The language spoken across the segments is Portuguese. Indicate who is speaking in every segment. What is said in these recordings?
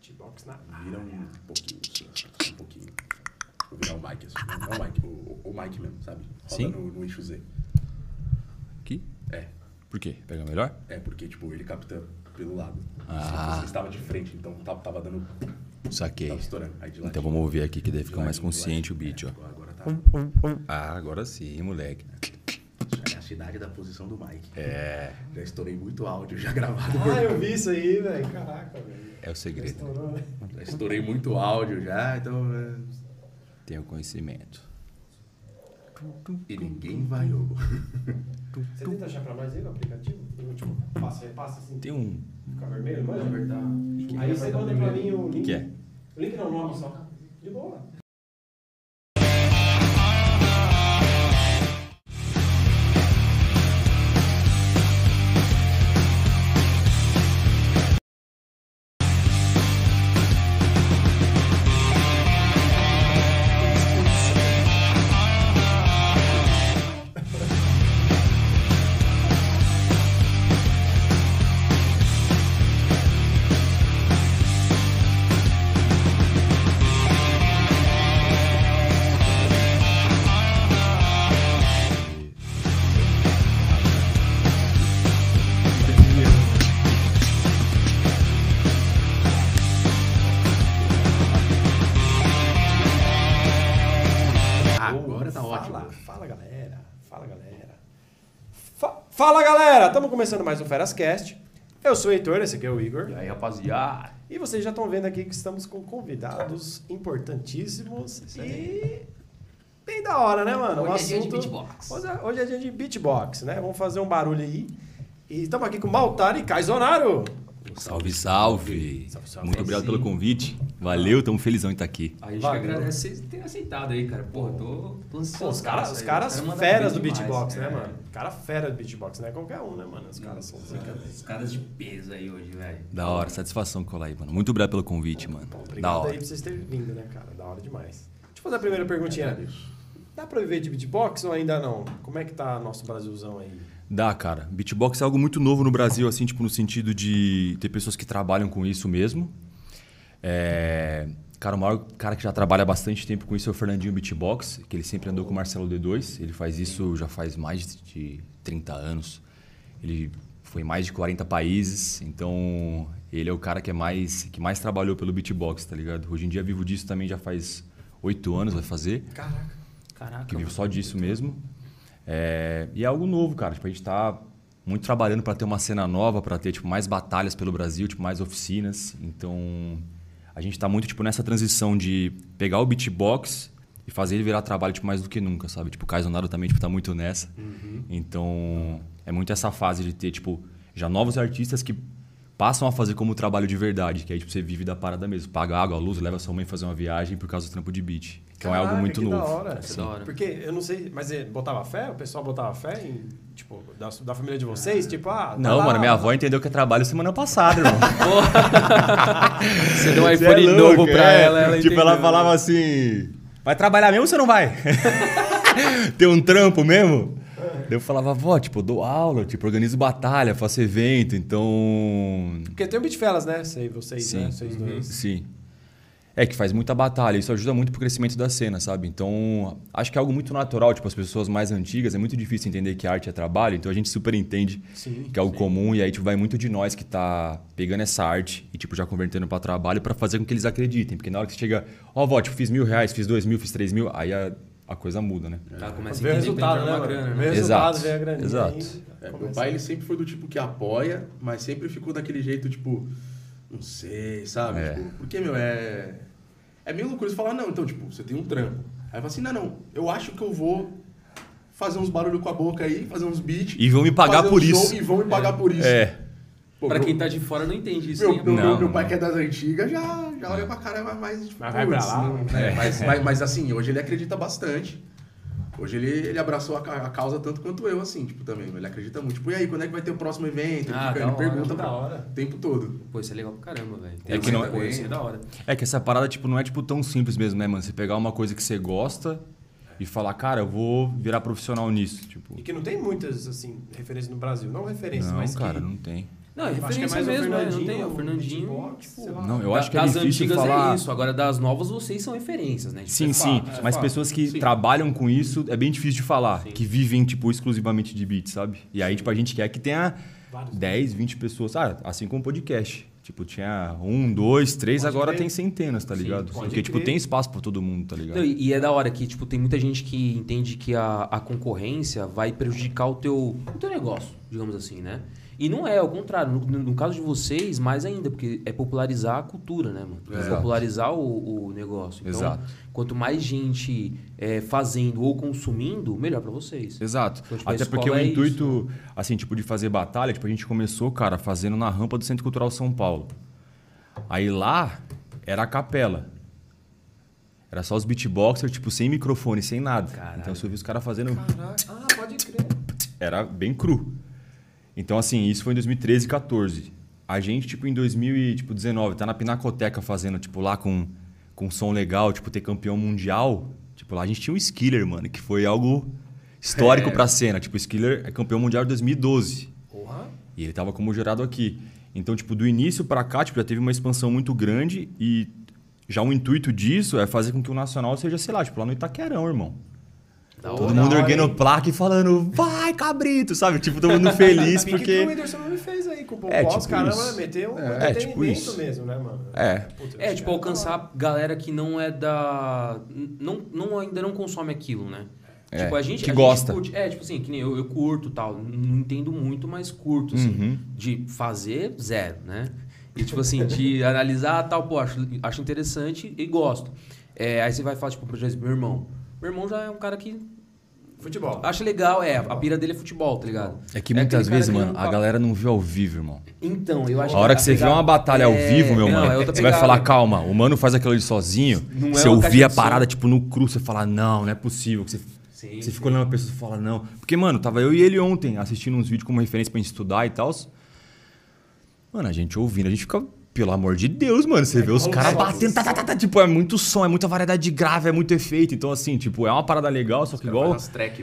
Speaker 1: T-Box na
Speaker 2: Vira um pouquinho. Um pouquinho. Vou virar o mic assim. Não o mic, o, o mic mesmo, sabe? Roda
Speaker 3: Sim?
Speaker 2: No, no eixo Z.
Speaker 3: Por quê? Pega melhor?
Speaker 2: É, porque, tipo, ele capta pelo lado.
Speaker 3: Ah.
Speaker 2: Você estava de frente, então tava, tava dando.
Speaker 3: Saquei.
Speaker 2: Tava estourando. Aí de lá
Speaker 3: Então vamos ouvir aqui que daí fica mais consciente o beat, ó.
Speaker 2: Agora tá.
Speaker 3: Ah, agora sim, moleque.
Speaker 2: Já é a cidade da posição do mic.
Speaker 3: É,
Speaker 2: Já estourei muito áudio já gravado por
Speaker 1: Ah, eu vi isso aí, velho. Caraca, velho.
Speaker 3: é o segredo.
Speaker 1: Estourou, né?
Speaker 2: Já estourei muito áudio já, então. é,
Speaker 3: Tenho conhecimento.
Speaker 2: E ninguém vaiou.
Speaker 1: Você tenta achar pra nós aí no aplicativo? Eu, tipo, passa, repassa assim,
Speaker 3: Tem um.
Speaker 1: fica vermelho, manja?
Speaker 2: Verdade.
Speaker 1: Aí você manda pra mim o
Speaker 3: O
Speaker 1: link.
Speaker 3: que é?
Speaker 1: O link não, o nome só. Estamos começando mais um Ferascast. Eu sou o Heitor, esse aqui é o Igor.
Speaker 4: E aí, rapaziada?
Speaker 1: E vocês já estão vendo aqui que estamos com convidados importantíssimos e bem da hora, né, mano?
Speaker 4: Hoje é dia de beatbox.
Speaker 1: Hoje é, hoje é dia de beatbox, né? Vamos fazer um barulho aí. E estamos aqui com Maltari Caizonaro.
Speaker 3: Salve, salve!
Speaker 1: Salve, salve.
Speaker 3: Muito obrigado pelo convite. Valeu, tamo felizão em estar aqui.
Speaker 4: A gente
Speaker 1: Valeu.
Speaker 4: que agradece vocês terem aceitado aí, cara. Porra, tô, tô ansioso.
Speaker 1: Pô, os caras,
Speaker 4: pra
Speaker 1: os caras feras do beatbox, né,
Speaker 4: é.
Speaker 1: mano? Cara fera do beatbox, não é qualquer um, né, mano? Os caras são.
Speaker 4: Os caras de peso aí hoje, velho.
Speaker 3: Da hora, satisfação colar aí, mano. Muito obrigado pelo convite, mano. Da
Speaker 1: Obrigado
Speaker 3: hora.
Speaker 1: aí por vocês terem vindo, né, cara? Da hora demais. Deixa eu fazer a primeira perguntinha. Dá pra viver de beatbox ou ainda não? Como é que tá nosso Brasilzão aí?
Speaker 3: Dá, cara. Beatbox é algo muito novo no Brasil, assim, tipo, no sentido de ter pessoas que trabalham com isso mesmo. É... Cara, o maior cara que já trabalha há bastante tempo com isso é o Fernandinho Beatbox, que ele sempre andou com o Marcelo D2. Ele faz isso já faz mais de 30 anos. Ele foi em mais de 40 países, então ele é o cara que é mais que mais trabalhou pelo beatbox, tá ligado? Hoje em dia vivo disso também já faz oito anos, vai fazer
Speaker 1: Caraca.
Speaker 4: Caraca.
Speaker 3: que vive só disso mesmo. É, e é algo novo, cara. Tipo, a gente tá muito trabalhando para ter uma cena nova, para ter tipo, mais batalhas pelo Brasil, tipo, mais oficinas. Então, a gente tá muito tipo, nessa transição de pegar o beatbox e fazer ele virar trabalho tipo, mais do que nunca, sabe? Tipo, o Kaizonado também tipo, tá muito nessa. Então, é muito essa fase de ter, tipo, já novos artistas que passam a fazer como trabalho de verdade, que aí tipo, você vive da parada mesmo. Paga água, luz, leva sua mãe fazer uma viagem por causa do trampo de beat. Então é algo
Speaker 1: Caraca,
Speaker 3: muito
Speaker 1: que
Speaker 3: novo.
Speaker 1: Da hora.
Speaker 4: É da hora.
Speaker 1: Porque eu não sei, mas ele botava fé? O pessoal botava fé em, tipo, da, da família de vocês? Tipo, ah. tá
Speaker 3: Não,
Speaker 1: lá-
Speaker 3: mano, minha avó entendeu que é trabalho semana passada, irmão.
Speaker 4: Você deu um
Speaker 3: Cê
Speaker 4: iPhone
Speaker 3: é louco,
Speaker 4: novo pra
Speaker 3: é.
Speaker 4: ela, ela
Speaker 3: Tipo,
Speaker 4: entendeu.
Speaker 3: ela falava assim: vai trabalhar mesmo ou você não vai? Tem um trampo mesmo? Daí eu falava, vó, tipo, eu dou aula, tipo, organizo batalha, faço evento, então.
Speaker 1: Porque tem o Beat Fellas, né? Sei, vocês,
Speaker 3: Sim.
Speaker 1: né? Vocês dois.
Speaker 3: Sim. É que faz muita batalha, isso ajuda muito pro crescimento da cena, sabe? Então, acho que é algo muito natural, tipo, as pessoas mais antigas, é muito difícil entender que arte é trabalho, então a gente super entende
Speaker 1: Sim,
Speaker 3: que é algo comum e aí tipo, vai muito de nós que tá pegando essa arte e tipo já convertendo para trabalho para fazer com que eles acreditem, porque na hora que você chega, ó, vó, tipo, fiz mil reais, fiz dois mil, fiz três mil, aí a, a coisa muda, né?
Speaker 4: Tá, começa a
Speaker 1: resultado, né,
Speaker 4: grana, né?
Speaker 1: resultado,
Speaker 3: Exato,
Speaker 1: vê a graninha
Speaker 3: exato.
Speaker 1: aí,
Speaker 2: É, meu pai ele sempre foi do tipo que apoia, mas sempre ficou daquele jeito, tipo, não sei, sabe?
Speaker 3: É.
Speaker 2: Tipo, porque, meu, é. É meio loucura você falar, não, então, tipo, você tem um trampo. Aí fala assim, não, não, eu acho que eu vou fazer uns barulhos com a boca aí, fazer uns beats.
Speaker 3: E vão me pagar
Speaker 2: fazer um
Speaker 3: por
Speaker 2: show
Speaker 3: isso.
Speaker 2: E vão me pagar por isso.
Speaker 3: É.
Speaker 2: Pô,
Speaker 4: Pra
Speaker 2: meu-
Speaker 4: quem tá de fora não entende isso,
Speaker 2: Meu, meu, meu,
Speaker 3: Não,
Speaker 2: meu pai
Speaker 3: não.
Speaker 2: que é das antigas já, já olha pra cara mais, mais tipo,
Speaker 1: Mas vai pra lá, né?
Speaker 2: é, mas, mas, mas assim, hoje ele acredita bastante. Hoje ele, ele abraçou a, a causa tanto quanto eu, assim, tipo, também. Ele acredita muito. Tipo, e aí, quando é que vai ter o próximo evento? Ele,
Speaker 4: Ah,
Speaker 2: fica- ele
Speaker 4: hora,
Speaker 2: pergunta
Speaker 1: da
Speaker 2: pra-
Speaker 1: hora.
Speaker 2: o tempo todo.
Speaker 4: Pô, isso é legal pra caramba, velho.
Speaker 3: É que não-
Speaker 4: Pô, isso é da hora.
Speaker 3: É que essa parada, tipo, não é tipo tão simples mesmo, né, mano? Você pegar uma coisa que você gosta e falar, cara, eu vou virar profissional nisso. Tipo,
Speaker 1: E que não tem muitas, assim, referências no Brasil. Não referências,
Speaker 3: não,
Speaker 1: mas
Speaker 3: cara,
Speaker 1: que...
Speaker 3: não tem.
Speaker 4: Não, é
Speaker 1: é
Speaker 4: referência
Speaker 1: o
Speaker 4: mesmo, né? Não tem. O Fernandinho, tipo...
Speaker 1: sei lá.
Speaker 3: Não, eu
Speaker 4: da-
Speaker 3: acho que é
Speaker 4: das
Speaker 3: difícil
Speaker 4: antigas
Speaker 3: falar.
Speaker 4: é isso. Agora, das novas, vocês são referências, né? Tipo,
Speaker 3: Sim,
Speaker 4: é
Speaker 3: sim.
Speaker 4: fato, é
Speaker 3: mas
Speaker 4: fato.
Speaker 3: pessoas que
Speaker 2: Sim.
Speaker 3: trabalham com isso é bem difícil de falar.
Speaker 4: Sim.
Speaker 3: Que vivem, tipo, exclusivamente de beats, sabe? E aí, tipo, a gente quer que tenha
Speaker 1: Vários.
Speaker 3: 10, 20 pessoas. Ah, assim como o podcast. Tipo, tinha um, dois, três,
Speaker 1: Pode
Speaker 3: agora
Speaker 1: crer.
Speaker 3: tem centenas, tá
Speaker 4: Sim,
Speaker 3: ligado?
Speaker 1: pode
Speaker 3: Porque, tipo, tem espaço pra todo mundo, tá ligado?
Speaker 4: Não, e, e é da hora que, tipo, tem muita gente que entende que a, a concorrência vai prejudicar o teu, o teu negócio, digamos assim, né? E não é, ao contrário. No, no- caso de vocês, mais ainda, porque é popularizar a cultura, né, mano? É popularizar o, o negócio. Então,
Speaker 3: Exato.
Speaker 4: quanto mais gente é, fazendo ou consumindo, melhor pra vocês.
Speaker 3: Exato.
Speaker 4: Então, tipo,
Speaker 3: Até porque o
Speaker 4: é
Speaker 3: intuito, assim, tipo, de fazer batalha, tipo, a gente começou, cara, fazendo na rampa do Centro Cultural São Paulo. Aí lá era a capela. Era só os beatboxers, tipo, sem microfone, sem nada.
Speaker 4: Caralho.
Speaker 3: Então você ouvia os caras fazendo.
Speaker 1: Caraca. Ah, pode crer.
Speaker 3: Era bem cru. Então, assim, isso foi em 2013 e 14. A gente, tipo, em 2019, tá na Pinacoteca fazendo, tipo, lá com, com som legal, tipo, ter campeão mundial. Tipo, lá a gente tinha um Skiller, mano, que foi algo histórico
Speaker 2: É.
Speaker 3: pra cena. Tipo, o Skiller é campeão mundial de 2012.
Speaker 1: Porra.
Speaker 3: E ele tava como jurado aqui. Então, tipo, do início pra cá, tipo, já teve uma expansão muito grande e já o intuito disso é fazer com que o Nacional seja, sei lá, tipo, lá no Itaquerão, irmão.
Speaker 4: Da
Speaker 3: Todo mundo
Speaker 1: hora,
Speaker 3: erguendo
Speaker 1: hein?
Speaker 3: placa e falando, vai, cabrito, sabe? Tipo, todo mundo feliz
Speaker 1: Pique que o
Speaker 3: porque.
Speaker 1: Whindersson me fez aí com o
Speaker 3: É, tipo
Speaker 1: caramba,
Speaker 3: isso.
Speaker 1: meteu um
Speaker 3: É, tipo
Speaker 1: entretenimento
Speaker 3: isso.
Speaker 1: mesmo, né, mano?
Speaker 3: É.
Speaker 1: Puta,
Speaker 4: É, tipo,
Speaker 1: cara
Speaker 4: alcançar galera que não é da. Não, não, ainda não consome aquilo, né?
Speaker 3: É,
Speaker 4: tipo, a gente.
Speaker 3: que
Speaker 4: a
Speaker 3: gosta.
Speaker 4: Gente curte, é, tipo assim, que nem eu, eu curto tal. Não entendo muito, mas curto, assim.
Speaker 3: Uhum.
Speaker 4: De fazer, zero, né? E, tipo assim, de analisar tal, pô, acho, acho interessante e gosto. É, aí você vai falar, tipo, exemplo, meu irmão. Meu irmão já é um cara que.
Speaker 1: Futebol.
Speaker 4: acha legal, é. A pira dele é futebol, tá ligado?
Speaker 3: É que
Speaker 4: aquele
Speaker 3: muitas vezes,
Speaker 4: que
Speaker 3: mano,
Speaker 4: não-
Speaker 3: a galera não viu ao vivo, irmão.
Speaker 4: Então, eu acho
Speaker 3: A hora que você vê uma batalha ao
Speaker 4: é-
Speaker 3: vivo, meu
Speaker 4: não,
Speaker 3: mano,
Speaker 4: é
Speaker 3: você vai
Speaker 4: pegada.
Speaker 3: falar, calma, o mano faz aquilo ali sozinho.
Speaker 4: Não é
Speaker 3: você ouvir a parada, tipo, no cru, você fala, não, não é possível. que Você,
Speaker 4: Sim,
Speaker 3: você
Speaker 4: sim.
Speaker 3: fica olhando a pessoa e fala, não. Porque, mano, tava eu e ele ontem assistindo uns vídeos como referência pra gente estudar e tal. Mano, a gente ouvindo, a gente fica, pelo amor de Deus, mano. Você vê os caras batendo, tá, tá, tá, tá, tipo, é muito som, é muita variedade de grave, é muito efeito. Então, assim, tipo, é uma parada legal, só que igual.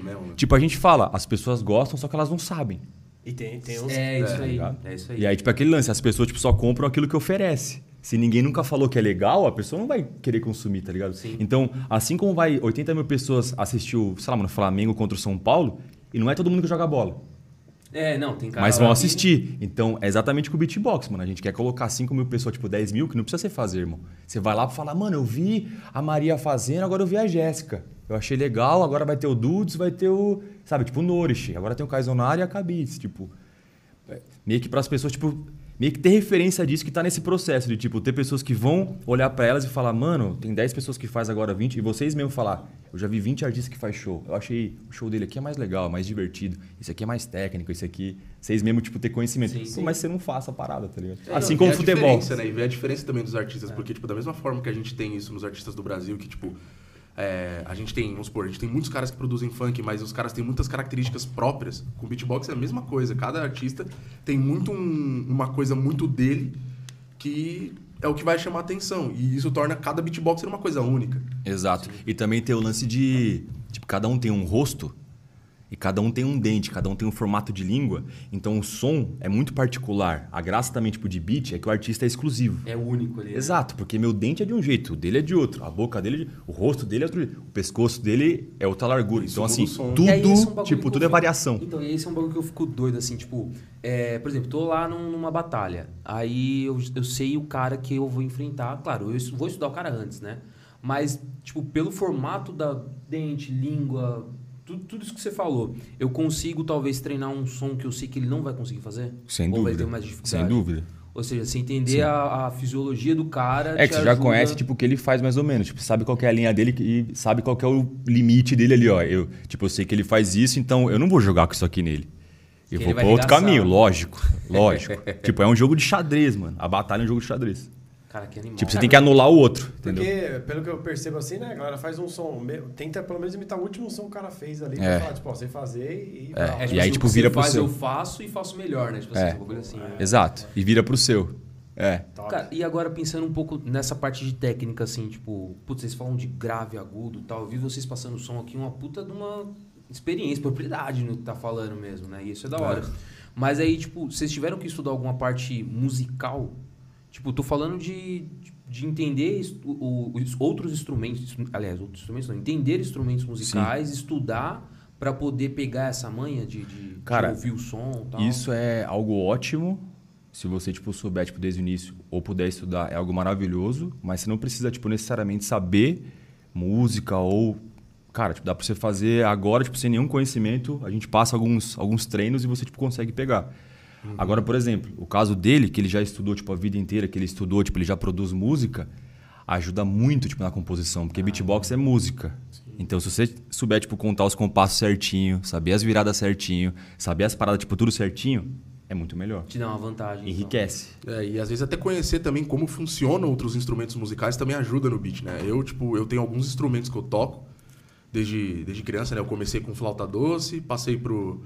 Speaker 2: mesmo. né?
Speaker 3: Tipo, a gente fala, as pessoas gostam, só que elas não sabem.
Speaker 1: E tem, tem uns...
Speaker 4: É isso
Speaker 2: É,
Speaker 4: aí.
Speaker 3: ligado?
Speaker 4: É isso aí.
Speaker 3: E aí, tipo, aquele lance, as pessoas tipo, só compram aquilo que oferece. Se ninguém nunca falou que é legal, a pessoa não vai querer consumir, tá ligado?
Speaker 4: Sim.
Speaker 3: Então, assim como vai 80 mil pessoas assistir o, sei lá, mano, Flamengo contra o São Paulo, e não é todo mundo que joga bola.
Speaker 4: É, não, tem cara.
Speaker 3: mas vão
Speaker 4: que-
Speaker 3: assistir. Então, é exatamente com o beatbox, mano. A gente quer colocar 5 mil pessoas, tipo 10 mil, que não precisa você fazer, irmão. Você vai lá e fala, mano, eu vi a Maria fazendo, agora eu vi a Jéssica. Eu achei legal, agora vai ter o Dudes, vai ter o. Sabe, tipo o Norish. Agora tem o Kaizonari e a Kabitz. Tipo, é, meio que para as pessoas, tipo, meio que ter referência disso que tá nesse processo de, tipo, ter pessoas que vão olhar para elas e falar, mano, tem 10 pessoas que faz agora 20, e vocês mesmo falar, eu já vi 20 artistas que faz show. Eu achei o show dele aqui é mais legal, mais divertido. Esse aqui é mais técnico, esse aqui. Vocês mesmo, tipo, ter conhecimento.
Speaker 4: Sim, sim.
Speaker 3: Mas você não faça a parada, tá ligado?
Speaker 2: É,
Speaker 3: assim
Speaker 2: não,
Speaker 3: como
Speaker 2: a
Speaker 3: futebol.
Speaker 2: Né? E ver a diferença também dos artistas, porque, tipo, da mesma forma que a gente tem isso nos artistas do Brasil, que, tipo, é, a gente tem, vamos supor, a gente tem muitos caras que produzem funk, mas os caras têm muitas características próprias. Com beatbox é a mesma coisa. Cada artista tem muito um- uma coisa muito dele que é o que vai chamar atenção. E isso torna cada beatboxer uma coisa única.
Speaker 3: Exato. E também tem o lance de. Tipo, cada um tem um rosto e cada um tem um dente, cada um tem um formato de língua. Então o som é muito particular. A graça também, tipo, de beat é que o artista é exclusivo.
Speaker 4: É único ali. né?
Speaker 3: Exato, porque meu dente é de um jeito, o dele é de outro, a boca dele, é de- o rosto dele é outro jeito, o pescoço dele é outra largura.
Speaker 2: Isso
Speaker 3: então,
Speaker 2: muda
Speaker 3: assim,
Speaker 2: o som.
Speaker 3: tudo,
Speaker 4: é um
Speaker 3: tipo, tudo é variação.
Speaker 4: Então, e esse é um bagulho que eu fico doido, assim, tipo, é, por exemplo, tô lá num- numa batalha. Aí eu, eu sei o cara que eu vou enfrentar. Claro, eu vou estudar o cara antes, né? Mas, tipo, pelo formato da dente, língua, tudo, tudo isso que você falou, eu consigo talvez treinar um som que eu sei que ele não vai conseguir fazer?
Speaker 3: Sem
Speaker 4: Ou vai
Speaker 3: dúvida.
Speaker 4: ter mais dificuldade?
Speaker 3: Sem dúvida.
Speaker 4: Ou seja, você entender a, a fisiologia do cara.
Speaker 3: É que você já
Speaker 4: ajuda-
Speaker 3: conhece, tipo, o que ele faz mais ou menos. Tipo, sabe qual que é a linha dele e sabe qual que é o limite dele ali, ó. Eu, tipo, eu sei que ele faz isso, então eu não vou jogar com isso aqui nele. Eu
Speaker 4: Ele
Speaker 3: vou
Speaker 4: vai
Speaker 3: pra outro caminho, lógico. Lógico. tipo, é um jogo de xadrez, mano. A batalha é um jogo de xadrez.
Speaker 4: Cara, que animal.
Speaker 3: Tipo, você tem que anular o outro, entendeu?
Speaker 1: Porque, pelo que eu percebo assim, né, a galera faz um som, tenta pelo menos imitar o último som que o cara fez ali,
Speaker 3: É.
Speaker 1: falar, tipo, ó, sei fazer e...
Speaker 3: É,
Speaker 1: tal.
Speaker 3: e
Speaker 4: tipo
Speaker 3: aí,
Speaker 4: assim,
Speaker 3: tipo,
Speaker 4: o que
Speaker 3: vira
Speaker 4: você
Speaker 3: pro
Speaker 4: faz,
Speaker 3: seu.
Speaker 4: eu faço e faço melhor, né? Tipo assim,
Speaker 3: É.
Speaker 4: bagulho assim. né?
Speaker 3: Exato. E vira pro seu. É.
Speaker 4: Cara, e agora pensando um pouco nessa parte de técnica, assim, tipo, putz, vocês falam de grave, agudo e tal. Eu vi vocês passando o som aqui, uma puta de uma experiência, propriedade no que tá falando mesmo, né? E isso é da hora. Mas aí, tipo, vocês tiveram que estudar alguma parte musical? Tipo, tô falando de, de entender o- os outros instrumentos, instru- aliás, outros instrumentos não, entender instrumentos musicais, estudar pra poder pegar essa manha de, de, de
Speaker 3: Cara,
Speaker 4: ouvir o som tal.
Speaker 3: Isso é algo ótimo. Se você, tipo, souber, tipo, desde o início ou puder estudar, é algo maravilhoso. Mas você não precisa, tipo, necessariamente saber música ou... Cara, tipo, dá pra você fazer agora, tipo, sem nenhum conhecimento. A gente passa alguns, alguns treinos e você, tipo, consegue pegar. Agora, por exemplo, o caso dele, que ele já estudou, tipo, a vida inteira, que ele estudou, tipo, ele já produz música, ajuda muito, tipo, na composição. Porque beatbox é música. Então, se você souber, tipo, contar os compassos certinho, saber as viradas certinho, saber as paradas, tipo, tudo certinho, é muito melhor.
Speaker 4: Te dá uma vantagem. então.
Speaker 3: Enriquece.
Speaker 2: É, e às vezes até conhecer também como funcionam outros instrumentos musicais também ajuda no beat, né? Eu, tipo, eu tenho alguns instrumentos que eu toco desde, desde criança, né? Eu comecei com flauta doce, passei pro,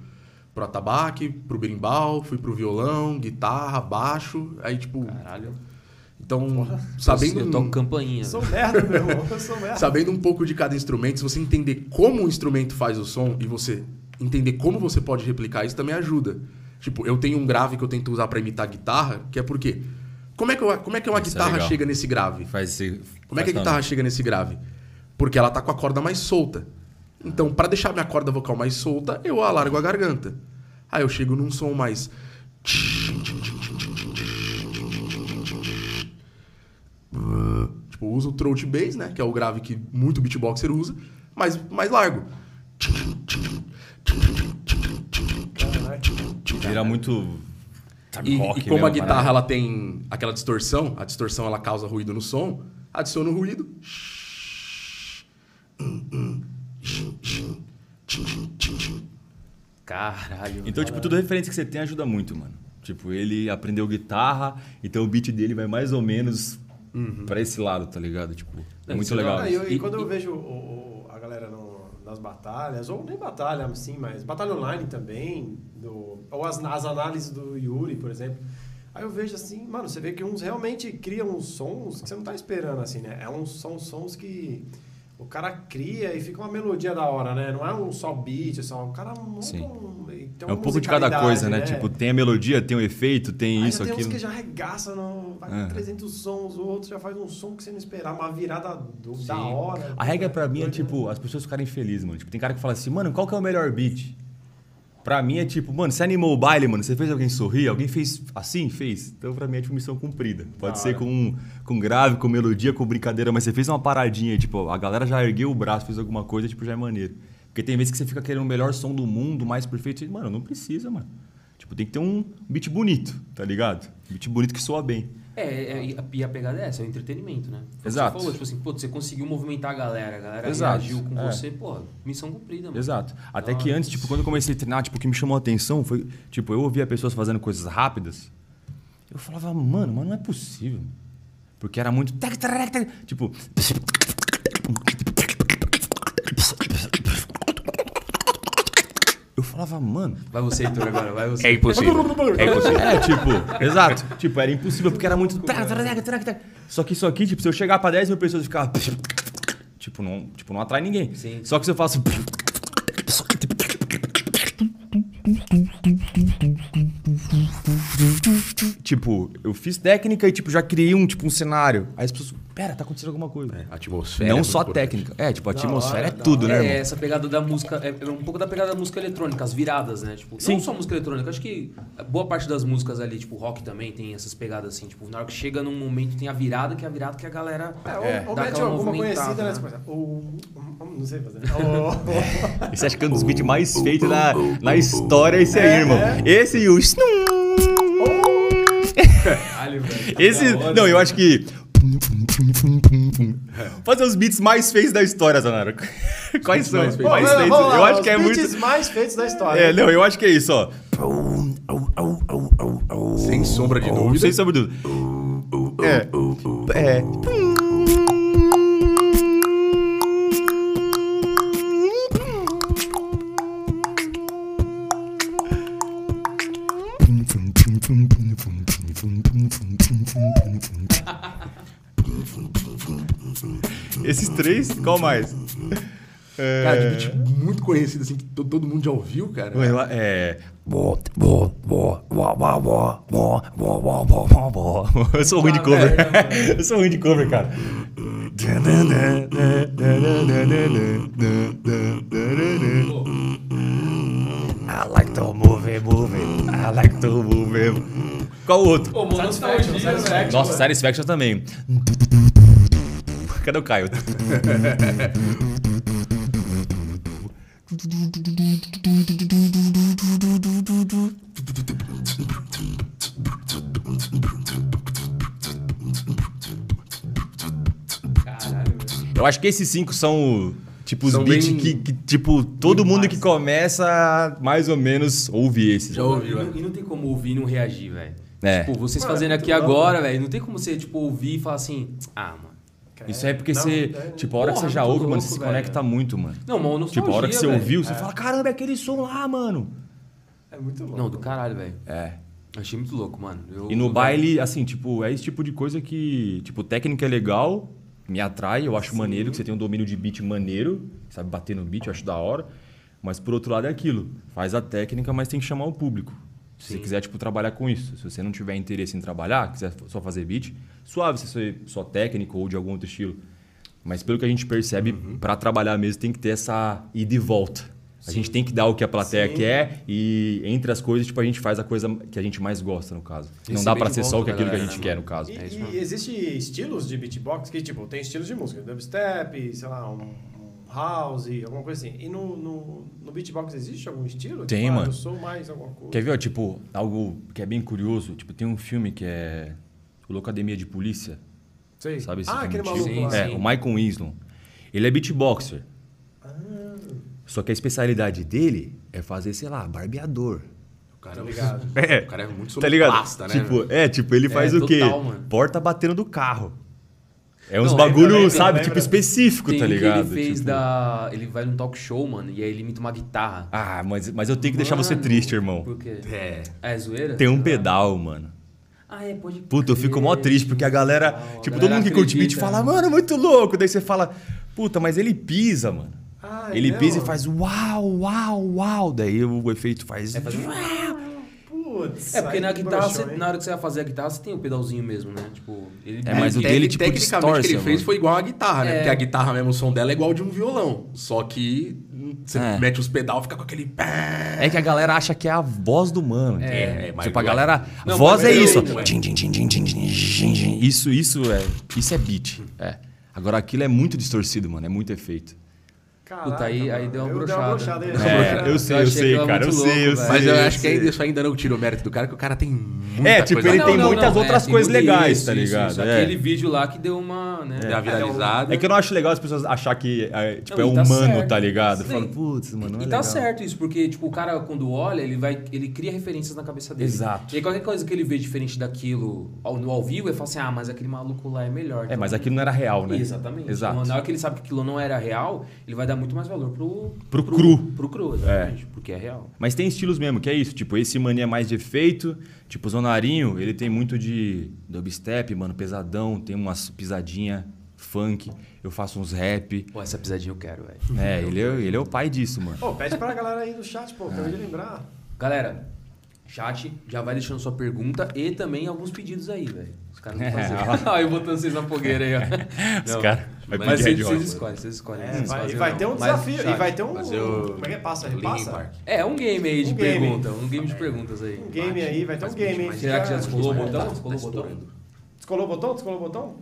Speaker 2: pro atabaque, pro berimbau, fui pro violão, guitarra, baixo, aí, tipo...
Speaker 4: Caralho.
Speaker 2: Então, sabendo...
Speaker 4: Eu toco campainha.
Speaker 1: Sou merda, meu irmão, eu sou merda.
Speaker 2: Sabendo um pouco de cada instrumento, se você entender como o instrumento faz o som e você entender como você pode replicar isso também ajuda. Tipo, eu tenho um grave que eu tento usar pra imitar guitarra, que é porque como é que, eu- como é que uma
Speaker 3: Isso é
Speaker 2: guitarra
Speaker 3: legal.
Speaker 2: chega nesse grave?
Speaker 3: Faz esse,
Speaker 2: Como é que a guitarra chega nesse grave? Porque ela tá com a corda mais solta. Então, pra deixar minha corda vocal mais solta, eu alargo a garganta. Aí eu chego num som mais Tipo, usa o throat bass, né? Que é o grave que muito beatboxer usa, mas mais largo.
Speaker 3: Vira muito.
Speaker 2: E,
Speaker 3: rock
Speaker 2: e como a
Speaker 3: mesmo,
Speaker 2: guitarra
Speaker 3: parada.
Speaker 2: ela tem aquela distorção, a distorção ela causa ruído no som, adiciona o ruído.
Speaker 4: Caralho.
Speaker 3: Então, tipo, toda referência que você tem ajuda muito, mano. Tipo, ele aprendeu guitarra, então o beat dele vai mais ou menos pra esse lado, tá ligado? Tipo, é
Speaker 4: Não,
Speaker 3: muito legal.
Speaker 4: hora.
Speaker 1: e, eu- e
Speaker 4: E-
Speaker 1: quando eu
Speaker 4: e-
Speaker 1: vejo o- o- a galera no- nas batalhas, ou nem batalha, assim, mas batalha online também, do- ou as, as análises do Yuri, por exemplo. Aí eu vejo assim, mano, você vê que uns realmente criam uns sons que você não tá esperando, assim, né? É uns, são sons que o cara cria e fica uma melodia da hora, né? Não é um só beat, só. O cara monta
Speaker 3: Sim.
Speaker 1: um. tem
Speaker 3: É um pouco de cada coisa, né? Tipo, tem a melodia, tem o efeito, tem
Speaker 1: Aí
Speaker 3: isso,
Speaker 1: já tem uns
Speaker 3: aquilo.
Speaker 1: que já arregaça, no, vai
Speaker 3: É.
Speaker 1: com 300 sons, o outro já faz um som que você não esperava, uma virada do- da hora.
Speaker 3: A regra pra mim é,
Speaker 1: né?
Speaker 3: tipo, as pessoas ficarem felizes, mano. Tipo, tem cara que fala assim, mano, qual que é o melhor beat? Pra mim é tipo, mano, você animou o baile, mano, você fez alguém sorrir, alguém fez assim? Fez. Então pra mim é tipo missão cumprida. Pode ser com, com grave, com melodia, com brincadeira, mas você fez uma paradinha, tipo, a galera já ergueu o braço, fez alguma coisa, tipo, já é maneiro. Porque tem vezes que você fica querendo o melhor som do mundo, mais perfeito, e, mano, não precisa, mano. Tipo, tem que ter um beat bonito, tá ligado? Beat bonito que soa bem.
Speaker 4: É, é, e a- pegada é essa, é o entretenimento, né? Foi que
Speaker 3: Exato.
Speaker 4: Você falou, tipo assim, pô, você conseguiu movimentar a galera, a galera
Speaker 3: Exato,
Speaker 4: reagiu com
Speaker 3: é.
Speaker 4: você, pô, missão cumprida, mano.
Speaker 3: Exato. Até
Speaker 4: Da
Speaker 3: que
Speaker 4: hora.
Speaker 3: antes, tipo, quando eu comecei a treinar, tipo, o que me chamou a atenção foi, tipo, eu ouvia pessoas fazendo coisas rápidas. Eu falava, mano, mas não é possível. Porque era muito. Tipo. Falava, mano.
Speaker 4: Vai você, Heitor, agora, vai você.
Speaker 2: É impossível. É impossível.
Speaker 3: É, tipo, exato. Tipo, era impossível porque era muito. Só que isso aqui, tipo, se eu chegar pra 10 mil pessoas e ficar. Tipo, não, tipo, não atrai ninguém.
Speaker 4: Sim.
Speaker 3: Só que se eu faço. Tipo, eu fiz técnica e tipo, já criei um, tipo, um cenário. Aí as pessoas, pera, tá acontecendo alguma coisa.
Speaker 2: É, atmosfera. é
Speaker 3: não
Speaker 2: muito
Speaker 3: só técnica. É, tipo, a
Speaker 1: Da
Speaker 3: atmosfera
Speaker 1: hora,
Speaker 3: é tudo, né,
Speaker 4: É,
Speaker 3: irmão?
Speaker 4: essa pegada da música, é é um pouco da pegada da música eletrônica, as viradas, né? Tipo,
Speaker 3: Sim.
Speaker 4: não só música eletrônica, acho que boa parte das músicas ali, tipo, rock também tem essas pegadas assim, tipo, na hora que chega num momento tem a virada, que é a virada que a galera
Speaker 1: É, ou,
Speaker 3: É.
Speaker 1: ou
Speaker 4: dá aquela
Speaker 1: alguma conhecida, né?
Speaker 4: né?
Speaker 1: Tipo, ou, não sei fazer.
Speaker 3: Esse acho que é um dos beats mais feitos na, na história, esse aí, irmão. Esse e o.
Speaker 4: Caralho, velho.
Speaker 3: Esse. Não, eu acho que. Fazer os beats mais feitos da história, Zanaro. Quais são?
Speaker 2: mais
Speaker 3: os
Speaker 2: feitos.
Speaker 3: mais feitos? Eu acho
Speaker 1: os
Speaker 3: que é
Speaker 1: beats
Speaker 3: muito.
Speaker 1: mais feitos da história.
Speaker 3: É, não, eu acho que é isso, ó.
Speaker 2: Sem sombra de dúvida.
Speaker 3: Sem sombra de dúvida. É. É. Esses três, qual mais?
Speaker 2: Cara, de beat muito conhecido, assim, que to- todo mundo já ouviu, cara.
Speaker 3: É. Eu sou ruim de cover. Eu sou ruim de cover, cara. I like to move it, move it. I like to move it. Qual o outro?
Speaker 4: Ô, mano,
Speaker 1: Satisfaction,
Speaker 4: nostalgia, velho.
Speaker 1: Satisfaction.
Speaker 3: Nossa, Satisfaction também. Cadê o Caio? Eu acho que esses cinco são, tipo, os
Speaker 2: São
Speaker 3: beats
Speaker 2: bem-
Speaker 3: que, que, tipo, todo mundo
Speaker 1: mais.
Speaker 3: que começa, mais ou menos, ouve esses.
Speaker 2: Já ouvi,
Speaker 4: e, não, e não tem como ouvir e não reagir, velho.
Speaker 3: É.
Speaker 4: Tipo, vocês
Speaker 1: Mano,
Speaker 4: fazendo
Speaker 1: é
Speaker 4: aqui agora, velho, não tem como você, tipo, ouvir e falar assim, ah, mano.
Speaker 3: Isso é porque
Speaker 1: Não,
Speaker 3: você,
Speaker 1: é,
Speaker 3: tipo, a hora
Speaker 4: Porra,
Speaker 3: que você já ouve, mano,
Speaker 4: louco,
Speaker 3: você se conecta muito, mano.
Speaker 4: Não, mano,
Speaker 3: Tipo, a hora que você
Speaker 4: velho.
Speaker 3: ouviu, você fala, caramba, é aquele som lá, mano.
Speaker 1: É muito louco.
Speaker 4: Não, do caralho, velho.
Speaker 3: É.
Speaker 4: Achei muito louco, mano. Eu-
Speaker 3: E no
Speaker 4: eu-
Speaker 3: baile, assim, tipo, é esse tipo de coisa que, tipo, técnica é legal, me atrai, eu acho maneiro, que você tem um domínio de beat maneiro, sabe bater no beat, eu acho da hora. Mas por outro lado é aquilo, faz a técnica, mas tem que chamar o público. Se você
Speaker 4: Sim.
Speaker 3: quiser, tipo, trabalhar com isso. Se você não tiver interesse em trabalhar, quiser só fazer beat, suave se você só técnico ou de algum outro estilo. Mas pelo que a gente percebe, pra trabalhar mesmo tem que ter essa ida e volta. A gente tem que dar o que a plateia
Speaker 1: Sim.
Speaker 3: quer e entre as coisas, tipo, a gente faz a coisa que a gente mais gosta, no caso. não
Speaker 4: Receber
Speaker 3: dá pra
Speaker 4: de
Speaker 3: ser só o que aquilo que a
Speaker 4: galera,
Speaker 3: gente
Speaker 4: né,
Speaker 3: quer, no caso.
Speaker 1: E,
Speaker 4: É
Speaker 1: e existe estilos de beatbox que, tipo, tem estilos de música, dubstep, sei lá, um house, alguma coisa assim. E no, no, no beatbox existe algum estilo?
Speaker 3: Tem,
Speaker 1: tipo, ah,
Speaker 3: mano.
Speaker 1: eu sou mais alguma coisa.
Speaker 3: Quer ver, ó, tipo, algo que é bem curioso? Tipo, tem um filme que é o Locademia de Polícia,
Speaker 1: Sei.
Speaker 3: sabe esse
Speaker 1: ah,
Speaker 3: filme
Speaker 1: aquele maluco
Speaker 4: Sim,
Speaker 1: lá.
Speaker 3: É,
Speaker 4: sim.
Speaker 3: o Michael Winslow. Ele é beatboxer.
Speaker 1: Ah,
Speaker 3: Só que a especialidade dele é fazer, sei lá, barbeador.
Speaker 2: O cara,
Speaker 1: Tá ligado.
Speaker 3: É.
Speaker 2: O cara é muito
Speaker 3: Tá ligado?
Speaker 2: sonoplasta, né?
Speaker 3: tipo, é, tipo, ele faz o quê?
Speaker 4: total, mano.
Speaker 3: Porta batendo do carro. É uns
Speaker 4: Não,
Speaker 3: bagulho,
Speaker 1: lembra,
Speaker 3: sabe, tipo, específico,
Speaker 4: Tem
Speaker 3: tá
Speaker 4: um que
Speaker 3: ligado?
Speaker 4: ele fez
Speaker 3: Tipo,
Speaker 4: da... Ele vai num talk show, mano, e aí ele imita uma guitarra.
Speaker 3: Ah, mas, mas eu tenho que deixar você
Speaker 4: Mano,
Speaker 3: triste, irmão.
Speaker 4: Por quê?
Speaker 2: É.
Speaker 4: É zoeira?
Speaker 3: Tem um pedal, mano.
Speaker 4: Ah, é, pode
Speaker 3: Puta, eu fico mó triste, porque a galera,
Speaker 4: a
Speaker 3: tipo, todo
Speaker 4: galera
Speaker 3: mundo que curte beat fala, mano, muito louco. Daí você fala, puta, mas ele pisa, mano.
Speaker 1: Ah,
Speaker 3: ele
Speaker 1: é
Speaker 3: pisa e faz uau, uau, uau. Daí o efeito faz.
Speaker 4: É, faz um-
Speaker 1: Putz.
Speaker 4: É, porque na guitarra,
Speaker 1: broxou,
Speaker 4: você- na hora que você vai fazer a guitarra, você tem o pedalzinho mesmo, né? Tipo, ele
Speaker 3: É, mas o dele, tipo,
Speaker 2: tecnicamente,
Speaker 3: distorce,
Speaker 2: o que ele fez
Speaker 3: mano.
Speaker 2: foi igual a guitarra, né?
Speaker 4: É.
Speaker 2: Porque a guitarra mesmo, o som dela é igual de um violão. Só que você
Speaker 3: É.
Speaker 2: mete os pedal, fica com aquele...
Speaker 3: É que a galera acha que é a voz do mano.
Speaker 2: É, é, mas
Speaker 3: tipo, a galera.
Speaker 4: Não,
Speaker 3: voz é isso.
Speaker 2: é.
Speaker 3: Tchim. Isso, isso é. Isso é beat. É. Agora aquilo é muito distorcido, mano. É muito efeito.
Speaker 1: Caraca,
Speaker 4: Puta, aí- aí deu uma
Speaker 1: Eu aí.
Speaker 3: É, eu sei, eu
Speaker 4: achei
Speaker 3: sei, cara. Eu
Speaker 4: muito
Speaker 3: sei, eu
Speaker 4: louco,
Speaker 3: sei.
Speaker 2: Mas eu
Speaker 3: eu
Speaker 2: acho que
Speaker 3: sei.
Speaker 2: ainda, isso ainda não tira o mérito do cara, que o cara tem muita
Speaker 3: É, tipo,
Speaker 2: coisa
Speaker 3: ele tem
Speaker 2: falar.
Speaker 3: muitas outras
Speaker 4: tem
Speaker 3: coisas legais,
Speaker 4: isso,
Speaker 3: tá ligado?
Speaker 4: isso.
Speaker 3: É.
Speaker 4: Aquele vídeo lá que deu uma, né?
Speaker 2: Deu uma viralizada.
Speaker 3: É que eu não acho legal as pessoas achar que é, tipo,
Speaker 4: Não,
Speaker 3: é
Speaker 4: e tá
Speaker 3: humano,
Speaker 4: certo.
Speaker 3: tá ligado?
Speaker 4: Sim.
Speaker 3: Fala, putz, mano, não é
Speaker 4: E tá
Speaker 3: legal.
Speaker 4: certo isso, porque, tipo, o cara, quando olha, ele vai. Ele cria referências na cabeça dele.
Speaker 3: Exato.
Speaker 4: E aí, qualquer coisa que ele vê diferente daquilo no ao vivo, ele fala assim, ah, mas aquele maluco lá é melhor.
Speaker 3: É, mas aquilo não era real, né?
Speaker 4: Exatamente.
Speaker 3: Exato.
Speaker 4: Então, na hora que ele sabe que aquilo não era real, ele vai dar muito mais valor pro...
Speaker 3: Pro cru.
Speaker 4: Pro cru, exatamente. Porque é real.
Speaker 3: Mas tem estilos mesmo, que é isso. Tipo, esse mania mais de efeito. Tipo, o Zonarinho, ele tem muito de dubstep, mano, pesadão. Tem umas pisadinha funk. Eu faço uns rap.
Speaker 4: Pô, essa pisadinha eu quero, velho.
Speaker 3: É, ele é, ele é o pai disso, mano.
Speaker 1: Pô, pede pra galera aí no chat, pô.
Speaker 3: É.
Speaker 1: Acabei de lembrar.
Speaker 4: Galera, chat, já vai deixando sua pergunta e também alguns pedidos aí, velho. Os caras não
Speaker 3: É,
Speaker 4: fazem. Olha eu botando vocês na fogueira aí, ó.
Speaker 3: Os caras. Vai
Speaker 4: Mas
Speaker 3: pedir
Speaker 4: vocês, escolhem, vocês escolhem.
Speaker 1: É,
Speaker 4: vocês
Speaker 1: vai,
Speaker 4: fazem
Speaker 1: e vai ter um.
Speaker 4: Mas,
Speaker 1: desafio.
Speaker 4: chat,
Speaker 1: E vai ter um.
Speaker 2: o-
Speaker 1: Como é que é? Passa? Repassa?
Speaker 4: É, um game aí de
Speaker 1: Um game.
Speaker 4: pergunta. Um game de perguntas aí.
Speaker 1: Um game aí, vai ter um game, hein?
Speaker 4: Será que já descolou o
Speaker 1: Tá
Speaker 4: botão? Descolou o botão?
Speaker 1: Descolou o botão? Descolou o botão?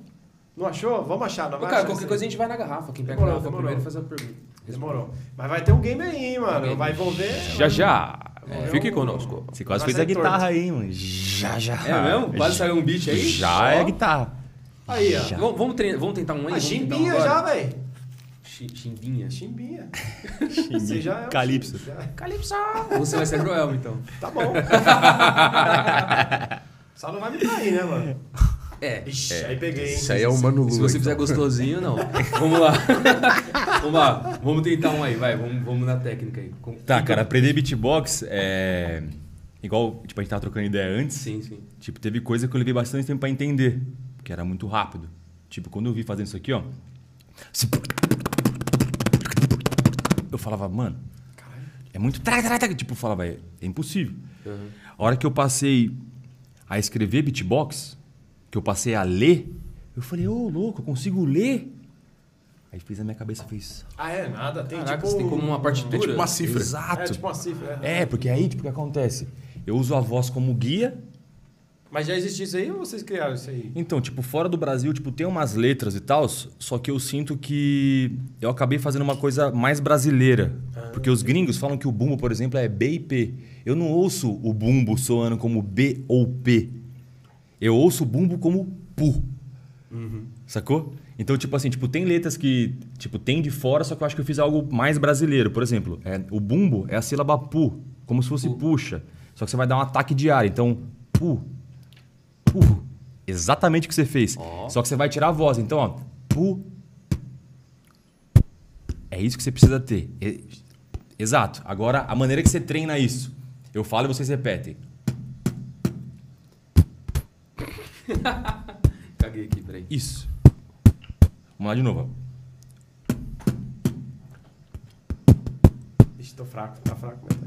Speaker 1: Não achou? Vamos achar, não vai
Speaker 4: cara,
Speaker 1: achar
Speaker 4: qualquer coisa a
Speaker 1: aí.
Speaker 4: gente vai na garrafa. Quem pega
Speaker 1: Demorou,
Speaker 4: a garrafa
Speaker 1: demorou.
Speaker 4: primeiro faz a pergunta.
Speaker 1: Demorou. Mas vai ter um game aí, hein, mano. Vai envolver.
Speaker 3: Já já.
Speaker 1: É,
Speaker 4: Fique
Speaker 1: um-
Speaker 4: conosco.
Speaker 3: Você quase fez a guitarra
Speaker 1: torto.
Speaker 3: aí, mano. Já, já.
Speaker 4: É mesmo? Quase saiu um beat aí?
Speaker 3: Já é
Speaker 4: Ó.
Speaker 3: a guitarra.
Speaker 1: Aí, ó.
Speaker 3: Já.
Speaker 4: Vamos, vamos, tre- vamos tentar um aí?
Speaker 1: A
Speaker 4: um
Speaker 1: chimbinha
Speaker 4: agora?
Speaker 1: já, velho.
Speaker 4: Chi- Chimbinha.
Speaker 1: Chimbinha. Você já é um
Speaker 3: Calypso.
Speaker 1: já.
Speaker 4: Calypso! Você vai ser Joel, então.
Speaker 1: Tá bom. Só não vai me trair, né, mano?
Speaker 4: É.
Speaker 1: Ixi, aí peguei, hein?
Speaker 2: Isso aí é o Mano Lua.
Speaker 4: Se você
Speaker 2: então.
Speaker 4: fizer gostosinho, não. Vamos lá. vamos lá. Vamos tentar um aí, vai. Vamos, vamos na técnica aí. Com-
Speaker 3: Tá, cara, aprender beatbox é. Igual, tipo, a gente tava trocando ideia antes.
Speaker 4: Sim, sim.
Speaker 3: Tipo, teve coisa que eu levei bastante tempo pra entender, porque era muito rápido. Tipo, quando eu vi fazendo isso aqui, ó. Eu falava, mano, é muito. Tipo, eu falava, é, é impossível.
Speaker 4: Uhum.
Speaker 3: A hora que eu passei a escrever beatbox, que eu passei a ler, eu falei, ô, louco, eu consigo ler? Aí fez na minha cabeça, fez.
Speaker 1: Ah, é? Nada. Tem
Speaker 4: Caraca,
Speaker 1: tipo...
Speaker 4: você tem como uma partitura?
Speaker 2: É tipo uma cifra.
Speaker 3: Exato.
Speaker 1: É tipo uma cifra. É.
Speaker 3: É, porque aí, tipo, o que acontece? Eu uso a voz como guia
Speaker 1: Mas já existia isso aí ou vocês criaram isso aí?
Speaker 3: Então, tipo, fora do Brasil, tipo, tem umas letras e tal, só que eu sinto que eu acabei fazendo uma coisa mais brasileira. porque os gringos falam que o bumbo, por exemplo, é B e P. Eu não ouço o bumbo soando como B ou P. Eu ouço o bumbo como pu. Sacou? Então, tipo assim, tipo, tem letras que, tipo, tem de fora, só que eu acho que eu fiz algo mais brasileiro. Por exemplo, é, o bumbo é a sílaba pu, como se fosse puxa. Só que você vai dar um ataque de ar. Então, pu, pu. Exatamente o que você fez.
Speaker 4: Ó.
Speaker 3: Só que você vai tirar a voz. Então, ó, pu. É isso que você precisa ter. Exato. Agora, a maneira que você treina isso. Eu falo e vocês repetem.
Speaker 4: Caguei aqui, peraí.
Speaker 3: Isso. Vamos lá de novo.
Speaker 1: tô fraco. Tá fraco, mas tá.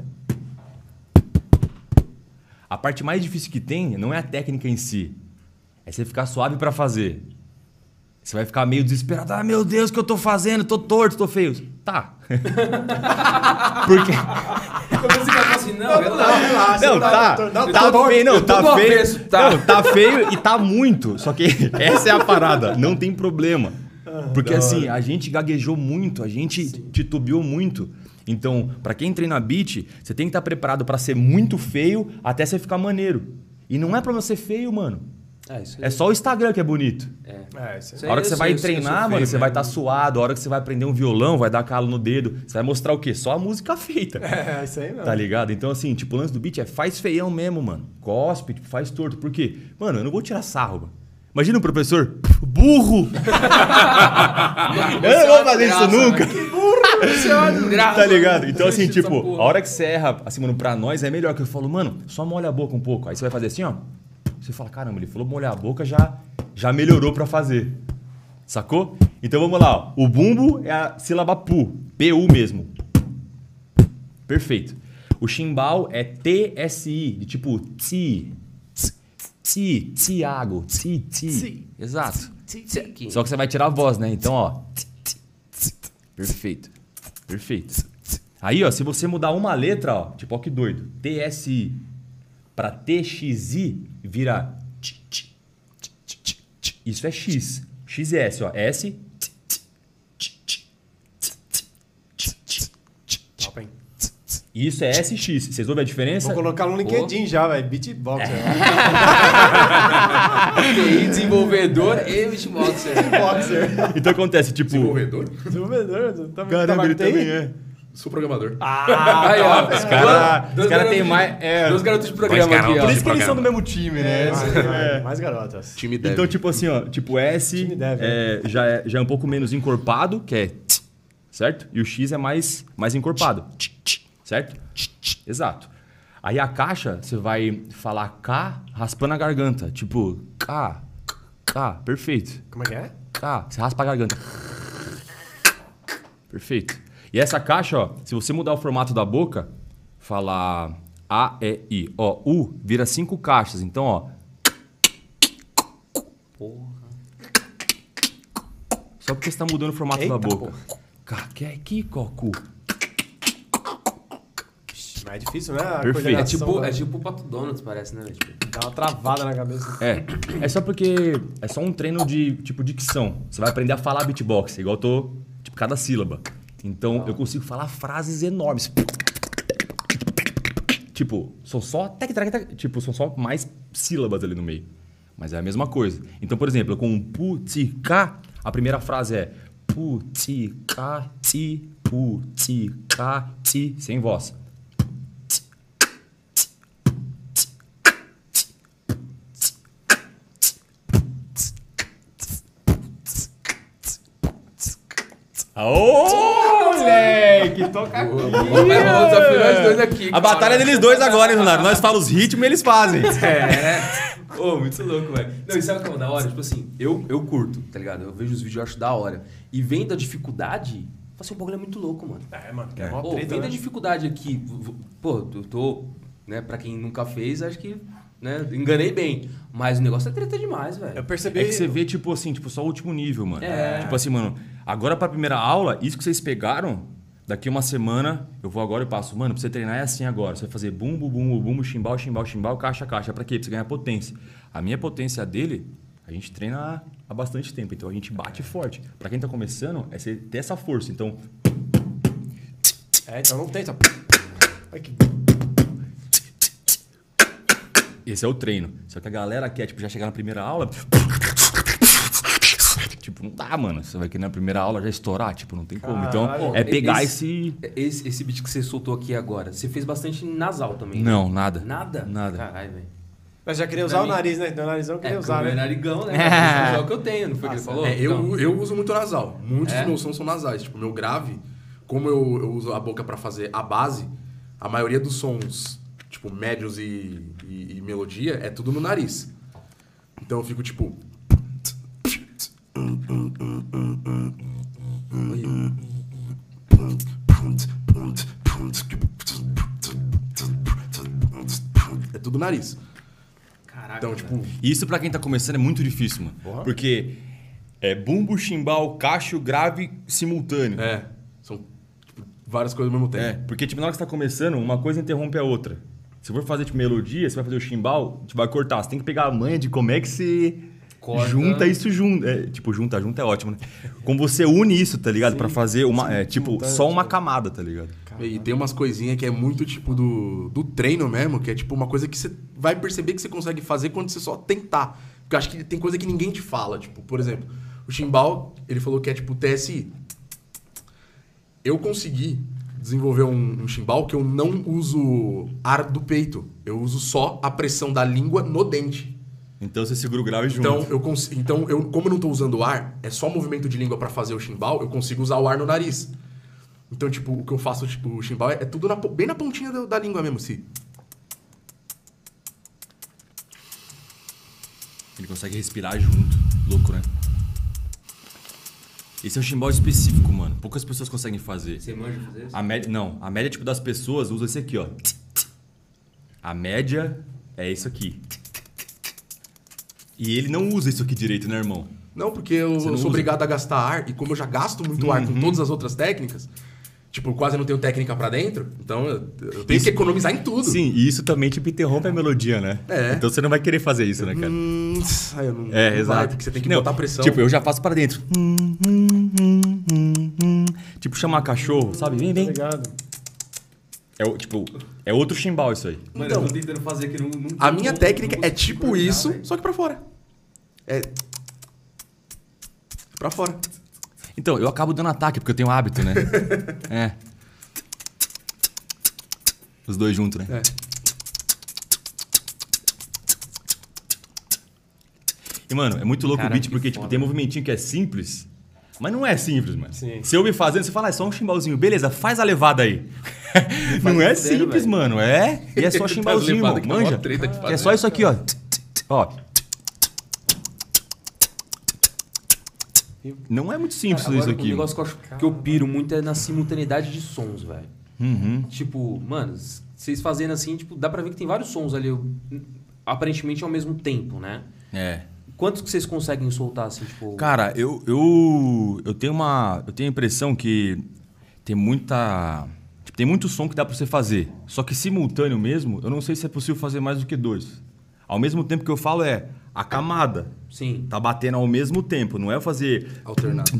Speaker 3: A parte mais difícil que tem não é a técnica em si. É você ficar suave pra fazer. Você vai ficar meio desesperado. Ah, meu Deus, o que eu tô fazendo? Tô torto, tô feio. Tá. Porque.
Speaker 4: Quando você fala assim, não, relaxa.
Speaker 1: relaxa.
Speaker 3: Não, tá.
Speaker 1: Não,
Speaker 3: Tá
Speaker 1: tô
Speaker 3: feio, não,
Speaker 4: eu tô
Speaker 3: tá feio.
Speaker 4: avesso, tá.
Speaker 3: Não, tá feio e tá muito. Só que essa é a parada. Não tem problema. Porque
Speaker 1: da
Speaker 3: assim, a gente gaguejou muito, a gente titubeou muito. Então, pra quem treina beat, você tem que estar preparado pra ser muito feio até você ficar maneiro. E não é pra você ser feio, mano.
Speaker 4: É, isso aí.
Speaker 3: É só o Instagram que é bonito.
Speaker 4: É.
Speaker 1: É, isso aí.
Speaker 3: A hora que você vai treinar,
Speaker 4: feio
Speaker 3: mano, você vai estar suado. A hora que você vai aprender um violão, vai dar calo no dedo. Você vai mostrar o quê? Só a música feita.
Speaker 1: É, isso aí mesmo.
Speaker 3: Tá ligado? Então, assim, tipo, o lance do beat é faz feião mesmo, mano. Cospe, tipo, faz torto. Por quê? Mano, eu não vou tirar sarro, mano. Imagina um professor burro. eu não vou fazer isso nunca.
Speaker 4: Você é uma desgraça.
Speaker 3: Tá ligado? Então, assim, tipo, a hora que você erra, assim, mano, pra nós é melhor que eu falo, mano, só molha a boca um pouco. Aí você vai fazer assim, ó. Você fala, caramba, ele falou molhar a boca, já, já melhorou pra fazer. Sacou? Então vamos lá, ó. O bumbo é a sílaba pu. PU mesmo. Perfeito. O chimbal é TSI, de tipo ti. Ti, Tiago, ti, ti. Exato. Só que você vai tirar a voz, né? Então, ó. Perfeito. Perfeito. Aí, ó, se você mudar uma letra, ó, tipo, ó que doido. TSI pra TXI vira. Isso é X. X é S, ó. S. Isso é SX. Vocês ouvem a diferença?
Speaker 1: Vou colocar no LinkedIn já, velho. Beatbox.
Speaker 3: É.
Speaker 1: né?
Speaker 4: TI, desenvolvedor e beatboxer.
Speaker 1: Beatboxer.
Speaker 3: Então acontece, tipo.
Speaker 2: Desenvolvedor?
Speaker 1: Desenvolvedor. Tá,
Speaker 3: Caramba, ele
Speaker 1: tá TI?
Speaker 3: também é.
Speaker 2: Sou programador.
Speaker 1: Ah,
Speaker 4: Aí, ó.
Speaker 3: Os caras cara
Speaker 4: garotos
Speaker 3: tem
Speaker 4: de-
Speaker 3: mais. É,
Speaker 4: Dois garotos de programa
Speaker 2: Dois
Speaker 4: aqui,
Speaker 2: garotos
Speaker 4: ó.
Speaker 3: por isso que eles são do mesmo time, né?
Speaker 1: é. Mais garotas.
Speaker 2: Time dev.
Speaker 3: Então, tipo assim, ó, tipo S
Speaker 1: Time dev,
Speaker 3: é, já, é, já é um pouco menos encorpado, que é tch, certo? E o X é mais, mais encorpado, tch, tch, certo? Exato. Aí a caixa, você vai falar K raspando a garganta, tipo K, K, perfeito.
Speaker 1: Como é que é?
Speaker 3: K, você raspa a garganta. Perfeito. E essa caixa, ó, se você mudar o formato da boca, falar A, E, I, O, U, vira cinco caixas. Então, ó,
Speaker 4: Porra.
Speaker 3: Só porque você tá mudando o formato
Speaker 1: Eita,
Speaker 3: da boca. Cara, que é Cocu?
Speaker 1: Mas é difícil, né? A
Speaker 3: Perfeito.
Speaker 4: É tipo, é tipo o Pato Donuts, parece, né? Tipo,
Speaker 1: Dá uma travada na cabeça.
Speaker 3: É. É só porque é só um treino de tipo dicção. Você vai aprender a falar beatbox, igual eu tô, tipo, cada sílaba. Então eu consigo falar frases enormes. Tipo, são só. tec, tec, tec, Tipo, são só mais sílabas ali no meio. Mas é a mesma coisa. Então, por exemplo, com um putica, a primeira frase é putica, ti, putica, ti, sem voz. Ô, moleque, toca aqui.
Speaker 4: Vai rolar o desafio nós dois aqui.
Speaker 3: A batalha é deles dois agora, hein, Leonardo? Nós falamos os ritmos e eles fazem.
Speaker 4: É. Ô, muito louco, velho. Não, e sabe o que é da hora? Tipo assim, eu, eu curto, tá ligado? Eu vejo os vídeos e acho da hora. E vendo a dificuldade, assim, o bagulho é muito louco, mano.
Speaker 1: É, mano, que é uma
Speaker 4: Pô,
Speaker 1: treta,
Speaker 4: vendo
Speaker 1: né?
Speaker 4: a dificuldade aqui, pô, eu tô, né, pra quem nunca fez, acho que, né, enganei bem. Mas o negócio é treta demais,
Speaker 1: Eu
Speaker 4: velho.
Speaker 1: percebi...
Speaker 3: É que você vê, tipo assim, tipo, só o último nível, mano.
Speaker 4: É.
Speaker 3: Tipo assim, mano, agora pra primeira aula, isso que vocês pegaram, daqui uma semana, eu vou agora e passo, mano, pra você treinar é assim agora. Você vai fazer bumbo, bumbo, bumbo, chimbal, chimbal, chimbal, caixa, caixa. Pra quê? Pra você ganhar potência. A minha potência dele, a gente treina há- bastante tempo, então a gente bate forte. Pra quem tá começando, é você ter essa força. Então,
Speaker 1: É, então não tenta. Ai, que...
Speaker 3: esse é o treino. Só que a galera quer, tipo, já chegar na primeira aula. Tipo, não dá, mano. Você vai querer na primeira aula já estourar, tipo, não tem como. Então,
Speaker 1: Caralho.
Speaker 3: é pegar
Speaker 4: Esse-
Speaker 3: esse.
Speaker 4: Esse, esse beat que você soltou aqui agora, você fez bastante nasal também.
Speaker 3: Não, nada.
Speaker 4: Nada?
Speaker 3: Nada.
Speaker 4: Caralho, velho.
Speaker 1: Mas já queria usar
Speaker 4: Pra
Speaker 1: o
Speaker 4: mim-
Speaker 1: nariz, né? Meu narizão eu
Speaker 4: É,
Speaker 1: queria
Speaker 4: porque
Speaker 1: usar,
Speaker 4: o meu
Speaker 1: né?
Speaker 4: narigão, né?
Speaker 3: É.
Speaker 4: É o que eu tenho, não foi o que ele falou?
Speaker 2: É, eu,
Speaker 4: Então,
Speaker 2: eu uso muito nasal. Muitos
Speaker 4: É?
Speaker 2: dos meus sons são nasais. Tipo, meu grave, como eu, eu uso a boca pra fazer a base, a maioria dos sons, tipo, médios e, e- e melodia, é tudo no nariz. Então eu fico tipo. É tudo nariz.
Speaker 4: Caraca,
Speaker 2: Então, tipo,
Speaker 3: Isso pra quem tá começando é muito difícil, mano.
Speaker 1: Porra.
Speaker 3: Porque é bumbo, chimbal, cacho, grave simultâneo.
Speaker 2: é. São tipo, várias coisas ao mesmo tempo.
Speaker 3: É, porque tipo, na hora que você tá começando, uma coisa interrompe a outra. Se for fazer tipo melodia, você vai fazer o chimbal, você vai cortar. Você tem que pegar a manha de como é que você
Speaker 4: Corta.
Speaker 3: junta isso junto. É, tipo, junta, junta é ótimo, né? Como você une isso, tá ligado? Pra fazer uma, é, tipo, só uma
Speaker 1: tipo.
Speaker 3: camada, tá ligado?
Speaker 2: E tem umas coisinhas que é muito tipo do, do treino mesmo, que é tipo uma coisa que você vai perceber que você consegue fazer quando você só tentar. Porque eu acho que tem coisa que ninguém te fala. Tipo, por exemplo, o Chimbal, ele falou que é tipo TSI. Eu consegui desenvolver um, um chimbal que eu não uso ar do peito. Eu uso só a pressão da língua no dente.
Speaker 3: Então você segura o grave junto.
Speaker 2: Então, eu cons... então eu, como eu não tô usando o ar, é só movimento de língua pra fazer o chimbal, eu consigo usar o ar no nariz. Então, tipo, o que eu faço, tipo, o chimbal é, é tudo na bem na pontinha da, da língua mesmo, se.
Speaker 3: Ele consegue respirar junto. Louco, né? Esse é um chimbal específico, mano. Poucas pessoas conseguem fazer.
Speaker 4: Você manja fazer isso?
Speaker 3: A média, não, a média tipo das pessoas usa esse aqui, ó. A média é isso aqui. E ele não usa isso aqui direito, né, irmão?
Speaker 2: Não, porque eu,
Speaker 3: não
Speaker 2: sou
Speaker 3: usa?
Speaker 2: obrigado a gastar ar, e como eu já gasto muito ar com todas as outras técnicas, tipo, eu quase não tenho técnica pra dentro, então eu, eu tenho
Speaker 3: Isso-
Speaker 2: que economizar em tudo.
Speaker 3: Sim, e isso também tipo interrompe a melodia, né?
Speaker 2: É.
Speaker 3: Então você não vai querer fazer isso, né, cara?
Speaker 2: Hum, aí eu não,
Speaker 3: É,
Speaker 2: não vai,
Speaker 3: exato.
Speaker 2: porque você tem que
Speaker 3: Não,
Speaker 2: botar pressão.
Speaker 3: Tipo, eu já faço pra dentro. Tipo, chamar cachorro, sabe? Vem, vem.
Speaker 1: Obrigado.
Speaker 3: É, tipo, é outro chimbal isso aí.
Speaker 4: Mano,
Speaker 2: Então,
Speaker 4: eu tô tentando fazer aqui, não, não
Speaker 2: A minha
Speaker 4: não-
Speaker 2: técnica
Speaker 4: não
Speaker 2: é tipo isso, só que pra fora. É. Pra fora.
Speaker 3: Então, eu acabo dando ataque, porque eu tenho hábito, né? é. Os dois juntos, né?
Speaker 2: É.
Speaker 3: E, mano, é muito louco o beat,
Speaker 4: que
Speaker 3: porque, tipo,
Speaker 4: foda.
Speaker 3: tem movimentinho que é simples, mas não é simples, mano.
Speaker 1: Sim.
Speaker 3: Se eu me fazendo, você fala, ah, é só um chimbalzinho. Beleza, faz a levada aí. Não, é simples,
Speaker 4: velho.
Speaker 3: mano. É, e é só chimbalzinho, mano. Manja. Que é só isso aqui, ó. Ó. Não é muito simples
Speaker 4: Agora,
Speaker 3: isso
Speaker 4: O
Speaker 3: aqui. mano.
Speaker 4: negócio que eu, acho que eu piro muito é na simultaneidade de sons, velho.
Speaker 3: Uhum.
Speaker 4: Tipo, mano, vocês fazendo assim, tipo, dá pra ver que tem vários sons ali, aparentemente ao mesmo tempo, né?
Speaker 3: É.
Speaker 4: Quantos que vocês conseguem soltar, assim, tipo...
Speaker 3: Cara, eu, eu, eu tenho uma. Eu tenho a impressão que tem muita. tipo, tem muito som que dá pra você fazer. Só que simultâneo mesmo, eu não sei se é possível fazer mais do que dois. Ao mesmo tempo que eu falo é a camada.
Speaker 4: Sim.
Speaker 3: Tá batendo ao mesmo tempo, não é fazer.
Speaker 2: Alternado.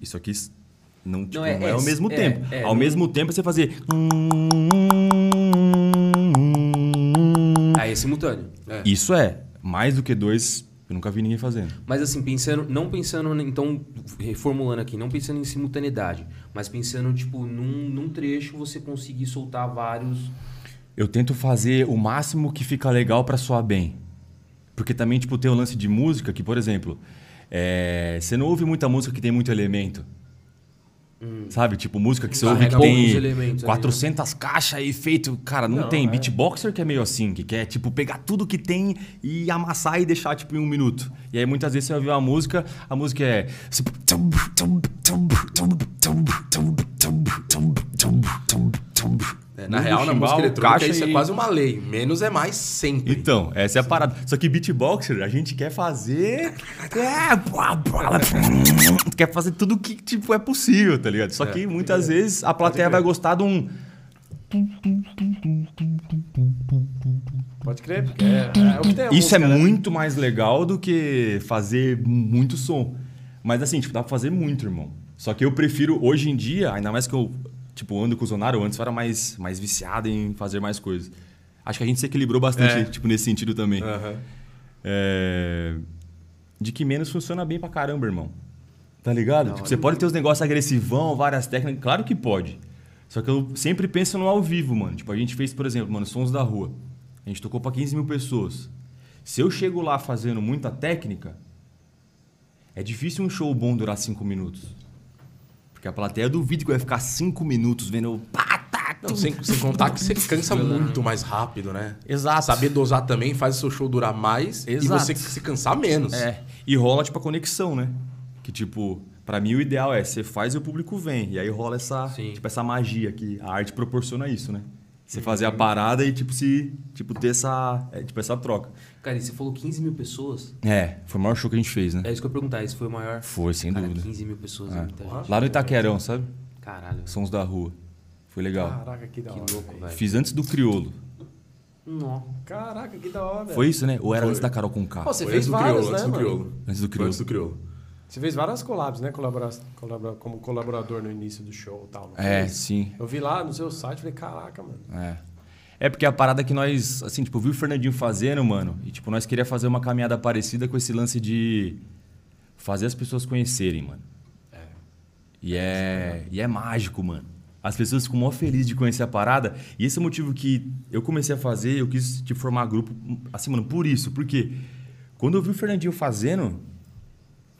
Speaker 3: Isso aqui não, tipo, não
Speaker 4: é-
Speaker 3: é,
Speaker 4: é-
Speaker 3: ao mesmo
Speaker 4: é-
Speaker 3: tempo.
Speaker 4: é,
Speaker 3: ao
Speaker 4: não-
Speaker 3: mesmo tempo você fazer.
Speaker 4: Aí é simultâneo.
Speaker 2: É.
Speaker 3: Isso é. Mais do que dois, eu nunca vi ninguém fazendo.
Speaker 4: Mas assim, pensando, não pensando, então, reformulando aqui, não pensando em simultaneidade, mas pensando, tipo, num, num trecho você conseguir soltar vários.
Speaker 3: Eu tento fazer o máximo que fica legal pra soar bem. Porque também, tipo, tem o lance de música que, por exemplo, É, você não ouve muita música que tem muito elemento. Sabe? Tipo, música que você ouve
Speaker 4: Carrega
Speaker 3: que tem
Speaker 4: elementos ali,
Speaker 3: 400 caixas e feito. Cara, não,
Speaker 1: Não,
Speaker 3: tem.
Speaker 1: é.
Speaker 3: Beatboxer que é meio assim, que quer, tipo, pegar tudo que tem e amassar e deixar, tipo, em um minuto. E aí muitas vezes você ouvir uma música, a música é.
Speaker 2: É, na real, na música eletrônica,
Speaker 3: caixa
Speaker 2: isso é
Speaker 3: e-
Speaker 2: quase uma lei. Menos é mais sempre.
Speaker 3: Então, essa é a parada. Só que beatboxer, a gente quer fazer. É, quer fazer tudo que tipo, é possível, tá ligado? Só que muitas vezes a plateia vai gostar de um.
Speaker 1: Pode crer, porque é, é o que tem
Speaker 3: Isso é
Speaker 1: música, né?
Speaker 3: muito mais legal do que fazer muito som. Mas assim, tipo, dá pra fazer muito, irmão. Só que eu prefiro, hoje em dia, ainda mais que eu, tipo, ando com o Zonaro, antes eu era mais, mais viciado em fazer mais coisas. Acho que a gente se equilibrou bastante,
Speaker 2: É.
Speaker 3: tipo, nesse sentido também.
Speaker 2: Aham.
Speaker 3: É, De que menos funciona bem pra caramba, irmão. Tá ligado? Tipo, você pode ter os negócios agressivão, várias técnicas. Claro que pode. Só que eu sempre penso no ao vivo, mano. Tipo, a gente fez, por exemplo, mano, Sons da Rua. A gente tocou pra 15 mil pessoas. Se eu chego lá fazendo muita técnica, é difícil um show bom durar 5 minutos. Porque a plateia duvida que vai ficar 5 minutos vendo. Pá, tá,
Speaker 2: Não, sem, sem contar que você cansa muito mais rápido, né?
Speaker 3: Exato.
Speaker 2: Saber dosar também faz o seu show durar mais
Speaker 3: Exato.
Speaker 2: e você se cansar menos.
Speaker 3: É. E rola, tipo, a conexão, né? Que, tipo, pra mim o ideal é você faz e o público vem. E aí rola essa,
Speaker 4: Sim.
Speaker 3: tipo, essa magia que a arte proporciona isso, né? Você fazer a parada e, tipo, se. Tipo, ter essa. é, tipo, essa troca.
Speaker 4: Cara, e você falou 15 mil pessoas?
Speaker 3: É, foi o maior show que a gente fez, né?
Speaker 4: É isso que eu ia perguntar, esse foi o maior?
Speaker 3: Foi, sem
Speaker 4: Cara,
Speaker 3: dúvida.
Speaker 4: 15 mil pessoas é, muita gente.
Speaker 3: Lá no Itaquerão, sabe?
Speaker 4: Caralho,
Speaker 3: Sons da rua. Foi legal.
Speaker 1: Caraca, que da
Speaker 4: que
Speaker 1: hora.
Speaker 4: louco,
Speaker 1: velho.
Speaker 4: velho.
Speaker 3: Fiz antes do Criolo.
Speaker 4: Nó.
Speaker 1: Caraca, que da hora.
Speaker 3: Foi isso, né? Ou era
Speaker 2: Foi.
Speaker 3: antes da Carol com K?
Speaker 1: Pô, você
Speaker 2: Foi
Speaker 1: fez
Speaker 2: antes do
Speaker 1: vários,
Speaker 2: crioulo,
Speaker 1: né,
Speaker 2: antes do
Speaker 1: mano?
Speaker 2: crioulo.
Speaker 3: Antes do Criolo.
Speaker 2: Antes do crioulo.
Speaker 1: Você fez várias collabs, né? Colabora, colabora, como colaborador no início do show e tal. não
Speaker 3: É,
Speaker 1: fez?
Speaker 3: sim.
Speaker 1: Eu vi lá no seu site e falei, caraca, mano.
Speaker 3: É. É porque a parada que nós, assim, tipo, viu o Fernandinho fazendo, mano, e tipo, nós queria fazer uma caminhada parecida com esse lance de fazer as pessoas conhecerem, mano. E é, e é mágico, mano. As pessoas ficam mó felizes de conhecer a parada. E esse é o motivo que eu comecei a fazer, eu quis tipo, formar grupo, assim, mano, por isso. Porque quando eu vi o Fernandinho fazendo,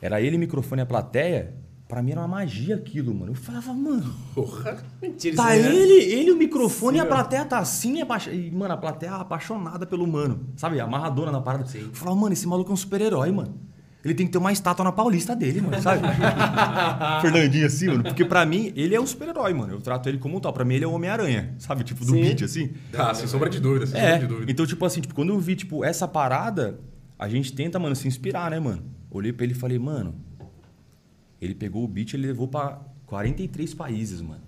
Speaker 3: era ele, microfone e a plateia, pra mim era uma magia aquilo, mano. Eu falava, mano,
Speaker 2: Porra.
Speaker 1: Mentira,
Speaker 3: Tá
Speaker 1: isso aí, né?
Speaker 3: ele, ele, o microfone
Speaker 1: Sim,
Speaker 3: e a plateia tá assim, e, mano, a plateia apaixonada pelo mano. Sabe, amarradona na parada.
Speaker 4: Sim.
Speaker 3: Eu falava, mano, esse maluco é um super-herói, mano. Ele tem que ter uma estátua na Paulista dele, mano, sabe? Fernandinho assim, mano. Porque pra mim, ele é um super-herói, mano. Eu trato ele como um tal. Pra mim, ele é o Homem-Aranha, sabe? Tipo, do
Speaker 1: Sim.
Speaker 3: beat, assim.
Speaker 2: Ah, sem sombra de dúvida, sem
Speaker 3: É,
Speaker 2: sombra de dúvida.
Speaker 3: então, tipo assim, tipo, quando eu vi, tipo, essa parada, a gente tenta, mano, se inspirar, né, mano? Olhei pra ele e falei, mano, ele pegou o beat e ele levou pra 43 países, mano.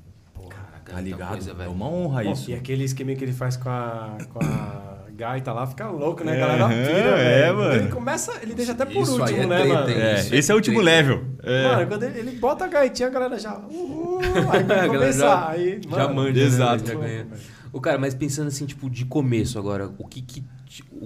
Speaker 4: Caraca,
Speaker 3: Tá ligado?
Speaker 4: coisa,
Speaker 3: é uma honra
Speaker 1: Pô,
Speaker 3: isso.
Speaker 1: E aquele esqueminha que ele faz com a, com a gaita lá fica louco, né? A
Speaker 3: É,
Speaker 1: galera
Speaker 3: aham,
Speaker 1: pira,
Speaker 3: é,
Speaker 1: velho.
Speaker 3: mano.
Speaker 1: Ele começa, ele deixa até por
Speaker 2: Isso aí
Speaker 1: último,
Speaker 2: é
Speaker 1: né,
Speaker 2: treta,
Speaker 1: mano?
Speaker 3: É,
Speaker 2: Isso é
Speaker 3: esse é o último
Speaker 2: treta.
Speaker 3: level. É.
Speaker 1: Mano, quando ele, ele bota a gaitinha, a galera já. Uhul, aí vai começar.
Speaker 4: já-
Speaker 1: aí,
Speaker 4: Já
Speaker 1: mano,
Speaker 4: manja,
Speaker 3: exato.
Speaker 4: né? Já ganha. O cara, mas pensando assim, tipo, de começo agora, o que que.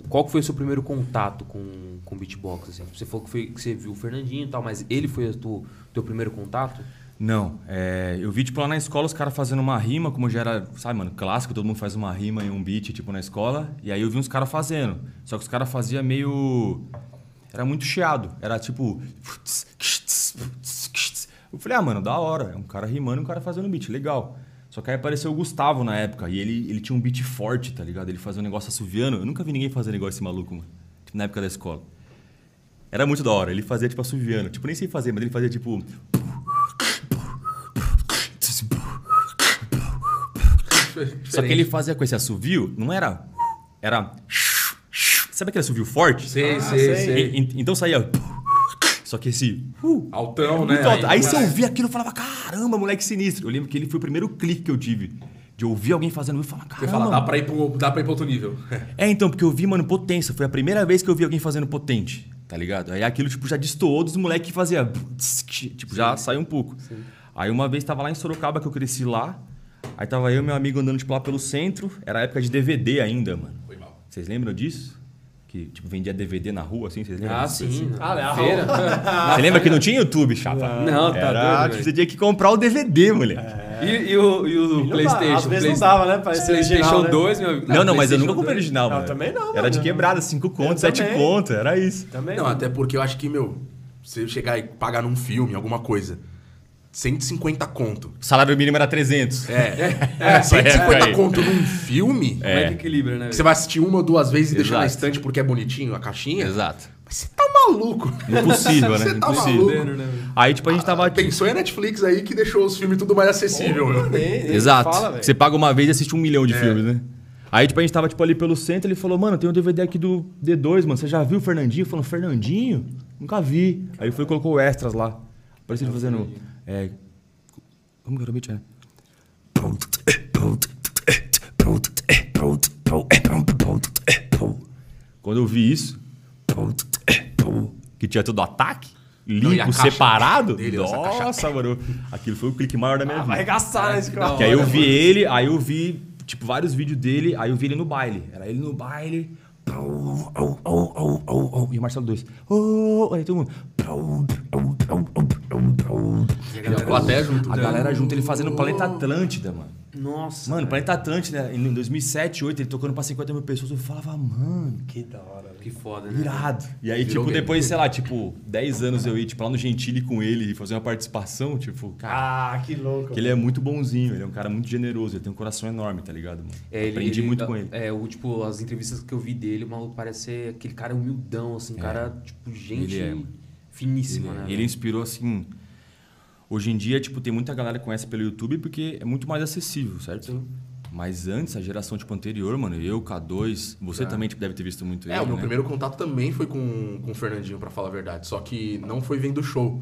Speaker 4: Qual foi o seu primeiro contato com, com beatbox? Assim? Você falou que, foi, que você viu o Fernandinho e tal, mas ele foi o teu, teu primeiro contato?
Speaker 3: Não, é, eu vi, tipo, lá na escola os caras fazendo uma rima, como já era, sabe, mano, clássico, todo mundo faz uma rima e um beat, tipo, na escola. E aí eu vi uns caras fazendo. Só que os caras faziam meio. Era muito chiado. Era tipo. Eu falei, ah, mano, da hora. É um cara rimando e um cara fazendo beat, legal. Só que aí apareceu o Gustavo na época e ele, ele tinha um beat forte, tá ligado? Ele fazia um negócio assoviano. Eu nunca vi ninguém fazer negócio esse maluco, mano. Tipo, na época da escola. Era muito da hora. Ele fazia tipo assoviano. Tipo, nem sei fazer, mas ele fazia tipo. Só que ele fazia com esse assovio, não era. Era. Sabe aquele assovio forte?
Speaker 2: Sei,
Speaker 1: Ah.
Speaker 3: E- e- então saía. Só que esse.
Speaker 2: Altão, né?
Speaker 3: Alto. Aí você ouvia aquilo e falava, caramba, moleque sinistro. Eu lembro que ele foi o primeiro clique que eu tive. De ouvir alguém fazendo e falar,
Speaker 2: Você
Speaker 3: caramba.
Speaker 2: fala, dá pra, ir pro, dá pra ir pro outro nível.
Speaker 3: É, então, porque eu vi, mano, potência. Foi a primeira vez que eu vi alguém fazendo potente, tá ligado? Aí aquilo, tipo, já destoou dos moleques que fazia. Tipo, já saiu um pouco. Aí uma vez tava lá em Sorocaba, que eu cresci lá. Aí tava eu e meu amigo andando, tipo, lá pelo centro. Era época de DVD ainda, mano.
Speaker 2: Foi mal.
Speaker 3: Vocês lembram disso? Que, tipo, vendia DVD na rua, assim? Vocês lembram
Speaker 4: Ah, sim.
Speaker 1: Ah,
Speaker 4: na
Speaker 1: não.
Speaker 4: feira.
Speaker 3: Você lembra que não tinha YouTube, chapa?
Speaker 4: Não, tá
Speaker 3: Era,
Speaker 4: doido,
Speaker 3: tipo, você tinha que comprar o DVD, moleque.
Speaker 4: E, e o, e o
Speaker 1: E não dá,
Speaker 4: PlayStation?
Speaker 1: Às vezes não dava, né? Pra ser
Speaker 4: PlayStation
Speaker 1: original, né?
Speaker 4: 2, meu amigo.
Speaker 3: Não, não, mas eu nunca
Speaker 4: PlayStation
Speaker 3: comprei
Speaker 4: 2.
Speaker 3: original,
Speaker 1: Não,
Speaker 3: mano.
Speaker 1: também não,
Speaker 3: Era de quebrada, 5 conto,
Speaker 1: Eu
Speaker 3: 7
Speaker 1: também.
Speaker 3: conto, era isso.
Speaker 1: Também
Speaker 2: Não, até porque eu acho que, meu, você chegar e pagar num filme, alguma coisa, 150 conto.
Speaker 3: O salário mínimo era 300.
Speaker 2: É, é 150
Speaker 3: aí.
Speaker 2: conto num filme,
Speaker 4: Como é que equilibra, né?
Speaker 2: que você vai assistir uma ou duas vezes e deixar na
Speaker 3: Exato.
Speaker 2: estante porque é bonitinho a caixinha.
Speaker 3: Exato.
Speaker 2: Mas você tá maluco.
Speaker 3: Impossível, né?
Speaker 2: Você tá
Speaker 3: Impossível.
Speaker 2: maluco.
Speaker 4: né?
Speaker 3: Aí, tipo, a gente tava.
Speaker 2: Pensou em a Netflix aí que deixou os filmes tudo mais acessível, meu.
Speaker 1: Nem- nem
Speaker 3: Exato.
Speaker 1: fala,
Speaker 3: você paga uma vez e assiste um milhão
Speaker 2: É.
Speaker 3: de filmes, né? Aí, tipo, a gente tava, tipo, ali pelo centro, ele falou, mano, tem um DVD aqui do D2, mano. Você já viu o Fernandinho? Falando, Fernandinho? Nunca vi. Aí foi e colocou o extras lá. Parecia ele fazendo. É. Como que era o beat, né? Quando eu vi isso, que tinha todo ataque, limpo, separado,
Speaker 2: dele,
Speaker 3: nossa, mano, aquilo foi o clique maior da minha
Speaker 1: Ah, vai
Speaker 3: vida.
Speaker 1: arregaçar nesse
Speaker 4: da
Speaker 3: Que aí eu vi ele, aí eu vi, tipo, vários vídeos dele, aí eu vi ele no baile. Era ele no baile. E o Marcelo 2. Oh, aí todo mundo. Pau.
Speaker 2: E a plateia junto.
Speaker 3: A galera junto, ele fazendo Planeta Atlântida, mano.
Speaker 4: Nossa.
Speaker 3: Mano, Planeta Atlântida, em 2007, 2008, ele tocando pra 50 mil pessoas. Eu falava, mano,
Speaker 1: Que da hora.
Speaker 4: Que foda, né?
Speaker 3: irado. E aí,
Speaker 2: Virou
Speaker 3: tipo,
Speaker 2: game.
Speaker 3: depois, sei lá, tipo, 10 anos eu ir, tipo, lá no Gentili com ele e fazer uma participação, tipo, cara.
Speaker 1: Ah, que louco.
Speaker 3: Porque ele é muito bonzinho, ele é um cara muito generoso, ele tem um coração enorme, tá ligado, mano?
Speaker 4: É, ele-
Speaker 3: Aprendi
Speaker 4: ele-
Speaker 3: muito com ele.
Speaker 4: É, o, tipo, as entrevistas que eu vi dele, o maluco parece ser aquele cara humildão, assim, cara, tipo, gente
Speaker 3: Ele é,
Speaker 4: finíssima,
Speaker 3: Ele,
Speaker 4: né?
Speaker 3: ele inspirou assim. Hoje em dia, tipo, tem muita galera que conhece pelo YouTube porque é muito mais acessível, certo? Mas antes, a geração tipo anterior, mano, eu, K2, você também tipo, deve ter visto muito
Speaker 2: É,
Speaker 3: ele.
Speaker 2: o meu
Speaker 3: né?
Speaker 2: primeiro contato também foi com, com o Fernandinho, pra falar a verdade. Só que não foi vendo o show.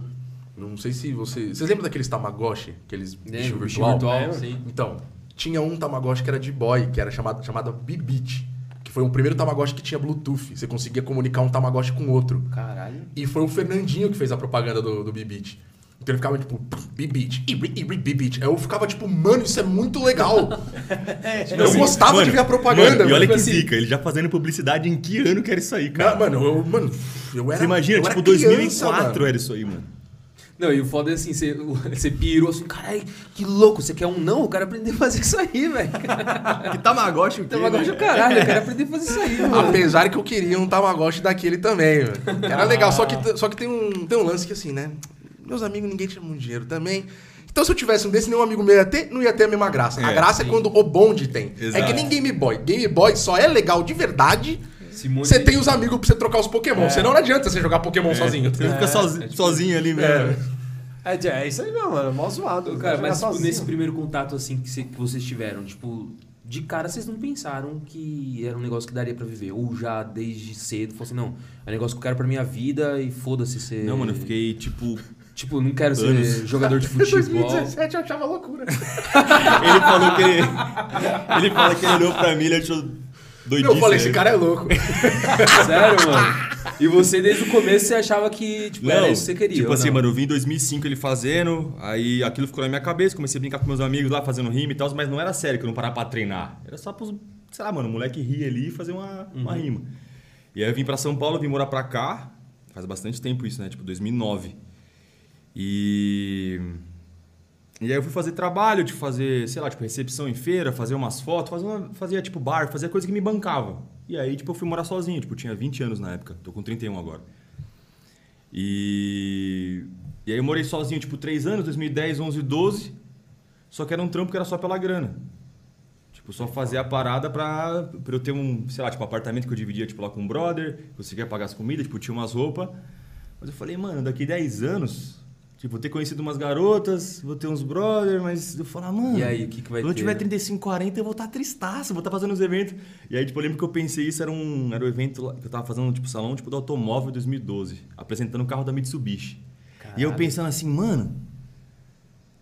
Speaker 2: Não sei se você. Vocês lembram daqueles Tamagotchi? Aqueles
Speaker 4: É,
Speaker 2: bicho
Speaker 4: o bicho
Speaker 2: virtual?
Speaker 4: virtual,
Speaker 1: É,
Speaker 4: sim.
Speaker 2: Então, tinha um Tamagotchi que era de boy, que era chamado, chamado Bibit. Que foi o primeiro Tamagotchi que tinha Bluetooth. Você conseguia comunicar um Tamagotchi com outro.
Speaker 4: Caralho.
Speaker 2: E foi o Fernandinho que fez a propaganda do, do Bibit. Então ele ficava tipo, Bibit, Bibit. Aí eu ficava tipo, mano, isso é muito legal. eu gostava
Speaker 3: Mano,
Speaker 2: de ver a propaganda.
Speaker 3: mano, e olha que
Speaker 2: Assim,
Speaker 3: zica, ele já fazendo publicidade em que ano que era isso aí, cara?
Speaker 2: Não, mano, eu, mano, eu era.
Speaker 3: Você imagina,
Speaker 2: eu
Speaker 3: tipo,
Speaker 2: era criança,
Speaker 3: 2004
Speaker 2: mano.
Speaker 3: era isso aí, mano.
Speaker 4: Não, e o foda é assim, você, você pirou assim, caralho, que louco, você quer um não? Eu quero aprender a fazer isso aí, velho.
Speaker 3: Que Tamagotchi o quê?
Speaker 4: Agora
Speaker 3: né?
Speaker 4: o caralho, eu quero aprender a fazer isso aí, mano.
Speaker 2: Apesar que eu queria um Tamagotchi daquele também, velho. Era legal, só que, só que tem, um, tem um lance que assim, né? Meus amigos, ninguém tinha muito dinheiro também. Então, se eu tivesse um desse, nenhum amigo meu ia ter, não ia ter a mesma graça. a
Speaker 3: É,
Speaker 2: graça é quando o bonde tem. É
Speaker 3: Exato.
Speaker 2: que nem Game Boy. Game Boy só é legal de verdade. Você tem os amigos pra você trocar os Pokémon. Senão não adianta você jogar Pokémon sozinho.
Speaker 3: Você fica sozinho, sozinho ali mesmo.
Speaker 1: É, é isso aí mesmo, mano. É mó zoado.
Speaker 4: Cara, mas tipo, nesse primeiro contato assim que, cê- que vocês tiveram, tipo, de cara vocês não pensaram que era um negócio que daria pra viver? Ou já desde cedo, falou assim, não, é um negócio que eu quero pra minha vida e foda-se ser.
Speaker 3: Não, mano, eu fiquei tipo.
Speaker 4: Tipo, não quero ser
Speaker 3: Anos.
Speaker 4: jogador de futebol.
Speaker 2: 2017 eu achava loucura.
Speaker 3: Ele falou que ele. Ele fala que ele olhou pra mim, ele achou doidinho.
Speaker 2: Eu falei, esse
Speaker 3: sério.
Speaker 2: cara é louco.
Speaker 4: Sério, mano? E você, desde o começo, você achava que, tipo, era isso que você queria.
Speaker 3: Tipo assim,
Speaker 4: não?
Speaker 3: mano, eu vim em 2005 ele fazendo, aí aquilo ficou na minha cabeça, comecei a brincar com meus amigos lá, fazendo rima e tal, mas não era sério, que eu não parava pra treinar. Era só pros, sei lá, mano, o moleque rir ali e fazer uma, uma
Speaker 4: Uhum.
Speaker 3: rima. E aí eu vim pra São Paulo, vim morar pra cá, faz bastante tempo isso, né? Tipo, 2009. E... E aí eu fui fazer trabalho, tipo, fazer, sei lá, tipo, recepção em feira, fazer umas fotos, fazer uma, fazia, tipo, bar, fazia coisa que me bancava. E aí, tipo, eu fui morar sozinho, tipo, tinha 20 anos na época, tô com 31 agora. E... E aí eu morei sozinho, tipo, 3 anos, 2010, 11, 12, só que era um trampo que era só pela grana. Tipo, só fazer a parada pra, pra eu ter um, sei lá, tipo, apartamento que eu dividia, tipo, lá com um brother, conseguia pagar as comidas, tipo, tinha umas roupas. Mas eu falei, mano, daqui 10 anos, tipo, vou ter conhecido umas garotas, vou ter uns brother, mas eu falar, mano.
Speaker 4: E aí, o que que vai
Speaker 3: Quando eu
Speaker 4: ter,
Speaker 3: tiver
Speaker 4: né?
Speaker 3: 35, 40, eu vou estar tristaço, vou estar fazendo os eventos. E aí, tipo, eu lembro que eu pensei isso, era um, era um evento que eu tava fazendo, tipo, salão, tipo, do automóvel 2012, apresentando o carro da Mitsubishi. E eu pensando assim, mano,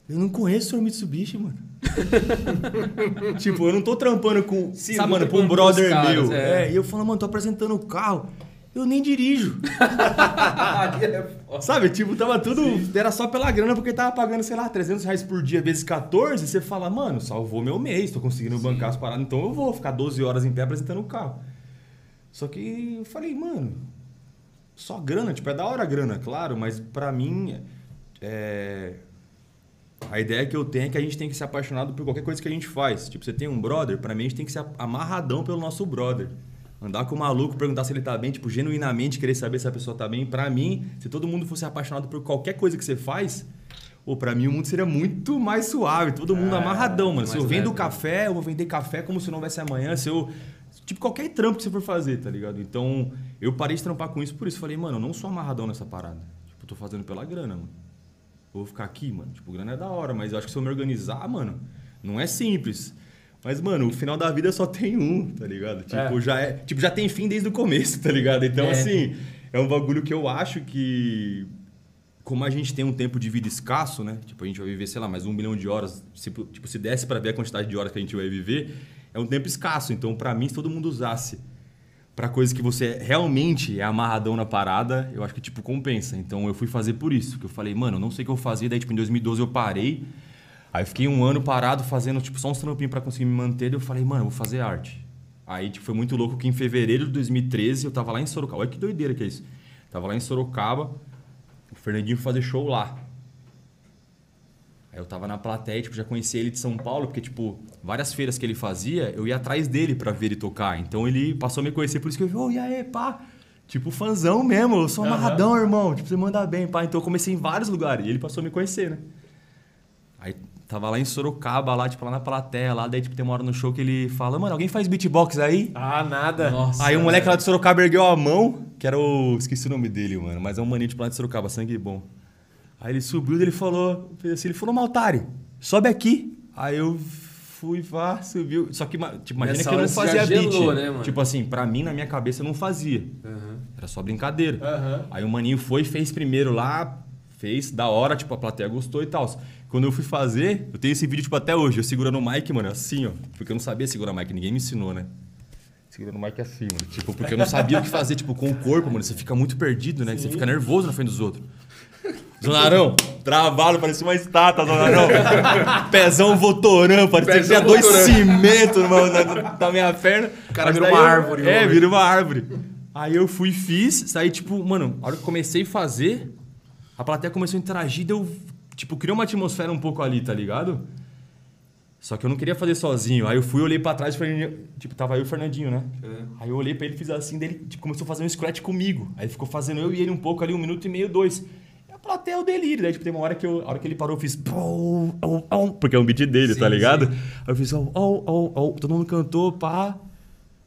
Speaker 3: eu não conheço o senhor Mitsubishi, mano. tipo, eu não tô trampando com,
Speaker 4: Sim,
Speaker 3: sabe, mano,
Speaker 4: tá
Speaker 3: pra um
Speaker 4: com os
Speaker 3: brother
Speaker 4: caras,
Speaker 3: meu.
Speaker 4: é.
Speaker 3: É, e eu falo, mano, tô apresentando o carro, eu nem dirijo.
Speaker 4: é
Speaker 3: Sabe, tipo, tava tudo. Era só pela grana, porque tava pagando, sei lá, 300 reais por dia vezes 14. E você fala, mano, salvou meu mês, tô conseguindo bancar as paradas, então eu vou ficar 12 horas em pé apresentando o carro. Só que eu falei, mano, só grana, tipo, é da hora a grana, claro, mas pra mim, é. A ideia que eu tenho é que a gente tem que ser apaixonado por qualquer coisa que a gente faz. Tipo, você tem um brother, pra mim a gente tem que ser amarradão pelo nosso brother. Andar com o maluco, perguntar se ele tá bem, tipo, genuinamente querer saber se a pessoa tá bem. Pra mim, se todo mundo fosse apaixonado por qualquer coisa que você faz, pô, pra mim o mundo seria muito mais suave. Todo mundo amarradão, mano. Se eu vendo
Speaker 4: leve,
Speaker 3: café, eu vou vender café como se não houvesse amanhã. Se eu. Tipo, qualquer trampo que você for fazer, tá ligado? Então, eu parei de trampar com isso por isso. Falei, mano, eu não sou amarradão nessa parada. Tipo, eu tô fazendo pela grana, mano. Eu vou ficar aqui, mano. Tipo, grana é da hora, mas eu acho que se eu me organizar, mano, não é simples. Mas, mano, o final da vida só tem um, tá ligado? Tipo,
Speaker 1: É.
Speaker 3: já é, tipo, já tem fim desde o começo, tá ligado? Então,
Speaker 4: É.
Speaker 3: assim, é um bagulho que eu acho que como a gente tem um tempo de vida escasso, né? Tipo, a gente vai viver, sei lá, mais um milhão de horas. Se, tipo, se desse para ver a quantidade de horas que a gente vai viver, é um tempo escasso. Então, para mim, se todo mundo usasse para coisa que você realmente é amarradão na parada, eu acho que, tipo, compensa. Então, eu fui fazer por isso. Que eu falei, mano, eu não sei o que eu fazia. Daí, tipo, em 2012 eu parei. Aí, eu fiquei um ano parado fazendo, tipo, só uns trampinhos para conseguir me manter. Daí eu falei, mano, eu vou fazer arte. Aí, tipo, foi muito louco que em fevereiro de 2013 eu tava lá em Sorocaba. Olha que doideira que é isso. Tava lá em Sorocaba, o Fernandinho foi fazer show lá. Aí eu tava na plateia, tipo, já conhecia ele de São Paulo, porque, tipo, várias feiras que ele fazia, eu ia atrás dele pra ver ele tocar. Então ele passou a me conhecer, por isso que eu vi, ô, e aí, pá? Tipo, fãzão mesmo, eu sou amarradão, irmão. Tipo, você manda bem, pá. Então eu comecei em vários lugares e ele passou a me conhecer, né? Aí tava lá em Sorocaba, lá, tipo, lá na plateia, lá, daí, tipo, tem uma hora no show que ele fala, mano, alguém faz beatbox aí?
Speaker 1: Ah, nada.
Speaker 4: Nossa.
Speaker 3: Aí o moleque lá de Sorocaba ergueu a mão, que era o. Esqueci o nome dele, mano, mas é um maninho de lá de Sorocaba, sangue bom. Aí ele subiu e ele falou, fez assim, ele falou, Maltari, sobe aqui. Aí eu fui, vá, subiu. Só que, tipo, imagina
Speaker 4: Nessa
Speaker 3: que eu não fazia beat.
Speaker 4: gelou, né, mano?
Speaker 3: Tipo assim, pra mim, na minha cabeça, eu não fazia.
Speaker 4: Aham.
Speaker 3: Era só brincadeira.
Speaker 1: Aham.
Speaker 3: Aí o maninho foi, fez primeiro lá, fez, da hora, tipo, a plateia gostou e tal. Quando eu fui fazer, eu tenho esse vídeo, tipo, até hoje, eu segurando o mic, mano, assim, ó. Porque eu não sabia segurar o mic, ninguém me ensinou, né? Segurando o mic assim, mano. Tipo, porque eu não sabia o que fazer, tipo, com o corpo, mano. Você fica muito perdido, né? Você fica nervoso na frente dos outros. Zonarão, travado, parecia uma estátua, Zonarão. Pezão votorão, parecia que
Speaker 2: Pezão
Speaker 3: tinha dois cimentos na, na, na minha perna.
Speaker 2: O cara
Speaker 3: daí
Speaker 2: uma
Speaker 3: eu-
Speaker 2: árvore,
Speaker 3: É, vira uma árvore. Aí eu fui, fiz, saí, tipo, mano, a hora que eu comecei a fazer, a plateia começou a interagir, deu, tipo, criou uma atmosfera um pouco ali, tá ligado? Só que eu não queria fazer sozinho. Aí eu fui, olhei pra trás, Fernandinho, tipo, tava eu e o Fernandinho, né? Aí eu olhei pra ele, fiz assim, daí ele tipo, começou a fazer um scratch comigo. Aí ficou fazendo eu e ele um pouco ali, um minuto e meio, dois. E a plateia é o delírio. Daí, tipo, tem uma hora que eu, a hora que ele parou, eu fiz. Porque é um beat dele,
Speaker 4: Sim,
Speaker 3: tá ligado?
Speaker 4: sim.
Speaker 3: Aí eu fiz. Au, au, au. Todo mundo cantou, pá.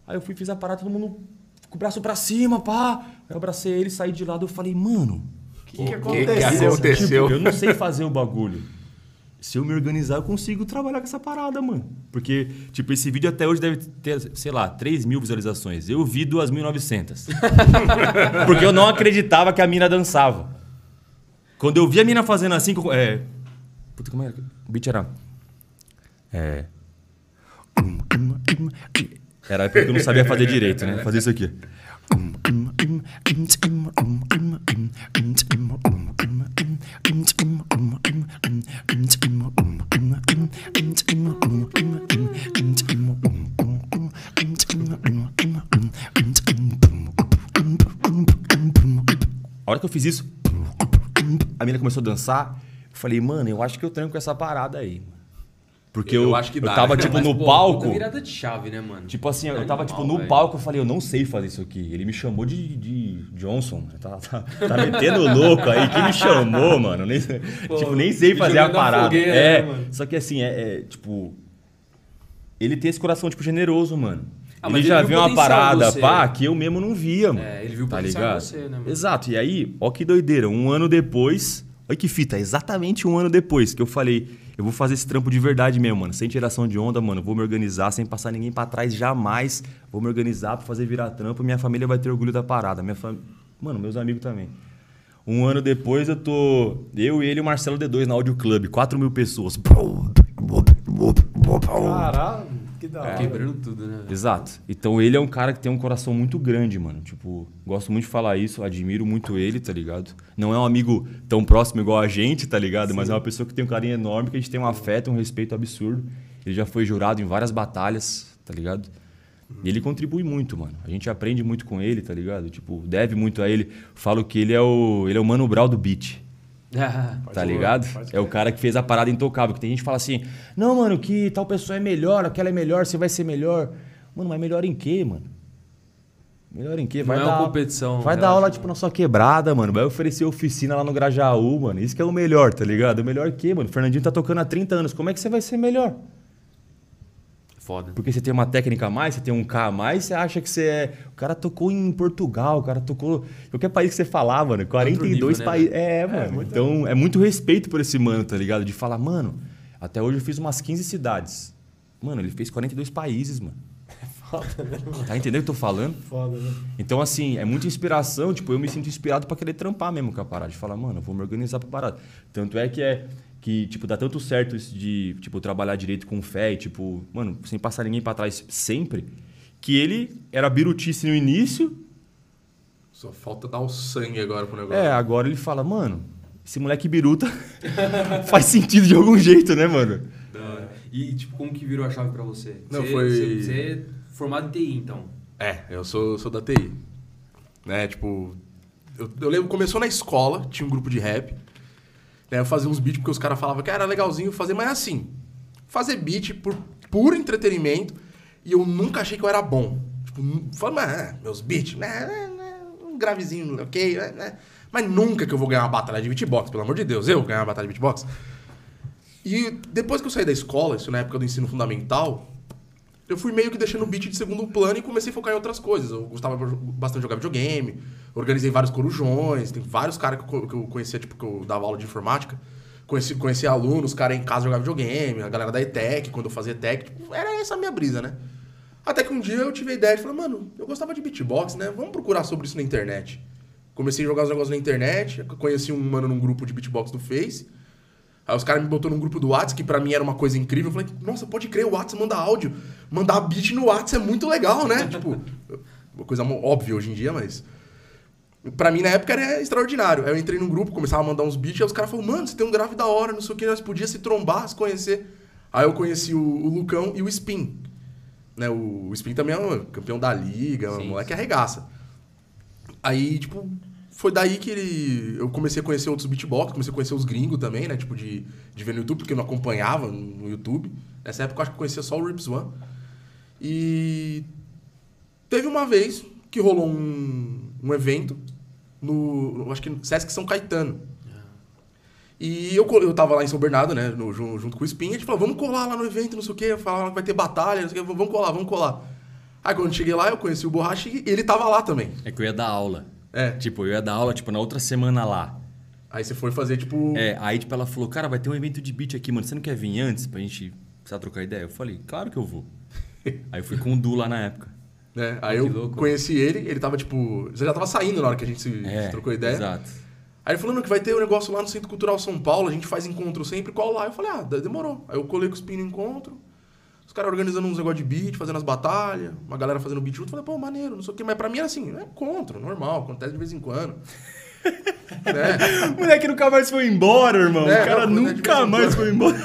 Speaker 3: Aí eu fui, fiz a parada, todo mundo com o braço pra cima, pá. Aí eu abracei ele, saí de lado, eu falei, mano.
Speaker 1: O que, que
Speaker 2: que
Speaker 1: aconteceu?
Speaker 2: aconteceu?
Speaker 3: Tipo, eu não sei fazer o bagulho. Se eu me organizar, eu consigo trabalhar com essa parada, mano. Porque, tipo, esse vídeo até hoje deve ter, sei lá, 3 mil visualizações. Eu vi 2.900. Porque eu não acreditava que a mina dançava. Quando eu vi a mina fazendo assim... É... Puta, como era? O beat era... É... Era porque eu não sabia fazer direito, né? Fazer isso aqui. A hora que eu fiz isso, a mina começou a dançar. Eu falei, mano, eu acho que eu tranco essa parada aí. Porque eu,
Speaker 2: Eu acho que dá,
Speaker 3: tava,
Speaker 2: né?
Speaker 3: tipo,
Speaker 4: Mas,
Speaker 3: no
Speaker 4: pô,
Speaker 3: palco.
Speaker 4: virada de chave, né, mano?
Speaker 3: Tipo assim, eu tava tipo no
Speaker 4: velho.
Speaker 3: palco, eu falei, eu não sei fazer isso aqui. Ele me chamou de, de Johnson. Tá, tá, tá metendo louco aí. Que me chamou, mano? Nem, tipo, nem sei fazer a parada.
Speaker 4: fogueira,
Speaker 3: é,
Speaker 4: né, mano?
Speaker 3: só que assim, é, é, tipo. Ele tem esse coração, tipo, generoso, mano.
Speaker 4: Ah,
Speaker 3: ele
Speaker 4: mas
Speaker 3: já
Speaker 4: ele viu
Speaker 3: uma parada,
Speaker 4: você.
Speaker 3: pá, que eu mesmo não via, mano.
Speaker 4: É, ele viu o
Speaker 3: tá ligado?
Speaker 4: você, né, mano?
Speaker 3: Exato. E aí, ó que doideira. Um ano depois. Olha que fita, exatamente um ano depois que eu falei, eu vou fazer esse trampo de verdade mesmo, mano. Sem tiração de onda, mano. Vou me organizar, sem passar ninguém pra trás, jamais. Vou me organizar pra fazer virar trampo. Minha família vai ter orgulho da parada. Minha fam... Mano, meus amigos também. Um ano depois eu tô. Eu, ele e o Marcelo D2 na Audio Club. 4 mil pessoas.
Speaker 1: Caralho, da hora.
Speaker 4: Quebrando tudo, né?
Speaker 3: Exato. Então ele é um cara que tem um coração muito grande, mano. Tipo, gosto muito de falar isso, admiro muito ele, tá ligado? Não é um amigo tão próximo igual a gente, tá ligado? Mas é uma pessoa que tem um carinho enorme, que a gente tem um afeto, um respeito absurdo. Ele já foi jurado em várias batalhas, tá ligado? E ele contribui muito, mano. A gente aprende muito com ele, tá ligado? Tipo, deve muito a ele. Falo que ele é o, ele é o Mano Brown do beat.
Speaker 4: Ah,
Speaker 3: Tá ligado? É o cara que fez a parada intocável. Que tem gente que fala assim: não, mano, que tal pessoa é melhor, aquela é melhor, você vai ser melhor. Mano, mas melhor em quê, mano? Melhor em quê?
Speaker 4: Não
Speaker 3: Vai
Speaker 4: é
Speaker 3: dar,
Speaker 4: uma competição.
Speaker 3: Vai dar aula, tipo, na sua quebrada, mano. Vai oferecer oficina lá no Grajaú, mano. Isso que é o melhor, tá ligado? O melhor que, mano? O Fernandinho tá tocando há 30 anos. Como é que você vai ser melhor?
Speaker 4: Foda.
Speaker 3: Porque você tem uma técnica a mais, você tem um K a mais, você acha que você é. O cara tocou em Portugal, o cara tocou. Qualquer país que você falar, mano. 42
Speaker 4: nível, né,
Speaker 3: países. É, mano.
Speaker 1: muito-
Speaker 3: então é muito respeito por esse mano, tá ligado? De falar, mano, até hoje eu fiz umas 15 cidades. Mano, ele fez 42 países, mano.
Speaker 1: Foda, né?
Speaker 3: Tá entendendo o que eu tô falando?
Speaker 1: Foda, né?
Speaker 3: Então, assim, é muita inspiração. Tipo, eu me sinto inspirado pra querer trampar mesmo com a parada. De falar, mano, eu vou me organizar pra parada. Tanto é que é que, tipo, dá tanto certo isso de, tipo, trabalhar direito com fé e, tipo, mano, sem passar ninguém pra trás sempre, que ele era birutice no início.
Speaker 2: Só falta dar o sangue agora pro negócio.
Speaker 3: É, agora ele fala, mano, esse moleque biruta faz sentido de algum jeito, né, mano?
Speaker 4: Da. E, tipo, como que virou a chave pra você?
Speaker 2: Não,
Speaker 4: você,
Speaker 2: foi-
Speaker 4: Você, você é formado em TI, então.
Speaker 2: É, eu sou, sou da TI. Né, tipo... Eu, eu lembro, começou na escola, tinha um grupo de rap. Eu fazia uns beats porque os caras falavam que era legalzinho fazer, mas assim... Fazer beat por puro entretenimento e eu nunca achei que eu era bom. Tipo, falei, mas ah, meus beats, né, né, né, um gravezinho, ok, né, né. Mas nunca que eu vou ganhar uma batalha de beatbox, pelo amor de Deus. Eu ganhar uma batalha de beatbox. E depois que eu saí da escola, isso na época do ensino fundamental, eu fui meio que deixando o beat de segundo plano e comecei a focar em outras coisas. Eu gostava bastante de jogar videogame, organizei vários corujões, tem vários caras que eu conhecia, tipo, que eu dava aula de informática. Conheci, conheci alunos, cara em casa jogava videogame, a galera da ETEC, quando eu fazia ETEC, tipo, era essa a minha brisa, né? Até que um dia eu tive a ideia de falar, mano, eu gostava de beatbox, né? Vamos procurar sobre isso na internet. Comecei a jogar os negócios na internet, conheci um mano num grupo de beatbox do Face. Aí os caras me botou num grupo do WhatsApp, que pra mim era uma coisa incrível. Eu falei, nossa, pode crer, o WhatsApp manda áudio. Mandar beat no WhatsApp é muito legal, né? tipo, uma coisa óbvia hoje em dia, mas. Pra mim, na época, era extraordinário. Aí eu entrei num grupo, começava a mandar uns beats, aí os caras falaram, mano, você tem um grave da hora, não sei o que, nós podíamos se trombar, se conhecer. Aí eu conheci o, o Lucão e o Spin. Né? O, o Spin também é um campeão da liga, um
Speaker 4: Sim,
Speaker 2: moleque arregaça. Aí, tipo, foi daí que ele, eu comecei a conhecer outros beatbox, comecei a conhecer os gringos também, né? Tipo, de, de ver no YouTube, porque eu não acompanhava no YouTube. Nessa época eu acho que eu conhecia só o Rips One. E teve uma vez que rolou um, um evento no, acho que no Sesc São Caetano. E eu, eu tava lá em São Bernardo, né, no- jun- junto com o Spin, a gente falou, vamos colar lá no evento, não sei o quê, falaram que vai ter batalha, não sei o quê, vamos colar, vamos colar. Aí quando cheguei lá, eu conheci o Borracha e ele tava lá também.
Speaker 3: É que eu ia dar aula.
Speaker 2: É.
Speaker 3: Tipo, eu ia dar aula, tipo, na outra semana lá.
Speaker 2: Aí você foi fazer, tipo...
Speaker 3: É, aí, tipo, ela falou, cara, vai ter um evento de beat aqui, mano. Você não quer vir antes pra gente precisar trocar ideia? Eu falei, claro que eu vou. aí eu fui com o Du lá na época.
Speaker 2: né? Aí
Speaker 4: Que
Speaker 2: eu
Speaker 4: louco.
Speaker 2: conheci ele, ele tava, tipo... Você já tava saindo na hora que a gente se,
Speaker 3: É,
Speaker 2: se trocou ideia.
Speaker 3: Exato.
Speaker 2: Aí ele falou, não, que vai ter um negócio lá no Centro Cultural São Paulo, a gente faz encontro sempre, qual lá? Eu falei, ah, demorou. Aí eu colei com o Spin no encontro, os caras organizando uns negócios de beat, fazendo as batalhas, uma galera fazendo beat junto. Eu falei, pô, maneiro, não sei o quê. Mas pra mim era assim, é encontro, normal, acontece de vez em quando. né?
Speaker 3: O moleque nunca mais foi embora, irmão.
Speaker 2: É,
Speaker 3: o cara
Speaker 2: não,
Speaker 3: nunca mais foi embora.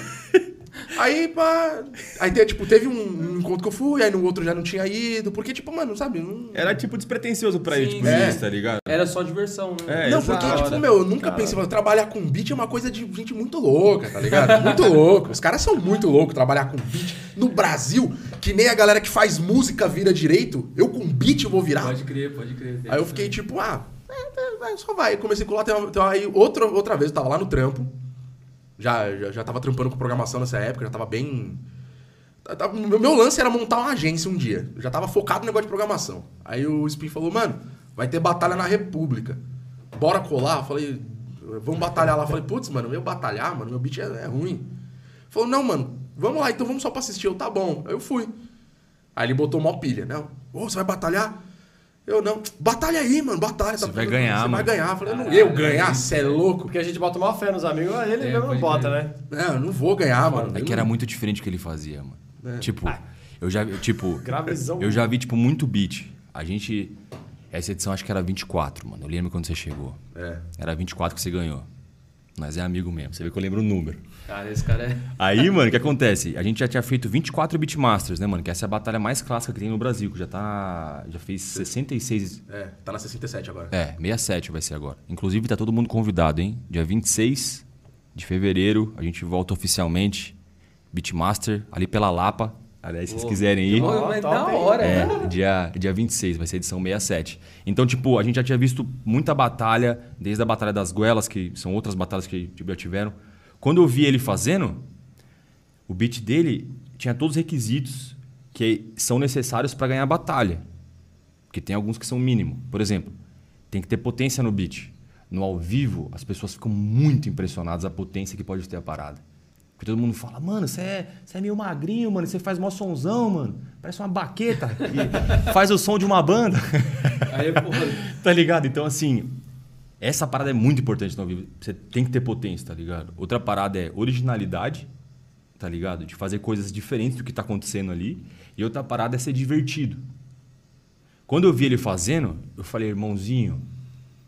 Speaker 2: Aí, pá... Aí, tipo, teve um, um encontro que eu fui, aí no outro já não tinha ido, porque, tipo, mano, sabe? Não...
Speaker 3: Era, tipo, despretensioso pra ele,
Speaker 4: Sim,
Speaker 3: tipo,
Speaker 2: é.
Speaker 3: isso, tá ligado?
Speaker 4: Era só diversão, né?
Speaker 3: É,
Speaker 2: não, porque, tipo, meu, eu nunca pensei, mano, trabalhar com beat é uma coisa de gente muito louca, tá ligado? Muito louco. Os caras são muito loucos trabalhar com beat. No Brasil, que nem a galera que faz música vira direito, eu com beat eu vou virar.
Speaker 4: Pode crer, pode crer.
Speaker 2: Aí eu fiquei tipo, ah, é, é, só vai. Eu comecei a colar, tem uma- tem uma- aí outra, outra vez eu tava lá no trampo. Já, já, já tava trampando com programação nessa época, já tava bem. tá- tá- Meu lance era montar uma agência um dia. Eu já tava focado no negócio de programação. Aí o Spin falou, mano, vai ter batalha na República. Bora colar? Eu falei, vamos batalhar lá. Eu falei, putz, mano, eu batalhar, mano, meu beat é, é ruim. Falou, não, mano, vamos lá, então vamos só pra assistir. Eu, tá bom. Aí eu fui. Aí ele botou uma pilha, né? Ô, você vai batalhar? Eu não. Batalha aí, mano, batalha.
Speaker 3: Você
Speaker 2: tá
Speaker 3: vai
Speaker 2: tudo-
Speaker 3: ganhar,
Speaker 2: Você vai
Speaker 3: mano.
Speaker 2: ganhar. Eu falei, não, eu ganhar?
Speaker 4: é
Speaker 2: Você é louco?
Speaker 1: Porque a gente bota uma fé nos amigos, ele
Speaker 4: É,
Speaker 1: mesmo não bota,
Speaker 4: crer.
Speaker 1: né?
Speaker 2: Não, eu não vou ganhar, mano.
Speaker 3: É que era muito diferente o que ele fazia, mano.
Speaker 2: É.
Speaker 3: Tipo, eu já vi, tipo,
Speaker 1: Gravizão.
Speaker 3: eu já vi, tipo, muito beat. A gente. Essa edição acho que era 24, mano. Eu lembro quando você chegou.
Speaker 2: É.
Speaker 3: Era 24 que você ganhou. Nós é amigo mesmo. Você vê que eu lembro o número.
Speaker 4: Cara, esse cara é.
Speaker 3: Aí, mano, o que acontece? A gente já tinha feito 24 Beatmasters, né, mano? Que essa é a batalha mais clássica que tem no Brasil, que já tá. Já fez 66.
Speaker 2: É, tá na 67 agora.
Speaker 3: É, 67 vai ser agora. Inclusive, tá todo mundo convidado, hein? Dia 26 de fevereiro, a gente volta oficialmente. Beatmaster, ali pela Lapa. Aliás, se vocês quiserem ir.
Speaker 4: Mas da hora,
Speaker 3: É,
Speaker 4: né?
Speaker 3: dia, dia 26, vai ser edição 67. Então, tipo, a gente já tinha visto muita batalha, desde a Batalha das Goelas, que são outras batalhas que tipo, já tiveram. Quando eu vi ele fazendo, o beat dele tinha todos os requisitos que são necessários para ganhar a batalha. Porque tem alguns que são mínimo. Por exemplo, tem que ter potência no beat. No ao vivo, as pessoas ficam muito impressionadas a potência que pode ter a parada. Porque todo mundo fala, mano, você é, é meio magrinho, mano, você faz mó sonzão, mano. Parece uma baqueta. Faz o som de uma banda.
Speaker 4: Aí, porra,
Speaker 3: tá ligado? Então, assim, essa parada é muito importante no ao vivo. Você tem que ter potência, tá ligado? Outra parada é originalidade, tá ligado? De fazer coisas diferentes do que tá acontecendo ali. E outra parada é ser divertido. Quando eu vi ele fazendo, eu falei, irmãozinho,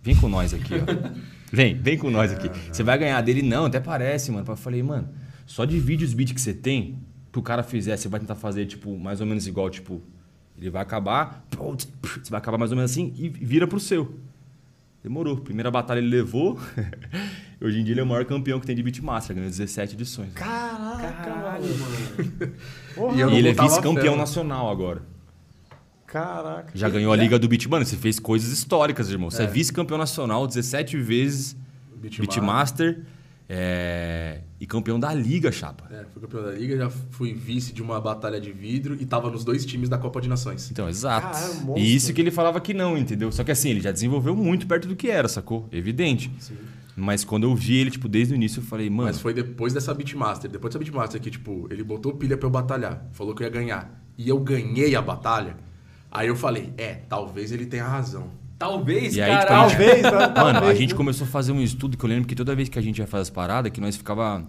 Speaker 3: vem com nós aqui, ó. Vem, vem com nós aqui. Você vai ganhar dele? Não, até parece, mano. Eu falei, mano, só divide os beats que você tem, que o cara fizer, você vai tentar fazer, tipo, mais ou menos igual, tipo, ele vai acabar, você vai acabar mais ou menos assim e vira pro seu. Demorou. Primeira batalha ele levou. Hoje em dia ele é o maior campeão que tem de Beatmaster, ganhou 17 edições.
Speaker 1: Caraca,
Speaker 4: caralho,
Speaker 1: mano. Porra,
Speaker 2: E
Speaker 3: E ele é vice-campeão nacional agora.
Speaker 1: Caraca.
Speaker 3: Já ganhou a Liga do Beat. Mano, você fez coisas históricas, irmão. Você é,
Speaker 2: É.
Speaker 3: vice-campeão nacional 17 vezes,
Speaker 2: Beatmaster.
Speaker 3: Beatmaster, é, e campeão da Liga, chapa.
Speaker 2: É, fui campeão da liga, já fui vice de uma batalha de vidro e tava nos dois times da Copa de Nações.
Speaker 3: Então, exato.
Speaker 1: Monstro.
Speaker 3: e isso que ele falava que não, entendeu? Só que assim, ele já desenvolveu muito perto do que era, sacou? Evidente. Mas quando eu vi ele, tipo, desde o início, eu falei, mano.
Speaker 2: Mas foi depois dessa Beatmaster. Depois dessa Beatmaster que, tipo, ele botou pilha pra eu batalhar. Falou que eu ia ganhar. E eu ganhei a batalha. Aí eu falei, é, talvez ele tenha razão.
Speaker 4: Talvez,
Speaker 3: E aí,
Speaker 4: cara.
Speaker 3: tipo, a gente-
Speaker 1: Talvez, né?
Speaker 3: Mano,
Speaker 1: Talvez,
Speaker 3: a gente
Speaker 1: né?
Speaker 3: começou a fazer um estudo que eu lembro que toda vez que a gente ia fazer as paradas, que nós ficava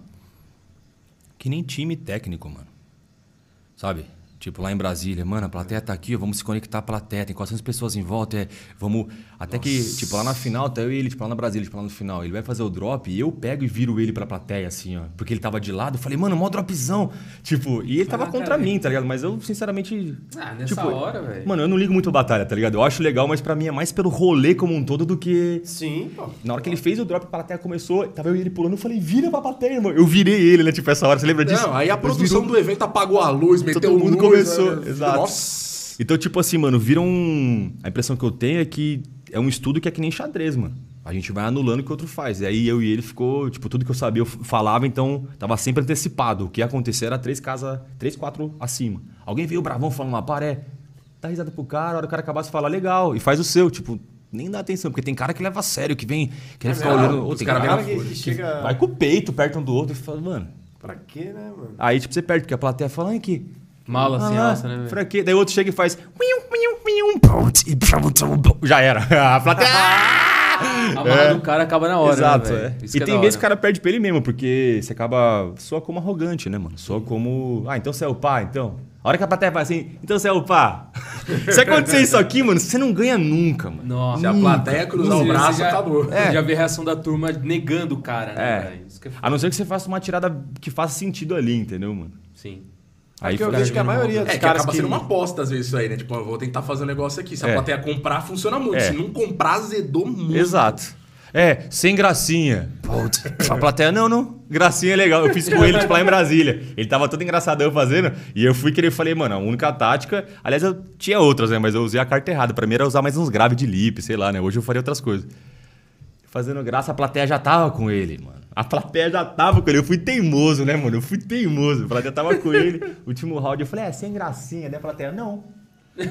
Speaker 3: que nem time técnico, mano. Sabe? Tipo, lá em Brasília, mano, a plateia tá aqui, ó, vamos se conectar à plateia, tem 400 pessoas em volta, é, vamos... Até que, tipo, lá na final, tá eu e ele, tipo, lá na Brasília, tipo, lá no final, ele vai fazer o drop e eu pego e viro ele pra plateia, assim, ó. Porque ele tava de lado, eu falei, mano, mó dropzão. Tipo, e ele tava
Speaker 4: Ah,
Speaker 3: contra
Speaker 4: cara.
Speaker 3: mim, tá ligado? Mas eu, sinceramente...
Speaker 4: Ah, nessa
Speaker 3: tipo,
Speaker 4: hora, velho.
Speaker 3: Mano, eu não ligo muito a batalha, tá ligado? Eu acho legal, mas pra mim é mais pelo rolê como um todo do que...
Speaker 1: Sim, pô.
Speaker 3: Na hora que ele fez o drop, a plateia começou, tava eu e ele pulando, eu falei, vira pra plateia, irmão. Eu virei ele, né? Tipo, essa hora, você lembra disso?
Speaker 2: Não, aí a produção
Speaker 3: virou-
Speaker 2: do evento apagou a luz, meteu
Speaker 3: Todo mundo começou,
Speaker 2: né?
Speaker 3: exato.
Speaker 2: Nossa!
Speaker 3: Então, tipo assim, mano, vira um. A impressão que eu tenho é que é um estudo que é que nem xadrez, mano. A gente vai anulando o que o outro faz. E aí eu e ele ficou, tipo, tudo que eu sabia eu falava, então tava sempre antecipado. O que ia acontecer era três casas, três, quatro acima. Alguém veio bravão falando uma paré, dá risada pro cara, a hora que o cara acabasse de falar, legal, e faz o seu, tipo, nem dá atenção, porque tem cara que leva a sério, que vem, quer ficar
Speaker 1: mesmo?
Speaker 3: olhando. Ou tem
Speaker 2: cara
Speaker 3: cara,
Speaker 1: que, que chega...
Speaker 3: vai com o peito perto um do outro e fala, mano.
Speaker 1: Pra quê, né, mano?
Speaker 3: Aí, tipo, você perde, porque a plateia fala, "Ai,
Speaker 4: Mala assim,
Speaker 3: Ah,
Speaker 4: alça, né, velho?
Speaker 3: Pra quê? Daí o outro chega e faz. Já era. A plateia.
Speaker 4: A mala do cara acaba na hora,
Speaker 3: Exato,
Speaker 4: né,
Speaker 3: é. E
Speaker 4: é
Speaker 3: tem vezes que o cara perde pra ele mesmo, porque você acaba. soa como arrogante, né, mano? Soa como. Ah, então você é o pá, então. A hora que a plateia vai assim, então você é o pá. Se acontecer isso aqui, mano, você não ganha nunca, mano.
Speaker 4: Nossa.
Speaker 2: Se a plateia cruzar o braço,
Speaker 4: já-
Speaker 2: acabou.
Speaker 4: Você já vê a reação da turma negando o cara, né,
Speaker 3: É.
Speaker 4: velho? Isso que é
Speaker 3: A não ser que você faça uma tirada que faça sentido ali, entendeu, mano?
Speaker 4: Sim.
Speaker 3: Aí
Speaker 1: Porque eu vejo que a maioria dos
Speaker 2: É, que
Speaker 1: caras
Speaker 2: acaba
Speaker 1: que...
Speaker 2: sendo uma aposta às vezes isso aí, né? Tipo, eu vou tentar fazer um negócio aqui. Se a
Speaker 3: É.
Speaker 2: plateia comprar, funciona muito.
Speaker 3: É.
Speaker 2: Se não comprar, azedou muito.
Speaker 3: Exato. É, sem gracinha. Putz, a plateia, não, não. Gracinha é legal. Eu fiz com ele, tipo, lá em Brasília. Ele tava todo engraçadão fazendo. E eu fui querer e falei, mano, a única tática. Aliás, eu tinha outras, né? Mas eu usei a carta errada. Pra mim era usar mais uns graves de lip, sei lá, né? Hoje eu faria outras coisas. Fazendo graça, a plateia já tava com ele, mano. A plateia já tava com ele. Eu fui teimoso, né, mano? Eu fui teimoso. A plateia tava com ele. Último round, eu falei, é, sem gracinha. A plateia, não.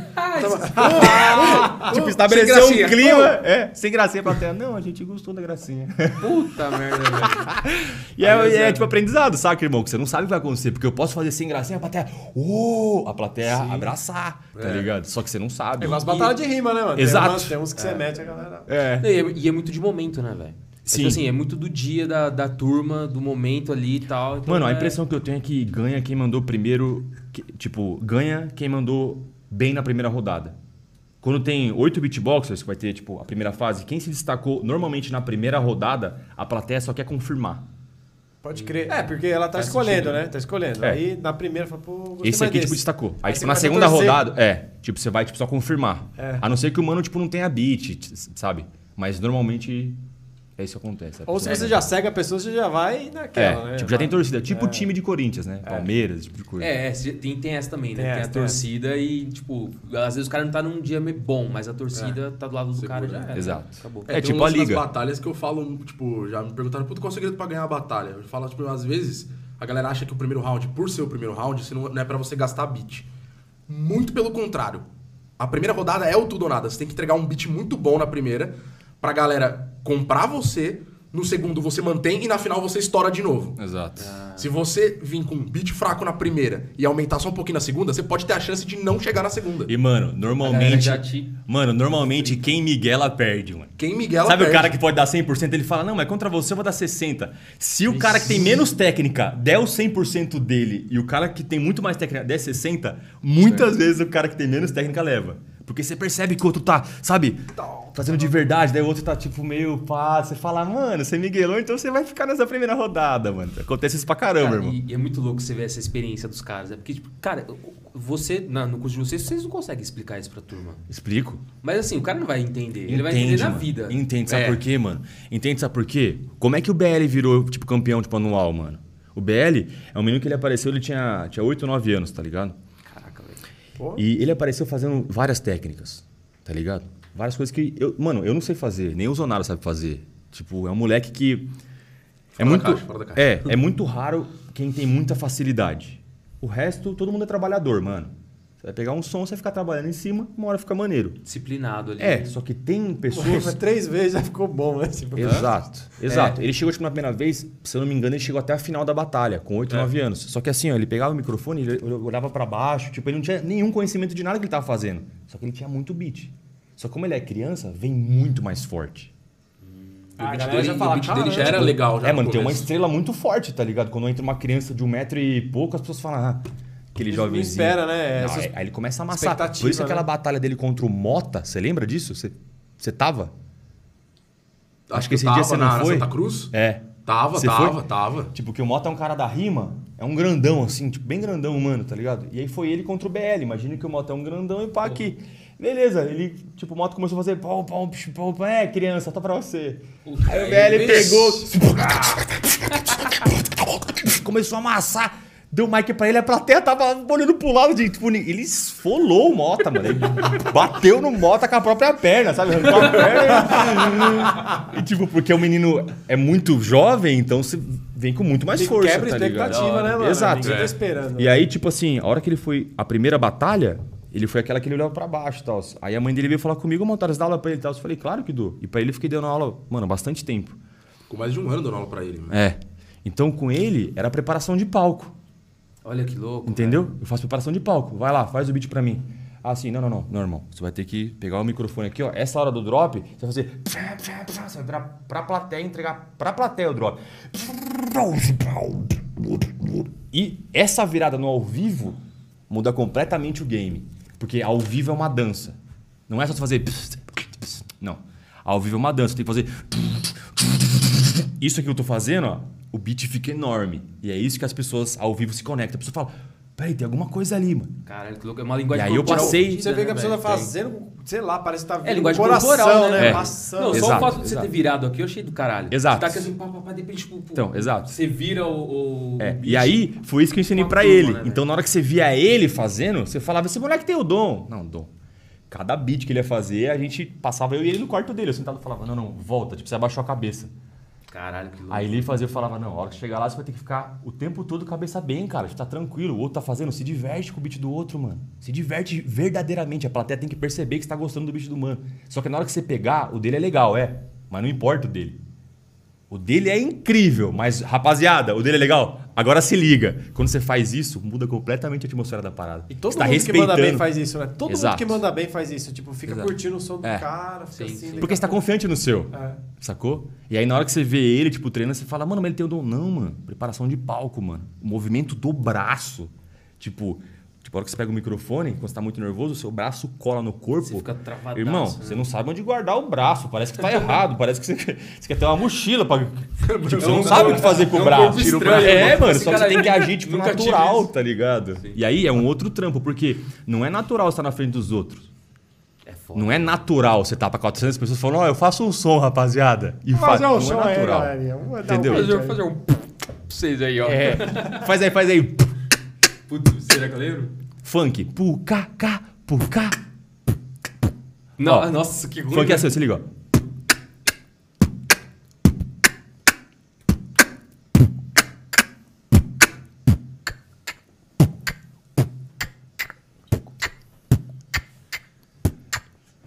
Speaker 3: tipo, estabeleceu um
Speaker 2: gracinha.
Speaker 3: clima. É, sem gracinha a plateia. Não, a gente gostou da gracinha.
Speaker 4: Puta merda, velho.
Speaker 3: E é, é,
Speaker 4: é.
Speaker 3: tipo aprendizado, saca, irmão? Que você não sabe o que vai acontecer. Porque eu posso fazer sem gracinha, a plateia. Oh! A plateia abraçar, tá
Speaker 2: É.
Speaker 3: ligado? Só que você não sabe.
Speaker 1: É igual as batalhas de rima, né, mano?
Speaker 3: Exato.
Speaker 1: Tem, umas, tem uns que você mete a galera...
Speaker 3: É.
Speaker 4: E é, e é muito de momento, né, velho?
Speaker 3: Sim.
Speaker 4: Sim. assim, é muito do dia da, da turma, do momento ali e tal. então
Speaker 3: Mano, a
Speaker 4: é-
Speaker 3: impressão que eu tenho é que ganha quem mandou primeiro. que- tipo, ganha quem mandou bem na primeira rodada. Quando tem oito beatboxers, que vai ter, tipo, a primeira fase, quem se destacou normalmente na primeira rodada, a plateia só quer confirmar.
Speaker 1: Pode crer. É, porque ela tá
Speaker 4: Faz
Speaker 1: escolhendo,
Speaker 4: sentido.
Speaker 1: né? Tá escolhendo.
Speaker 3: É.
Speaker 1: Aí, na primeira, fala, pô, gostei
Speaker 3: Esse aqui, tipo,
Speaker 1: desse.
Speaker 3: destacou. Aí,
Speaker 1: Aí
Speaker 3: tipo, na
Speaker 1: a
Speaker 3: segunda
Speaker 1: torcer.
Speaker 3: rodada, é, tipo, você vai, tipo, só confirmar.
Speaker 1: É.
Speaker 3: A não ser que o mano, tipo, não tenha beat, sabe? Mas normalmente É isso que acontece.
Speaker 1: Ou se você já segue a pessoa, você já vai naquela,
Speaker 3: É,
Speaker 1: né?
Speaker 3: tipo, já tem torcida. Tipo o
Speaker 1: É.
Speaker 3: time de Corinthians, né? Palmeiras, esse tipo de coisa.
Speaker 4: É, é, tem, tem essa também, né?
Speaker 1: Tem
Speaker 4: Tem, a torcida e, tipo, às vezes o cara não tá num dia meio bom, mas a torcida tá do lado do
Speaker 2: Segura,
Speaker 4: cara já era.
Speaker 3: Exato.
Speaker 4: Acabou.
Speaker 3: É
Speaker 2: tem
Speaker 3: tipo
Speaker 2: um
Speaker 3: a liga.
Speaker 2: das batalhas que eu falo, tipo, já me perguntaram, puta, qual é o segredo pra ganhar a batalha? Eu falo, tipo, às vezes, a galera acha que o primeiro round, por ser o primeiro round, não não é pra você gastar beat. Muito pelo contrário. A primeira rodada é o tudo ou nada. Você tem que entregar um beat muito bom na primeira, pra galera comprar você, no segundo você mantém e na final você estoura de novo.
Speaker 3: Exato.
Speaker 2: Se você vir com um beat fraco na primeira e aumentar só um pouquinho na segunda, você pode ter a chance de não chegar na segunda.
Speaker 3: E, mano, normalmente.
Speaker 4: já te-
Speaker 3: Mano, normalmente quem Miguela perde, mano.
Speaker 2: Quem Miguel
Speaker 3: Sabe o
Speaker 2: perde.
Speaker 3: cara que pode dar 100%? Ele fala, não, mas contra você eu vou dar 60%. Se o cara que tem menos técnica der o 100% dele e o cara que tem muito mais técnica der 60%, muitas vezes o cara que tem menos técnica leva. Porque você percebe que o outro tá, sabe, fazendo de verdade, daí o outro tá tipo meio pá. Você fala, mano, você miguelou, então você vai ficar nessa primeira rodada, mano. Acontece isso pra caramba,
Speaker 4: Cara,
Speaker 3: irmão.
Speaker 4: e, é muito louco você ver essa experiência dos caras. É porque, tipo, cara, você, na- no curso de vocês, vocês não conseguem explicar isso pra turma.
Speaker 3: Explico.
Speaker 4: Mas assim, o cara não vai entender. Ele vai entender na
Speaker 3: mano.
Speaker 4: vida.
Speaker 3: Entende, sabe
Speaker 2: É.
Speaker 3: por quê, mano? Entende, sabe por quê? Como é que o BL virou, tipo, campeão, tipo, anual, mano? O BL é um menino que ele apareceu, ele tinha, tinha 8 ou 9 anos, tá ligado?
Speaker 4: Caraca, velho.
Speaker 3: E ele apareceu fazendo várias técnicas, tá ligado? Várias coisas que. Eu, mano, eu não sei fazer, nem o Zonaro sabe fazer. Tipo, é um moleque que. É
Speaker 2: Fora da
Speaker 3: muito,
Speaker 2: caixa, fora da caixa.
Speaker 3: É, é muito raro quem tem muita facilidade. O resto, todo mundo é trabalhador, mano. Você vai pegar um som, você vai ficar trabalhando em cima, uma hora fica maneiro.
Speaker 4: Disciplinado ali.
Speaker 3: É, só que tem pessoas.
Speaker 1: Foi três vezes já ficou bom, né? Tipo,
Speaker 3: Exato, exato. Ele chegou, tipo, na primeira vez, se eu não me engano, ele chegou até a final da batalha, com 8, 9 anos. Só que assim, ó, ele pegava o microfone, ele olhava pra baixo, tipo, ele não tinha nenhum conhecimento de nada que ele tava fazendo. Só que ele tinha muito beat. Só que como ele é criança, vem muito mais forte.
Speaker 2: O
Speaker 1: A
Speaker 2: dele,
Speaker 1: já
Speaker 2: o
Speaker 1: fala,
Speaker 2: beat dele já era legal. Já
Speaker 3: é,
Speaker 2: no
Speaker 3: mano, tem uma estrela muito forte, tá ligado? Quando entra uma criança de um metro e pouco, as pessoas falam, ah, aquele
Speaker 1: Não
Speaker 3: jovenzinho.
Speaker 1: espera, né?
Speaker 3: Não, aí- aí ele começa a amassar. Por isso aquela
Speaker 1: né?
Speaker 3: batalha dele contra o Mota, você lembra disso? Você, você tava?
Speaker 2: Acho
Speaker 3: que esse dia
Speaker 2: tava
Speaker 3: você não
Speaker 2: na,
Speaker 3: foi?
Speaker 2: Santa Cruz?
Speaker 3: É.
Speaker 2: Tava,
Speaker 3: Você
Speaker 2: tava,
Speaker 3: foi?
Speaker 2: tava.
Speaker 3: Tipo, que o Mota é um cara da rima, é um grandão, assim, tipo, bem grandão, mano, tá ligado? E aí foi ele contra o BL. Imagina que o Mota é um grandão e pá aqui. Beleza, ele, tipo, o Mota começou a fazer pau, pau, pau, pau, pau, é, criança, tá pra você. Aí o BL pegou. começou a amassar. Deu o mic pra ele, a plateia tava olhando pro lado de. Tipo, ele esfolou o Mota, mano. Ele bateu no Mota com a própria perna, sabe? Arrancou a perna. E, tipo, porque o menino é muito jovem, então você vem com muito mais
Speaker 1: E
Speaker 3: força.
Speaker 1: quebra a
Speaker 3: tá ligado?
Speaker 1: expectativa, né, mano?
Speaker 3: Exato.
Speaker 1: Ninguém tá
Speaker 2: É.
Speaker 1: esperando.
Speaker 3: E aí, tipo assim, a hora que ele foi. A primeira batalha, ele foi aquela que ele olhava pra baixo e tal. Aí a mãe dele veio falar comigo, montaram, você dá aula pra ele e tal. Eu falei, claro que dou. E pra ele eu fiquei dando aula, mano, bastante tempo.
Speaker 2: Com mais de um ano dando aula pra ele. mano.
Speaker 3: É. Então com ele era preparação de palco.
Speaker 4: Olha que louco.
Speaker 3: Entendeu? Eu faço preparação de palco. Vai lá, faz o beat pra mim. Ah, sim, não, não, não, não, irmão. Você vai ter que pegar o microfone aqui, ó. Essa hora do drop, você vai fazer. Você vai virar pra plateia e entregar pra plateia o drop. E essa virada no ao vivo muda completamente o game. Porque ao vivo é uma dança. Não é só você fazer. Não. Ao vivo é uma dança. Tem que fazer. Isso aqui que eu tô fazendo, ó, o beat fica enorme. E é isso que as pessoas ao vivo se conectam. A pessoa fala, peraí, tem alguma coisa ali, mano.
Speaker 4: Caralho, que louco. É uma linguagem
Speaker 3: E aí eu passei-
Speaker 1: Você vê que
Speaker 4: né,
Speaker 1: a pessoa tá
Speaker 4: velho?
Speaker 1: fazendo, sei lá, parece que tá
Speaker 4: É linguagem
Speaker 1: coração,
Speaker 4: corporal,
Speaker 1: né?
Speaker 4: né?
Speaker 3: É.
Speaker 1: Passando.
Speaker 4: Não, só
Speaker 3: Exato,
Speaker 4: o fato de você
Speaker 3: exato.
Speaker 4: ter virado aqui, eu achei do caralho.
Speaker 3: Exato.
Speaker 4: Você tá aqui assim, pá, pá, pá, de repente, tipo,
Speaker 3: Então, exato.
Speaker 4: Você vira o. o
Speaker 3: É, e aí, foi isso que eu ensinei
Speaker 4: turma,
Speaker 3: ele.
Speaker 4: né,
Speaker 3: então, na hora que você via ele fazendo, você falava, esse moleque tem o dom. Não, dom. Cada beat que ele ia fazer, a gente passava eu e ele no quarto dele. Eu sentado e falava, não, não, volta, tipo, você abaixou a cabeça.
Speaker 4: Caralho, que louco.
Speaker 3: Aí ele fazia, eu falava, não, a hora que chegar lá, você vai ter que ficar o tempo todo cabeça bem, cara. Você tá tranquilo. O outro tá fazendo, se diverte com o beat do outro, mano. Se diverte verdadeiramente. A plateia tem que perceber que você tá gostando do beat do mano. Só que na hora que você pegar, o dele é legal, é. Mas não importa o dele. O dele é incrível, mas, rapaziada, o dele é legal? Agora se liga. Quando você faz isso, muda completamente a atmosfera da parada.
Speaker 1: E todo
Speaker 3: Você tá
Speaker 1: mundo que manda bem faz isso, né? Todo
Speaker 3: Exato.
Speaker 1: mundo que manda bem faz isso. Tipo, fica
Speaker 3: Exato.
Speaker 1: curtindo o som do
Speaker 3: É.
Speaker 1: cara, fica
Speaker 4: Sim,
Speaker 1: assim.
Speaker 4: sim.
Speaker 3: Porque você tá confiante no seu.
Speaker 1: É.
Speaker 3: Sacou? E aí na hora que você vê ele, tipo, treinando, você fala, mano, mas ele tem o dom. Não, mano. Preparação de palco, mano. O movimento do braço. Tipo, tipo, a hora que você pega o microfone, quando você tá muito nervoso, o seu braço cola no corpo.
Speaker 4: Você fica travadaço,
Speaker 3: Irmão,
Speaker 4: né?
Speaker 3: você não sabe onde guardar o braço. Parece que tá errado. Parece que você, você quer ter uma mochila pra. Tipo, você não sabe o que fazer com
Speaker 4: é
Speaker 3: o
Speaker 4: um
Speaker 3: braço.
Speaker 4: estranho,
Speaker 3: é,
Speaker 4: mano.
Speaker 3: só que você tem que agir, tipo, natural, tá ligado? E aí é um outro trampo, porque não é natural estar na frente dos outros.
Speaker 4: É.
Speaker 3: Não é natural você tá pra 400 pessoas falando, ó, eu faço um som, rapaziada. E faz,
Speaker 1: fazer um
Speaker 3: não
Speaker 1: som
Speaker 3: é
Speaker 1: aí,
Speaker 3: natural.
Speaker 1: dar
Speaker 3: Entendeu?
Speaker 1: Um
Speaker 4: Fazer,
Speaker 1: aí.
Speaker 4: fazer um pra vocês aí, ó.
Speaker 3: É. Faz aí, faz aí.
Speaker 4: Putz, será que eu lembro?
Speaker 3: Funk. Puca, cá, puca.
Speaker 4: Não,
Speaker 3: Ó,
Speaker 4: nossa, que ruim.
Speaker 3: Funk é assim, se liga, ó.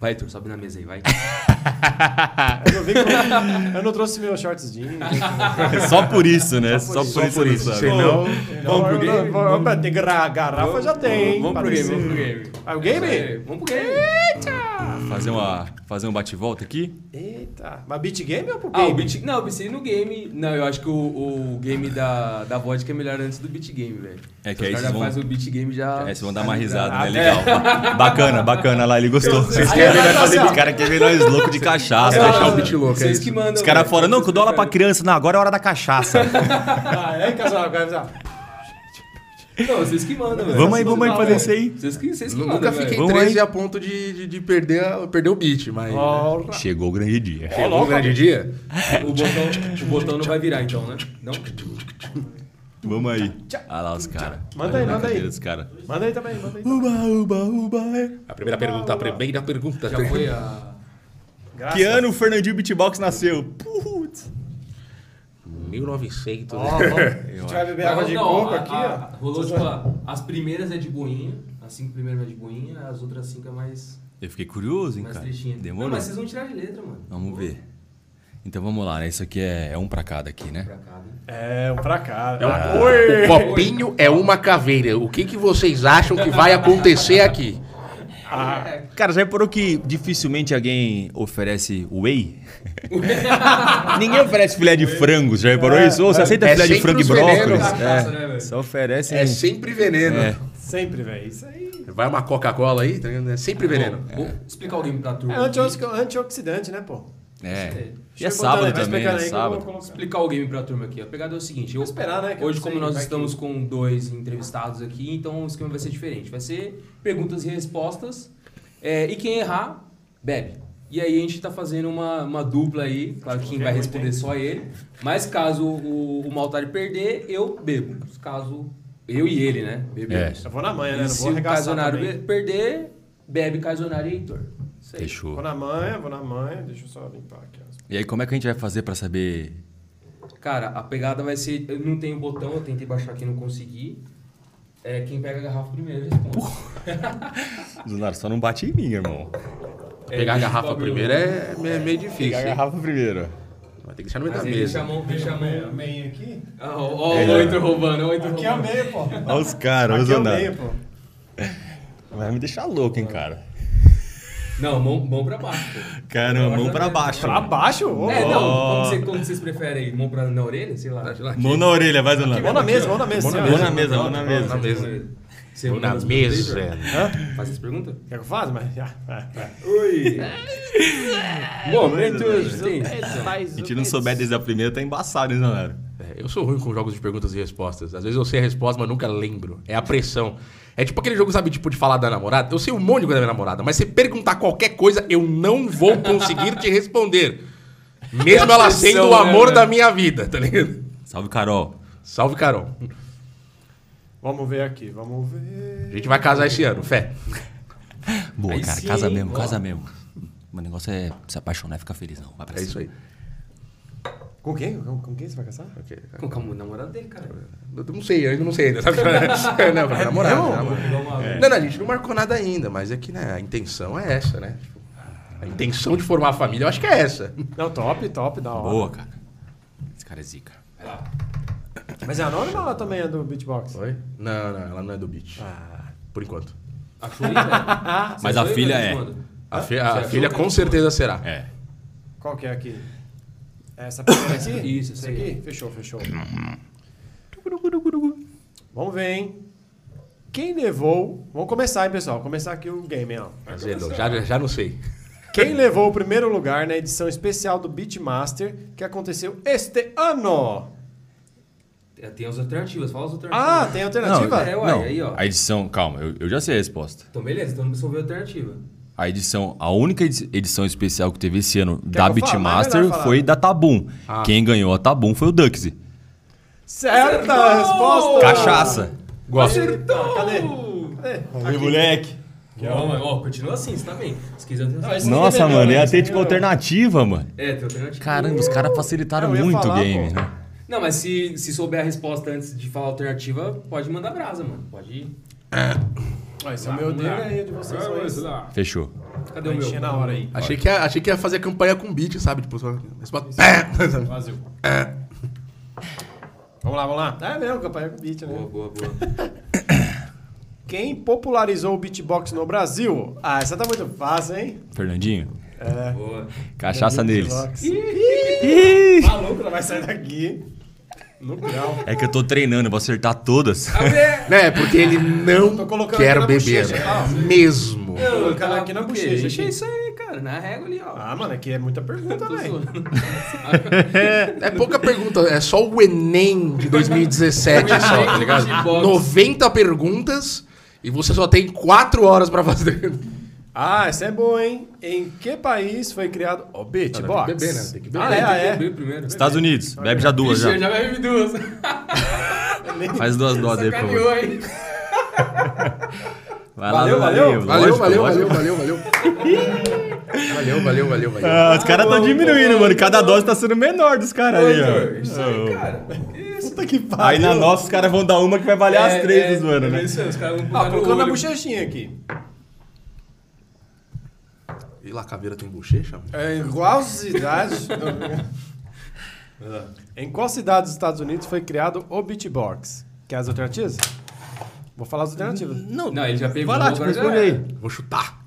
Speaker 4: Vai, Heitor, sobe na mesa aí, vai.
Speaker 1: Eu não, vi que eu, eu não trouxe meu shorts jeans.
Speaker 3: Só por isso, né?
Speaker 1: Só
Speaker 3: Só
Speaker 1: por
Speaker 3: por,
Speaker 1: isso.
Speaker 3: isso,
Speaker 2: Só por isso. Senão.
Speaker 4: Vamos pro game?
Speaker 1: eu- Tem garrafa, já tem.
Speaker 4: Vamos pro game, vamos pro game.
Speaker 1: Ah, o game?
Speaker 4: Vamos pro game.
Speaker 3: Fazer, uma, fazer um bate-volta aqui?
Speaker 1: Eita. Mas beat game ou pro
Speaker 4: Ah,
Speaker 1: game?
Speaker 4: o beat... Não, eu pensei no game... Não, eu acho que o, o game da, da vodka é melhor antes do beat game, velho.
Speaker 3: É que
Speaker 4: Os
Speaker 3: aí
Speaker 4: caras
Speaker 3: vocês
Speaker 4: já
Speaker 3: vão-
Speaker 4: faz o beat game já...
Speaker 3: Aí vocês vão dar uma risada,
Speaker 1: Ah,
Speaker 3: né? Legal. Bacana, bacana lá, ele gostou. Vocês
Speaker 1: Aí
Speaker 3: querem ver
Speaker 1: vai
Speaker 3: nós fazer. Os caras querem ver nós louco de cachaça. Né?
Speaker 2: deixar o beat louco, é
Speaker 4: Vocês
Speaker 2: isso?
Speaker 4: que mandam.
Speaker 3: Os caras fora, não, que eu dou aula pra criança. Não, agora é hora da cachaça.
Speaker 1: Ah, é, casal? Vai
Speaker 4: preferem. Não, vocês que mandam, velho.
Speaker 3: vamos aí, vamos aí fazer isso aí.
Speaker 4: Vocês que, vocês que
Speaker 2: Nunca
Speaker 4: mandam,
Speaker 2: fiquei
Speaker 4: velho.
Speaker 3: Vamos
Speaker 2: 13
Speaker 3: aí.
Speaker 2: a ponto de, de, de perder, a- perder o beat, mas.
Speaker 1: Ora.
Speaker 3: Chegou o grande dia.
Speaker 2: Chegou o grande dia?
Speaker 4: O botão, o botão não vai virar, então, né? Não?
Speaker 3: Vamos aí. Olha lá os caras.
Speaker 1: Manda aí, manda aí.
Speaker 3: Os.
Speaker 1: Manda aí também, manda aí.
Speaker 3: Uba, uba, uba. é.
Speaker 2: A primeira pergunta, a primeira pergunta.
Speaker 4: Já foi a...
Speaker 1: Graças
Speaker 3: Que ano o Fernandinho Beatbox nasceu? Putz.
Speaker 2: 1900.
Speaker 1: Ó, vamos. A gente vai beber água de
Speaker 4: Não,
Speaker 1: coco
Speaker 4: a-
Speaker 1: aqui,
Speaker 4: a-
Speaker 1: ó.
Speaker 4: Rolou, tipo, as primeiras é de boinha, as cinco primeiras é de boinha, as outras cinco é mais,
Speaker 3: Eu fiquei curioso, hein,
Speaker 4: mais
Speaker 3: cara.
Speaker 4: trechinha.
Speaker 3: Demorou.
Speaker 4: Não, mas vocês vão tirar de letra, mano.
Speaker 3: Vamos ver. Então vamos lá, né? Isso aqui é, é um pra cada aqui, né?
Speaker 4: Pra cá, né?
Speaker 1: É, um pra cá.
Speaker 2: É um-
Speaker 1: Ah!
Speaker 2: O copinho é uma caveira. O que, que vocês acham que vai acontecer aqui?
Speaker 3: Cara, já reparou que dificilmente alguém oferece whey? Ninguém oferece filé de frango, já reparou isso? Ou você aceita
Speaker 2: É
Speaker 3: filé de frango e brócolis? É,
Speaker 4: né,
Speaker 3: só oferece.
Speaker 2: É sempre veneno.
Speaker 3: É.
Speaker 1: Sempre, velho. Isso aí.
Speaker 2: Vai uma Coca-Cola aí, tá ligado? É sempre veneno.
Speaker 4: Vou explicar o game pra turma.
Speaker 1: É antioxi- antioxidante, né, pô?
Speaker 3: É.
Speaker 1: Deixa
Speaker 3: E é
Speaker 1: eu
Speaker 3: sábado
Speaker 1: botar
Speaker 3: também, é
Speaker 1: aí que eu vou
Speaker 3: sábado.
Speaker 1: colocar.
Speaker 4: explicar o game pra turma aqui. A pegada é o seguinte, eu,
Speaker 1: Vou esperar, né,
Speaker 4: hoje
Speaker 1: não
Speaker 4: como nós estamos
Speaker 1: que-
Speaker 4: com dois entrevistados aqui, então o esquema vai ser diferente. Vai ser perguntas e respostas, é, e quem errar, bebe. E aí a gente tá fazendo uma, uma dupla aí, claro que quem vai responder
Speaker 1: hein?
Speaker 4: só ele, mas caso o, o Maltari perder, eu bebo. Caso eu e ele, né, bebemos.
Speaker 1: Eu vou na manhã, né? Não
Speaker 4: se
Speaker 1: vou
Speaker 4: o
Speaker 1: arregaçar
Speaker 4: Casonário perder, bebe Casonário e Heitor. Aí.
Speaker 3: Fechou.
Speaker 1: Vou na manhã, vou na manhã. Deixa eu só limpar aqui.
Speaker 3: E aí, como é que a gente vai fazer pra saber?
Speaker 4: Cara, a pegada vai ser. Eu não tenho botão, eu tentei baixar aqui e não consegui. É quem pega a garrafa primeiro responde.
Speaker 3: Zunar, só não bate em mim, irmão.
Speaker 4: É,
Speaker 2: Pegar a garrafa
Speaker 4: o bagulho-
Speaker 2: primeiro é meio, meio difícil.
Speaker 3: Pegar a garrafa primeiro.
Speaker 2: Vai ter que deixar no meio
Speaker 4: Mas
Speaker 2: da
Speaker 4: aí deixa a
Speaker 2: mesa.
Speaker 4: mão, deixa a mão.
Speaker 1: meio aqui?
Speaker 4: Ah, Ó, ó, o Heitor roubando, ó, o Heitor
Speaker 1: Aqui é o
Speaker 4: roubando.
Speaker 1: meio, pô.
Speaker 3: Olha os caras,
Speaker 1: Aqui é o
Speaker 3: Zunar.
Speaker 1: meio, pô.
Speaker 3: Vai me deixar louco, hein, cara.
Speaker 4: Não, mão, mão pra baixo. pô.
Speaker 3: Caramba, mão pra baixo.
Speaker 1: Pra baixo? Ô,
Speaker 4: É, não, como, você- como vocês preferem? Mão pra, na orelha? Sei lá.
Speaker 3: Mão na orelha, vai, Zunar.
Speaker 1: Mão na mesa, mão na mesa.
Speaker 3: Mão na mesa, mão na mesa, mão na mesa.
Speaker 2: Na mesa.
Speaker 4: Você
Speaker 2: na mesa.
Speaker 1: Hã?
Speaker 4: Faz as perguntas?
Speaker 1: Quer que eu faça? Mas já. vai, vai.
Speaker 4: Oi! Momentos.
Speaker 3: Se a gente não souber desde a primeira, tá embaçado, hein, Zunar?
Speaker 2: É, eu sou ruim com jogos de perguntas e respostas. Às vezes eu sei a resposta, mas nunca lembro. É a pressão. É tipo aquele jogo, sabe, tipo de falar da namorada. Eu sei um monte de coisa da minha namorada, mas se perguntar qualquer coisa, eu não vou conseguir te responder. Mesmo ela sendo o
Speaker 4: né,
Speaker 2: amor
Speaker 4: velho?
Speaker 2: da minha vida, tá ligado?
Speaker 3: Salve, Carol.
Speaker 2: Salve, Carol.
Speaker 1: Vamos ver aqui, vamos ver.
Speaker 2: A gente vai casar esse ano, fé.
Speaker 3: Boa,
Speaker 4: Aí
Speaker 3: cara,
Speaker 4: sim,
Speaker 3: casa mesmo,
Speaker 4: Ó.
Speaker 3: casa mesmo. O negócio é se apaixonar e ficar feliz, não. Vai pra
Speaker 2: É
Speaker 3: cima.
Speaker 2: isso aí.
Speaker 1: Com quem? Com, com quem você vai casar?
Speaker 2: Ok.
Speaker 4: Com com a namorada dele, cara.
Speaker 2: Eu não sei, eu ainda não sei ainda. Sabe? não, com a namorada.
Speaker 1: Não?
Speaker 4: uma-
Speaker 2: Não, não, a gente não marcou nada ainda, mas é que né, a intenção é essa, né? Tipo, a intenção de formar a família, eu acho que é essa.
Speaker 1: Não, top, top, da hora.
Speaker 3: Boa, cara. Esse cara é zica.
Speaker 4: Vai lá.
Speaker 1: Mas é anônima ou ela também é do beatbox?
Speaker 2: Oi? Não, não, ela não é do beat.
Speaker 1: Ah,
Speaker 2: Por enquanto.
Speaker 4: Achou aí, velho?
Speaker 3: Mas a filha é.
Speaker 2: A, fi- a filha com
Speaker 4: ela-
Speaker 2: certeza será.
Speaker 3: É.
Speaker 1: qual que é aqui? Essa primeira aqui?
Speaker 4: Isso,
Speaker 1: Essa
Speaker 4: aí.
Speaker 1: aqui? Fechou, fechou. Vamos ver, hein? Quem levou... Vamos começar, hein, pessoal? Começar aqui o game, ó.
Speaker 2: Já, já não sei.
Speaker 1: Quem levou o primeiro lugar na edição especial do Beatmaster que aconteceu este ano?
Speaker 4: É, Tem as alternativas, fala as alternativas.
Speaker 1: Ah, tem alternativa?
Speaker 4: É, uai,
Speaker 3: não,
Speaker 4: aí, ó.
Speaker 3: a edição, calma, eu, eu já sei a resposta.
Speaker 4: Então, beleza, então não precisa ouvir a alternativa.
Speaker 3: A edição, a única edi- edição especial que teve esse ano da
Speaker 1: que eu fale? Mas
Speaker 3: Beatmaster foi da Tabum.
Speaker 2: Ah.
Speaker 3: Quem ganhou a Tabum foi o Duxy.
Speaker 1: Certa resposta!
Speaker 3: Cachaça.
Speaker 2: Gosto.
Speaker 1: Acertou! Cadê? Cadê?
Speaker 3: moleque.
Speaker 4: Ó, mas, ó, continua assim, você tá bem. Se quiser, tem
Speaker 1: esse
Speaker 3: Nossa, mano,
Speaker 1: ganhou,
Speaker 3: ia
Speaker 1: esse
Speaker 3: ter tipo alternativa, mano.
Speaker 4: É, tem alternativa.
Speaker 3: Caramba, os caras facilitaram
Speaker 1: ia
Speaker 3: muito
Speaker 1: falar,
Speaker 3: o game,
Speaker 1: pô.
Speaker 3: né?
Speaker 4: Não, mas se, se souber a resposta antes de falar a alternativa, pode mandar brasa, mano. Pode ir.
Speaker 1: Ó, esse é o meu dele aí de vocês. esse.
Speaker 3: Fechou.
Speaker 4: Cadê o meu?
Speaker 1: na hora aí.
Speaker 2: Achei que, ia, achei que ia fazer campanha com beat, sabe? Tipo, só. só- É.
Speaker 1: Vazio. Vamos lá, vamos lá. É mesmo, campanha com beat, né?
Speaker 4: Boa, boa, boa.
Speaker 1: Quem popularizou o beatbox no Brasil? Ah, essa tá muito fácil, hein?
Speaker 3: Fernandinho,
Speaker 4: boa.
Speaker 3: cachaça neles.
Speaker 1: Beatbox.
Speaker 3: Ih!
Speaker 1: Maluco, não vai sair daqui. No grau.
Speaker 3: É que eu tô treinando, eu vou acertar todas.
Speaker 2: Né? Porque ele não quer beber.
Speaker 1: tá?
Speaker 2: Mesmo.
Speaker 1: Tô colocando aqui na bochecha.
Speaker 4: Deixa isso aí, cara. Na régua ali, ó.
Speaker 1: Ah, mano, aqui é muita pergunta, velho.
Speaker 4: zoando.
Speaker 2: É pouca pergunta, é só o Enem de 2017 só, tá ligado?
Speaker 4: Beatbox.
Speaker 2: 90 perguntas e você só tem 4 horas pra fazer.
Speaker 1: Ah, essa é boa, hein? Em que país foi criado o beatbox?
Speaker 2: Tem que beber, né? Tem que beber.
Speaker 1: Ah, é, ah, é.
Speaker 4: Tem que beber primeiro.
Speaker 3: Estados Unidos, bebe já duas
Speaker 4: Ixi,
Speaker 3: já.
Speaker 4: já bebe duas.
Speaker 3: Faz duas doses aí, por favor.
Speaker 4: hein?
Speaker 3: Vai
Speaker 1: Valeu,
Speaker 3: lá,
Speaker 1: valeu.
Speaker 2: Valeu, valeu, valeu, valeu, valeu. Valeu, valeu, valeu, valeu.
Speaker 3: Ah, os caras estão diminuindo, mano. Cada dose tá sendo menor dos caras ali, ó.
Speaker 4: Isso aí, cara. Isso.
Speaker 1: Puta que pariu.
Speaker 3: Aí na nossa os caras vão dar uma que vai valer as três dos mano,
Speaker 4: é
Speaker 3: né?
Speaker 4: isso aí, os caras vão
Speaker 1: Ah,
Speaker 4: pular no
Speaker 1: colocando na
Speaker 4: olho.
Speaker 1: bochechinha aqui.
Speaker 2: E lá caveira tem bochecha?
Speaker 1: É, Em qual cidade... em qual cidade dos Estados Unidos foi criado o beatbox? Quer as alternativas? Vou falar as alternativas.
Speaker 3: Não,
Speaker 4: Não, ele já pegou,
Speaker 3: vai lá, tipo, responde aí.
Speaker 2: Vou chutar.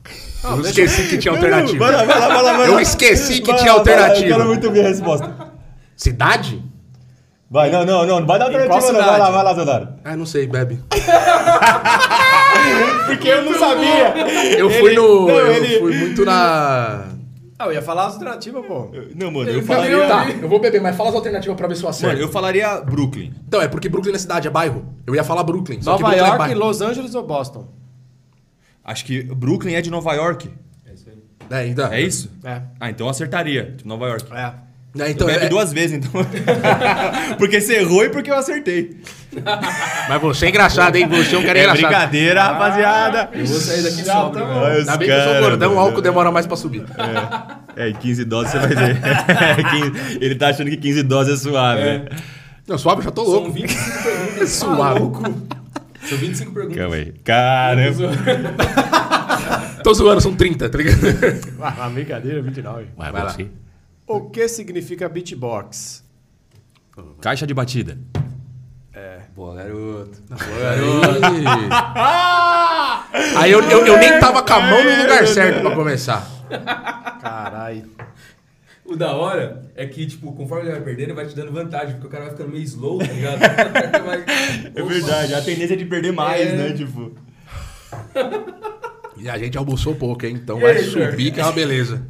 Speaker 1: Ah,
Speaker 2: Eu esqueci que tinha alternativa.
Speaker 3: Vai lá, vai lá, vai lá, vai lá.
Speaker 2: Eu esqueci que
Speaker 3: Vai
Speaker 2: tinha
Speaker 3: lá, vai lá, Eu
Speaker 2: alternativa.
Speaker 3: quero muito ver a resposta.
Speaker 2: Cidade?
Speaker 3: Vai, não, não, não, não vai dar alternativa não. Vai lá, vai lá, Zanaro.
Speaker 2: Ah, não sei, bebe.
Speaker 3: Porque eu não sabia.
Speaker 2: Eu fui no.
Speaker 3: não,
Speaker 2: eu
Speaker 3: ele-
Speaker 2: fui muito na.
Speaker 1: Ah, eu ia falar as alternativas, pô.
Speaker 3: Não, mano, eu
Speaker 4: falaria-
Speaker 3: falaria...
Speaker 2: Tá, eu vou beber, mas fala as alternativas pra ver se eu acerto.
Speaker 3: Mano, eu falaria Brooklyn.
Speaker 2: Então, é porque Brooklyn é cidade, é bairro. Eu ia falar Brooklyn. Só que
Speaker 1: Nova
Speaker 2: Brooklyn é
Speaker 1: York,
Speaker 2: bairro.
Speaker 1: Los Angeles ou Boston?
Speaker 3: Acho que Brooklyn é de Nova York.
Speaker 4: É isso aí.
Speaker 2: É, então,
Speaker 3: É isso?
Speaker 1: É.
Speaker 3: Ah, então eu acertaria. De Nova York.
Speaker 1: É.
Speaker 2: É, então,
Speaker 3: Bebe
Speaker 2: é,
Speaker 3: duas vezes, então. porque você errou e porque eu acertei.
Speaker 2: Mas você é engraçado, hein? Você é um cara
Speaker 3: É
Speaker 2: engraçado.
Speaker 3: brincadeira, rapaziada.
Speaker 4: Eu vou sair daqui sóbrio,
Speaker 1: tá
Speaker 2: Ainda bem que eu sou
Speaker 3: cara,
Speaker 2: gordão, o álcool demora mais pra subir.
Speaker 3: É, 15 doses você vai ver. 15 ele tá achando que 15 doses é suave. né?
Speaker 2: Não, suave, eu já tô
Speaker 4: São
Speaker 2: louco.
Speaker 4: 25 perguntas.
Speaker 2: Suave.
Speaker 4: São 25 perguntas.
Speaker 3: Calma aí. Caramba.
Speaker 2: Tô zoando, são 30, tá ligado?
Speaker 1: Ah, brincadeira, 29.
Speaker 3: Vai,
Speaker 2: Vai lá.
Speaker 3: você.
Speaker 1: O que significa beatbox?
Speaker 3: Caixa de batida.
Speaker 4: Boa, garoto.
Speaker 2: Aí, Aí eu, eu, eu nem tava com a mão no lugar certo pra começar.
Speaker 1: Caralho.
Speaker 4: O da hora é que, tipo, conforme ele vai perdendo, vai te dando vantagem, porque o cara vai ficando meio slow, tá ligado? Vai-
Speaker 3: É verdade, a tendência é de perder mais,
Speaker 4: É.
Speaker 3: né? Tipo.
Speaker 2: E a gente almoçou pouco, hein? Então vai
Speaker 4: aí,
Speaker 2: subir que é uma beleza.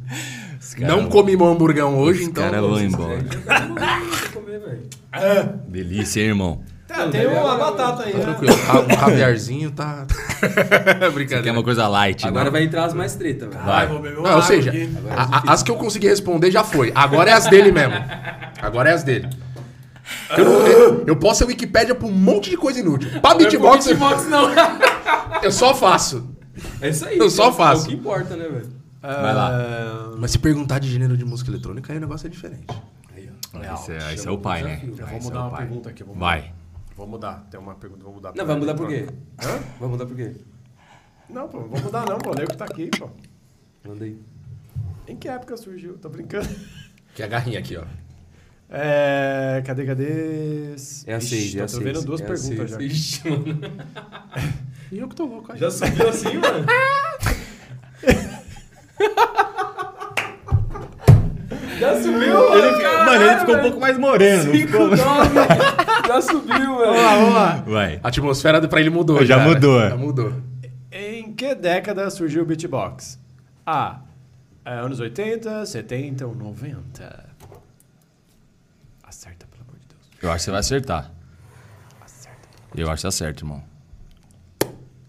Speaker 3: Cara
Speaker 2: Não comimos hamburgão hoje,
Speaker 3: Os
Speaker 2: então.
Speaker 3: caras vão embora.
Speaker 4: Vai comer, velho.
Speaker 3: Delícia, hein, irmão?
Speaker 1: Tá, tem uma batata aí, né?
Speaker 2: Tranquilo, um caviarzinho tá.
Speaker 3: Quer
Speaker 2: Brincadeira.
Speaker 3: uma coisa light,
Speaker 4: Agora
Speaker 3: né?
Speaker 4: vai entrar as mais treta, velho.
Speaker 1: Vai, vou beber
Speaker 2: Não, ou seja, a- a- as que eu consegui responder já foi. Agora é as dele mesmo. Agora é as dele. Eu, não- eu- eu posso ser Wikipédia pra um monte de coisa inútil. Pra beatbox, eu-
Speaker 4: Beatbox não.
Speaker 2: eu só faço.
Speaker 4: É isso aí.
Speaker 2: Eu só
Speaker 4: é
Speaker 2: faço.
Speaker 4: É o que importa, né, velho?
Speaker 3: Vai lá.
Speaker 2: Mas se perguntar de gênero de música eletrônica, aí o negócio é diferente.
Speaker 4: Aí, ó.
Speaker 3: Esse é, esse é o pai, né?
Speaker 1: Eu vou
Speaker 3: é
Speaker 1: mudar
Speaker 3: o
Speaker 1: uma
Speaker 3: pai.
Speaker 1: pergunta aqui. Vou mudar.
Speaker 3: Vai.
Speaker 1: Vou mudar. Tem uma pergunta, vou mudar.
Speaker 4: Não, vai mudar por quê?
Speaker 1: Hã?
Speaker 4: Vai mudar por quê?
Speaker 1: Não, pô, não vou mudar não, pô. O nego que tá aqui, pô.
Speaker 4: Manda aí.
Speaker 1: Em que época surgiu? Tô brincando.
Speaker 2: Que é a garrinha aqui, ó.
Speaker 1: É. Cadê, cadê?
Speaker 4: É a
Speaker 1: Ixi,
Speaker 4: 6, é
Speaker 1: tô-
Speaker 4: a
Speaker 1: Tô
Speaker 4: 6.
Speaker 1: vendo duas
Speaker 4: é
Speaker 1: perguntas já.
Speaker 4: Ixi, mano.
Speaker 2: E eu que tô louco aí.
Speaker 4: Já subiu assim, mano? Já subiu, mano.
Speaker 3: Ele, mano, ele ficou um pouco mais moreno. não
Speaker 4: Cinco,
Speaker 3: ficou?
Speaker 4: nove. Já subiu, velho.
Speaker 1: Vamos lá, vamos lá.
Speaker 3: Vai.
Speaker 2: A atmosfera pra ele mudou.
Speaker 3: Já
Speaker 2: cara.
Speaker 3: mudou.
Speaker 2: Já mudou.
Speaker 1: Em que década surgiu o beatbox? A. é, anos 80, 70 ou 90? Acerta, pelo amor de Deus.
Speaker 3: Eu acho que você vai acertar.
Speaker 1: Acerta.
Speaker 3: Eu acho que você acerta, irmão.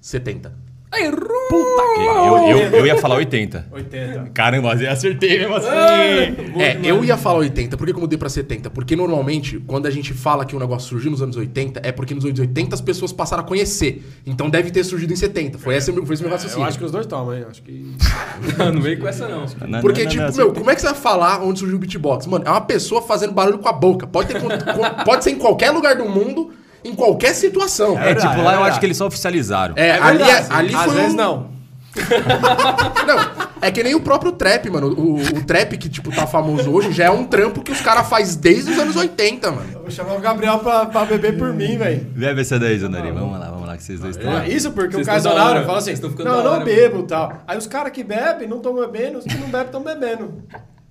Speaker 2: 70.
Speaker 4: Errou!
Speaker 1: Puta que
Speaker 3: Eu, eu, eu ia falar 80.
Speaker 1: 80.
Speaker 3: Caramba, eu acertei mesmo assim.
Speaker 2: É, eu ia falar 80. Por que eu mudei pra 70? Porque normalmente, quando a gente fala que um negócio surgiu nos anos 80, é porque nos anos 80 as pessoas passaram a conhecer. Então deve ter surgido em 70. Foi esse, foi esse meu
Speaker 1: Eu
Speaker 2: raciocínio.
Speaker 1: acho que os dois tomam, hein? Acho que.
Speaker 4: não veio com essa, não.
Speaker 3: Não,
Speaker 2: Porque,
Speaker 3: não, não,
Speaker 2: tipo,
Speaker 3: não,
Speaker 2: meu, como é que você vai falar onde surgiu o beatbox? Mano, é uma pessoa fazendo barulho com a boca. Pode, ter, pode ser em qualquer lugar do mundo, em qualquer situação.
Speaker 3: É,
Speaker 1: verdade,
Speaker 3: tipo,
Speaker 1: é
Speaker 3: lá eu acho que eles só oficializaram.
Speaker 2: É, ali, é-
Speaker 1: verdade.
Speaker 2: ali
Speaker 1: Às
Speaker 2: foi
Speaker 1: vezes
Speaker 2: um-
Speaker 1: não.
Speaker 2: Não, é que nem o próprio trap, mano. O, o trap que, tipo, tá famoso hoje já é um trampo que os caras faz desde os anos 80, mano.
Speaker 1: Eu vou chamar o Gabriel pra, pra beber por mim, velho.
Speaker 3: Bebe essa daí, Zanari. Vamos lá, vamos lá, que vocês dois estão.
Speaker 1: Ah, Isso porque
Speaker 4: Vocês
Speaker 1: o
Speaker 4: hora.
Speaker 1: fala assim:
Speaker 4: Vocês estão ficando
Speaker 1: Não, eu não
Speaker 4: hora,
Speaker 1: bebo e tal. Aí os caras que bebem não estão bebendo, os que não bebem estão bebendo.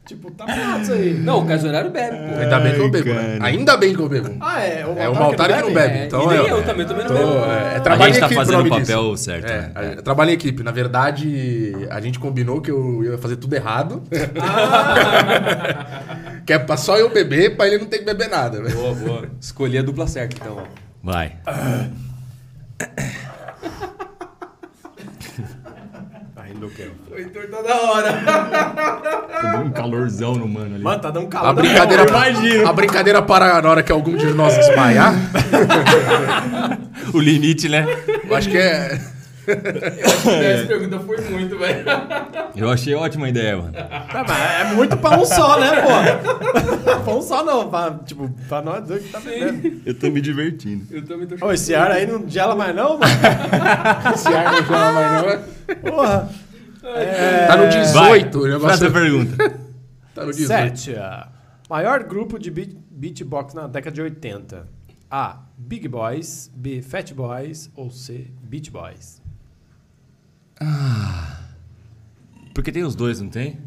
Speaker 1: Tipo, tá errado isso aí.
Speaker 4: Não, o Casionário bebe, pô.
Speaker 2: Ainda bem que eu bebo, né? Ainda bem que eu bebo.
Speaker 1: Ah, é. O
Speaker 2: É o Maltari que não bebe.
Speaker 4: É,
Speaker 2: Então
Speaker 4: e nem
Speaker 2: é,
Speaker 4: eu
Speaker 2: é,
Speaker 4: também, também não bebo.
Speaker 2: é, é
Speaker 3: A
Speaker 2: trabalho
Speaker 3: gente tá
Speaker 2: equipe
Speaker 3: fazendo o papel
Speaker 2: disso.
Speaker 3: certo,
Speaker 2: É,
Speaker 3: né?
Speaker 2: é, trabalho em equipe. Na verdade, a gente combinou que eu ia fazer tudo errado. que é pra só eu beber, pra ele não ter que beber nada, né?
Speaker 4: Boa, boa. Escolhi a dupla certa, então. ó.
Speaker 3: Vai.
Speaker 1: Tá do quê?
Speaker 4: O Heitor tá da hora.
Speaker 3: Um calorzão no mano ali.
Speaker 1: Mano, tá dando calor.
Speaker 2: A brincadeira,
Speaker 1: imagino.
Speaker 2: a brincadeira para na hora que algum de nós desmaiar.
Speaker 3: O limite, né?
Speaker 2: Eu acho que é.
Speaker 4: Essa pergunta foi muito, velho.
Speaker 3: Eu achei ótima a ideia, mano.
Speaker 1: Tá, mas é muito pra um só, né, pô? pra um só não. Pra, tipo, pra nós dois que tá bebendo.
Speaker 3: Eu tô me divertindo.
Speaker 4: Eu tô
Speaker 1: Ô, esse ar aí não gela mais não, mano?
Speaker 2: Esse ar não chama mais, não. é?
Speaker 1: Porra. É...
Speaker 2: Tá no 18.
Speaker 3: Vai,
Speaker 2: negócio
Speaker 3: faça a pergunta.
Speaker 2: Tá no 18.
Speaker 1: Sete. Maior grupo de beat, beatbox na década de 80. A. Big Boys. B. Fat Boys. Ou C. Beach Boys.
Speaker 3: Porque tem os dois, não tem?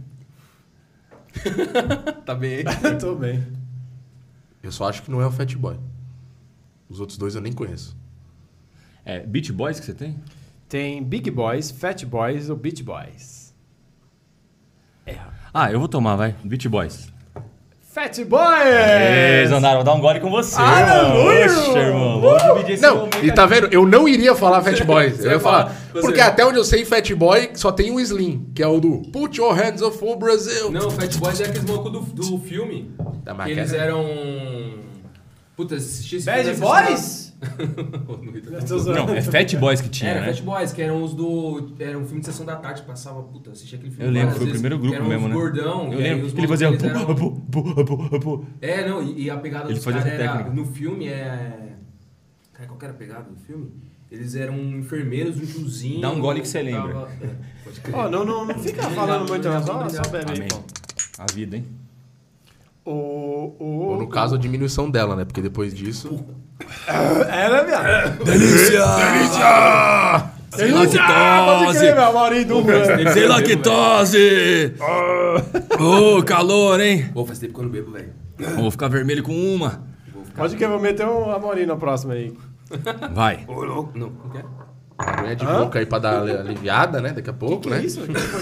Speaker 4: Tá bem aí.
Speaker 1: Tô bem.
Speaker 2: Eu só acho que não é o Fat Boy. Os outros dois eu nem conheço.
Speaker 3: É, Beach Boys que você tem?
Speaker 1: Tem Big Boys, Fat Boys ou Beach Boys. É.
Speaker 3: Ah, eu vou tomar, vai. Beach Boys.
Speaker 1: Fat Boys!
Speaker 3: Ei, Zanaro, vou dar um gole com você,
Speaker 1: Aleluia!
Speaker 3: irmão. Oxe, irmão. Vamos dividir esse
Speaker 2: Não, e tá vendo? Eu não iria falar Fat Boys. Eu ia falar.
Speaker 4: você-
Speaker 2: Porque até onde eu sei, Fat Boy só tem um Slim, que é o do Put Your Hands Up for Brazil.
Speaker 4: Não, o Fat Boys é aqueles malucos do, do filme.
Speaker 2: Da
Speaker 4: que
Speaker 2: maquete.
Speaker 4: eles eram. Puta, assisti esse
Speaker 1: Bad Boys?
Speaker 3: Não, é Fat Boys que tinha,
Speaker 4: Era
Speaker 3: né?
Speaker 4: Fat Boys, que eram os do. Era um filme de sessão da tarde que passava. Puta, eu assisti aquele filme.
Speaker 3: Eu lembro, foi o
Speaker 4: vezes,
Speaker 3: primeiro
Speaker 4: que
Speaker 3: grupo mesmo, né?
Speaker 4: gordão.
Speaker 3: Eu lembro
Speaker 4: os
Speaker 3: que ele fazia...
Speaker 4: eram-. É, não, e, e a pegada
Speaker 3: Ele
Speaker 4: dos
Speaker 3: fazia
Speaker 4: caras era.
Speaker 3: técnica.
Speaker 4: No filme é. Cara, qual que era a pegada do filme? Eles eram enfermeiros, um tiozinho.
Speaker 3: Dá um gole que você lembra.
Speaker 4: tava- é.
Speaker 1: Ó, não, não, não fica falando muito, não. Só, só bebe aí,
Speaker 3: Amém.
Speaker 1: pô.
Speaker 3: A vida, hein?
Speaker 1: O, o,
Speaker 2: Ou no caso, a diminuição dela, né? Porque depois disso.
Speaker 1: É, né, viado?
Speaker 3: Delícia! Sem
Speaker 1: Ah, pode meu Maurinho Dupla.
Speaker 3: Sem lactose! Ô, calor, hein?
Speaker 4: Pô, faz tempo que eu não bebo, velho.
Speaker 3: Vou ficar vermelho com uma.
Speaker 4: Vou ficar.
Speaker 1: Pode que eu vou meter um Amorim na próxima aí.
Speaker 3: Vai.
Speaker 4: Ô, louco. Não, o que é?
Speaker 2: Aguinha de
Speaker 1: Hã?
Speaker 2: boca aí pra dar ali- aliviada, né? Daqui a pouco,
Speaker 1: Que
Speaker 2: né?
Speaker 1: isso? Que foi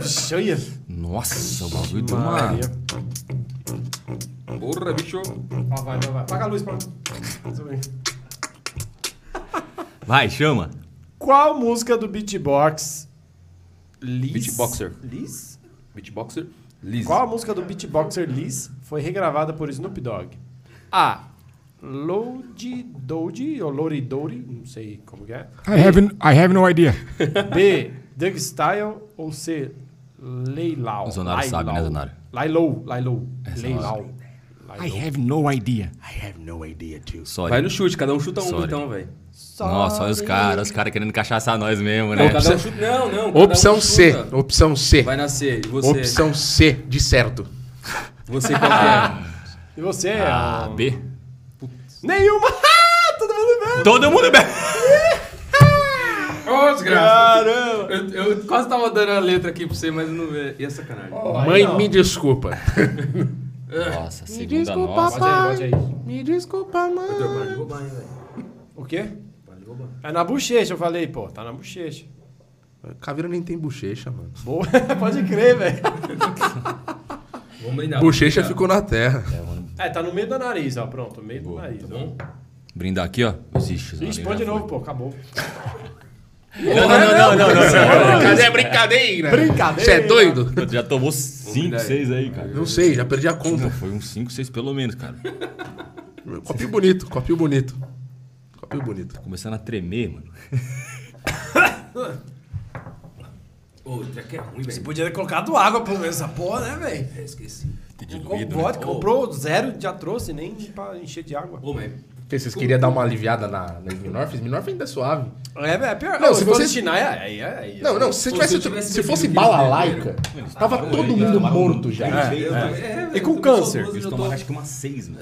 Speaker 1: isso? Olha.
Speaker 3: Nossa, o bagulho deu uma...
Speaker 4: Porra, bicho.
Speaker 1: Ó, vai, vai, vai. Apaga a luz pra mim.
Speaker 3: Vai, chama.
Speaker 1: Qual música do beatbox Liz?
Speaker 4: Beatboxer.
Speaker 1: Liz?
Speaker 4: Beatboxer. Liz.
Speaker 1: Qual a música do beatboxer Liz foi regravada por Snoop Dogg? A. Load Doji ou Lori Dori, não sei como que é.
Speaker 5: I have, I have no idea.
Speaker 1: B. Doug Style ou C. Leilau.
Speaker 3: O Zonaro sabe, né, Zonaro?
Speaker 1: Lailou, Lailou.
Speaker 3: Essa
Speaker 1: Leilau.
Speaker 5: I have no idea.
Speaker 2: I have no idea, too.
Speaker 3: Sorry.
Speaker 4: Vai no chute, cada um chuta um
Speaker 3: Sorry.
Speaker 4: então, velho.
Speaker 3: Nossa, olha os caras, os caras querendo cachaçar nós mesmo, né?
Speaker 4: Não, cada um chuta. Não, não.
Speaker 2: Opção
Speaker 4: um
Speaker 2: C.
Speaker 4: chuta.
Speaker 2: Opção C.
Speaker 4: Vai nascer. E você?
Speaker 2: Opção C, de certo.
Speaker 4: Você qual que é?
Speaker 1: E você?
Speaker 3: A
Speaker 1: ah,
Speaker 3: B.
Speaker 1: Nenhuma! Todo mundo bem!
Speaker 3: Todo mundo bem.
Speaker 4: Ô, desgraça.
Speaker 1: Caramba!
Speaker 4: Eu, eu quase tava dando a letra aqui pra você, mas não é. E a sacanagem?
Speaker 2: Mãe, me desculpa.
Speaker 3: Nossa, segunda nossa.
Speaker 1: Bote aí, bote aí.
Speaker 2: Me desculpa,
Speaker 4: velho.
Speaker 1: O quê? É na bochecha, eu falei, pô, tá na bochecha.
Speaker 2: Caveira nem tem bochecha, mano.
Speaker 1: Boa, pode crer, velho.
Speaker 4: Vamos brindar.
Speaker 2: Bochecha
Speaker 4: vamos
Speaker 2: ficou na terra.
Speaker 1: É, tá no meio do nariz, ó, pronto, no meio do nariz.
Speaker 4: brindar, Tá bom?
Speaker 3: Brindar aqui, ó. Ixos.
Speaker 1: Ixi, põe de novo, pô, acabou.
Speaker 3: Não, não, não, não, não,
Speaker 2: a brincadeira?
Speaker 1: Brincadeira.
Speaker 2: Você é doido?
Speaker 3: Já tomou 5, 6 aí, cara.
Speaker 2: Não sei, já perdi a conta.
Speaker 3: Foi uns 5, 6 pelo menos, cara.
Speaker 2: Copinho bonito, copinho bonito. Copinho bonito.
Speaker 3: Começando a tremer, mano.
Speaker 4: Ô, já que é ruim,
Speaker 1: Você
Speaker 4: velho.
Speaker 1: podia ter colocado água pelo menos essa porra, né, velho?
Speaker 4: É, esqueci.
Speaker 1: Com vodka, comprou zero, já trouxe, nem pra encher de água.
Speaker 4: Ô, mas...
Speaker 2: Vocês queriam dar uma aliviada na, na Smirnoff? Smirnoff ainda é suave.
Speaker 1: É, é pior.
Speaker 2: Não, se
Speaker 1: se fosse
Speaker 2: vocês-
Speaker 1: Chinaia, aí, aí, aí.
Speaker 2: Não, não, se, tivesse,
Speaker 4: se eu tivesse
Speaker 2: se fosse bala laica, tava todo mundo morto já.
Speaker 1: É,
Speaker 4: É,
Speaker 1: E com
Speaker 4: eu
Speaker 1: câncer?
Speaker 3: Eles
Speaker 4: eu
Speaker 3: tomaram acho que umas 6, mano.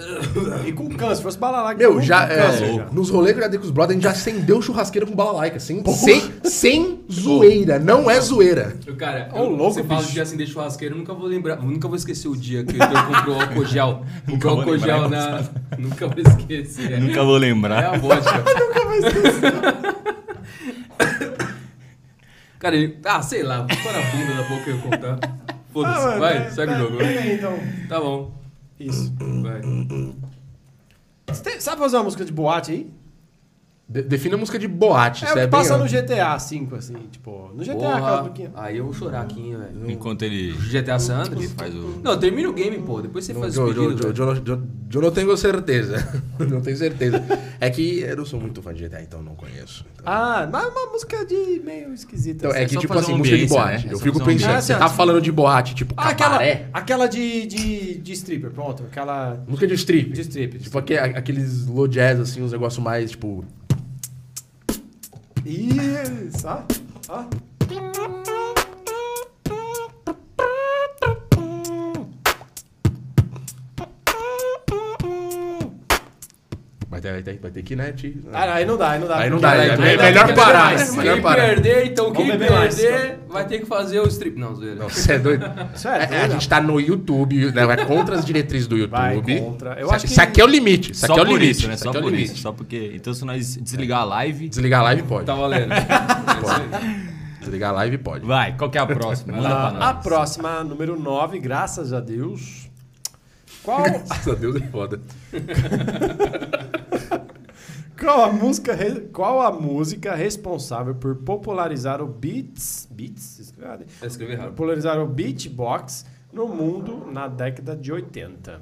Speaker 1: E com câncer, se fosse bala que
Speaker 2: Meu, já, é, nos rolês que eu já dei com os brothers, a gente já acendeu churrasqueira com bala laica. Sem, sem, sem zoeira, não é zoeira.
Speaker 4: Eu, Cara,
Speaker 1: Ô,
Speaker 4: eu,
Speaker 1: louco,
Speaker 4: você fala de acender churrasqueira, eu nunca vou lembrar, eu nunca vou esquecer o dia que o Heitor comprou álcool gel. Comprou álcool gel
Speaker 3: é
Speaker 4: na... Nunca vou esquecer.
Speaker 3: Nunca vou
Speaker 4: É
Speaker 3: lembrar.
Speaker 4: a vodka. Cara, ele... Ah, sei lá, vou na bunda da boca eu ia contar. Foda-se,
Speaker 1: Ah,
Speaker 4: vai,
Speaker 1: vai,
Speaker 4: segue
Speaker 1: vai,
Speaker 4: o jogo.
Speaker 1: vai então.
Speaker 4: Tá bom,
Speaker 1: Isso.
Speaker 4: vai.
Speaker 1: Você tem- sabe fazer uma música de boate aí?
Speaker 2: De- define a música de boate.
Speaker 1: É
Speaker 2: isso
Speaker 1: o que
Speaker 2: bem
Speaker 1: passa no. GTA V, assim, tipo. No GTA, aquela
Speaker 4: Porra,
Speaker 1: musiquinha.
Speaker 4: aí eu vou chorar aqui, velho.
Speaker 3: Enquanto ele
Speaker 4: GTA San Andreas?
Speaker 3: faz o...
Speaker 4: Não, termina o game, pô. Depois você faz o pedido.
Speaker 2: eu, não- eu- eu não tenho certeza. não tenho certeza. É que eu não sou muito fã de GTA, então não conheço. Então,
Speaker 1: Ah, mas uma música de meio esquisita.
Speaker 2: Então,
Speaker 1: assim.
Speaker 2: é que,
Speaker 3: só
Speaker 2: tipo assim, música de boate.
Speaker 3: né? É
Speaker 2: Eu fico pensando,
Speaker 1: ambiência.
Speaker 2: você tá falando de boate, tipo,
Speaker 1: Ah, aquela, aquela de, de, de stripper, pronto. Aquela
Speaker 2: Música de strip.
Speaker 1: de stripper.
Speaker 2: Tipo, aque- aqueles low jazz, assim, uns negócios mais, tipo...
Speaker 1: Isso, ó. ó.
Speaker 2: Vai ter, vai vai que, né, te...
Speaker 1: Ah, aí não dá, aí não dá.
Speaker 2: Aí não dá, é
Speaker 1: aí dá
Speaker 2: melhor parar.
Speaker 1: mais.
Speaker 2: Melhor
Speaker 4: Quem
Speaker 2: parar.
Speaker 4: perder, então
Speaker 1: Vamos
Speaker 4: quem
Speaker 1: beber mais,
Speaker 4: perder vai ter que fazer o strip. Não, zoeira.
Speaker 2: Não, você é doido.
Speaker 1: Isso é,
Speaker 2: É, é, a gente tá no YouTube, né? Vai contra as diretrizes do
Speaker 1: Vai
Speaker 2: YouTube.
Speaker 1: contra. Eu
Speaker 2: Isso-
Speaker 1: acho que-
Speaker 2: Isso aqui é o limite. Isso
Speaker 3: Só
Speaker 2: aqui é o limite.
Speaker 3: isso, né? Só
Speaker 2: aqui é o
Speaker 3: por
Speaker 2: limite.
Speaker 3: isso. Só porque... Então se nós desligar a live...
Speaker 2: Desligar a live pode.
Speaker 4: Tá valendo.
Speaker 2: Desligar a live pode.
Speaker 3: Vai, qual que é a próxima? Manda pra
Speaker 1: A,
Speaker 3: nós.
Speaker 1: a próxima, número 9, graças a Deus. Qual,
Speaker 2: Graças a Deus é foda.
Speaker 1: qual, a música, re- qual a música responsável por popularizar o beats, beats, escreve-
Speaker 4: Eu escrevi errado.
Speaker 1: popularizar o beatbox no mundo na década de 80?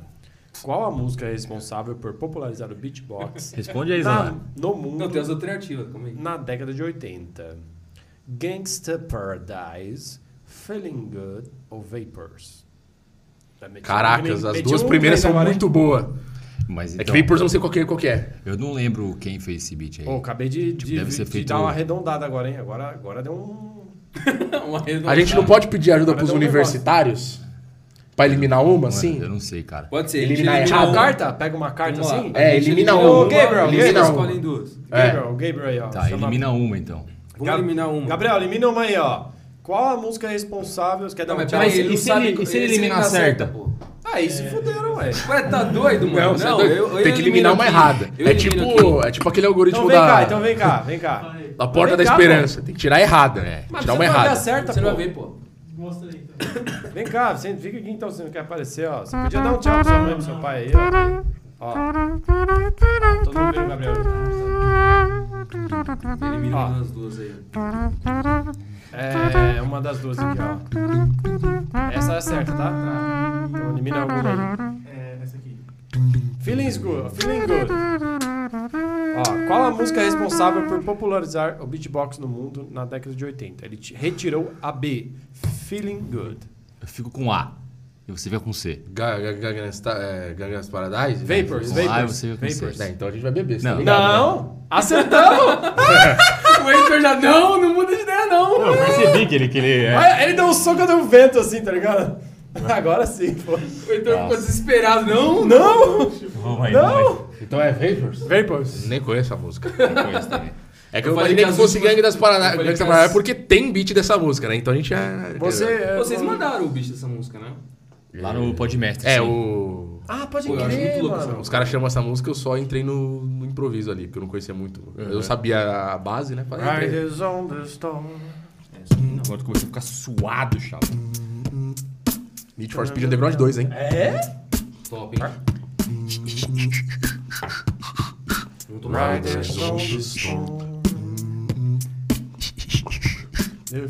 Speaker 1: Qual a música responsável por popularizar o beatbox
Speaker 3: Responde aí, Zana.
Speaker 1: no mundo
Speaker 4: Não, tem as alternativas, calma aí.
Speaker 1: na década de 80? Gangsta Paradise, Feeling Good ou Vapors? Tá metido-
Speaker 2: Caracas, as duas
Speaker 1: um
Speaker 2: primeiras são
Speaker 1: agora,
Speaker 2: muito boas.
Speaker 3: Mas
Speaker 2: É que
Speaker 3: então,
Speaker 2: Vapors eu não sei qual que, é- qual que é.
Speaker 3: eu não lembro quem fez esse beat aí.
Speaker 1: Pô, acabei de, de,
Speaker 3: deve ser
Speaker 1: de
Speaker 3: feito-
Speaker 1: dar uma arredondada agora, hein? Agora, agora deu um.
Speaker 4: Uma
Speaker 2: A gente não pode pedir ajuda pros
Speaker 1: deu um
Speaker 2: universitários? Pra eliminar uma,
Speaker 3: Mano,
Speaker 2: assim?
Speaker 3: Eu não sei, cara.
Speaker 4: Pode ser.
Speaker 2: Eliminar errado.
Speaker 1: Uma
Speaker 4: elimina uma.
Speaker 1: carta? Pega uma carta
Speaker 4: Vamos lá.
Speaker 1: assim?
Speaker 2: É, elimina uma.
Speaker 1: Ô, Gabriel,
Speaker 2: elimina
Speaker 1: Gabriel,
Speaker 2: uma.
Speaker 4: escolhem duas.
Speaker 2: É.
Speaker 1: Gabriel, Gabriel aí, ó.
Speaker 3: Tá, elimina uma então.
Speaker 4: Vamos eliminar uma.
Speaker 1: Gabriel, elimina uma aí, ó. Qual a música responsável? Você quer dar
Speaker 4: Não,
Speaker 1: um
Speaker 4: mas
Speaker 1: tchau?
Speaker 3: e
Speaker 4: ele não
Speaker 3: se
Speaker 4: sabe...
Speaker 3: ele- e se ele eliminar certa?
Speaker 4: pô.
Speaker 1: Aí se fuderam, ué.
Speaker 4: Ué, tá doido, mano?
Speaker 2: Não, é doido.
Speaker 4: eu- eu
Speaker 2: Tem que eliminar uma
Speaker 4: aqui.
Speaker 2: errada.
Speaker 4: Eu
Speaker 2: É tipo,
Speaker 4: aqui.
Speaker 2: é tipo aquele algoritmo
Speaker 1: Então vem
Speaker 2: da,
Speaker 1: cá, então vem cá, vem cá.
Speaker 2: da porta
Speaker 1: Vem
Speaker 2: da
Speaker 1: cá,
Speaker 2: esperança. Tem que tirar a errada.
Speaker 3: É.
Speaker 1: Mas
Speaker 2: Tirar uma errada.
Speaker 1: a certa,
Speaker 4: Você
Speaker 1: pô.
Speaker 4: vai ver, pô.
Speaker 6: Mostra aí, então.
Speaker 1: Vem cá, você fica aqui então, você não quer aparecer, ó. Você podia dar um tchau pra sua mãe, pro seu pai aí, ó. Ó. Todo mundo vendo o Gabriel.
Speaker 4: Elimina
Speaker 1: Ó.
Speaker 4: das duas aí.
Speaker 1: É uma das duas aqui, ó. Essa é certa, tá? Tá. Então elimina alguma aí.
Speaker 6: É, essa aqui.
Speaker 1: Feelings good, feeling good. Ó, qual a música responsável por popularizar o beatbox no mundo na década de 80? Ele retirou a B. Feeling good.
Speaker 3: Eu fico com A. E você vai com C.
Speaker 2: Ga- ga- Gangnam é, Paradise?
Speaker 1: Vapors, Vapors.
Speaker 3: você vai com C.
Speaker 1: Vapors.
Speaker 2: É, então a gente vai beber, tá
Speaker 3: Não.
Speaker 2: ligado? né?
Speaker 1: Não! Acertamos!
Speaker 4: O Heitor já... Não, não muda de ideia, não.
Speaker 3: Eu percebi que ele... Que ele é.
Speaker 1: Ele deu um soco no vento assim, tá ligado? Agora sim, pô.
Speaker 4: O Heitor ficou desesperado. Não,
Speaker 1: Não!
Speaker 3: Vamos aí,
Speaker 1: Não!
Speaker 2: Então é Vapors?
Speaker 1: Vapors.
Speaker 2: Nem conheço a música.
Speaker 3: aí. Conheço também.
Speaker 2: É que
Speaker 4: Eu
Speaker 2: eu,
Speaker 4: falei
Speaker 2: imaginei
Speaker 4: que
Speaker 2: fosse Gangue das Paraná- Gangue das Paraná porque tem beat dessa música, né? Então a gente já...
Speaker 1: Você. é,
Speaker 4: Vocês mandaram o bicho dessa música, né?
Speaker 3: Lá no Podmestre,
Speaker 2: É,
Speaker 3: sim.
Speaker 2: o...
Speaker 1: Ah, pode
Speaker 4: Pô, eu acho
Speaker 1: crer,
Speaker 4: muito louco
Speaker 1: mano.
Speaker 2: Os caras chamam essa música, eu só entrei no, no improviso ali, porque eu não conhecia muito. Eu sabia a base, né? Falei, entrei.
Speaker 1: Riders on the storm.
Speaker 3: Agora tu começou a ficar suado, chapa.
Speaker 2: Need for Speed Underground 2, hein?
Speaker 1: É?
Speaker 4: Top, hein?
Speaker 1: Riders on the storm.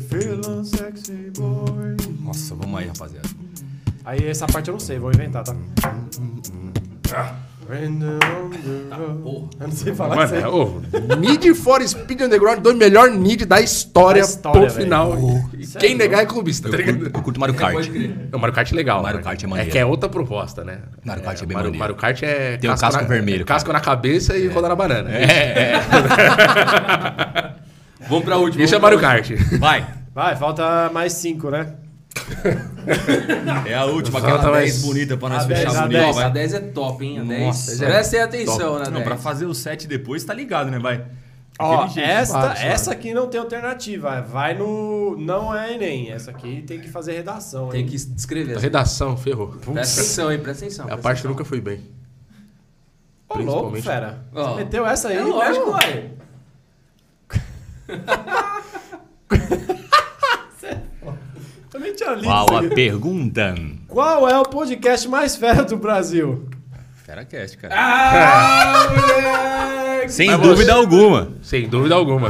Speaker 1: Feeling sexy boy.
Speaker 3: Nossa, vamos aí, rapaziada.
Speaker 1: Aí essa parte eu não sei, vou inventar, tá? Eu não sei falar
Speaker 2: Mano,
Speaker 1: isso aí.
Speaker 2: é, Need for Speed Underground, dois melhor Need da história,
Speaker 1: Da história,
Speaker 2: ponto final. E
Speaker 1: Isso
Speaker 2: Quem
Speaker 1: é
Speaker 2: negar é clubista, tá
Speaker 3: Eu
Speaker 2: ligado?
Speaker 3: curto, eu curto Mario Kart.
Speaker 4: Pode crer.
Speaker 2: O Mario Kart é legal.
Speaker 3: Mario? Kart é
Speaker 2: É
Speaker 3: maneiro.
Speaker 2: que é outra proposta, né?
Speaker 3: Mario Kart é bem
Speaker 2: Mario,
Speaker 3: maneiro.
Speaker 2: Mario Kart é...
Speaker 3: Tem o casco
Speaker 2: na,
Speaker 3: vermelho,
Speaker 2: Casco na cabeça e rodar na banana.
Speaker 4: Vamos pra última.
Speaker 2: Isso é Mario Kart.
Speaker 3: Vai!
Speaker 1: Vai, falta mais cinco, né?
Speaker 3: É a última, aquela
Speaker 2: mais-
Speaker 3: 10 bonita pra nós
Speaker 1: A
Speaker 3: fechar
Speaker 1: 10, a
Speaker 3: bonito.
Speaker 1: 10.
Speaker 3: vai.
Speaker 4: A 10 é top, hein? A 10.
Speaker 3: Nossa,
Speaker 4: Prestem atenção na
Speaker 3: Não,
Speaker 4: 10.
Speaker 3: pra fazer o 7 depois, tá ligado, né? Vai.
Speaker 1: Ó,
Speaker 3: jeito,
Speaker 1: esta,
Speaker 2: suave.
Speaker 1: essa aqui não tem alternativa. Vai no. Não é Enem. Essa aqui tem que fazer redação.
Speaker 4: Tem
Speaker 1: hein?
Speaker 4: que descrever.
Speaker 2: Redação, ferrou.
Speaker 4: Presta atenção, hein? Presta atenção.
Speaker 2: É a
Speaker 4: presta
Speaker 2: parte que
Speaker 4: atenção.
Speaker 2: nunca fui bem.
Speaker 1: Ô, louco,
Speaker 2: principalmente-
Speaker 1: fera.
Speaker 4: Ó.
Speaker 1: Você meteu essa aí?
Speaker 4: É lógico,
Speaker 1: mesmo?
Speaker 4: uai.
Speaker 1: Eu nem tinha lido
Speaker 3: Qual a pergunta?
Speaker 1: Qual é o podcast mais fera do Brasil?
Speaker 3: Feracast, cara.
Speaker 4: Ah, moleque!
Speaker 3: Sem
Speaker 2: Mas
Speaker 3: dúvida
Speaker 2: você-
Speaker 3: alguma.
Speaker 2: Sem dúvida alguma.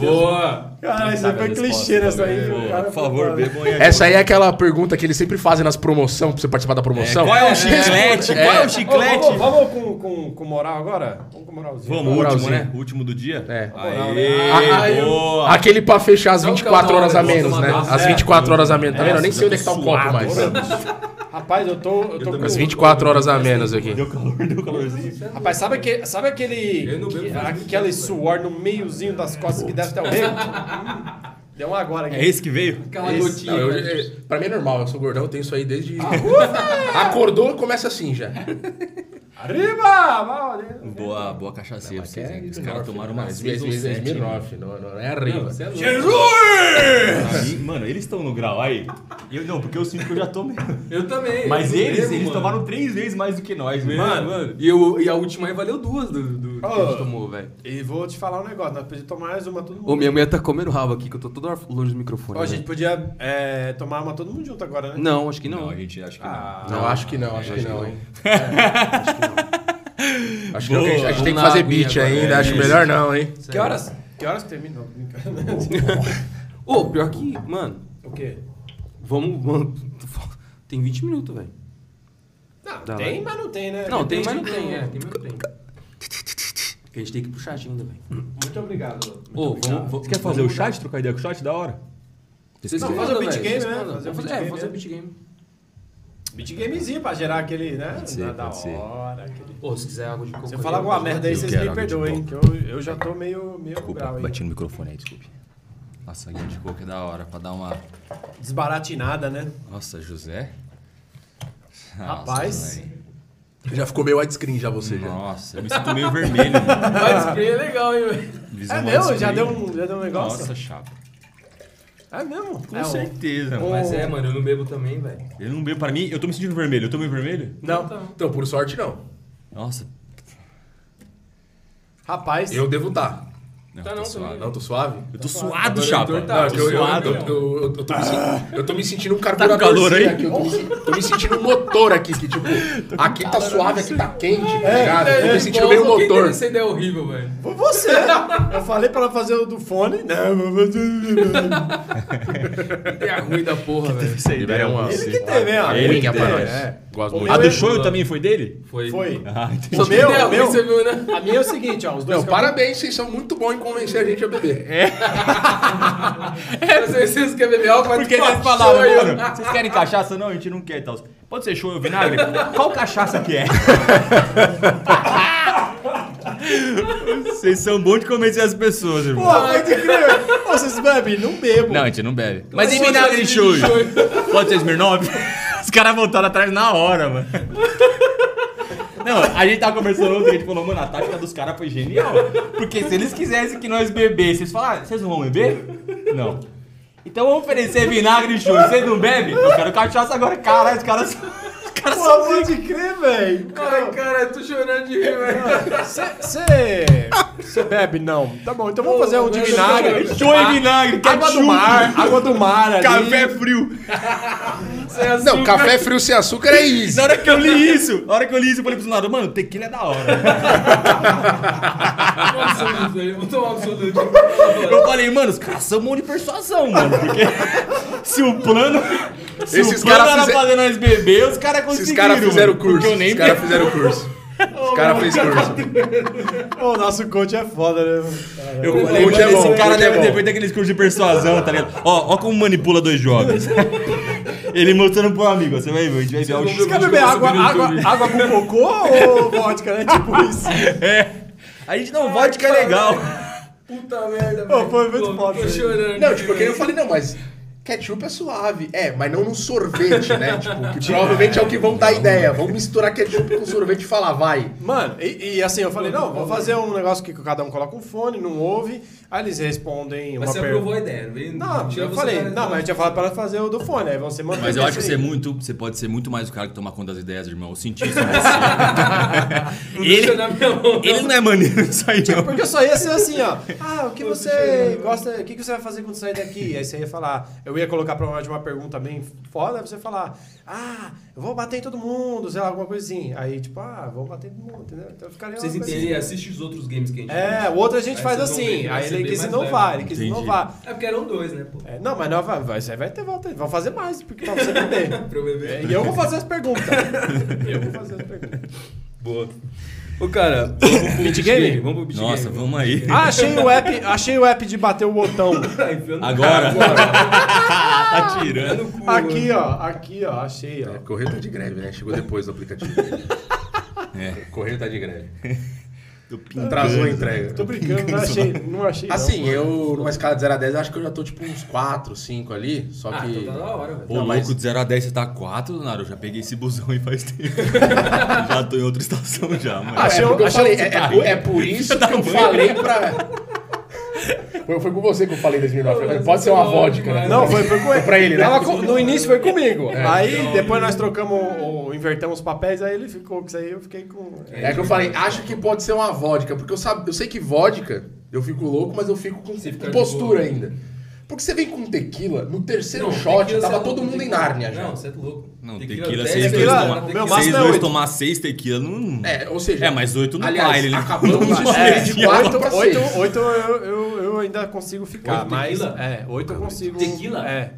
Speaker 4: Boa!
Speaker 1: Cara, isso foi clichê nessa aí.
Speaker 3: Pô,
Speaker 1: cara
Speaker 3: Por favor, bebam aí.
Speaker 2: Essa aí é aquela pergunta que eles sempre fazem nas promoções, pra você participar da promoção.
Speaker 3: Qual é o chiclete? Qual é o
Speaker 1: Ô,
Speaker 3: chiclete?
Speaker 1: vamos vamos com, com, com moral agora? Vamos com moralzinho.
Speaker 3: Vamos, o último, né? O último do dia?
Speaker 2: É.
Speaker 3: Aê,
Speaker 2: Ah, eu-
Speaker 3: boa.
Speaker 2: Aquele pra fechar às
Speaker 4: Qual que é o
Speaker 2: 24 horas a menos, né?
Speaker 1: É.
Speaker 2: 24 horas a menos. Tá vendo? Eu nem sei onde é que tá o copo mais.
Speaker 1: Rapaz, eu tô, eu tô com...
Speaker 2: Às 24 horas a menos aqui.
Speaker 3: Deu calor, deu calorzinho.
Speaker 1: Rapaz, sabe, aquele, sabe aquele...
Speaker 4: Eu
Speaker 1: que- aquele suor no meiozinho das costas que deve ter o? Hum, Deu um agora aqui.
Speaker 3: É esse que veio?
Speaker 4: Aquela
Speaker 1: Esse-
Speaker 4: gotinha.
Speaker 2: Não, eu,
Speaker 4: velho.
Speaker 2: é, pra mim é normal, eu sou gordão, eu tenho isso aí desde. Acordou, começa assim já.
Speaker 1: Arriba!
Speaker 3: Boa, boa cachaceira vocês,
Speaker 2: é
Speaker 3: hein? Os caras tomaram uma
Speaker 2: Mas
Speaker 3: 6 ou
Speaker 2: vezes
Speaker 3: 7.
Speaker 2: Smirnoff, não, não é
Speaker 4: Não,
Speaker 2: arriba.
Speaker 4: você é louco.
Speaker 3: Sim, Mano, eles estão no grau aí. Eu não, porque eu sinto que eu já tomei.
Speaker 4: Eu também.
Speaker 3: Mas
Speaker 4: eu
Speaker 3: eles,
Speaker 4: bebo,
Speaker 3: eles
Speaker 4: mano.
Speaker 3: tomaram três vezes mais do que nós,
Speaker 4: Mano,
Speaker 3: mano.
Speaker 4: mano. E, eu, e a última aí valeu duas do, do que a gente tomou, velho.
Speaker 1: E vou te falar um negócio, nós podíamos tomar mais uma todo mundo.
Speaker 4: Ô, minha mulher tá comendo rabo aqui, que eu tô toda hora longe do microfone.
Speaker 1: Ó, a gente podia é, tomar uma todo mundo junto agora, né?
Speaker 4: Não, acho que não.
Speaker 3: Não, a gente acha que
Speaker 1: Ah,
Speaker 2: Não, acho que não, acho
Speaker 4: É,
Speaker 2: que
Speaker 4: acho
Speaker 2: não,
Speaker 4: que
Speaker 2: hein?
Speaker 4: Acho
Speaker 2: Acho que não, que a gente, a gente
Speaker 4: Boa.
Speaker 2: tem que fazer beat ainda,
Speaker 4: agora.
Speaker 2: acho
Speaker 4: É
Speaker 2: melhor não, hein?
Speaker 1: Que horas? Que horas? Brincadeira.
Speaker 4: Ô, pior que, mano,
Speaker 1: o quê?
Speaker 4: vamos. vamos- Tem 20 minutos, velho.
Speaker 1: Não,
Speaker 4: Dá,
Speaker 1: tem,
Speaker 4: vai.
Speaker 1: mas não tem, né?
Speaker 4: Não, tem, mas não tem,
Speaker 1: do-
Speaker 4: é. Tem, mas não tem. Porque a gente tem que ir pro chat ainda, velho.
Speaker 1: Muito obrigado. Muito
Speaker 4: Ô,
Speaker 1: obrigado.
Speaker 4: vamos.
Speaker 3: Você quer fazer o chat, trocar ideia com o chat? Da hora.
Speaker 4: Vocês
Speaker 1: Não, fazer o beat game,
Speaker 4: vocês
Speaker 1: né? Fazer
Speaker 4: é, fazer o beat game.
Speaker 1: Beat gamezinho pra gerar aquele, né?
Speaker 3: Pode ser,
Speaker 1: da,
Speaker 3: pode ser.
Speaker 1: hora. Aquele...
Speaker 4: Ô, se quiser água de coco.
Speaker 1: Se eu falar alguma merda aí, vocês me
Speaker 3: água
Speaker 1: perdoem, que eu, eu já tô meio, meio
Speaker 3: Desculpa,
Speaker 1: grau aí.
Speaker 3: bati no microfone aí, desculpe. Nossa, aguinha de coco é da hora, pra dar uma...
Speaker 1: Desbaratinada, né?
Speaker 3: Nossa, José.
Speaker 1: Rapaz.
Speaker 3: velho.
Speaker 2: Já ficou meio widescreen já você já.
Speaker 3: Nossa, eu me sinto meio vermelho,
Speaker 4: spray é legal, hein, velho.
Speaker 3: Visão
Speaker 1: É mesmo? Já
Speaker 3: widescreen.
Speaker 1: deu um, já deu um negócio?
Speaker 3: Nossa, chapa.
Speaker 1: É mesmo?
Speaker 3: Com certeza, mano.
Speaker 4: Mas é, mano, eu não bebo também, velho.
Speaker 3: Eu não bebo, pra mim, eu tô me sentindo vermelho. Eu tô meio vermelho?
Speaker 1: Não.
Speaker 2: Então, por sorte, não.
Speaker 3: Nossa.
Speaker 1: Rapaz,
Speaker 2: Eu devo estar.
Speaker 3: Não,
Speaker 4: Tá
Speaker 3: tô
Speaker 4: não,
Speaker 3: suave.
Speaker 4: também.
Speaker 2: Não, tô suave?
Speaker 3: Eu tô suado, chapa.
Speaker 4: tá-
Speaker 2: Não, é que eu, eu,
Speaker 3: suado.
Speaker 2: eu, eu, eu- eu tô me, sen- eu tô me sentindo um
Speaker 3: Tá com
Speaker 2: carburador.
Speaker 3: calor aí?
Speaker 2: Aqui, eu tô, me, tô me sentindo um motor aqui, que tipo, aqui tá suave, aqui tá quente, tá ligado? Eu tô me sentindo meio motor.
Speaker 4: Essa ideia horrível, velho.
Speaker 1: foi você. eu falei pra ela fazer o do fone. Não, vou fazer...
Speaker 4: Ideia ruim da porra, velho.
Speaker 3: Essa ideia é uma...
Speaker 1: Ele que teve,
Speaker 3: que
Speaker 1: que
Speaker 3: teve.
Speaker 2: É. Gosto muito.
Speaker 3: A do
Speaker 1: é-
Speaker 3: show também foi dele?
Speaker 4: Foi.
Speaker 1: Foi.
Speaker 3: Ah, entendi.
Speaker 1: O meu, o meu,
Speaker 4: você viu, né?
Speaker 1: a minha é o seguinte, ó. Os dois
Speaker 2: Não,
Speaker 1: que
Speaker 2: parabéns, vocês são muito bons em convencer a gente a beber. É.
Speaker 4: Vocês, vocês querem beber álcool, mas
Speaker 3: Porque eles falaram, mano, vocês querem cachaça? Não, a gente não quer e tal. Pode ser show ou vinagre? Qual cachaça que é? Vocês são bons de convencer as pessoas, irmão.
Speaker 1: Pô, pode crer. Vocês bebem? Não bebo.
Speaker 3: Não, a gente não bebe. Mas e
Speaker 4: Pode
Speaker 3: vinagre de show. Pode ser Smirnoff? Os caras voltaram atrás na hora, mano. Não, a gente tava conversando ontem, a gente falou, mano, a tática dos caras foi genial. Porque se eles quisessem que nós bebêssemos, falaram, ah, vocês não vão beber? Não. Então vamos oferecer vinagre de show, vocês não bebem? Eu quero cachaça agora, caralho, os caras são... Os caras
Speaker 1: Pô,
Speaker 3: são
Speaker 1: pode crer, velho.
Speaker 4: Ai, cara, eu tô chorando de rir, velho.
Speaker 1: Você bebe? Não. Tá bom, então vamos fazer um de vinagre.
Speaker 3: Show em vinagre,
Speaker 1: Água do mar, água do mar ali.
Speaker 3: Café frio.
Speaker 2: Não, café frio sem açúcar é isso.
Speaker 3: Na hora que eu li isso, na hora que eu li isso, eu falei pro lado, mano, tequila é da hora.
Speaker 4: Um.
Speaker 3: Eu falei, mano, os caras são mão de persuasão, mano. Porque se o plano. Se
Speaker 2: Esses
Speaker 3: o plano era
Speaker 2: fizer-
Speaker 3: fazer nós beber, os caras conseguiram.
Speaker 2: Esses caras fizeram
Speaker 3: mano,
Speaker 2: curso.
Speaker 3: Porque eu nem
Speaker 2: Os caras fizeram curso. Os caras fez curso.
Speaker 1: O nosso coach é foda, né?
Speaker 3: Eu
Speaker 2: O coach é bom,
Speaker 3: esse cara
Speaker 2: coach é
Speaker 3: deve
Speaker 2: bom.
Speaker 3: ter feito aqueles cursos de persuasão, tá ligado? Ó, ó como manipula dois jovens. Ele mostrando pro amigo, você vai ver, a gente vai ver o
Speaker 1: Você quer beber água, água, água com cocô ou vodka, né? Tipo isso.
Speaker 3: É. A gente não, vodka é legal.
Speaker 4: Puta merda,
Speaker 1: Pô, foi muito foda
Speaker 4: Tô chorando.
Speaker 2: Não, tipo, porque eu falei, não, mas ketchup é suave. É, mas não no sorvete, né? Tipo, que provavelmente é o que vão dar ideia. Vamos misturar ketchup com sorvete e falar, vai.
Speaker 1: Mano, e, e assim, eu falei, não, vou fazer um negócio que cada um coloca um fone, não ouve, aí eles respondem
Speaker 4: Mas
Speaker 1: uma
Speaker 4: você
Speaker 1: pergunta.
Speaker 4: aprovou a ideia, não veio?
Speaker 1: Não,
Speaker 4: Tira
Speaker 1: eu
Speaker 4: você
Speaker 1: falei, não, mas eu tinha falado para fazer o do fone, aí você manda.
Speaker 3: Mas eu acho que você é muito. Você pode ser muito mais o cara que toma conta das ideias, irmão. Eu senti isso em
Speaker 4: Não
Speaker 3: você.
Speaker 4: deixa
Speaker 3: ele,
Speaker 4: na minha mão.
Speaker 3: ele não é maneiro nisso aí, não.
Speaker 1: Porque eu só ia ser assim, ó. Ah, o que você gosta. O que que você vai fazer quando sair daqui? Aí você ia falar. Eu ia colocar provavelmente uma pergunta bem foda, você falar. Ah, eu vou bater em todo mundo, sei lá, alguma coisa assim. Aí, tipo, ah, vou bater em todo mundo, entendeu? Então ficaria uma
Speaker 4: Vocês
Speaker 1: coisa
Speaker 4: entenderem, assiste os outros games que a gente
Speaker 1: É,
Speaker 4: fez.
Speaker 1: o outro a gente
Speaker 4: Aí
Speaker 1: faz assim.
Speaker 4: vai
Speaker 1: Aí ele quis inovar, ele quis
Speaker 3: Entendi.
Speaker 1: inovar.
Speaker 4: É porque eram dois, né, pô?
Speaker 1: É, não, mas não, vai, vai, vai ter volta. Vão fazer mais, porque pra você beber.
Speaker 4: Pra eu beber.
Speaker 1: É, e eu vou fazer as perguntas. eu vou fazer as perguntas.
Speaker 4: Boa. Ô, cara, vamos pro
Speaker 1: Beat game?
Speaker 4: Vamos pro beat
Speaker 3: Nossa,
Speaker 4: game.
Speaker 3: vamos aí.
Speaker 1: Ah, achei o app, achei o app de bater o botão.
Speaker 4: Tá
Speaker 3: Agora. Tá tirando.
Speaker 4: Cu,
Speaker 1: Aqui, ó, aqui, ó, achei, ó.
Speaker 2: É, correio tá de greve, né? Chegou depois do aplicativo.
Speaker 3: É.
Speaker 2: Correio tá de greve. Atrasou a entrega.
Speaker 1: Tô brincando, não achei, não achei. não.
Speaker 2: Assim, eu, numa escala de 0 a 10, eu acho que eu já tô tipo uns 4, 5 ali. Só
Speaker 4: Ah,
Speaker 2: que.
Speaker 4: então tá da hora, velho.
Speaker 3: Ô,
Speaker 2: Não, mas-
Speaker 3: louco, de 0 a 10 você tá 4, Leonardo. Eu já peguei esse busão aí faz tempo. já tô em outra estação já, mano.
Speaker 2: Ah,
Speaker 1: Achei
Speaker 2: é, porque eu
Speaker 1: achei
Speaker 2: falei, é, é por, é por isso que eu falei pra. Foi, foi com você que eu falei em 2009. Eu falei, Pode ser uma vodka, né?
Speaker 1: Não, foi, foi com ele.
Speaker 2: pra ele, né?
Speaker 1: Com- no início foi comigo. aí depois nós trocamos, o, invertemos os papéis, aí ele ficou com isso aí, eu fiquei com.
Speaker 2: É que eu falei, acho que pode ser uma vodka, porque eu, sabe, eu sei que vodka, eu fico louco, mas eu fico com, com postura
Speaker 4: boa.
Speaker 2: ainda. Porque você vem com tequila, no terceiro
Speaker 4: Não,
Speaker 2: shot,
Speaker 4: tequila,
Speaker 2: tava
Speaker 4: é
Speaker 2: todo
Speaker 4: louco,
Speaker 2: mundo em
Speaker 4: tequila.
Speaker 2: Nárnia já.
Speaker 4: Não, você é louco.
Speaker 3: Não,
Speaker 4: Tequila,
Speaker 3: tequila,
Speaker 4: dez,
Speaker 3: vocês dois
Speaker 1: tequila, máximo é
Speaker 3: dois
Speaker 1: oito.
Speaker 3: tomar seis tequila não...
Speaker 2: É, ou seja...
Speaker 3: É, mas oito no
Speaker 2: aliás,
Speaker 3: baile, né?
Speaker 2: acabamos de subir
Speaker 1: É,
Speaker 2: de 4 pra
Speaker 1: oito,
Speaker 2: 6.
Speaker 1: oito eu, eu, eu ainda consigo ficar,
Speaker 4: Oito
Speaker 1: mas.
Speaker 4: tequila?
Speaker 1: É, oito eu consigo.
Speaker 4: Tequila?
Speaker 1: É.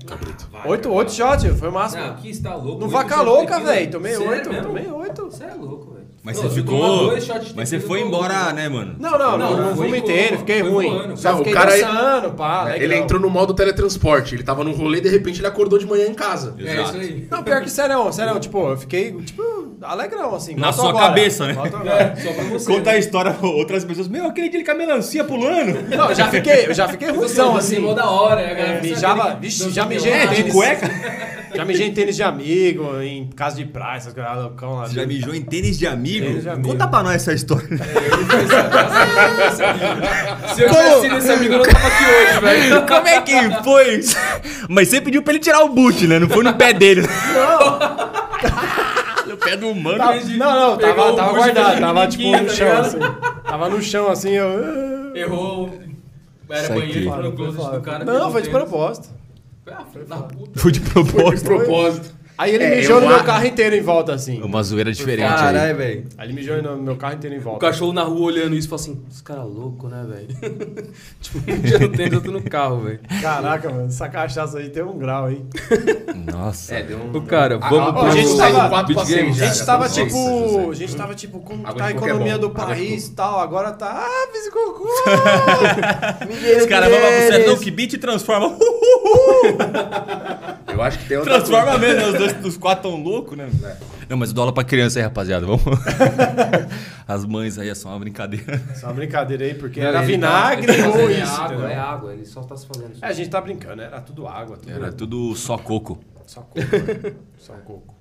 Speaker 4: Vai,
Speaker 1: Oito, oito shot, foi o máximo.
Speaker 4: Não, aqui você tá louco.
Speaker 1: Não
Speaker 4: Oito
Speaker 1: vaca louca,
Speaker 4: tequila.
Speaker 1: velho. Tomei
Speaker 4: Sério
Speaker 1: oito, tomei oito.
Speaker 4: Você é louco.
Speaker 3: Mas
Speaker 4: Não,
Speaker 3: você ficou...
Speaker 4: tomar dois shots de
Speaker 3: Mas você foi embora,
Speaker 4: louco.
Speaker 3: né, mano?
Speaker 1: Não, não, não,
Speaker 4: Não,
Speaker 1: não, vomitei, fiquei
Speaker 4: foi
Speaker 1: ruim.
Speaker 4: voando.
Speaker 1: Só
Speaker 2: o cara aí-
Speaker 1: dançando, pá, legal.
Speaker 2: Ele entrou no modo teletransporte. Ele tava num rolê, de repente ele acordou de manhã em casa.
Speaker 4: É isso aí.
Speaker 1: Não, pior que sério, sério, tipo, eu fiquei, tipo, alegrão, assim.
Speaker 3: Na sua
Speaker 1: agora,
Speaker 3: cabeça, né?
Speaker 1: agora.
Speaker 4: Só pra você.
Speaker 3: Conta a história pra outras pessoas. Meu, aquele dia ele com a melancia pulando.
Speaker 1: Não, eu já fiquei, eu já fiquei ruimzão,
Speaker 4: assim, mó da hora. a galera
Speaker 1: É, mijava, vixe, já
Speaker 4: de
Speaker 1: mijei em tênis.
Speaker 3: cueca?
Speaker 1: Já mijei em tênis de amigo, em casa de praia, essas coisas loucão lá.
Speaker 3: Você já mijou em tênis de amigo?
Speaker 1: Tênis de amigo.
Speaker 3: Conta pra nós essa história.
Speaker 4: Se eu tivesse sido esse amigo, eu não tava aqui hoje, velho.
Speaker 3: Como é que foi? Mas você pediu pra ele tirar o boot, né? Não foi no pé dele. Não. no pé do humano.
Speaker 1: Tava- não, não, tava, tava guardado, tava tipo no
Speaker 4: tá
Speaker 1: chão, assim. Tava no chão, assim, eu...
Speaker 4: Errou. Era banheiro, entrou no closet do cara.
Speaker 1: Não, foi de propósito.
Speaker 4: Ah, da puta.
Speaker 3: Foi de propósito.
Speaker 2: propósito.
Speaker 1: Aí ele
Speaker 2: É,
Speaker 1: mijou no meu carro inteiro em volta, assim.
Speaker 3: Uma zoeira diferente aí.
Speaker 4: Caralho, velho.
Speaker 1: Aí ele mijou no meu carro inteiro em
Speaker 4: O
Speaker 1: volta.
Speaker 4: cachorro na rua olhando isso e falou assim: esse cara é louco, né, velho? tipo, um dia no tênis, outro no carro, velho.
Speaker 1: Caraca, mano, essa cachaça aí tem um grau, hein?
Speaker 3: Nossa.
Speaker 2: É, deu um...
Speaker 4: Ô, cara, vamos
Speaker 1: pro-
Speaker 2: a gente 4 pra
Speaker 4: game.
Speaker 2: 6
Speaker 1: A gente tava
Speaker 2: tá
Speaker 1: tipo. A gente tava tipo, como
Speaker 2: Água
Speaker 1: tá a
Speaker 2: de coco é
Speaker 1: economia
Speaker 2: bom,
Speaker 1: do
Speaker 2: água de
Speaker 1: país e tal. Agora tá. Ah, fiz cocô!
Speaker 3: Os caras vão pra você, não, que beat transforma.
Speaker 2: Eu acho que tem outra
Speaker 3: transforma mesmo, né? Os, dois, os quatro tão loucos, né? Não, mas eu dou aula pra criança aí, rapaziada. Vamos. As mães aí é só uma brincadeira.
Speaker 1: Só uma brincadeira aí, porque
Speaker 4: Não,
Speaker 1: era
Speaker 4: ele tá-
Speaker 1: vinagre
Speaker 4: ele tá
Speaker 1: ou
Speaker 4: fazendo
Speaker 1: isso.
Speaker 4: É água,
Speaker 1: entendeu?
Speaker 4: é água, ele só tá se fazendo isso.
Speaker 1: É, a gente tá brincando, era tudo água. Tudo
Speaker 3: Era tudo só coco.
Speaker 1: Só coco. Só coco.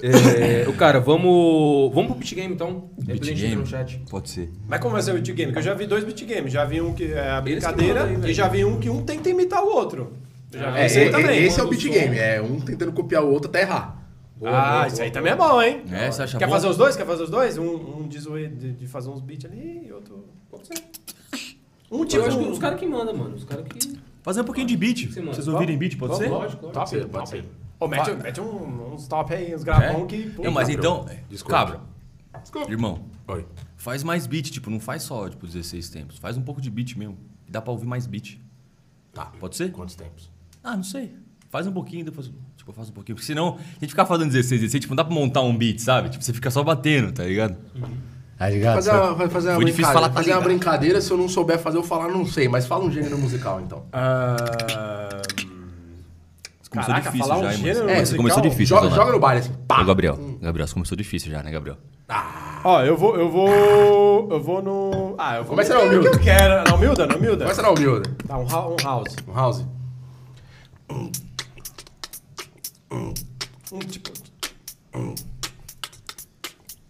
Speaker 4: É, o cara, vamos. Vamos pro beat game então. Depois
Speaker 3: Beat
Speaker 4: a gente entra
Speaker 3: game?
Speaker 4: no chat.
Speaker 3: Pode ser.
Speaker 1: Mas como vai ser o beat game? Porque eu já vi dois beat games. Já vi um que é a
Speaker 4: Eles que
Speaker 1: brincadeira
Speaker 4: mandam aí,
Speaker 1: e
Speaker 4: velho.
Speaker 1: já vi um que um tenta imitar o outro. Já
Speaker 2: É,
Speaker 1: esse aí
Speaker 2: é,
Speaker 1: também.
Speaker 2: esse é o beat game. É um tentando copiar o outro até errar.
Speaker 4: Boa,
Speaker 1: ah,
Speaker 4: boa,
Speaker 1: isso
Speaker 4: boa,
Speaker 1: aí
Speaker 4: boa.
Speaker 1: também é bom, hein?
Speaker 3: É, você acha
Speaker 1: Quer
Speaker 3: bom?
Speaker 1: fazer os dois? Quer fazer os dois? Um, um diz o de, de fazer uns beats ali e outro.
Speaker 4: Pode ser.
Speaker 1: Um tipo.
Speaker 4: Eu acho que os caras que mandam, mano. Os caras que.
Speaker 3: Fazer um pouquinho de beat.
Speaker 4: Você manda.
Speaker 3: Vocês ouvirem beat, pode ser?
Speaker 1: Lógico,
Speaker 2: Pode
Speaker 1: top,
Speaker 2: ser, pode
Speaker 1: top.
Speaker 2: ser.
Speaker 1: Ô, mete, mete um, uns top aí, uns gravão
Speaker 3: É?
Speaker 1: que... pô,
Speaker 3: Não, mas então,
Speaker 2: desculpa.
Speaker 3: cabra,
Speaker 2: Desculpa.
Speaker 3: irmão,
Speaker 2: Oi.
Speaker 3: faz mais beat, tipo, não faz só, tipo, 16 tempos. Faz um pouco de beat mesmo. Dá pra ouvir mais beat.
Speaker 2: Tá.
Speaker 3: Pode ser?
Speaker 2: Quantos tempos?
Speaker 3: Ah, não sei. Faz um pouquinho, depois. Tipo, faz um pouquinho. Porque senão, a gente ficar fazendo 16, 16, tipo, não dá pra montar um beat, sabe? Tipo, você fica só batendo, tá ligado? Tá ligado?
Speaker 2: Fazer uma, vai fazer uma
Speaker 3: Foi difícil
Speaker 2: brincadeira.
Speaker 3: falar, tá
Speaker 2: fazer uma brincadeira, se eu não souber fazer, eu falar, não sei. Mas fala um gênero musical, então.
Speaker 1: Ah,
Speaker 3: Começou
Speaker 1: Caraca,
Speaker 3: difícil
Speaker 1: falar um
Speaker 3: já, hein,
Speaker 1: gênero
Speaker 3: mano? É, você começou difícil.
Speaker 2: Joga, joga no baile, assim. Pá!
Speaker 3: Ô, Gabriel. Gabriel, você começou difícil já, né, Gabriel?
Speaker 1: Ó, eu vou, eu vou, eu vou no... Ah, eu vou
Speaker 2: Começa na
Speaker 1: o que
Speaker 2: humilde.
Speaker 1: eu quero. Na humilda, na humilda?
Speaker 2: Ser na humilde.
Speaker 1: Tá, um, um house.
Speaker 2: Um house.
Speaker 1: Tipo...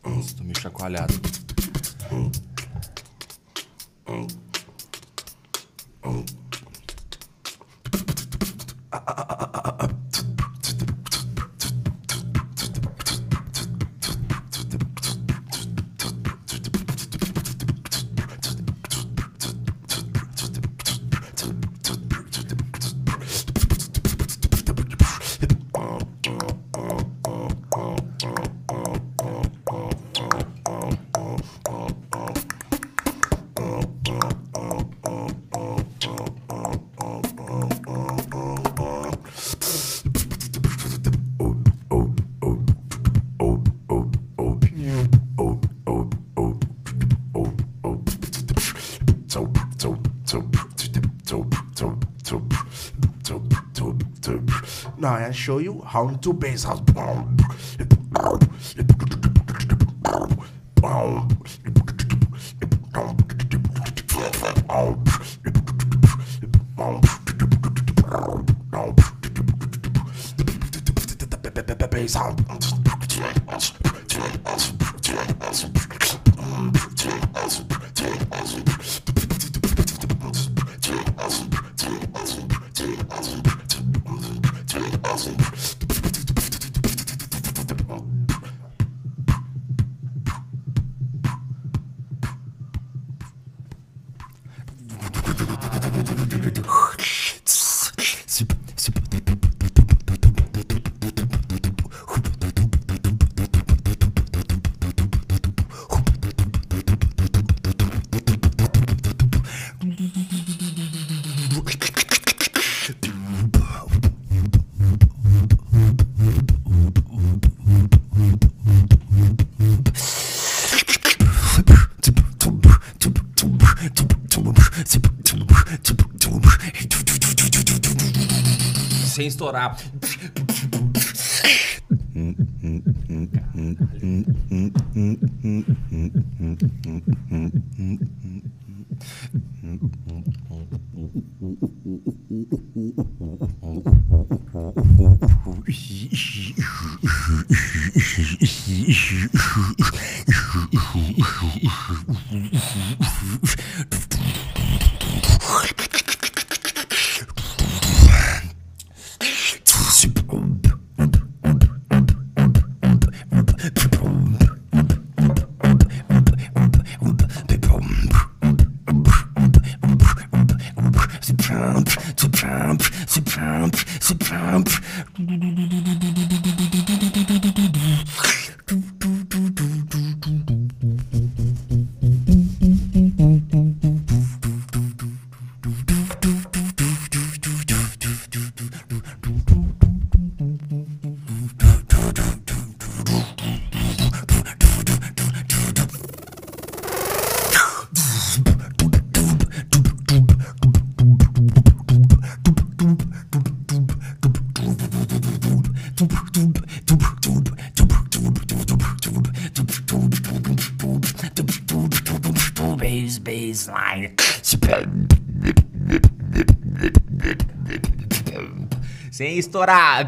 Speaker 3: Nossa, tô meio chacoalhado.
Speaker 2: Now I show you how to base house. Bass
Speaker 3: estourar. Sem estourar.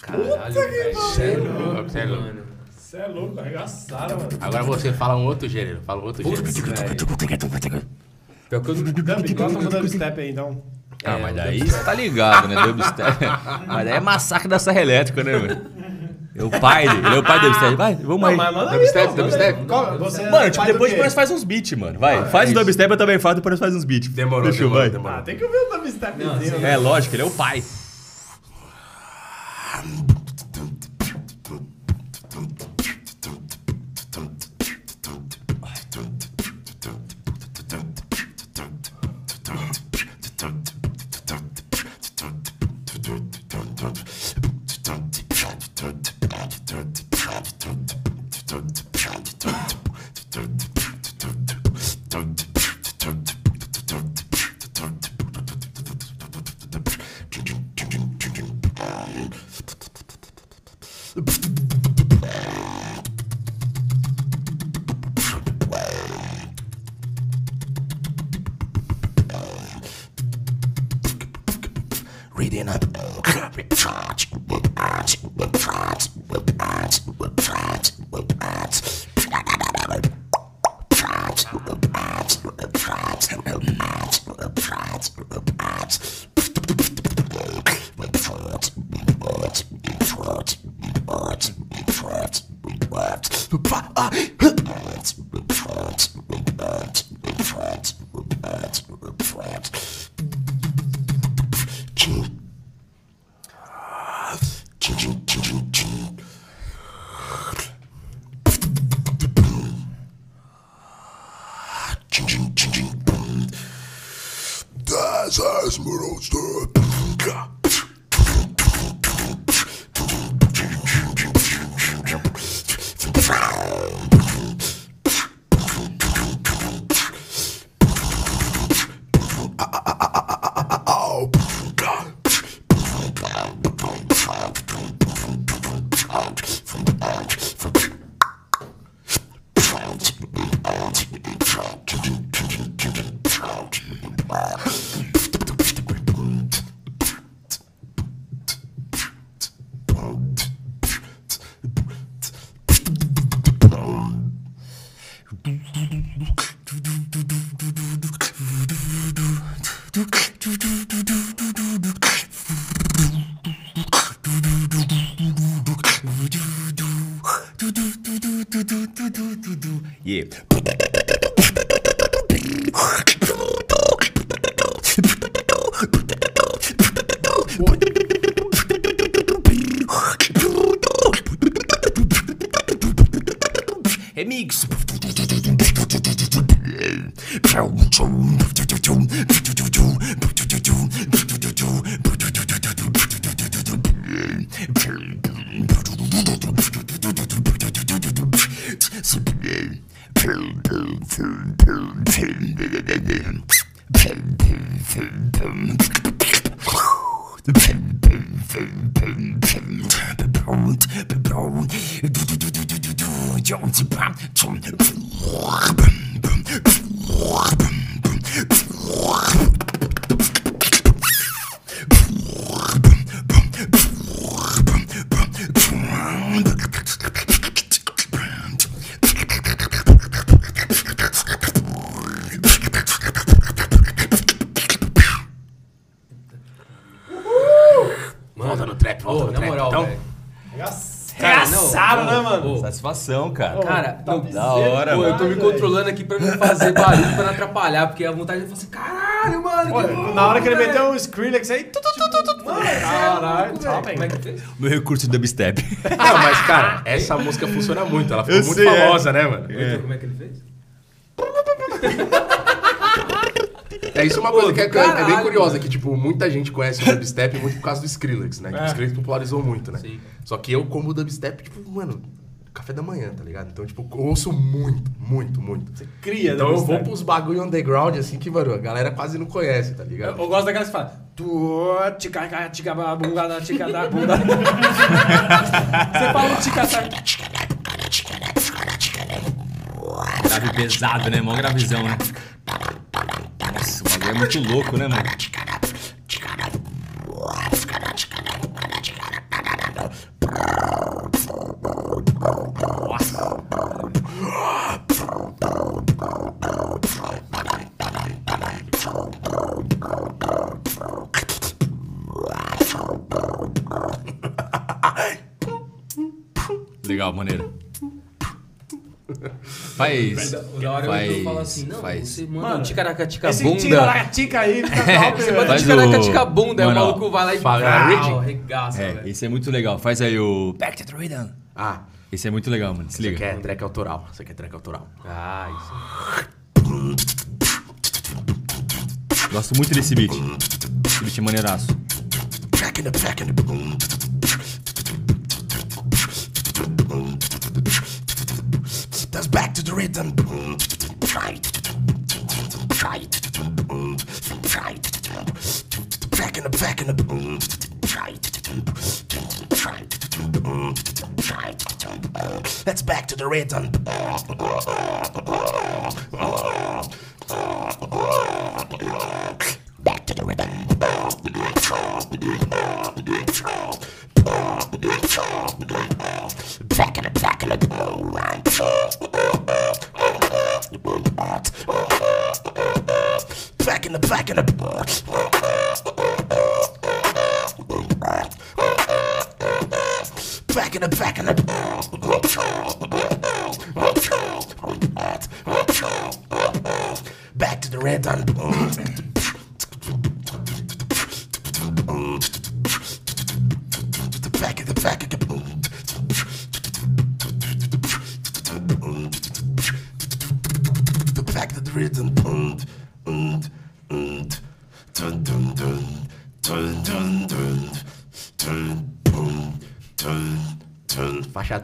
Speaker 4: Caralho, velho.
Speaker 2: Sério, sério.
Speaker 4: Mano.
Speaker 1: Você é louco, arregaçaram, mano.
Speaker 2: Agora você fala um outro gênero. Fala um outro gênero.
Speaker 4: Pior que eu não...
Speaker 1: Gabi, bota uma dubstep aí, então.
Speaker 3: Ah,
Speaker 4: É,
Speaker 3: mas daí
Speaker 4: dubstep.
Speaker 3: você tá ligado, né? Dubstep. mas daí é massacre da serra elétrica, né, velho? É o pai dele. Ele é o pai do dubstep. Vai, vamos
Speaker 1: manda aí,
Speaker 2: Dubstep, dubstep?
Speaker 1: é
Speaker 3: Mano, tipo, depois nós faz uns beats, mano. Vai,
Speaker 2: Ah,
Speaker 3: faz
Speaker 2: é
Speaker 3: o dubstep, eu também faço, depois nós faz uns beats.
Speaker 2: Demorou,
Speaker 3: Fechou,
Speaker 2: demorou,
Speaker 3: vai.
Speaker 2: demorou.
Speaker 1: Ah, tem que ouvir o dubstepzinho. né?
Speaker 3: É, lógico, ele é o pai.
Speaker 1: The
Speaker 4: cara.
Speaker 3: Cara,
Speaker 1: Tá
Speaker 4: não,
Speaker 3: da hora,
Speaker 4: Pô,
Speaker 3: mano.
Speaker 4: eu tô me controlando aqui pra não fazer barulho, pra não atrapalhar, porque a vontade de falar assim, caralho, mano, bom,
Speaker 1: na hora que ele
Speaker 4: velho."
Speaker 1: meteu um Skrillex aí. Tu, tu, tu, tu, tu, tu.
Speaker 4: Mano, é
Speaker 1: Caralho, bem.
Speaker 4: Como é que fez?
Speaker 3: Meu recurso de dubstep.
Speaker 2: Não, mas, cara, essa música funciona muito. Ela ficou
Speaker 3: Eu
Speaker 2: muito
Speaker 3: sei, é.
Speaker 2: famosa, né, mano?
Speaker 4: Vitor, Como é que ele fez?
Speaker 2: É isso é uma
Speaker 4: Pô,
Speaker 2: coisa que é,
Speaker 4: do
Speaker 2: é bem
Speaker 4: caralho,
Speaker 2: curiosa,
Speaker 4: mano.
Speaker 2: que, tipo, muita gente conhece o dubstep muito por causa do Skrillex, né? Que o Skrillex popularizou muito, né?
Speaker 4: Sim.
Speaker 2: Só que eu, como dubstep, tipo, mano, café da manhã, tá ligado? Então, tipo, eu ouço muito, muito, muito.
Speaker 1: Cria
Speaker 2: Então eu vou pros bagulho underground, assim, que, mano, a galera quase não conhece, tá ligado?
Speaker 1: Eu, eu gosto daquelas que fala. Tu, tica, tica, bunga, da, tica, da, bunda. Você fala tica, tá.
Speaker 3: Grave pesado, né? Mó gravizão, né? Nossa, o bagulho é muito louco, né, mano? Legal, maneiro. Faz.
Speaker 4: Da hora
Speaker 3: faz,
Speaker 4: é eu falo assim, não,
Speaker 3: faz.
Speaker 4: você manda
Speaker 1: Mano,
Speaker 4: um ticaracatica
Speaker 1: Esse
Speaker 4: bunda.
Speaker 1: tica aí fica top,
Speaker 4: Você manda um ticaracatica bunda, aí o maluco vai lá e
Speaker 7: fala,
Speaker 4: regaça,
Speaker 3: É,
Speaker 4: velho.
Speaker 3: esse é muito legal. Faz aí o. Back to the Rhythm.
Speaker 7: Ah,
Speaker 3: Esse é muito legal, mano. Se liga.
Speaker 7: quer track autoral. Você quer track autoral.
Speaker 4: Ah, isso.
Speaker 3: Gosto muito desse beat. Esse beat é maneiraço.
Speaker 2: Back in the back in the. Let's back to the rhythm.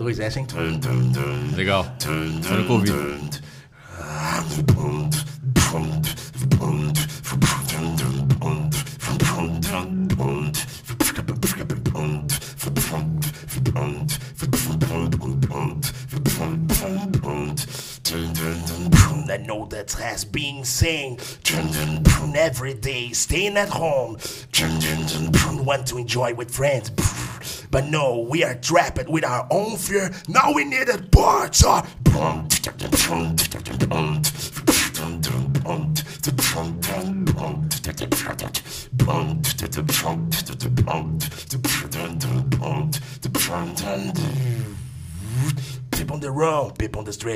Speaker 2: Dun.
Speaker 7: Faixa 2, essa, hein?
Speaker 2: Dun, dun, dun,
Speaker 3: Legal. Eu nunca ouvi.
Speaker 2: I know that has been saying every day, staying at home. Want to enjoy with friends. But no, we are trapped with our own fear. Now we need a. People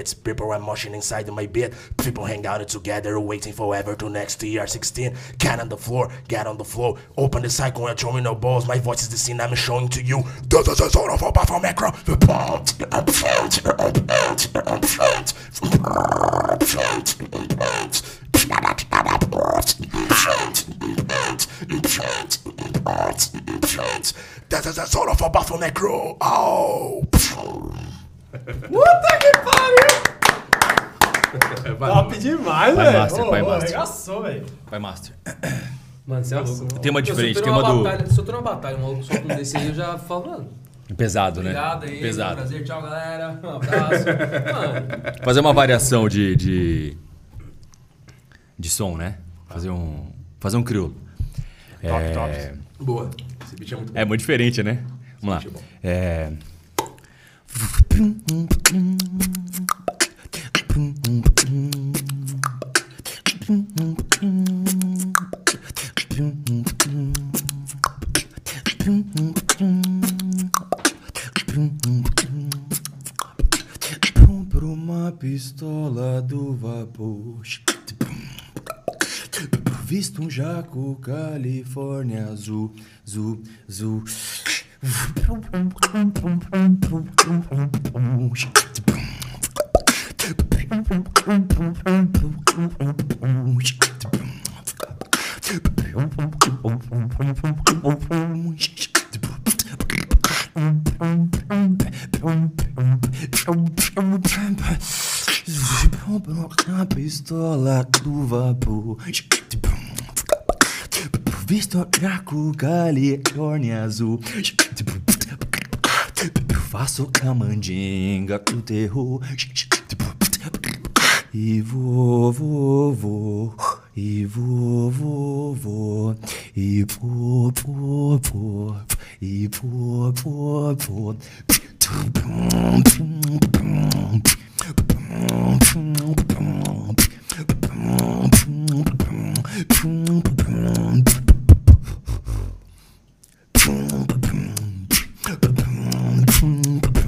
Speaker 2: streets, people are motion inside my bed. People hang out together, waiting forever to next year 16. Get on the floor, get on the floor. Open the cycle and throw me no balls. My voice is the scene I'm showing to you. This is the sort of a buffer macro. This is the sort of a buffer macro. Oh.
Speaker 1: demais,
Speaker 3: Vai
Speaker 1: velho.
Speaker 3: master,
Speaker 1: Ô,
Speaker 3: vai
Speaker 1: ô,
Speaker 3: master.
Speaker 1: Arregaçou, velho.
Speaker 3: Vai, Master.
Speaker 4: Mano, você é louco.
Speaker 3: Tem uma diferente,
Speaker 4: se eu
Speaker 3: tem
Speaker 4: tô
Speaker 3: uma
Speaker 4: numa
Speaker 3: do-
Speaker 4: batalha, Se eu tô numa batalha, um maluco solta um desse aí, eu já falo, mano,
Speaker 3: Pesado, né?
Speaker 4: obrigado aí,
Speaker 3: Pesado.
Speaker 4: prazer, tchau, galera, um abraço. mano,
Speaker 3: Fazer uma variação de, de. de som, né? Fazer um. Fazer um crioulo.
Speaker 7: Top,
Speaker 3: É,
Speaker 7: top. Boa. Esse beat é muito bom.
Speaker 3: É muito diferente, né? Vamos lá.
Speaker 7: Bom.
Speaker 3: É. Compro uma pistola do vapor. Visto um jaco Califórnia azul, azul, azul. Pistola do vapor. Visto jaco Califórnia azul. Faço a mandinga do terror. E vou, vou, vou. И во-во-во, и по-по-по, и по-по-по. Boom, boom, boom.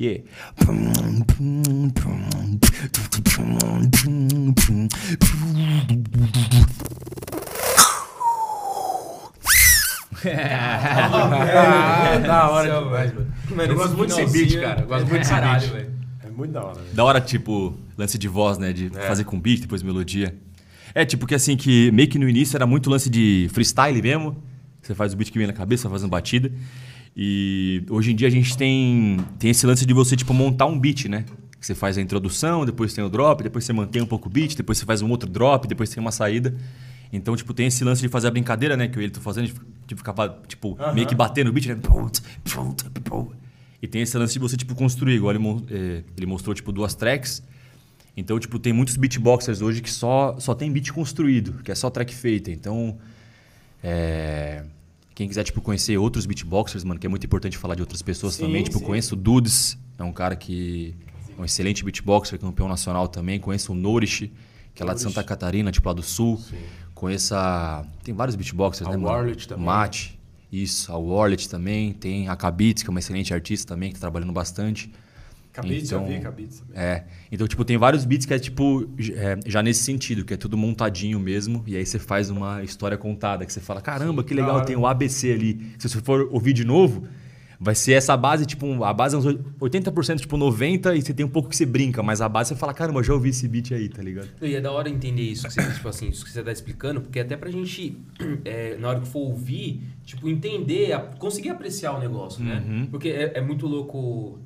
Speaker 3: Yeah.
Speaker 2: Ah, da hora demais, mano.
Speaker 4: Mano,
Speaker 2: Eu gosto muito desse beat,
Speaker 4: finalzinho
Speaker 2: cara. Eu gosto
Speaker 4: é
Speaker 2: muito desse beat.
Speaker 4: velho.
Speaker 1: É muito da hora. velho.
Speaker 3: Da hora, tipo, lance de voz, né? De
Speaker 2: É.
Speaker 3: fazer com beat, depois melodia. É, tipo que assim, que meio que no início era muito lance de freestyle mesmo. Você faz o beat que vem na cabeça, fazendo batida. E hoje em dia a gente tem, tem esse lance de você, tipo, montar um beat, né? Você faz a introdução, depois tem o drop, depois você mantém um pouco o beat, depois você faz um outro drop, depois tem uma saída. Então, tipo, tem esse lance de fazer a brincadeira, né? Que eu e ele tô fazendo, de ficar, tipo, meio que batendo o beat, né? E tem esse lance de você, tipo, construir. Igual ele, eh, ele mostrou, tipo, duas tracks. Então, tipo, tem muitos beatboxers hoje que só, só tem beat construído, que é só track feita. Então, é, quem quiser, tipo, conhecer outros beatboxers, mano, que é muito importante falar de outras pessoas
Speaker 1: Sim,
Speaker 3: também. Tipo,
Speaker 1: sim.
Speaker 3: conheço o Dudes, é um cara que é um excelente beatboxer, campeão nacional também. Conheço o Norish, que é lá de Santa Catarina, tipo, lá do Sul. Conheço a... Tem vários beatboxers,
Speaker 2: A
Speaker 3: né, mano?
Speaker 2: Warlet também.
Speaker 3: Mate, isso. A Warlet também. Tem a Kabitz, que é uma excelente artista também, que tá trabalhando bastante.
Speaker 1: Já
Speaker 3: Então,
Speaker 1: vi, cabide. também.
Speaker 3: É. Então, tipo, tem vários beats que é, tipo, é, já nesse sentido, que é tudo montadinho mesmo, e aí você faz uma história contada, que você fala, caramba, que legal, tem o ABC ali. Se você for ouvir de novo, vai ser essa base, tipo, a base é uns 80%, tipo, 90%, e você tem um pouco que você brinca, mas a base você fala, caramba, eu já ouvi esse beat aí, tá ligado?
Speaker 4: E é da hora entender isso que você, tipo assim, isso que você tá explicando, porque até pra gente, é, na hora que for ouvir, tipo, entender, conseguir apreciar o negócio, né?
Speaker 3: Uhum.
Speaker 4: Porque é, é muito louco,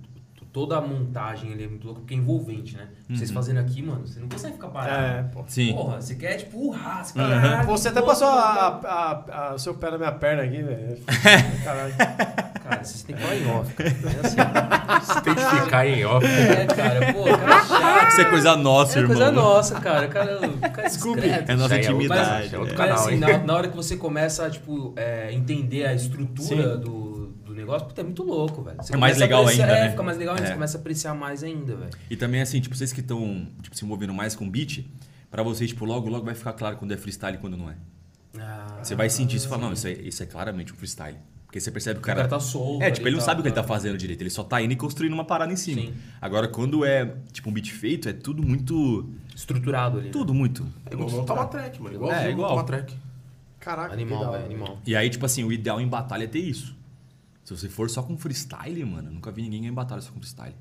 Speaker 4: toda a montagem ali é muito louco, porque é envolvente, né? Vocês fazendo aqui, mano, você não consegue ficar parado.
Speaker 1: É, pô.
Speaker 3: Uhum. Sim.
Speaker 4: Porra, você quer, tipo, urrar, você.
Speaker 3: Uhum.
Speaker 4: caralho,
Speaker 1: Você até passou
Speaker 4: louco,
Speaker 1: a-
Speaker 4: né?
Speaker 1: a- a- o seu pé na minha perna aqui, velho. Caralho.
Speaker 4: Cara, vocês têm que falar em off, cara. É assim.
Speaker 2: Você tem que ficar em off.
Speaker 4: É, cara, pô, cara é chato.
Speaker 3: Isso é coisa nossa,
Speaker 4: É
Speaker 3: irmão.
Speaker 4: coisa nossa, cara. Cara, cara discreto.
Speaker 3: É nossa
Speaker 2: Isso aí é outro-
Speaker 3: intimidade.
Speaker 2: isso é outro
Speaker 3: é.
Speaker 4: Mas
Speaker 2: canal,
Speaker 4: assim, na, na hora que você começa a, tipo, é, entender a estrutura
Speaker 1: Sim.
Speaker 4: do, do negócio, puta, é muito louco, velho. Você
Speaker 3: É mais legal
Speaker 4: apreciar-
Speaker 3: ainda,
Speaker 4: É,
Speaker 3: né?
Speaker 4: fica mais legal ainda,
Speaker 3: É.
Speaker 4: você começa a apreciar mais ainda, velho.
Speaker 3: E também, assim, tipo, vocês que estão tipo, se envolvendo mais com beat, pra vocês, tipo, logo, logo vai ficar claro quando é freestyle e quando não é.
Speaker 4: Ah,
Speaker 3: Você vai sentir isso e falar, não, isso é, isso é claramente um freestyle. Porque você percebe que o
Speaker 4: o
Speaker 3: cara.
Speaker 4: cara tá solto.
Speaker 3: É, tipo, ele não
Speaker 4: tal,
Speaker 3: sabe o que ele tá
Speaker 4: tá.
Speaker 3: fazendo direito, ele só tá indo e construindo uma parada em cima.
Speaker 4: Sim.
Speaker 3: Agora, quando é, tipo, um beat feito, é tudo muito.
Speaker 4: Estruturado ali. né?
Speaker 3: Tudo muito.
Speaker 2: É igual montar uma track, mano. Igual,
Speaker 3: É,
Speaker 2: é,
Speaker 3: igual.
Speaker 2: montar uma track.
Speaker 1: Caraca,
Speaker 4: Animal, velho, animal.
Speaker 3: E aí, tipo assim, o ideal em batalha é ter isso. Se você for só com freestyle, mano, eu nunca vi ninguém em batalha só com freestyle.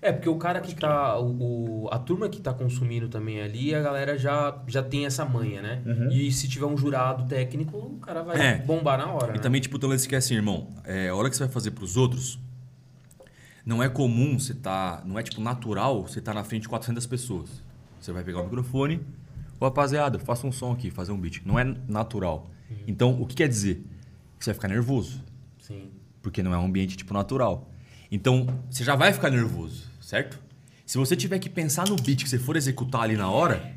Speaker 4: É, porque o cara que tá. O, o- a turma que tá consumindo também ali, a galera já, já tem essa manha, né? E se tiver um jurado técnico, o cara vai
Speaker 3: Uhum. É.
Speaker 4: bombar na hora.
Speaker 3: E
Speaker 4: né?
Speaker 3: também, tipo, tem um lance que é assim, irmão. É, a hora que você vai fazer pros outros, não é comum você tá. Não é, tipo, natural você tá na frente de 400 pessoas. Você vai pegar o microfone. Ô, rapaziada, faça um som aqui, fazer um beat. Não é natural. Então, o que quer dizer? Que você vai ficar nervoso. Porque não é um ambiente, tipo, natural. Então, você já vai ficar nervoso, certo? Se você tiver que pensar no beat que você for executar ali na hora,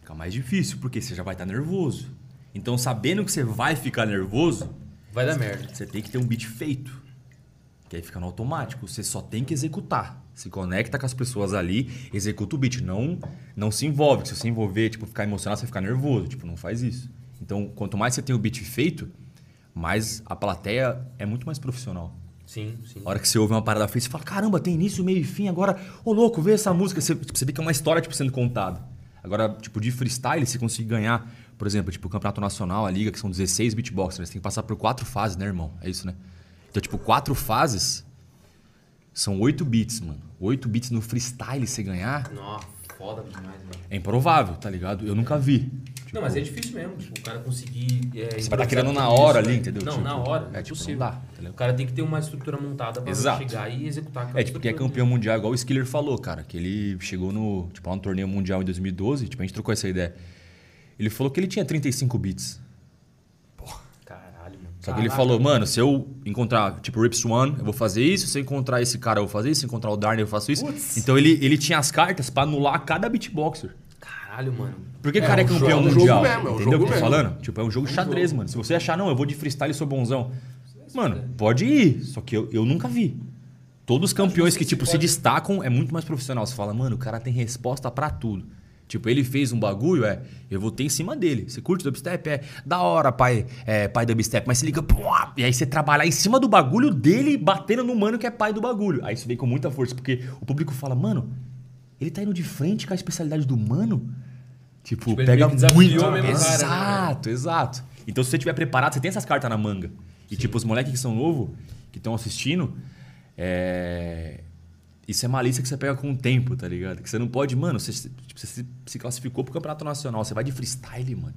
Speaker 3: fica mais difícil, porque você já vai estar nervoso. Então, sabendo que você vai ficar nervoso,
Speaker 4: Vai dar merda.
Speaker 3: você tem que ter um beat feito. Que aí fica no automático. Você só tem que executar. Se conecta com as pessoas ali, executa o beat. Não, não se envolve. Se você envolver, tipo, ficar emocionado, você ficar nervoso. Tipo, não faz isso. Então, quanto mais você tem o beat feito, mais a plateia é muito mais profissional.
Speaker 4: Sim, sim.
Speaker 3: A hora que você ouve uma parada feita, você fala, caramba, tem início, meio e fim, agora, ô louco, vê essa música. Você, tipo, você vê que é uma história tipo, sendo contada. Agora, tipo, de freestyle, você conseguir ganhar, por exemplo, tipo, o Campeonato Nacional, a Liga, que são 16 beatboxers, você tem que passar por quatro fases, né, irmão? É isso, né? Então, tipo, quatro fases são oito beats, mano. Oito beats no freestyle você ganhar
Speaker 4: Nossa, foda demais, velho.
Speaker 3: é improvável, tá ligado? Eu nunca vi.
Speaker 4: Não, mas é difícil mesmo, tipo, o cara conseguir. É,
Speaker 3: Você vai estar
Speaker 4: improvisar
Speaker 3: criando na hora
Speaker 4: isso,
Speaker 3: ali, entendeu?
Speaker 4: Não,
Speaker 3: Tipo,
Speaker 4: na hora.
Speaker 3: é,
Speaker 4: É
Speaker 3: tipo, não dá?
Speaker 4: O cara tem que ter uma estrutura montada pra
Speaker 3: Exato.
Speaker 4: chegar e executar aquela
Speaker 3: É, tipo, que é campeão mundial, igual o Skiller falou, cara. Que ele chegou no, tipo, lá no torneio mundial em 2012, tipo, a gente trocou essa ideia. Ele falou que ele tinha 35 bits.
Speaker 4: Caralho, mano.
Speaker 3: Só que ele falou, mano, se eu encontrar, tipo, Rips One, eu vou fazer isso. Se eu encontrar esse cara, eu vou fazer isso. Se eu encontrar o Darnell, eu faço isso. Então ele, ele tinha as cartas pra anular cada beatboxer.
Speaker 4: Caralho, mano.
Speaker 3: Porque o cara é campeão
Speaker 2: jogo- um
Speaker 3: mundial.
Speaker 2: jogo mesmo, é um
Speaker 3: entendeu o
Speaker 2: jogo
Speaker 3: que eu tô
Speaker 2: mesmo.
Speaker 3: falando? Tipo, é um jogo de xadrez, mano. Se você achar, não, eu vou de freestyle e sou bonzão. Mano, pode ir. Só que eu, eu nunca vi. Todos os campeões que, tipo, se destacam é muito mais profissional. Você fala, mano, o cara tem resposta pra tudo. Tipo, ele fez um bagulho, é, eu vou ter em cima dele. Você curte dubstep? É da hora, pai, é, pai dubstep, mas se liga, pô, e aí você trabalhar em cima do bagulho dele, batendo no mano que é pai do bagulho. Aí isso vem com muita força, porque o público fala, mano, ele tá indo de frente com a especialidade do mano. Tipo,
Speaker 4: Tipo,
Speaker 3: pega muito.
Speaker 4: mesmo o cara, né,
Speaker 3: exato, exato. Então, se você estiver preparado, você tem essas cartas na manga. E, tipo, os moleques que são novos, que estão assistindo, é... Isso é malícia que você pega com o tempo, tá ligado? Que você não pode, mano, você, tipo, você se, se classificou pro campeonato nacional, você vai de freestyle, mano.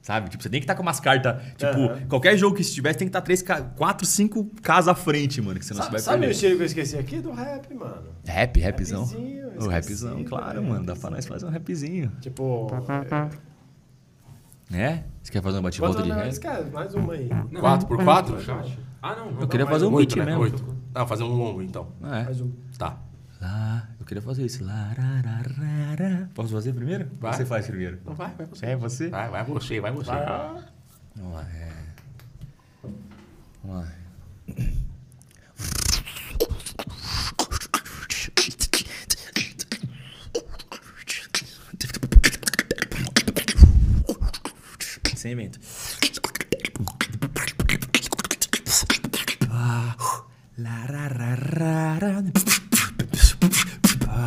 Speaker 3: Sabe? Tipo, você tem que estar com umas cartas. Tipo,
Speaker 1: Aham.
Speaker 3: qualquer jogo que estiver, você tem que estar três, ca- quatro, cinco casas à frente, mano. Que senão você
Speaker 1: Sabe,
Speaker 3: vai
Speaker 1: sabe o estilo que eu esqueci aqui? Do rap, mano.
Speaker 3: Rap, rapzão.
Speaker 1: Rapzinho,
Speaker 3: O rapzão, claro, mano. Dá pra nós fazer um rapzinho.
Speaker 1: Tipo. é?
Speaker 3: Você quer fazer uma bate-volta de rap?
Speaker 1: mais, cara, mais uma aí.
Speaker 2: 4x4?
Speaker 4: Ah, não. não
Speaker 3: Eu queria
Speaker 4: não,
Speaker 3: fazer um beat
Speaker 2: né?
Speaker 3: mesmo.
Speaker 2: Ah, fazer um longo, então.
Speaker 3: É.
Speaker 1: Mais um.
Speaker 2: Tá.
Speaker 3: Lá, eu queria fazer isso. Posso fazer primeiro?
Speaker 2: Vai.
Speaker 3: Você faz primeiro.
Speaker 2: Não, vai, vai você.
Speaker 3: É você?
Speaker 2: Vai, vai você, vai você.
Speaker 3: Vamos lá, é. Vamos lá. Sem evento. Larararara. Larararara. Yeah, yeah, yeah, yeah.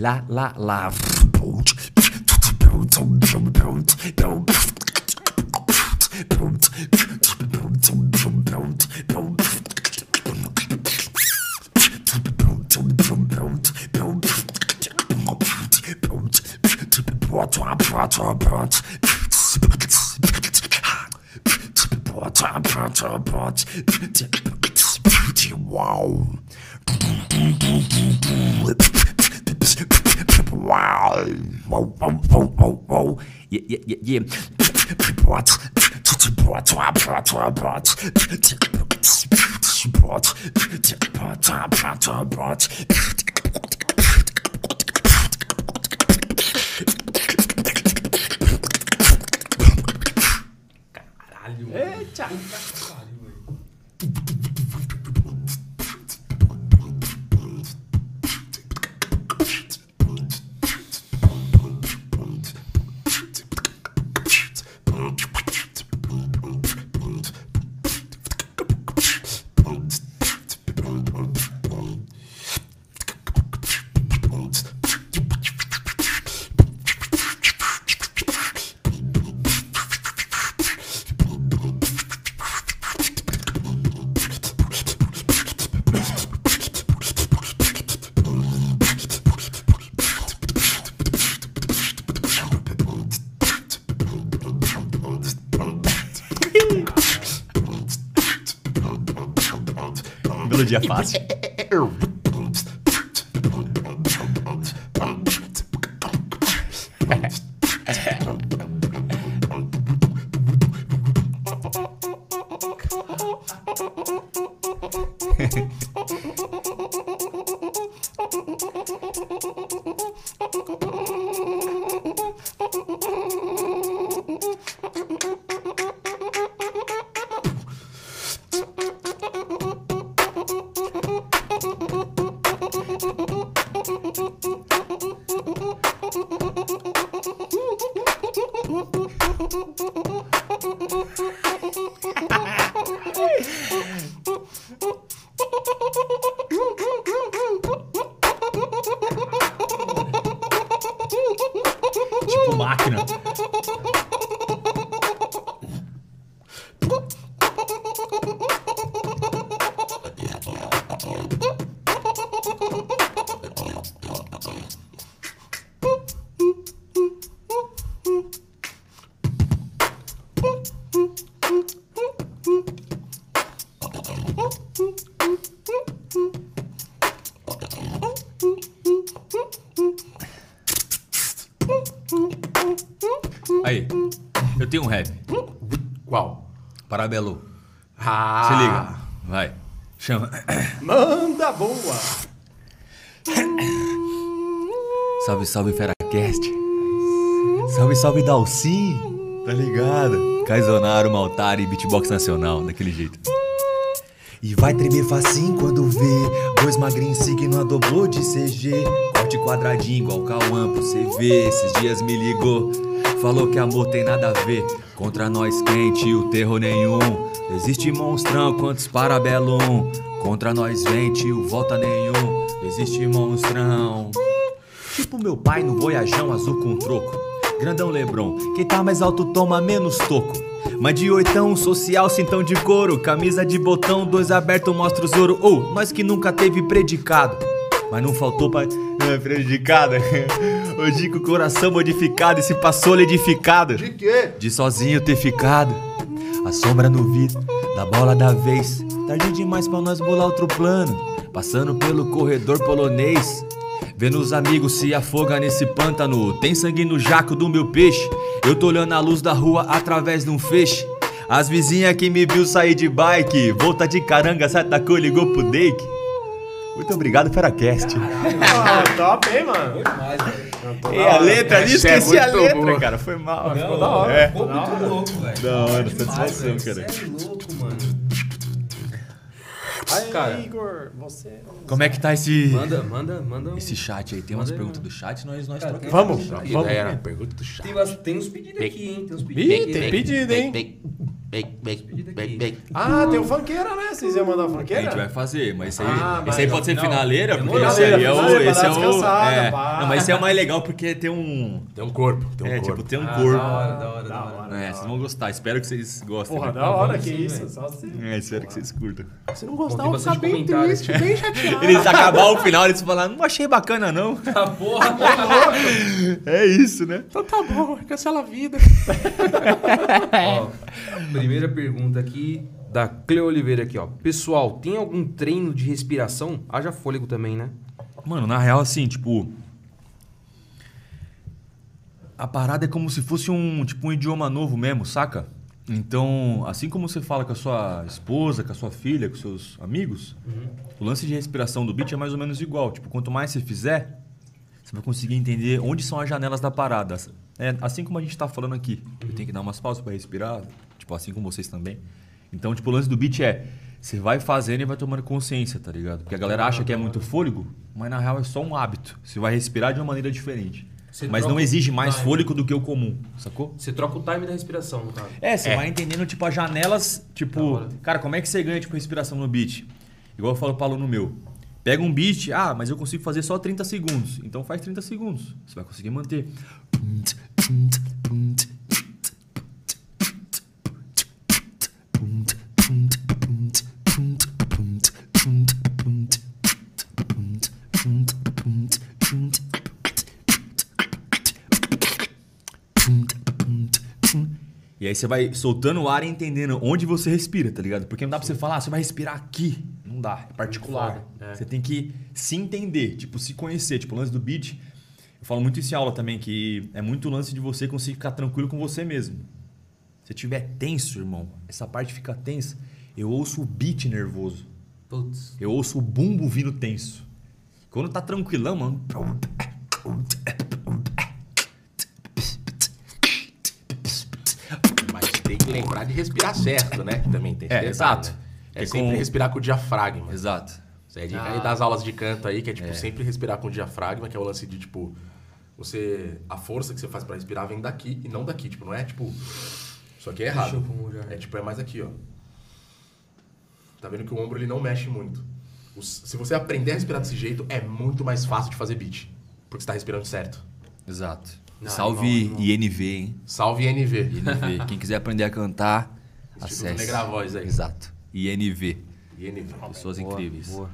Speaker 3: La la la.
Speaker 5: Wow.
Speaker 3: Yeah, yeah, yeah, yeah.
Speaker 4: Caralho.
Speaker 1: Eita!
Speaker 3: Parabelo.
Speaker 2: Ah,
Speaker 3: Se liga. Vai. Chama.
Speaker 1: Manda boa!
Speaker 3: Salve, salve, Feracast. Salve, salve, Dalcin. Tá ligado? Caizonaro, Maltari, Beatbox Nacional, daquele jeito. E vai tremer facinho quando vê Dois magrinhos signo a dobrou de CG Corte quadradinho igual Cauã pro CV Esses dias me ligou Falou que amor tem nada a ver Contra nós quente, o terror nenhum Existe monstrão, quantos parabelum Contra nós vem, o volta nenhum Existe monstrão Tipo meu pai no voyajão azul com troco. Grandão Lebron, quem tá mais alto toma menos toco. Mas de oitão, social, cintão de couro. Camisa de botão, dois abertos, mostra os ouro. Ou, nós que nunca teve predicado. Mas não faltou pra. É, predicado. Hoje com o coração modificado e se passou solidificado. De
Speaker 1: quê?
Speaker 3: De sozinho ter ficado. A sombra no vidro, da bola da vez. Tarde demais pra nós bolar outro plano. Passando pelo corredor polonês. Vendo os amigos se afogar nesse pântano. Tem sangue no jaco do meu peixe. Eu tô olhando a luz da rua através de um feixe. As vizinhas que me viu sair de bike. Volta de caranga, sai da cor, ligou pro Dake. Muito obrigado, Feracast.
Speaker 1: Ah, top, hein, mano?
Speaker 4: Demais, velho.
Speaker 3: E a letra ali,
Speaker 2: Essa é
Speaker 3: esqueci a letra,
Speaker 2: boa.
Speaker 3: cara. Foi mal.
Speaker 1: Ficou da hora.
Speaker 3: É.
Speaker 4: Ficou muito louco, velho.
Speaker 3: Da hora, satisfação, cara.
Speaker 4: Você é louco, mano.
Speaker 1: Aí,
Speaker 4: Cara.
Speaker 1: Igor, você.
Speaker 3: Como é que tá esse,
Speaker 4: Manda, manda, manda. um-
Speaker 3: esse chat aí? Tem umas
Speaker 4: Manda
Speaker 3: perguntas do chat, nós, nós
Speaker 4: Cara,
Speaker 3: trocamos.
Speaker 1: Vamos, vamos.
Speaker 2: ideia era pergunta do chat.
Speaker 4: Tem, umas- tem uns pedidos aqui, hein? Tem uns pedidos
Speaker 1: Ih,
Speaker 4: aqui.
Speaker 1: tem
Speaker 4: né?
Speaker 1: pedido, hein? Ah, tem o funkeira, né? Vocês iam mandar
Speaker 3: A
Speaker 1: funkeira?
Speaker 3: gente vai fazer, mas esse aí,
Speaker 1: Ah,
Speaker 3: esse aí pode ser
Speaker 4: não,
Speaker 3: finaleira,
Speaker 4: não,
Speaker 3: porque esse aí é o. Esse é o. é. Não, mas esse é o mais legal porque tem um.
Speaker 2: Tem um corpo, tem um
Speaker 3: É,
Speaker 2: corpo.
Speaker 3: tipo, tem um
Speaker 4: Ah,
Speaker 3: corpo.
Speaker 4: Da hora, da hora, da hora.
Speaker 3: É, vocês vão gostar. Espero que vocês gostem.
Speaker 1: Porra,
Speaker 3: né?
Speaker 1: da hora, que
Speaker 4: sim,
Speaker 1: isso. Só se...
Speaker 3: É, espero que vocês curtam.
Speaker 1: Se não gostar, eu
Speaker 4: bastante
Speaker 1: ficar bem triste, bem chateado.
Speaker 3: Eles acabar o final, eles falam, não achei bacana, não.
Speaker 4: Tá porra,
Speaker 3: É isso, né?
Speaker 2: Então tá bom, cancela a vida.
Speaker 4: Primeira pergunta aqui da Cleo Oliveira aqui, ó. Pessoal, tem algum treino de respiração? Haja fôlego também, né?
Speaker 3: Mano, na real, assim, tipo. A parada é como se fosse um, tipo, um idioma novo mesmo, saca? Então, assim como você fala com a sua esposa, com a sua filha, com seus amigos, o lance de respiração do beat é mais ou menos igual. Tipo, quanto mais você fizer, você vai conseguir entender onde são as janelas da parada. É, assim como a gente tá falando aqui. Eu tenho que dar umas pausas para respirar, tipo, assim como vocês também. Então, tipo, o lance do beat é, você vai fazendo e vai tomando consciência, tá ligado? Porque a galera acha que é muito fôlego, mas na real é só um hábito. Você vai respirar de uma maneira diferente.
Speaker 4: Você
Speaker 3: mas não exige mais
Speaker 4: time.
Speaker 3: fôlego do que o comum, sacou?
Speaker 4: Você troca o time da respiração, no caso.
Speaker 3: É, você vai entendendo, tipo, as janelas, tipo, cara, como é que você ganha, tipo, respiração no beat? Igual eu falo pro aluno meu. Pega um beat, ah, mas eu consigo fazer só 30 segundos. Então faz 30 segundos. Você vai conseguir manter. E aí você vai soltando o ar e entendendo onde você respira, tá ligado? Porque não dá pra você falar, ah, você vai respirar aqui. Não dá, é particular.
Speaker 4: é.
Speaker 3: Você tem que se entender, tipo, se conhecer. Tipo, o lance do beat, eu falo muito isso em aula também, que é muito lance de você conseguir ficar tranquilo com você mesmo. Se tiver tenso, irmão, essa parte fica tensa, eu ouço o beat nervoso.
Speaker 4: Putz.
Speaker 3: Eu ouço o bumbo vindo tenso. Quando tá tranquilão, mano.
Speaker 2: Que lembrar de respirar certo, né? Que Também tem
Speaker 3: É,
Speaker 2: detalhe,
Speaker 3: exato.
Speaker 2: né? É
Speaker 3: É
Speaker 2: sempre
Speaker 3: com-
Speaker 2: respirar com o diafragma.
Speaker 3: Exato.
Speaker 2: Isso é dica aí das aulas de canto aí, que é tipo sempre respirar com o diafragma, que é o lance de tipo. Você. A força que você faz pra respirar vem daqui e não daqui. Tipo, não é tipo. Isso aqui é
Speaker 4: Deixa
Speaker 2: errado.
Speaker 4: eu pôr já.
Speaker 2: É tipo, é mais aqui, ó. Tá vendo que o ombro ele não mexe muito. Os- se você aprender a respirar desse jeito, é muito mais fácil de fazer beat. Porque você tá respirando certo.
Speaker 3: Exato.
Speaker 4: Não,
Speaker 3: Salve
Speaker 4: não, não.
Speaker 3: INV, hein?
Speaker 2: Salve INV.
Speaker 3: INV. Quem quiser aprender a cantar,
Speaker 2: Instituto
Speaker 3: acesse.
Speaker 2: Negravoz aí.
Speaker 3: Exato. INV.
Speaker 2: INV.
Speaker 3: Pessoas
Speaker 4: Boa,
Speaker 3: incríveis.
Speaker 4: boa.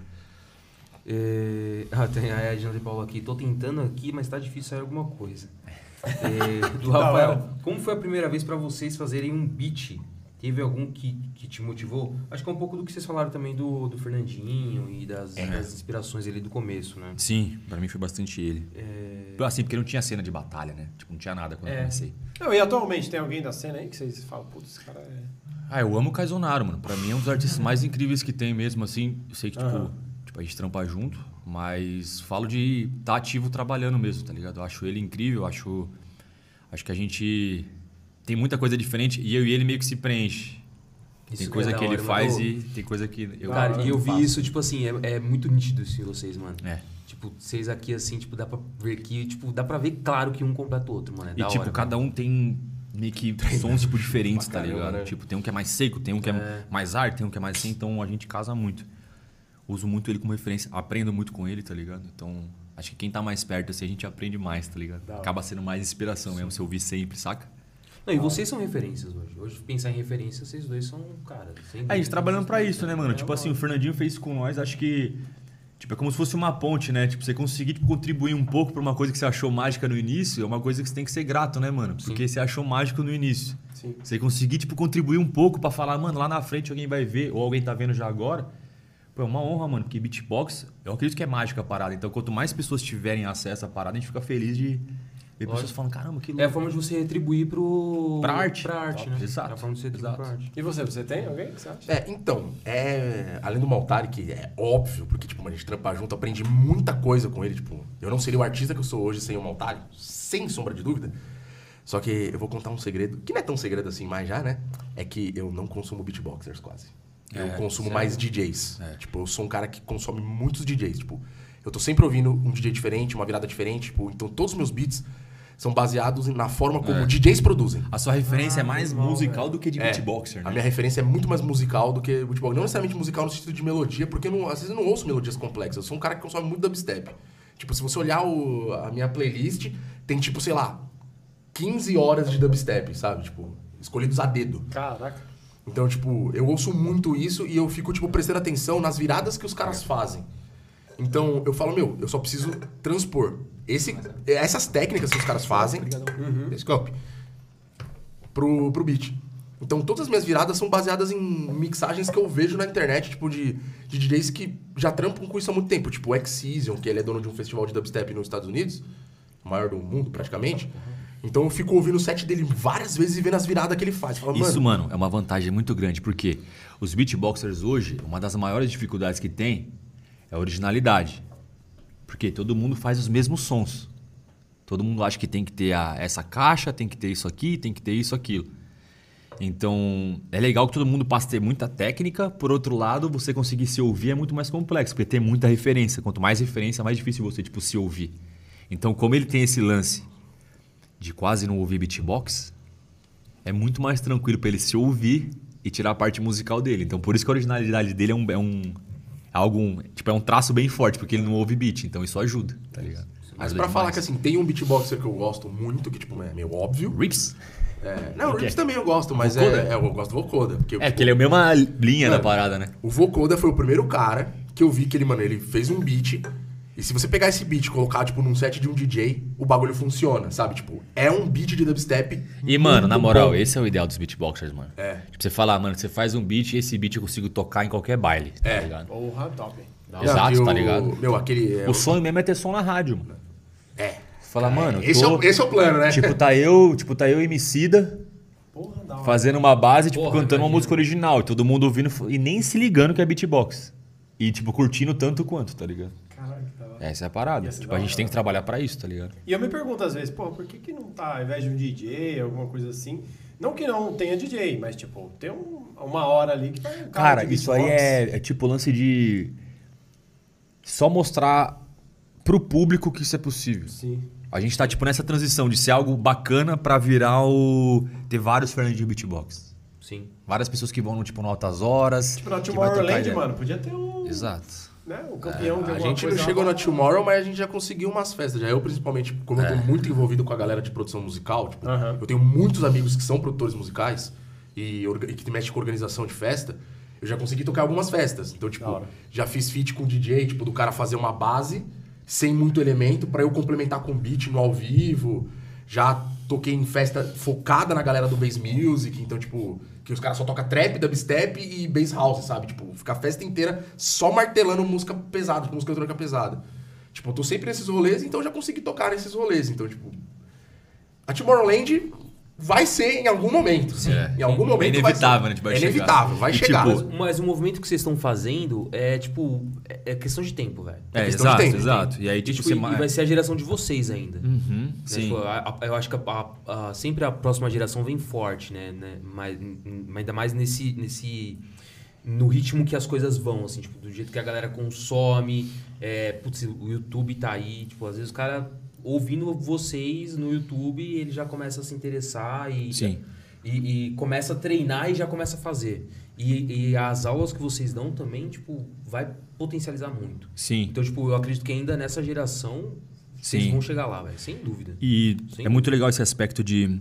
Speaker 4: É, Ah, tem a Edna de Paulo aqui. Tô tentando aqui, mas tá difícil sair alguma coisa. É, do Rafael. Como foi a primeira vez pra vocês fazerem um beat? Teve algum que, que te motivou? Acho que é um pouco do que vocês falaram também do, do Fernandinho e das,
Speaker 3: É.
Speaker 4: das inspirações ali do começo, né?
Speaker 3: Sim, pra mim foi bastante ele.
Speaker 4: É,
Speaker 3: Assim, porque não tinha cena de batalha, né? Tipo, não tinha nada quando eu
Speaker 4: É.
Speaker 3: comecei.
Speaker 1: Não, e atualmente tem alguém da cena aí que vocês falam, putz, esse cara é.
Speaker 3: Ah, eu amo o Kaizonaro, mano. Pra mim é um dos artistas mais incríveis que tem mesmo, assim. Eu sei que, tipo,
Speaker 1: Aham.
Speaker 3: tipo, a gente trampa junto, mas falo de estar ativo trabalhando mesmo, tá ligado? Eu acho ele incrível, eu acho. Acho que a gente tem muita coisa diferente e eu e ele meio que se preenche.
Speaker 4: Isso
Speaker 3: tem
Speaker 4: é
Speaker 3: coisa
Speaker 4: da
Speaker 3: que ele
Speaker 4: hora,
Speaker 3: faz
Speaker 4: mano.
Speaker 3: e tem coisa que eu.
Speaker 4: Cara, e eu vi
Speaker 1: Fácil.
Speaker 4: isso, tipo assim, é, é muito nítido isso em vocês, mano.
Speaker 3: É.
Speaker 4: Tipo, vocês aqui, assim, tipo, dá pra ver que, tipo, dá pra ver claro que um completa o outro, mano. É
Speaker 3: E, tipo,
Speaker 4: hora,
Speaker 3: cada um tem meio que sons, tipo, diferentes, tá ligado?
Speaker 1: né?
Speaker 3: Tipo, tem um que é mais seco, tem um que é,
Speaker 4: É.
Speaker 3: mais arte, tem um que é mais assim, então a gente casa muito. Uso muito ele como referência, aprendo muito com ele, tá ligado? Então, acho que quem tá mais perto, assim, a gente aprende mais, tá ligado? Acaba sendo mais inspiração mesmo, se eu ouvir sempre, saca?
Speaker 4: Não, e vocês são referências hoje. Hoje, pensar em referência, vocês dois são, cara. sem
Speaker 3: É, a gente trabalhando
Speaker 4: dois,
Speaker 3: isso, né, mano?
Speaker 4: É
Speaker 3: Tipo assim, o. Fernandinho fez isso com nós, acho que. Tipo, é como se fosse uma ponte, né? Tipo, você conseguir tipo, contribuir um pouco pra uma coisa que você achou mágica no início, é uma coisa que você tem que ser grato, né, mano? Porque você achou mágico no início.
Speaker 1: Sim.
Speaker 3: Você conseguir, tipo, contribuir um pouco pra falar, mano, lá na frente alguém vai ver, ou alguém tá vendo já agora. Pô, é uma honra, mano, porque beatbox, eu acredito que é mágica a parada. Então, quanto mais pessoas tiverem acesso à parada, a gente fica feliz de ver pessoas falando, caramba, que louco.
Speaker 4: É a forma de você retribuir pro...
Speaker 3: Pra arte.
Speaker 4: Pra arte, né?
Speaker 3: Exato.
Speaker 4: É a forma de você retribuir
Speaker 3: Exato.
Speaker 4: pra arte.
Speaker 1: E você, você tem alguém que você acha?
Speaker 2: É, então, é, além do Maltari, que é óbvio, porque, tipo, a gente trampar junto, aprendi muita coisa com ele, tipo, eu não seria o artista que eu sou hoje sem o Maltari, sem sombra de dúvida. Só que eu vou contar um segredo, que não é tão segredo assim mais já, né? É que eu não consumo beatboxers quase. Eu
Speaker 3: É,
Speaker 2: consumo
Speaker 3: sério?
Speaker 2: mais DJs.
Speaker 3: É.
Speaker 2: Tipo, eu sou um cara que consome muitos DJs, tipo, eu tô sempre ouvindo um DJ diferente, uma virada diferente, tipo, então todos os meus beats são baseados na forma como
Speaker 3: É.
Speaker 2: DJs produzem.
Speaker 3: A sua referência
Speaker 1: Ah,
Speaker 3: é mais musical do que de
Speaker 2: É,
Speaker 3: beatboxer, né?
Speaker 2: A minha referência é muito mais musical do que beatbox. Não necessariamente musical no sentido de melodia, porque eu não- às vezes eu não ouço melodias complexas. Eu sou um cara que consome muito dubstep. Tipo, se você olhar o- a minha playlist, tem tipo, sei lá, 15 horas de dubstep, sabe? Tipo, escolhidos a dedo.
Speaker 1: Caraca.
Speaker 2: Então, tipo, eu ouço muito isso e eu fico, tipo, prestando atenção nas viradas que os caras fazem. Então, eu falo, meu, eu só preciso transpor esse, essas técnicas que os caras fazem, desculpe, pro, pro beat. Então, todas as minhas viradas são baseadas em mixagens que eu vejo na internet, tipo, de, de DJs que já trampam com isso há muito tempo. Tipo, o X-Season, que ele é dono de um festival de dubstep nos Estados Unidos, o maior do mundo, praticamente. Então, eu fico ouvindo o set dele várias vezes e vendo as viradas que ele faz. Falo,
Speaker 3: Isso,
Speaker 2: mano,
Speaker 3: mano, é uma vantagem muito grande, porque os beatboxers hoje, uma das maiores dificuldades que tem é a originalidade. Porque todo mundo faz os mesmos sons. Todo mundo acha que tem que ter a- essa caixa, tem que ter isso aqui, tem que ter isso, aquilo. Então, é legal que todo mundo passe a ter muita técnica. Por outro lado, você conseguir se ouvir é muito mais complexo, porque tem muita referência. Quanto mais referência, mais difícil você, tipo, se ouvir. Então, como ele tem esse lance de quase não ouvir beatbox, é muito mais tranquilo pra ele se ouvir e tirar a parte musical dele. Então, por isso que a originalidade dele é um, é um algo, tipo, é um traço bem forte, porque ele não ouve beat, então isso ajuda, tá ligado?
Speaker 2: Mas pra falar que assim, tem um beatboxer que eu gosto muito, que tipo, é meio óbvio.
Speaker 3: Rips?
Speaker 2: É, não, o? Rips também eu gosto, mas é, é, eu gosto do Vocoder. Porque,
Speaker 3: É,
Speaker 2: tipo,
Speaker 3: porque ele é a mesma linha da
Speaker 2: Mano,
Speaker 3: parada, né?
Speaker 2: O Vocoder foi o primeiro cara que eu vi que ele, mano, ele fez um beat. E se você pegar esse beat e colocar, tipo, num set de um DJ, o bagulho funciona, sabe? Tipo, é um beat de dubstep.
Speaker 3: E, mano, na moral,
Speaker 2: bom.
Speaker 3: esse é o ideal dos beatboxers, mano.
Speaker 2: É.
Speaker 3: Tipo, você falar, mano, você faz um beat e esse beat eu consigo tocar em qualquer baile, tá
Speaker 2: É.
Speaker 3: ligado?
Speaker 1: Porra, top. Hora.
Speaker 3: Exato,
Speaker 2: Não,
Speaker 3: tá ligado?
Speaker 2: Meu, aquele. é,
Speaker 3: O sonho mesmo é ter som na rádio, mano.
Speaker 2: É.
Speaker 3: Você fala, mano,
Speaker 2: Esse, é
Speaker 3: tô...
Speaker 2: o, esse é o plano, né?
Speaker 3: Tipo, tá eu, tipo, tá eu e Emicida
Speaker 1: Porra, da hora.
Speaker 3: fazendo uma base, tipo,
Speaker 4: Porra,
Speaker 3: cantando uma música original. E todo mundo ouvindo e nem se ligando que é beatbox. E, tipo, curtindo tanto quanto, tá ligado?
Speaker 1: Caralho, que da hora.
Speaker 3: Essa é a parada. Tipo, a gente tem que trabalhar pra isso, tá ligado?
Speaker 1: E eu me pergunto às vezes, pô, por que, que não tá, ao invés de um DJ, alguma coisa assim? Não que não tenha DJ, mas tipo, tem um- uma hora ali que vai um
Speaker 3: Cara,
Speaker 1: de
Speaker 3: isso aí é, é tipo lance de só mostrar pro público que isso é possível.
Speaker 1: Sim.
Speaker 3: A gente tá, tipo, nessa transição de ser algo bacana pra virar o. ter vários Fernandinho Beatbox.
Speaker 4: Sim.
Speaker 3: Várias pessoas que vão, tipo, no Altas Horas.
Speaker 1: Tipo, na Tomorrowland, mano, podia ter um,
Speaker 3: Exato.
Speaker 1: Né, um campeão de
Speaker 2: A gente não chegou na Tomorrow, mas a gente já conseguiu umas festas. Já eu, principalmente, como eu tô muito envolvido com a galera de produção musical, tipo, eu tenho muitos amigos que são produtores musicais e, e que mexem com organização de festa. Eu já consegui tocar algumas festas. Então, tipo, já fiz feat com o DJ, tipo, do cara fazer uma base sem muito elemento pra eu complementar com beat no ao vivo. Já toquei em festa focada na galera do bass music, então, tipo, que os caras só tocam trap, dubstep e bass house, sabe? Tipo, fica a festa inteira só martelando música pesada, música eletrônica pesada. Tipo, eu tô sempre nesses rolês, então eu já consegui tocar nesses rolês. Então, tipo, a Tomorrowland vai ser em algum momento.
Speaker 3: Sim.
Speaker 2: Em algum
Speaker 3: É
Speaker 2: momento
Speaker 3: inevitável,
Speaker 2: vai
Speaker 3: né?
Speaker 2: ser.
Speaker 3: Tipo, vai
Speaker 2: é
Speaker 3: chegar.
Speaker 2: inevitável, vai
Speaker 3: E,
Speaker 2: chegar.
Speaker 3: tipo,
Speaker 2: mas-
Speaker 4: Mas o movimento que vocês estão fazendo é tipo. É é questão de tempo, velho.
Speaker 3: É,
Speaker 2: questão de
Speaker 3: exato,
Speaker 2: tempo,
Speaker 3: exato. E aí,
Speaker 4: E,
Speaker 3: tipo,
Speaker 4: tipo,
Speaker 3: você
Speaker 4: e-
Speaker 3: ma-
Speaker 4: e vai ser a geração de vocês ainda.
Speaker 3: Uhum,
Speaker 4: Né?
Speaker 3: sim.
Speaker 4: Tipo, a- a- eu acho que a- a- a- sempre a próxima geração vem forte, né? né? Mas, ainda mais nesse, nesse. No ritmo que as coisas vão, assim, tipo, do jeito que a galera consome. É, putz, o YouTube tá aí. Tipo, às vezes o cara ouvindo vocês no YouTube, ele já começa a se interessar e.
Speaker 3: Sim.
Speaker 4: E, e começa a treinar e já começa a fazer. E, e as aulas que vocês dão também, tipo, vai potencializar muito.
Speaker 3: Sim.
Speaker 4: Então, tipo, eu acredito que ainda nessa geração vocês
Speaker 3: Sim.
Speaker 4: vão chegar lá, velho. Sem dúvida.
Speaker 3: E
Speaker 4: Sim.
Speaker 3: é muito legal esse aspecto de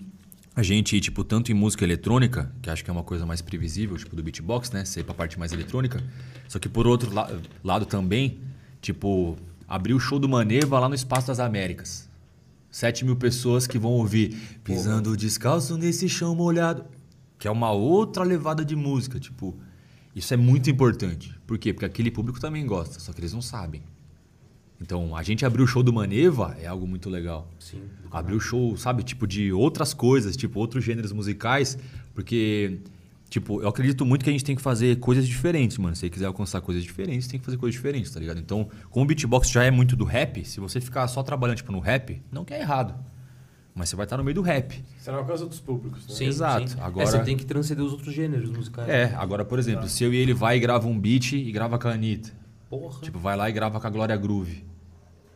Speaker 3: a gente ir, tipo, tanto em música eletrônica, que acho que é uma coisa mais previsível, tipo, do beatbox, né? Ser pra parte mais eletrônica. Só que por outro la- lado também, tipo, abrir o show do Maneva lá no Espaço das Américas. 7 mil pessoas que vão ouvir pisando descalço nesse chão molhado. Que é uma outra levada de música, tipo. Isso é muito importante. Por quê? Porque aquele público também gosta, só que eles não sabem. Então, a gente abrir o show do Maneva é algo muito legal.
Speaker 4: Sim.
Speaker 3: Abrir o show, sabe, tipo, de outras coisas, tipo, outros gêneros musicais, porque, tipo, eu acredito muito que a gente tem que fazer coisas diferentes, mano. Se você quiser alcançar coisas diferentes, tem que fazer coisas diferentes, tá ligado? Então, como o beatbox já é muito do rap, se você ficar só trabalhando, tipo, no rap, não que é errado. Mas você vai estar no meio do rap.
Speaker 1: Você não alcança outros públicos, né?
Speaker 4: Sim,
Speaker 3: Exato.
Speaker 4: sim.
Speaker 3: Agora-
Speaker 4: É, você tem que transcender os outros gêneros musicais.
Speaker 3: É, agora, por exemplo, se eu e ele vai e grava um beat e grava com a Anitta.
Speaker 4: Porra.
Speaker 3: Tipo, vai lá e grava com a Glória Groove.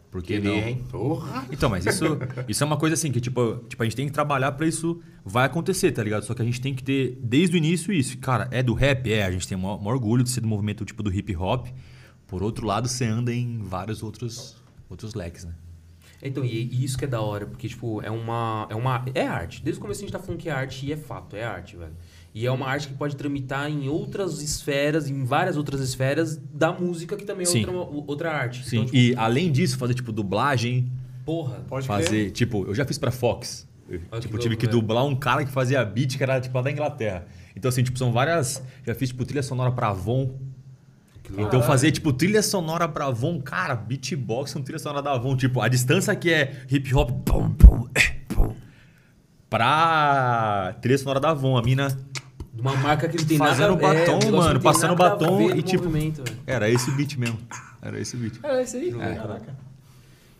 Speaker 3: Por que
Speaker 2: Queria,
Speaker 3: não?
Speaker 2: hein? Porra!
Speaker 3: Então, mas isso, isso é uma coisa assim que, tipo, tipo, a gente tem que trabalhar pra isso vai acontecer, tá ligado? Só que a gente tem que ter, desde o início, isso. Cara, é do rap? É, a gente tem o maior, maior orgulho de ser do movimento tipo do hip hop. Por outro lado, você anda em vários outros, outros leques, né?
Speaker 4: Então, e, e isso que é da hora, porque, tipo, é uma, é uma. É arte. Desde o começo a gente tá falando que é arte e é fato, é arte, velho. E é uma arte que pode tramitar em outras esferas, em várias outras esferas da música, que também é
Speaker 3: Sim.
Speaker 4: outra, outra arte.
Speaker 3: Sim,
Speaker 4: Então, tipo,
Speaker 3: e além disso, fazer, tipo, dublagem,
Speaker 4: porra.
Speaker 1: Pode
Speaker 3: fazer,
Speaker 1: crer.
Speaker 3: tipo, eu já fiz pra Fox. Eu, tipo,
Speaker 4: que
Speaker 3: tive que dublar um cara que fazia beat que era, tipo, lá da Inglaterra. Então, assim, tipo, são várias... Já fiz, tipo, trilha sonora pra Avon. Então, fazer, tipo, trilha sonora pra Avon, cara, beatbox com trilha sonora da Avon. Tipo, a distância que é hip hop... Pum, pum, eh, pra trilha sonora da Avon. A mina...
Speaker 4: De uma marca que não tem
Speaker 3: Fazendo
Speaker 4: nada é,
Speaker 3: batom,
Speaker 4: negócio
Speaker 3: mano, passando batom e, tipo. Era esse beat mesmo. Era esse beat.
Speaker 1: É esse aí?
Speaker 3: É.
Speaker 1: Caraca.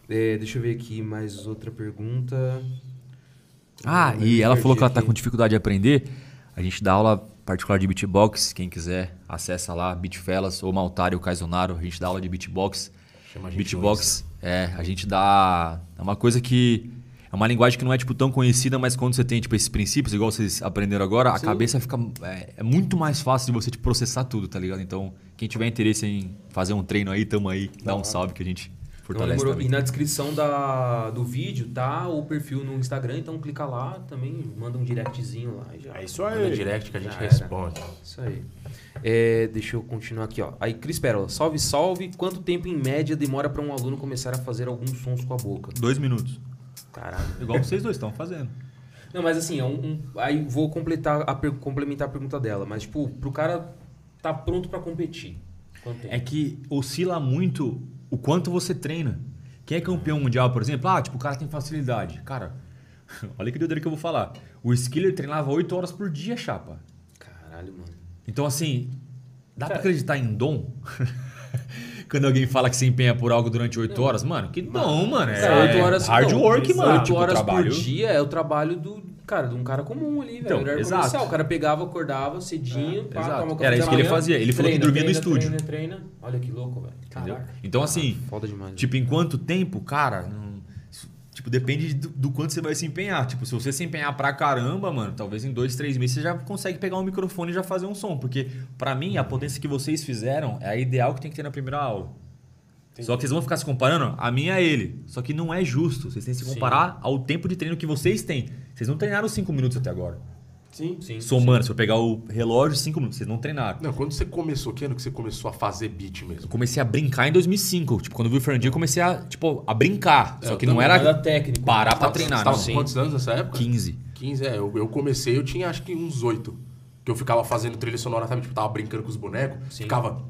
Speaker 4: É, deixa eu ver aqui mais outra pergunta.
Speaker 3: Ah,
Speaker 4: Eu
Speaker 3: e ela falou que ela tá
Speaker 4: aqui.
Speaker 3: com dificuldade de aprender. A gente dá aula particular de beatbox. Quem quiser, acessa lá, Beatfellas ou Maltário Caizonaro. A gente dá aula de beatbox.
Speaker 2: Chama a gente
Speaker 3: Beatbox, é, a gente dá. É uma coisa que. É uma linguagem que não é tipo, tão conhecida, mas quando você tem tipo, esses princípios, igual vocês aprenderam agora, a cabeça fica. É, é muito mais fácil de você tipo, processar tudo, tá ligado? Então, quem tiver interesse em fazer um treino aí, tamo aí, dá um salve que a gente
Speaker 4: Então,
Speaker 3: fortalece também.
Speaker 4: E na descrição da, do vídeo tá o perfil no Instagram, então clica lá também, manda um directzinho lá já.
Speaker 1: É isso
Speaker 2: Manda
Speaker 1: aí.
Speaker 2: direct que a gente
Speaker 4: Já era.
Speaker 2: responde.
Speaker 4: Isso aí. É, deixa eu continuar aqui, ó. Aí, Cris Pérola, salve, salve. Quanto tempo em média demora para um aluno começar a fazer alguns sons com a boca?
Speaker 3: Dois minutos.
Speaker 4: Caralho.
Speaker 3: Igual vocês dois estão fazendo.
Speaker 4: Não, mas assim, é um, um- aí vou completar a per- complementar a pergunta dela. Mas, tipo, pro cara tá pronto para competir. Quanto tempo?
Speaker 3: É que oscila muito o quanto você treina. Quem é campeão mundial, por exemplo, ah, tipo, o cara tem facilidade. Cara, olha que doideira que eu vou falar. O Skiller treinava 8 horas por dia, chapa.
Speaker 4: Caralho, mano.
Speaker 3: Então, assim, dá pra
Speaker 4: Cara.
Speaker 3: acreditar em dom? Quando alguém fala que se empenha por algo durante 8 horas, mano, que dom, mano. É
Speaker 4: Cara, oito horas,
Speaker 3: hard
Speaker 4: não,
Speaker 3: work, mano.
Speaker 4: Oito
Speaker 3: Tipo,
Speaker 4: horas
Speaker 3: trabalho.
Speaker 4: por dia é o trabalho do, cara, de um cara comum ali, velho.
Speaker 3: Então,
Speaker 4: Horário
Speaker 3: exato.
Speaker 4: comercial. O cara pegava, acordava cedinho, pá,
Speaker 3: exato.
Speaker 4: tomava
Speaker 3: Era isso que ele fazia. Ele falou que dormia no
Speaker 4: treina,
Speaker 3: estúdio.
Speaker 4: Treina, treina. Olha que louco, velho.
Speaker 3: Entendeu?
Speaker 4: Caraca.
Speaker 3: Então, assim,
Speaker 4: Foda demais.
Speaker 3: Tipo, em quanto tempo, cara, não- tipo, depende do, do quanto você vai se empenhar. Tipo, se você se empenhar pra caramba, mano, talvez em dois, três meses você já consegue pegar um microfone e já fazer um som. Porque, pra mim, a potência que vocês fizeram é a ideal que tem que ter na primeira aula. Só que vocês vão ficar se comparando, a minha é ele. Só que não é justo. Vocês têm que se
Speaker 4: Sim.
Speaker 3: comparar ao tempo de treino que vocês têm. Vocês não treinaram cinco minutos até agora.
Speaker 1: Sim.
Speaker 4: Sim.
Speaker 3: Somando, se eu pegar o relógio, cinco minutos. Vocês não treinaram.
Speaker 2: Não, quando você começou, que ano que você começou a fazer beat
Speaker 3: Eu
Speaker 2: mesmo?
Speaker 3: comecei a brincar em 2005. Tipo, quando eu vi o Fernandinho, eu comecei a, tipo, a brincar. Só
Speaker 2: Eu
Speaker 3: que não era
Speaker 4: Nada técnico.
Speaker 3: parar pra
Speaker 2: Você
Speaker 3: treinar,
Speaker 2: tava
Speaker 3: não.
Speaker 2: com quantos anos nessa época?
Speaker 3: 15.
Speaker 2: 15, é. Eu, eu comecei, eu tinha acho que uns 8. Que eu ficava fazendo trilha sonora, sabe? Tipo, tava brincando com os bonecos.
Speaker 4: Sim.
Speaker 2: Ficava.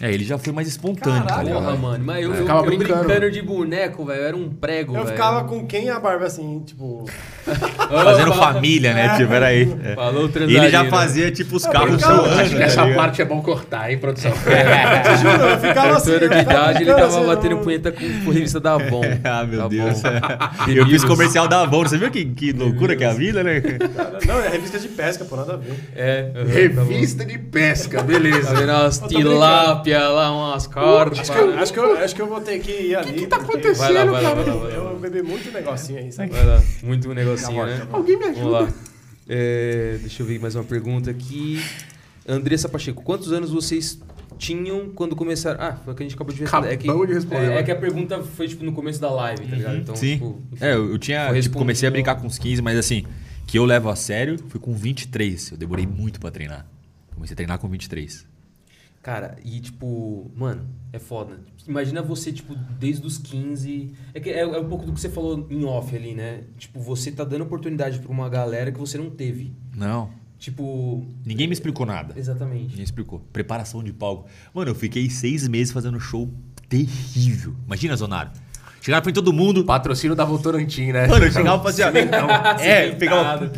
Speaker 3: É, ele já foi mais espontâneo, tá
Speaker 1: Caralho,
Speaker 3: ligado?
Speaker 4: Porra, mano. Mas eu,
Speaker 2: Eu
Speaker 4: eu,
Speaker 2: ficava
Speaker 4: eu
Speaker 2: brincando.
Speaker 4: brincando de boneco, velho. Eu era um prego,
Speaker 1: Eu
Speaker 4: velho.
Speaker 1: ficava com quem a barba assim, tipo.
Speaker 3: Fazendo família, né? Tipo, peraí. É.
Speaker 4: Falou
Speaker 3: Ele já fazia, tipo, os carros voando,
Speaker 2: Acho que
Speaker 3: tá
Speaker 2: essa
Speaker 3: ligado?
Speaker 2: parte é bom cortar, hein, produção?
Speaker 1: Te juro, eu ficava assim.
Speaker 4: De idade, ele tava
Speaker 1: assim,
Speaker 4: batendo punheta com, com revista da Avon.
Speaker 3: Ah, meu
Speaker 4: Tá
Speaker 3: Deus.
Speaker 4: bom.
Speaker 3: Eu fiz comercial da Avon, você viu que, que loucura que é a vida, né?
Speaker 1: Não, é revista de pesca, pô, nada a ver.
Speaker 4: É, uhum,
Speaker 2: Revista de pesca,
Speaker 4: Tá
Speaker 2: beleza.
Speaker 4: vendo umas tilápia lá, umas carpas.
Speaker 1: Acho que, eu, acho, que eu, acho que eu vou ter que ir ali. O que, tá
Speaker 2: acontecendo?
Speaker 4: Vai lá, vai lá, vai lá. Vai lá.
Speaker 1: Eu bebi muito negocinho aí, sabe?
Speaker 4: Vai lá, negocinho, né?
Speaker 2: Alguém me
Speaker 4: Vamos
Speaker 2: ajuda.
Speaker 4: lá. É, deixa eu ver mais uma pergunta aqui. Andressa Pacheco, quantos anos vocês tinham quando começaram? Ah, foi o que a gente acabou de responder. É que,
Speaker 2: de responder,
Speaker 4: É, é que a pergunta foi tipo no começo da live, tá ligado? Então,
Speaker 3: Sim.
Speaker 4: tipo, enfim.
Speaker 3: É, eu tinha, tipo, comecei a brincar com uns 15, mas assim, que eu levo a sério, fui com 23. Eu demorei muito pra treinar. Comecei a treinar com 23.
Speaker 4: Cara, e tipo, mano, é foda. Imagina você, tipo, desde os 15. É, que é, é um pouco do que você falou em off ali, né? Tipo, você tá dando oportunidade pra uma galera que você não teve.
Speaker 3: Não.
Speaker 4: Tipo.
Speaker 3: Ninguém me explicou nada.
Speaker 4: Exatamente.
Speaker 3: Ninguém explicou. Preparação de palco. Mano, eu fiquei seis meses fazendo show terrível. Imagina, Zonário. Chegava pra todo mundo.
Speaker 2: Patrocínio da Votorantim, né?
Speaker 3: Mano, eu chegava pra fazer. É, pegava.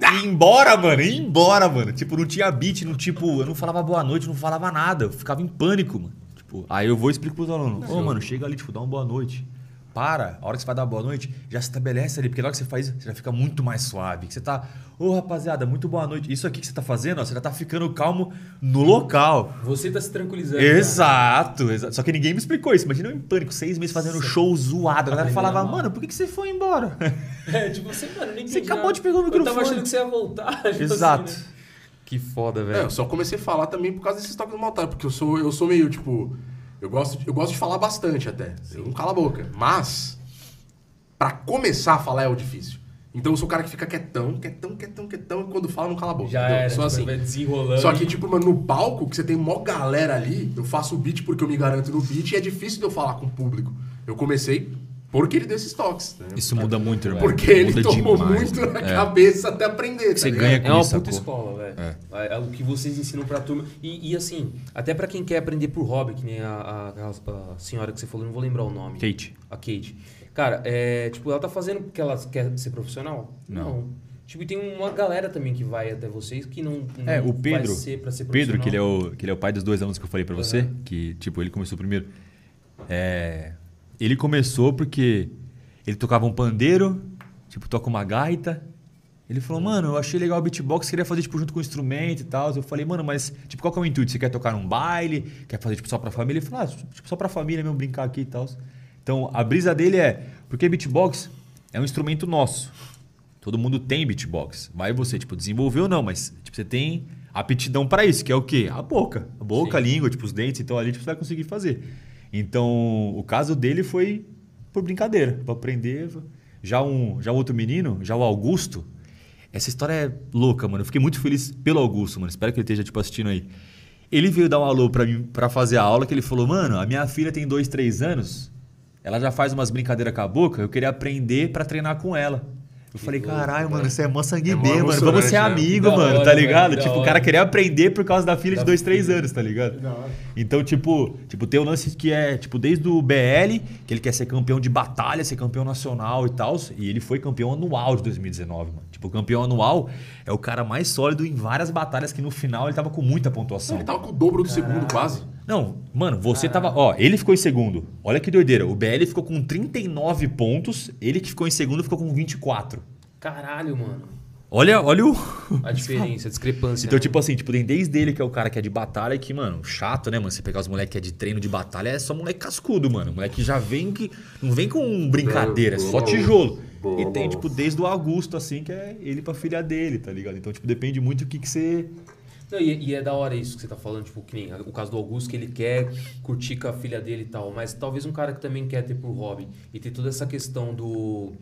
Speaker 3: E embora, mano. Ia embora, mano. Tipo, não tinha beat, não, tipo, eu não falava boa noite, não falava nada. Eu ficava em pânico, mano. Tipo, aí eu vou e explico pros alunos. Ô, mano, chega ali, tipo, dá uma boa noite. Para, a hora que você vai dar uma boa noite, já se estabelece ali, porque na hora que você faz, você já fica muito mais suave. Que você tá, ô rapaziada, muito boa noite. Isso aqui que você tá fazendo, ó, você já tá ficando calmo no local.
Speaker 4: Você tá se tranquilizando.
Speaker 3: Exato, exato. Só que ninguém me explicou isso. Imagina eu em pânico, seis meses fazendo show zoado. A galera
Speaker 4: Aprendendo
Speaker 3: falava, mano, por que, que você foi embora?
Speaker 4: É, tipo, você, mano, nem
Speaker 3: Você acabou de pegar o
Speaker 4: Eu tava
Speaker 3: microfone.
Speaker 4: achando que você ia voltar. tipo
Speaker 3: Exato.
Speaker 4: assim, né? Que foda,
Speaker 2: É,
Speaker 4: velho.
Speaker 2: eu só comecei a falar também por causa desses toques do Maltar, porque eu sou, eu sou meio, tipo... Eu gosto, eu gosto de falar bastante até. Eu não calo a boca. Mas, pra começar a falar é o difícil. Então eu sou o cara que fica quietão, quietão, quietão, quietão, e quando fala não cala a boca.
Speaker 4: Já
Speaker 2: entendeu?
Speaker 4: era,
Speaker 2: sou
Speaker 4: tipo,
Speaker 2: assim.
Speaker 4: vai desenrolando.
Speaker 2: Só que, tipo, mano, no palco, que você tem mó galera ali, eu faço o beat porque eu me garanto no beat e é difícil de eu falar com o público. Eu comecei porque ele deu esses toques. né?
Speaker 3: Isso muda muito, irmão.
Speaker 2: Porque ele
Speaker 3: Muda
Speaker 2: tomou
Speaker 3: demais,
Speaker 2: muito na
Speaker 3: É.
Speaker 2: cabeça até aprender.
Speaker 3: Você
Speaker 2: tá
Speaker 3: ganha com
Speaker 4: É uma
Speaker 3: isso,
Speaker 4: puta escola, velho. É. o que vocês ensinam pra turma. E, e, assim, até pra quem quer aprender por hobby, que nem a, a- a- a senhora que você falou, não vou lembrar o nome.
Speaker 3: Kate.
Speaker 4: A Kate. Cara, é, tipo, ela tá fazendo porque ela quer ser profissional?
Speaker 3: Não.
Speaker 4: Tipo, e tem uma galera também que vai até vocês que não, não
Speaker 3: É, o
Speaker 4: vai
Speaker 3: Pedro.
Speaker 4: ser pra ser
Speaker 3: Pedro, que ele, é
Speaker 4: profissional.
Speaker 3: o, que ele é o pai dos dois alunos que eu falei pra você, que, tipo, ele começou primeiro. É, ele começou porque ele tocava um pandeiro, tipo, toca uma gaita. Ele falou, mano, eu achei legal o beatbox, queria fazer, tipo, junto com o instrumento e tal. Eu falei, mano, mas, tipo, qual que é o intuito? Você quer tocar num baile? Quer fazer, tipo, só pra família? Ele falou, ah, tipo, só pra família mesmo, brincar aqui e tal. Então, a brisa dele é, porque beatbox é um instrumento nosso. Todo mundo tem beatbox. Vai você, tipo, desenvolver ou não, mas tipo, você tem aptidão para isso, que é o quê? A boca. A boca, a língua, tipo, os dentes, então ali tipo, você vai conseguir fazer. Então, o caso dele foi por brincadeira, para aprender. Já um, já outro menino, já o Augusto, essa história é louca, mano. Eu fiquei muito feliz pelo Augusto, mano. Espero que ele esteja, tipo, assistindo aí. Ele veio dar um alô pra mim para fazer a aula, que ele falou, mano, a minha filha tem dois, três anos, ela já faz umas brincadeiras com a boca, eu queria aprender para treinar com ela. Eu falei,
Speaker 4: louco,
Speaker 3: caralho, mano, você é mó sangue
Speaker 2: É
Speaker 3: mano. Vamos ser
Speaker 2: né?
Speaker 3: amigo,
Speaker 4: Da
Speaker 3: mano,
Speaker 4: hora,
Speaker 3: tá
Speaker 4: velho,
Speaker 3: ligado? tipo, o cara queria aprender por causa da filha de
Speaker 4: Da
Speaker 3: dois, três
Speaker 4: filha.
Speaker 3: anos, tá ligado? Então, tipo, tipo, tem o lance que é, tipo, desde o BL, que ele quer ser campeão de batalha, ser campeão nacional e tal. E ele foi campeão anual de 2019, mano. Tipo, campeão anual é o cara mais sólido em várias batalhas que no final ele tava com muita pontuação.
Speaker 2: Ele tava com o dobro do segundo, quase.
Speaker 3: Não, mano, você tava. Ó, ele ficou em segundo. Olha que doideira. O BL ficou com 39 pontos, ele que ficou em segundo ficou com 24.
Speaker 4: Caralho, mano.
Speaker 3: Olha, olha o.
Speaker 4: A diferença, a discrepância.
Speaker 3: Então,
Speaker 4: né?
Speaker 3: tipo assim, tipo, tem desde ele que é o cara que é de batalha, que, mano, chato, né, mano? Você pegar os moleques que é de treino de batalha, é só moleque cascudo, mano. Moleque que já vem que. Não vem com brincadeira, é só tijolo. E tem, tipo, desde o Augusto, assim, que é ele pra filha dele, tá ligado? Então, tipo, depende muito do que, que você.
Speaker 4: Não, e, e é da hora isso que você tá falando, tipo, que nem o caso do Augusto, que ele quer curtir com a filha dele e tal, mas talvez um cara que também quer ter por hobby e ter toda essa questão do.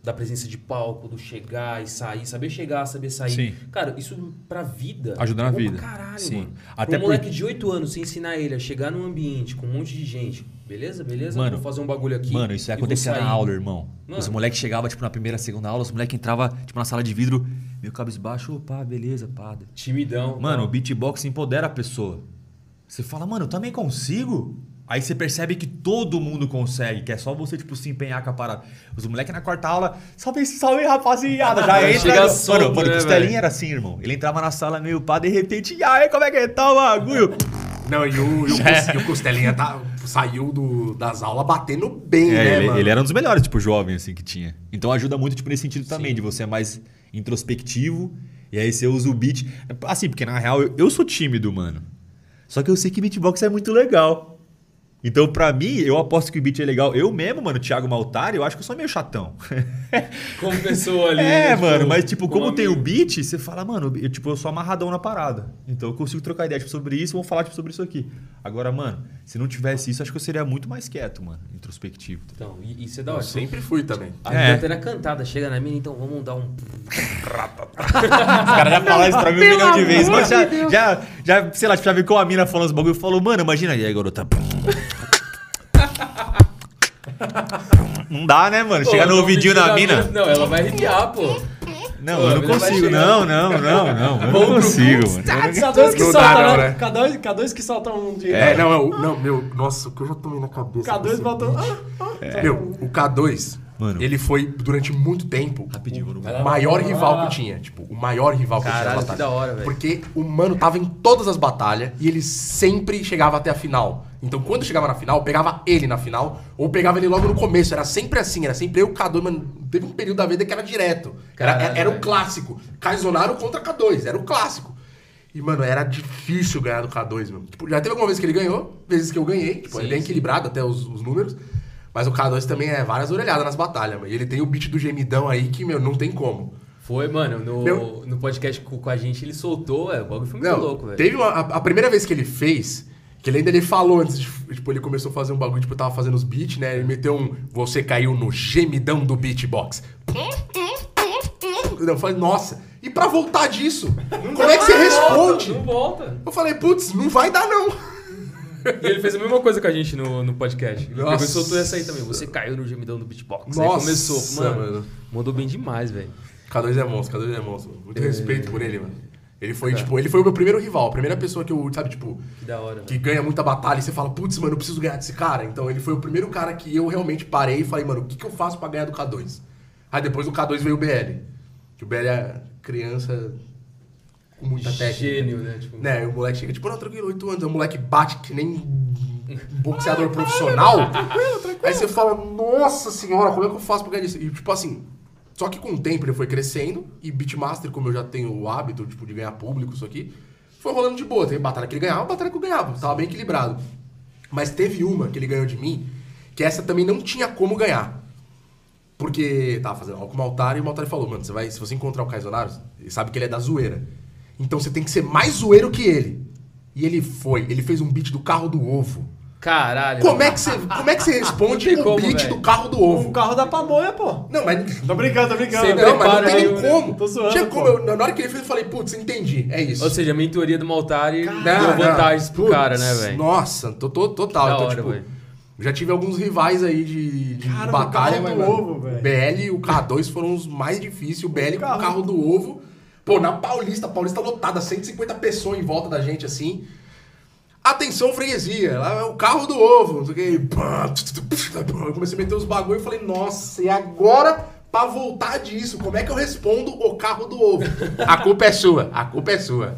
Speaker 4: Da presença de palco, do chegar e sair, saber chegar, saber sair.
Speaker 3: Sim.
Speaker 4: Cara, isso pra vida.
Speaker 3: Ajuda na
Speaker 4: é
Speaker 3: vida.
Speaker 4: Caralho,
Speaker 3: Sim.
Speaker 4: mano.
Speaker 3: Até
Speaker 4: Pra um moleque
Speaker 3: porque-
Speaker 4: de 8 anos, você ensinar ele a chegar num ambiente com um monte de gente. Beleza, beleza?
Speaker 3: Mano,
Speaker 4: Vou fazer um bagulho aqui.
Speaker 3: Mano, isso ia acontecer na aula, irmão.
Speaker 4: Mano.
Speaker 3: Os moleques chegavam, tipo, na primeira, segunda aula, os moleques entravam, tipo, na sala de vidro, meio cabisbaixo, pá, beleza, pá.
Speaker 4: Timidão.
Speaker 3: Mano, o
Speaker 4: tal.
Speaker 3: beatbox empodera a pessoa. Você fala, mano, eu também consigo? Aí você percebe que todo mundo consegue, que é só você, tipo, se empenhar com a parada. Os moleques na quarta aula, salve, salve, rapaziada. Já
Speaker 4: Chega
Speaker 3: entra. no-
Speaker 4: solto,
Speaker 3: mano, mano,
Speaker 4: né,
Speaker 3: Costelinha
Speaker 4: velho?
Speaker 3: era assim, irmão. Ele entrava na sala meio pá, de repente, e aí, como é que tá o bagulho?
Speaker 2: Não, e o, e o, Cos- e o Costelinha tá, saiu do- das aulas batendo bem,
Speaker 3: É,
Speaker 2: né,
Speaker 3: ele,
Speaker 2: mano?
Speaker 3: ele era um dos melhores, tipo, jovem, assim, que tinha. Então ajuda muito, tipo, nesse sentido também, de você é mais introspectivo. E aí você usa o beat. Assim, porque na real eu, eu sou tímido, mano. Só que eu sei que beatbox é muito legal. Então, pra mim, eu aposto que o beat é legal. Eu mesmo, mano, Thiago Maltari, eu acho que eu sou meio chatão.
Speaker 4: Como pessoa ali.
Speaker 3: é,
Speaker 4: né,
Speaker 3: mano, mas tipo, como
Speaker 4: um
Speaker 3: tem o beat, você fala, mano, eu, tipo, eu sou amarradão na parada. Então eu consigo trocar ideia tipo, sobre isso, vou falar tipo, sobre isso aqui. Agora, mano, se não tivesse isso, acho que eu seria muito mais quieto, mano, introspectivo.
Speaker 4: Então, e- isso é da
Speaker 2: Eu
Speaker 4: hora.
Speaker 2: sempre fui também.
Speaker 4: A
Speaker 3: É.
Speaker 4: na cantada, chega na mina, então vamos dar um.
Speaker 3: Os caras já falaram isso pra mim um milhão de vezes. Mas já, já, já, sei lá, tipo, já viu com a mina falando os bagulho e falou, mano, imagina aí, garota. Não dá, né, mano? Chegar no ouvidinho da mina.
Speaker 4: Não, ela vai arrepiar, pô.
Speaker 3: Não,
Speaker 4: Pô,
Speaker 3: eu não
Speaker 4: vai
Speaker 3: consigo.
Speaker 4: chegar.
Speaker 3: Não, não, não, não. Eu não consigo, mano. Eu não-
Speaker 1: K2 que
Speaker 2: Não
Speaker 1: solta,
Speaker 2: não,
Speaker 1: né?
Speaker 2: né?
Speaker 1: K2, K2 que solta um de.
Speaker 2: É, não, eu, não, meu, nossa, o que eu já tomei na cabeça.
Speaker 1: K2
Speaker 2: desse
Speaker 1: volta. Ah, ah.
Speaker 2: Meu, o K2,
Speaker 3: Mano.
Speaker 2: ele foi durante muito tempo
Speaker 3: Rapidinho,
Speaker 2: o maior rival que eu tinha. Tipo, o maior rival que eu
Speaker 4: Caralho,
Speaker 2: tinha.
Speaker 4: que da hora, velho.
Speaker 2: Porque o mano tava em todas as batalhas e ele sempre chegava até a final. Então, quando chegava na final, pegava ele na final ou pegava ele logo no começo. Era sempre assim, era sempre eu e o K2, mano. Teve um período da vida que era direto. Era,
Speaker 4: Caralho,
Speaker 2: era, era o clássico. Kaizonaro contra K2, era o clássico. E, mano, era difícil ganhar do K2, meu. Tipo, já teve alguma vez que ele ganhou, vezes que eu ganhei. Tipo,
Speaker 4: Sim,
Speaker 2: é bem
Speaker 4: sim.
Speaker 2: equilibrado até os, os números. Mas o K2 também é várias orelhadas nas batalhas, mano. E ele tem o beat do gemidão aí que, meu, não tem como.
Speaker 4: Foi, mano, no,
Speaker 2: Meu-
Speaker 4: no podcast com, a gente, ele soltou, é, o bagulho foi muito
Speaker 2: Não,
Speaker 4: louco, velho.
Speaker 2: teve uma, a, a primeira vez que ele fez, que ele ainda ele falou antes de, tipo, ele começou a fazer um bagulho, tipo, tava fazendo os beats, né? Ele meteu um, você caiu no gemidão do beatbox. Eu falei, nossa, e pra voltar disso, como é que você responde?
Speaker 4: Não volta.
Speaker 2: Eu falei, putz, não vai dar não.
Speaker 4: E ele fez a mesma coisa com a gente no, no podcast. Ele
Speaker 2: Nossa.
Speaker 4: pegou e soltou essa aí também. Você caiu no gemidão do beatbox. aí
Speaker 2: Nossa,
Speaker 4: começou. Mano,
Speaker 2: mano.
Speaker 4: mandou bem demais, velho.
Speaker 2: K2 é monstro, K2 é monstro. Muito respeito por ele, mano. Ele foi, tipo, ele foi o meu primeiro rival, a primeira pessoa que eu, sabe, tipo,
Speaker 4: Que da hora,
Speaker 2: que ganha muita batalha e você fala, putz, mano, eu preciso ganhar desse cara. Então ele foi o primeiro cara que eu realmente parei e falei, mano, o que, que eu faço pra ganhar do K2? Aí depois do K2 veio o BL. Que o BL é criança com muita técnica.
Speaker 4: Gênio, né? Tipo,
Speaker 2: Né, o moleque chega, tipo, não, tranquilo, 8 anos. O moleque bate que nem um boxeador profissional. Aí você fala, nossa senhora, como é que eu faço pra ganhar isso? E tipo assim, só que com o tempo ele foi crescendo e Beatmaster, como eu já tenho o hábito, tipo, de ganhar público, isso aqui, foi rolando de boa. Teve batalha que ele ganhava, batalha que eu ganhava. Tava bem equilibrado. Mas teve uma que ele ganhou de mim, que essa também não tinha como ganhar. Porque tava fazendo algo com o Maltari e o Maltari falou, mano, você vai, se você encontrar o Kaisonaro, ele sabe que ele é da zoeira. Então você tem que ser mais zoeiro que ele. E ele foi, ele fez um beat do carro do ovo.
Speaker 4: Caralho.
Speaker 2: Como
Speaker 4: mano.
Speaker 2: é que você, como é que você responde o
Speaker 4: como,
Speaker 2: beat
Speaker 4: velho.
Speaker 2: do carro do
Speaker 1: O
Speaker 2: ovo?
Speaker 1: carro da pamonha, pô.
Speaker 2: Não, mas
Speaker 1: Tô brincando, tô brincando.
Speaker 2: Não, mas não tem nem
Speaker 4: o-
Speaker 2: como.
Speaker 1: Tô zoando,
Speaker 2: Tinha como eu- na hora que ele fez, eu falei, putz, entendi, é isso.
Speaker 4: Ou seja, a mentoria do Maltari
Speaker 2: Não,
Speaker 4: deu vantagens pro
Speaker 2: Putz,
Speaker 4: cara, né, velho?
Speaker 2: Nossa, tô, tô- total. Então,
Speaker 4: hora,
Speaker 2: tipo,
Speaker 4: velho.
Speaker 2: já tive alguns rivais aí de, de
Speaker 1: Cara,
Speaker 2: batalha,
Speaker 1: o carro
Speaker 2: mas
Speaker 1: do
Speaker 2: mano,
Speaker 1: ovo, velho.
Speaker 2: o BL e o K2 foram os mais difíceis. O BL com o
Speaker 1: carro-
Speaker 2: carro do ovo. Pô, na Paulista, Paulista lotada, 150 pessoas em volta da gente, assim. Atenção, freguesia, lá é o carro do ovo, Eu comecei a meter os bagulho e falei, nossa, e agora pra voltar disso, como é que eu respondo o carro do ovo? A culpa é sua, a culpa é sua.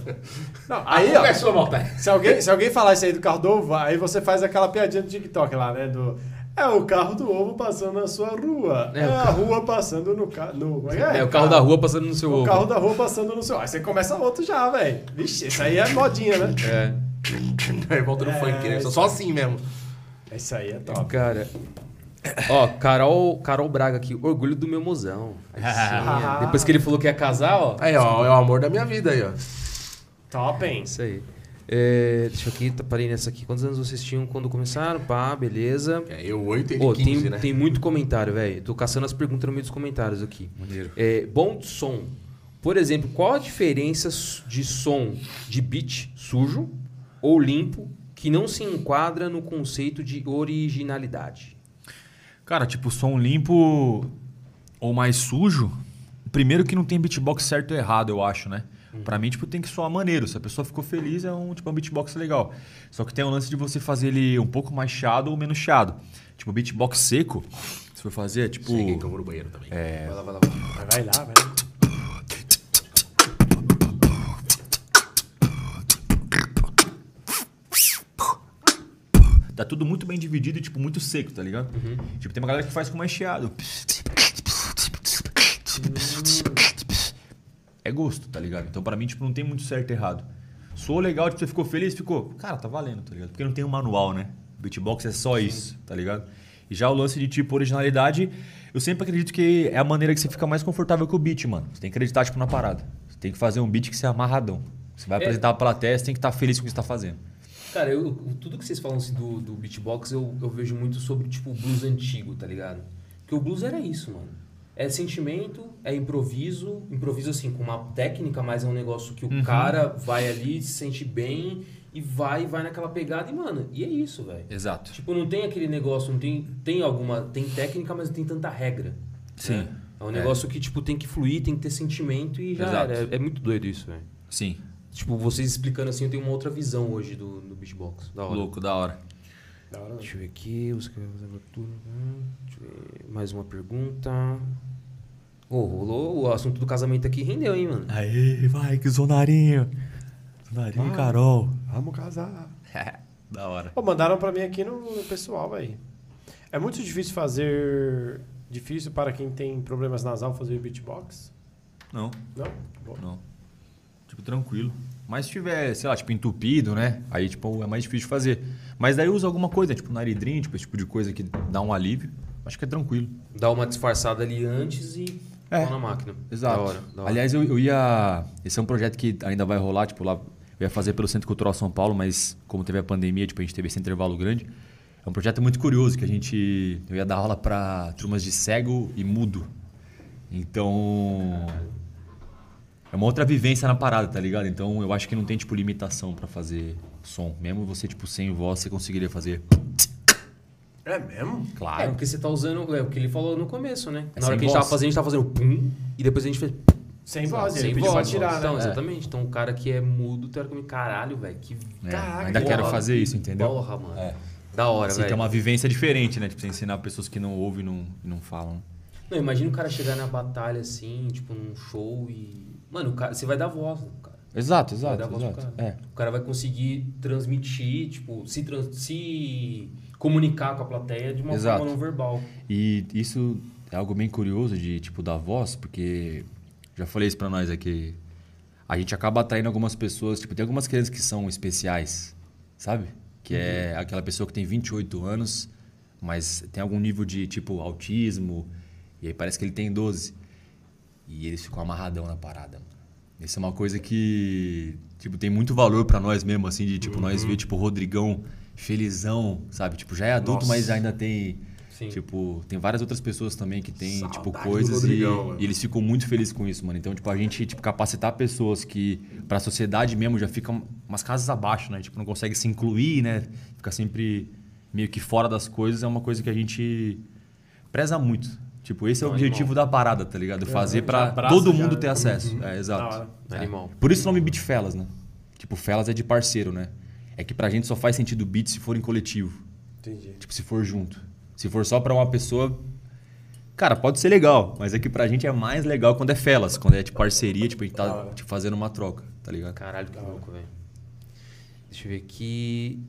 Speaker 1: Não,
Speaker 2: A
Speaker 1: aí,
Speaker 2: culpa
Speaker 1: ó.
Speaker 2: é sua, Malta.
Speaker 1: Se alguém, se alguém falar isso aí do carro do ovo, aí você faz aquela piadinha do TikTok lá, né? Do. É o carro do ovo passando na sua rua.
Speaker 4: É,
Speaker 1: É,
Speaker 4: o
Speaker 1: a rua passando no carro. No, como
Speaker 4: É, o carro da rua passando no seu
Speaker 1: O
Speaker 4: ovo.
Speaker 1: carro da rua passando no seu. Aí você começa outro já, velho. Vixe, isso aí é modinha, né?
Speaker 4: É.
Speaker 2: Aí volta no
Speaker 1: É,
Speaker 2: funk, né? Só, só assim mesmo.
Speaker 1: Isso aí é top.
Speaker 4: Cara. Ó, Carol, Carol Braga aqui, orgulho do meu mozão. Aí sim, é. Depois que ele falou que ia casar, ó.
Speaker 2: Aí, ó, é o amor da minha vida aí, ó.
Speaker 1: Top, hein?
Speaker 4: Isso aí. É, deixa eu aqui, tá- parei nessa aqui. Quantos anos vocês tinham quando começaram? Pá, beleza.
Speaker 2: É, eu 8 e
Speaker 4: Pô,
Speaker 2: 15,
Speaker 4: tem,
Speaker 2: né?
Speaker 4: tem muito comentário, velho. Tô caçando as perguntas no meio dos comentários aqui.
Speaker 3: Maneiro.
Speaker 4: É, bom som. Por exemplo, qual a diferença de som de beat sujo ou limpo que não se enquadra no conceito de originalidade?
Speaker 3: Cara, tipo, som limpo ou mais sujo. Primeiro que não tem beatbox certo ou errado, eu acho, né? Pra mim, tipo, tem que soar maneiro. Se a pessoa ficou feliz, é um, tipo, um beatbox legal. Só que tem o lance de você fazer ele um pouco mais chiado ou menos chiado. Tipo, beatbox seco, se for fazer, é tipo...
Speaker 2: Cheguei que eu vou no banheiro também.
Speaker 3: É,
Speaker 4: Vai lá, vai lá.
Speaker 1: Vai, vai lá, vai lá.
Speaker 3: Tá tudo muito bem dividido e, tipo, muito seco, tá ligado? Tipo, tem uma galera que faz com mais chiado. É gosto, tá ligado? Então, pra mim, tipo, não tem muito certo e errado. Soou legal, tipo, você ficou feliz, ficou. Cara, tá valendo, tá ligado? Porque não tem um manual, né? Beatbox é só isso, tá ligado? E já o lance de, tipo, originalidade, eu sempre acredito que é a maneira que você fica mais confortável com o beat, mano. Você tem que acreditar, tipo, na parada. Você tem que fazer um beat que você é amarradão. Você vai
Speaker 4: É.
Speaker 3: apresentar pra plateia, você tem que estar feliz com o que você tá fazendo.
Speaker 4: Cara, eu, tudo que vocês falam assim, do, do beatbox, eu, eu vejo muito sobre, tipo, o blues antigo, tá ligado? Porque o blues era isso, mano. É sentimento, é improviso, improviso assim, com uma técnica, mas é um negócio que o cara vai ali, se sente bem e vai, vai naquela pegada e, mano, e é isso, velho.
Speaker 3: Exato.
Speaker 4: Tipo, não tem aquele negócio, não tem, tem alguma, tem técnica, mas não tem tanta regra.
Speaker 3: Sim.
Speaker 4: né? É um negócio que, tipo, tem que fluir, tem que ter sentimento e já
Speaker 3: Exato.
Speaker 4: era. É, é muito doido isso, velho.
Speaker 3: Sim.
Speaker 4: Tipo, vocês explicando assim, eu tenho uma outra visão hoje do, do beatbox. Da hora.
Speaker 3: Louco, da hora.
Speaker 1: Da hora,
Speaker 4: Deixa eu ver aqui. Você quer fazer abertura? Hum, Deixa eu ver. Mais uma pergunta. Ô, rolou o assunto do casamento aqui, rendeu, hein, mano?
Speaker 3: Aê, vai, que zonarinho. Zonarinho,
Speaker 1: Vai.
Speaker 3: Carol.
Speaker 1: Vamos casar.
Speaker 3: da hora.
Speaker 1: Pô, mandaram pra mim aqui no, no pessoal, velho. É muito difícil fazer. Difícil para quem tem problemas nasal fazer beatbox?
Speaker 3: Não,
Speaker 1: Não? Bom.
Speaker 3: não. Tipo, tranquilo. Mas se tiver, sei lá, tipo, entupido, né? Aí, tipo, é mais difícil de fazer. Mas daí usa alguma coisa, tipo, naridrim, tipo, esse tipo de coisa que dá um alívio. Acho que é tranquilo.
Speaker 4: Dá uma disfarçada ali antes e
Speaker 3: É.
Speaker 4: na máquina.
Speaker 3: Exato.
Speaker 4: Da hora, da hora.
Speaker 3: Aliás, eu, eu ia. Esse é um projeto que ainda vai rolar, tipo, lá. Eu ia fazer pelo Centro Cultural São Paulo, mas como teve a pandemia, tipo, a gente teve esse intervalo grande. É um projeto muito curioso que a gente. Eu ia dar aula para turmas de cego e mudo. Então. É uma outra vivência na parada, tá ligado? Então eu acho que não tem, tipo, limitação pra fazer som. Mesmo você, tipo, sem voz, você conseguiria fazer.
Speaker 1: É mesmo?
Speaker 4: É,
Speaker 3: Claro.
Speaker 4: porque você tá usando. É o que ele falou no começo, né?
Speaker 3: É
Speaker 4: Na hora que a gente tava
Speaker 3: voz.
Speaker 4: fazendo, a gente tava fazendo pum, e depois a gente fez.
Speaker 1: Sem voz,
Speaker 4: sem
Speaker 1: ele pediu
Speaker 4: voz.
Speaker 1: pra tirar,
Speaker 4: Então,
Speaker 1: né?
Speaker 4: exatamente. Então, o cara que é mudo, teoricamente, caralho, velho. Que.
Speaker 3: É,
Speaker 1: Caraca,
Speaker 3: ainda
Speaker 1: que
Speaker 3: quero
Speaker 1: porra.
Speaker 3: fazer isso, entendeu?
Speaker 4: Porra, mano.
Speaker 3: É.
Speaker 4: Da hora,
Speaker 3: Assim,
Speaker 4: velho.
Speaker 3: tem uma vivência diferente, né? Tipo, você ensinar pessoas que não ouvem e não, não falam.
Speaker 4: Não, imagina o cara chegar na batalha assim, tipo, num show e. Mano, o cara, você vai dar voz, né, cara?
Speaker 3: Exato,
Speaker 4: Vai dar
Speaker 3: exato,
Speaker 4: voz pro
Speaker 3: exato.
Speaker 4: cara.
Speaker 3: É.
Speaker 4: O cara vai conseguir transmitir, tipo, se, trans- se comunicar com a plateia de uma
Speaker 3: Exato.
Speaker 4: forma não verbal.
Speaker 3: E isso é algo bem curioso de tipo da voz, porque já falei isso pra nós aqui. A gente acaba atraindo algumas pessoas, tipo, tem algumas crianças que são especiais, sabe? Que é aquela pessoa que tem 28 anos, mas tem algum nível de tipo autismo, e aí parece que ele tem 12. E eles ficam amarradão na parada. Isso é uma coisa que, tipo, tem muito valor pra nós mesmo, assim, de, tipo, nós ver, tipo, o Rodrigão felizão, sabe? Tipo, já é adulto,
Speaker 1: Nossa.
Speaker 3: mas ainda tem...
Speaker 4: Sim.
Speaker 3: Tipo, tem várias outras pessoas também que tem,
Speaker 2: Saudade
Speaker 3: tipo, coisas e, e eles ficam muito felizes com isso, mano. Então, tipo, a gente, tipo, capacitar pessoas que, pra sociedade mesmo, já ficam umas casas abaixo, né? Tipo, não consegue se incluir, né? Fica sempre meio que fora das coisas, é uma coisa que a gente preza muito. Tipo, esse é o objetivo da parada, tá ligado? Fazer
Speaker 1: já
Speaker 3: pra
Speaker 1: abraça,
Speaker 3: todo
Speaker 1: já-
Speaker 3: mundo ter acesso. É,
Speaker 1: Da
Speaker 3: exato. É.
Speaker 4: Animal.
Speaker 3: Por isso o nome Beat Fellas, né? Tipo, Fellas é de parceiro, né? É que pra gente só faz sentido beat se for em coletivo.
Speaker 1: Entendi.
Speaker 3: Tipo, se for junto. Se for só pra uma pessoa. Cara, pode ser legal, mas é que pra gente é mais legal quando é felas, quando é tipo parceria, tipo, a gente tá tipo, fazendo uma troca, tá ligado?
Speaker 4: Caralho, que louco, velho. Deixa eu ver aqui.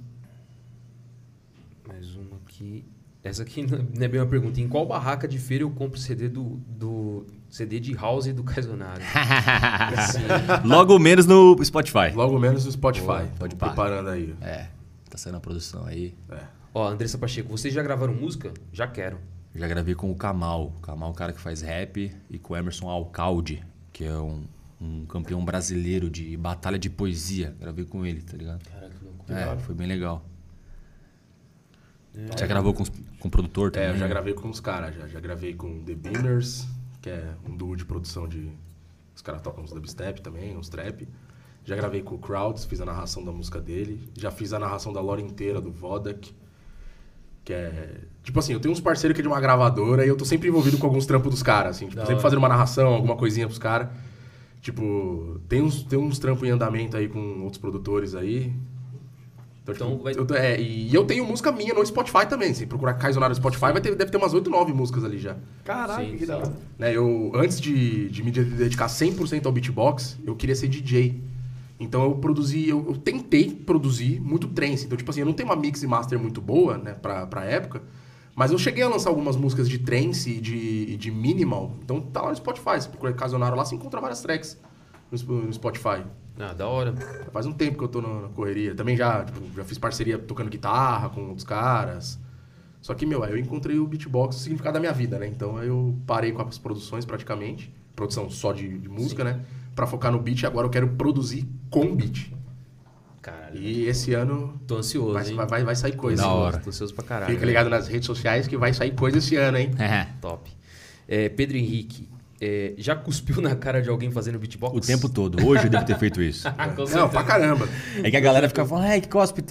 Speaker 4: Mais uma aqui. Essa aqui não é bem uma pergunta. Em qual barraca de feira eu compro o CD do, do CD de House do Caizonari? Assim,
Speaker 3: Logo menos no Spotify.
Speaker 2: Logo menos no Spotify.
Speaker 3: Boa, pode pá.
Speaker 2: preparando aí.
Speaker 3: É, tá saindo a produção aí.
Speaker 2: É.
Speaker 4: Ó, Andressa Pacheco, vocês já gravaram música? Já quero.
Speaker 3: Já gravei com o Kamal. O Kamal é um cara que faz rap e com o Emerson Alcalde, que é um Um campeão brasileiro de batalha de poesia. Gravei com ele, tá ligado?
Speaker 4: Cara, que louco.
Speaker 3: É, foi bem legal. Já gravou com, com o produtor também?
Speaker 2: É, eu já gravei com os caras, já. Já gravei com The Beaners, que é um duo de produção de... Os caras tocam uns dubstep também, uns trap. Já gravei com o Crowds, fiz a narração da música dele. Já fiz a narração da lore inteira do Vodak. Que é... Tipo assim, eu tenho uns parceiros que é de uma gravadora e eu tô sempre envolvido com alguns trampos dos caras, assim. Tipo,
Speaker 4: Da
Speaker 2: sempre
Speaker 4: hora.
Speaker 2: fazendo uma narração, alguma coisinha pros caras. Tipo, tem uns, tem uns trampos em andamento aí com outros produtores aí. Então, tipo,
Speaker 4: vai-
Speaker 2: eu é, e eu tenho música minha no Spotify também. Se procurar Kaizonar no Spotify, vai ter, deve ter umas 8, 9 músicas ali já.
Speaker 1: Caraca,
Speaker 4: Sim,
Speaker 1: que da hora.
Speaker 2: Né, eu, antes de, de me dedicar 100% ao beatbox, eu queria ser DJ. Então eu produzi, eu, eu tentei produzir muito trance. Então, tipo assim, eu não tenho uma mix e master muito boa, né, pra, pra época. Mas eu cheguei a lançar algumas músicas de trance e de, de minimal. Então tá lá no Spotify. Se procurar Casonaro lá, você encontra várias tracks no, no Spotify.
Speaker 4: Ah, da hora.
Speaker 2: Já Faz um tempo que eu tô na, correria. Também já, tipo, já fiz parceria tocando guitarra com outros caras. Só que, meu, aí eu encontrei o beatbox, o significado da minha vida, né? Então aí eu parei com as produções praticamente. Produção só de, de música, né? Pra focar no beat. Agora eu quero produzir com beat.
Speaker 4: Caralho.
Speaker 2: E esse ano
Speaker 4: Tô ansioso,
Speaker 2: vai,
Speaker 4: hein?
Speaker 2: vai, vai, vai sair coisa.
Speaker 3: Da
Speaker 4: Tô
Speaker 3: hora.
Speaker 4: Tô ansioso pra caralho.
Speaker 2: Fica ligado nas redes sociais que vai sair coisa esse ano, hein?
Speaker 3: É.
Speaker 4: Top. É, Pedro Henrique, é, já cuspiu na cara de alguém fazendo beatbox?
Speaker 3: O tempo todo. Hoje eu devo ter feito isso.
Speaker 4: Ah,
Speaker 2: Não, pra caramba.
Speaker 3: É que a galera fica falando, ai, que cospe.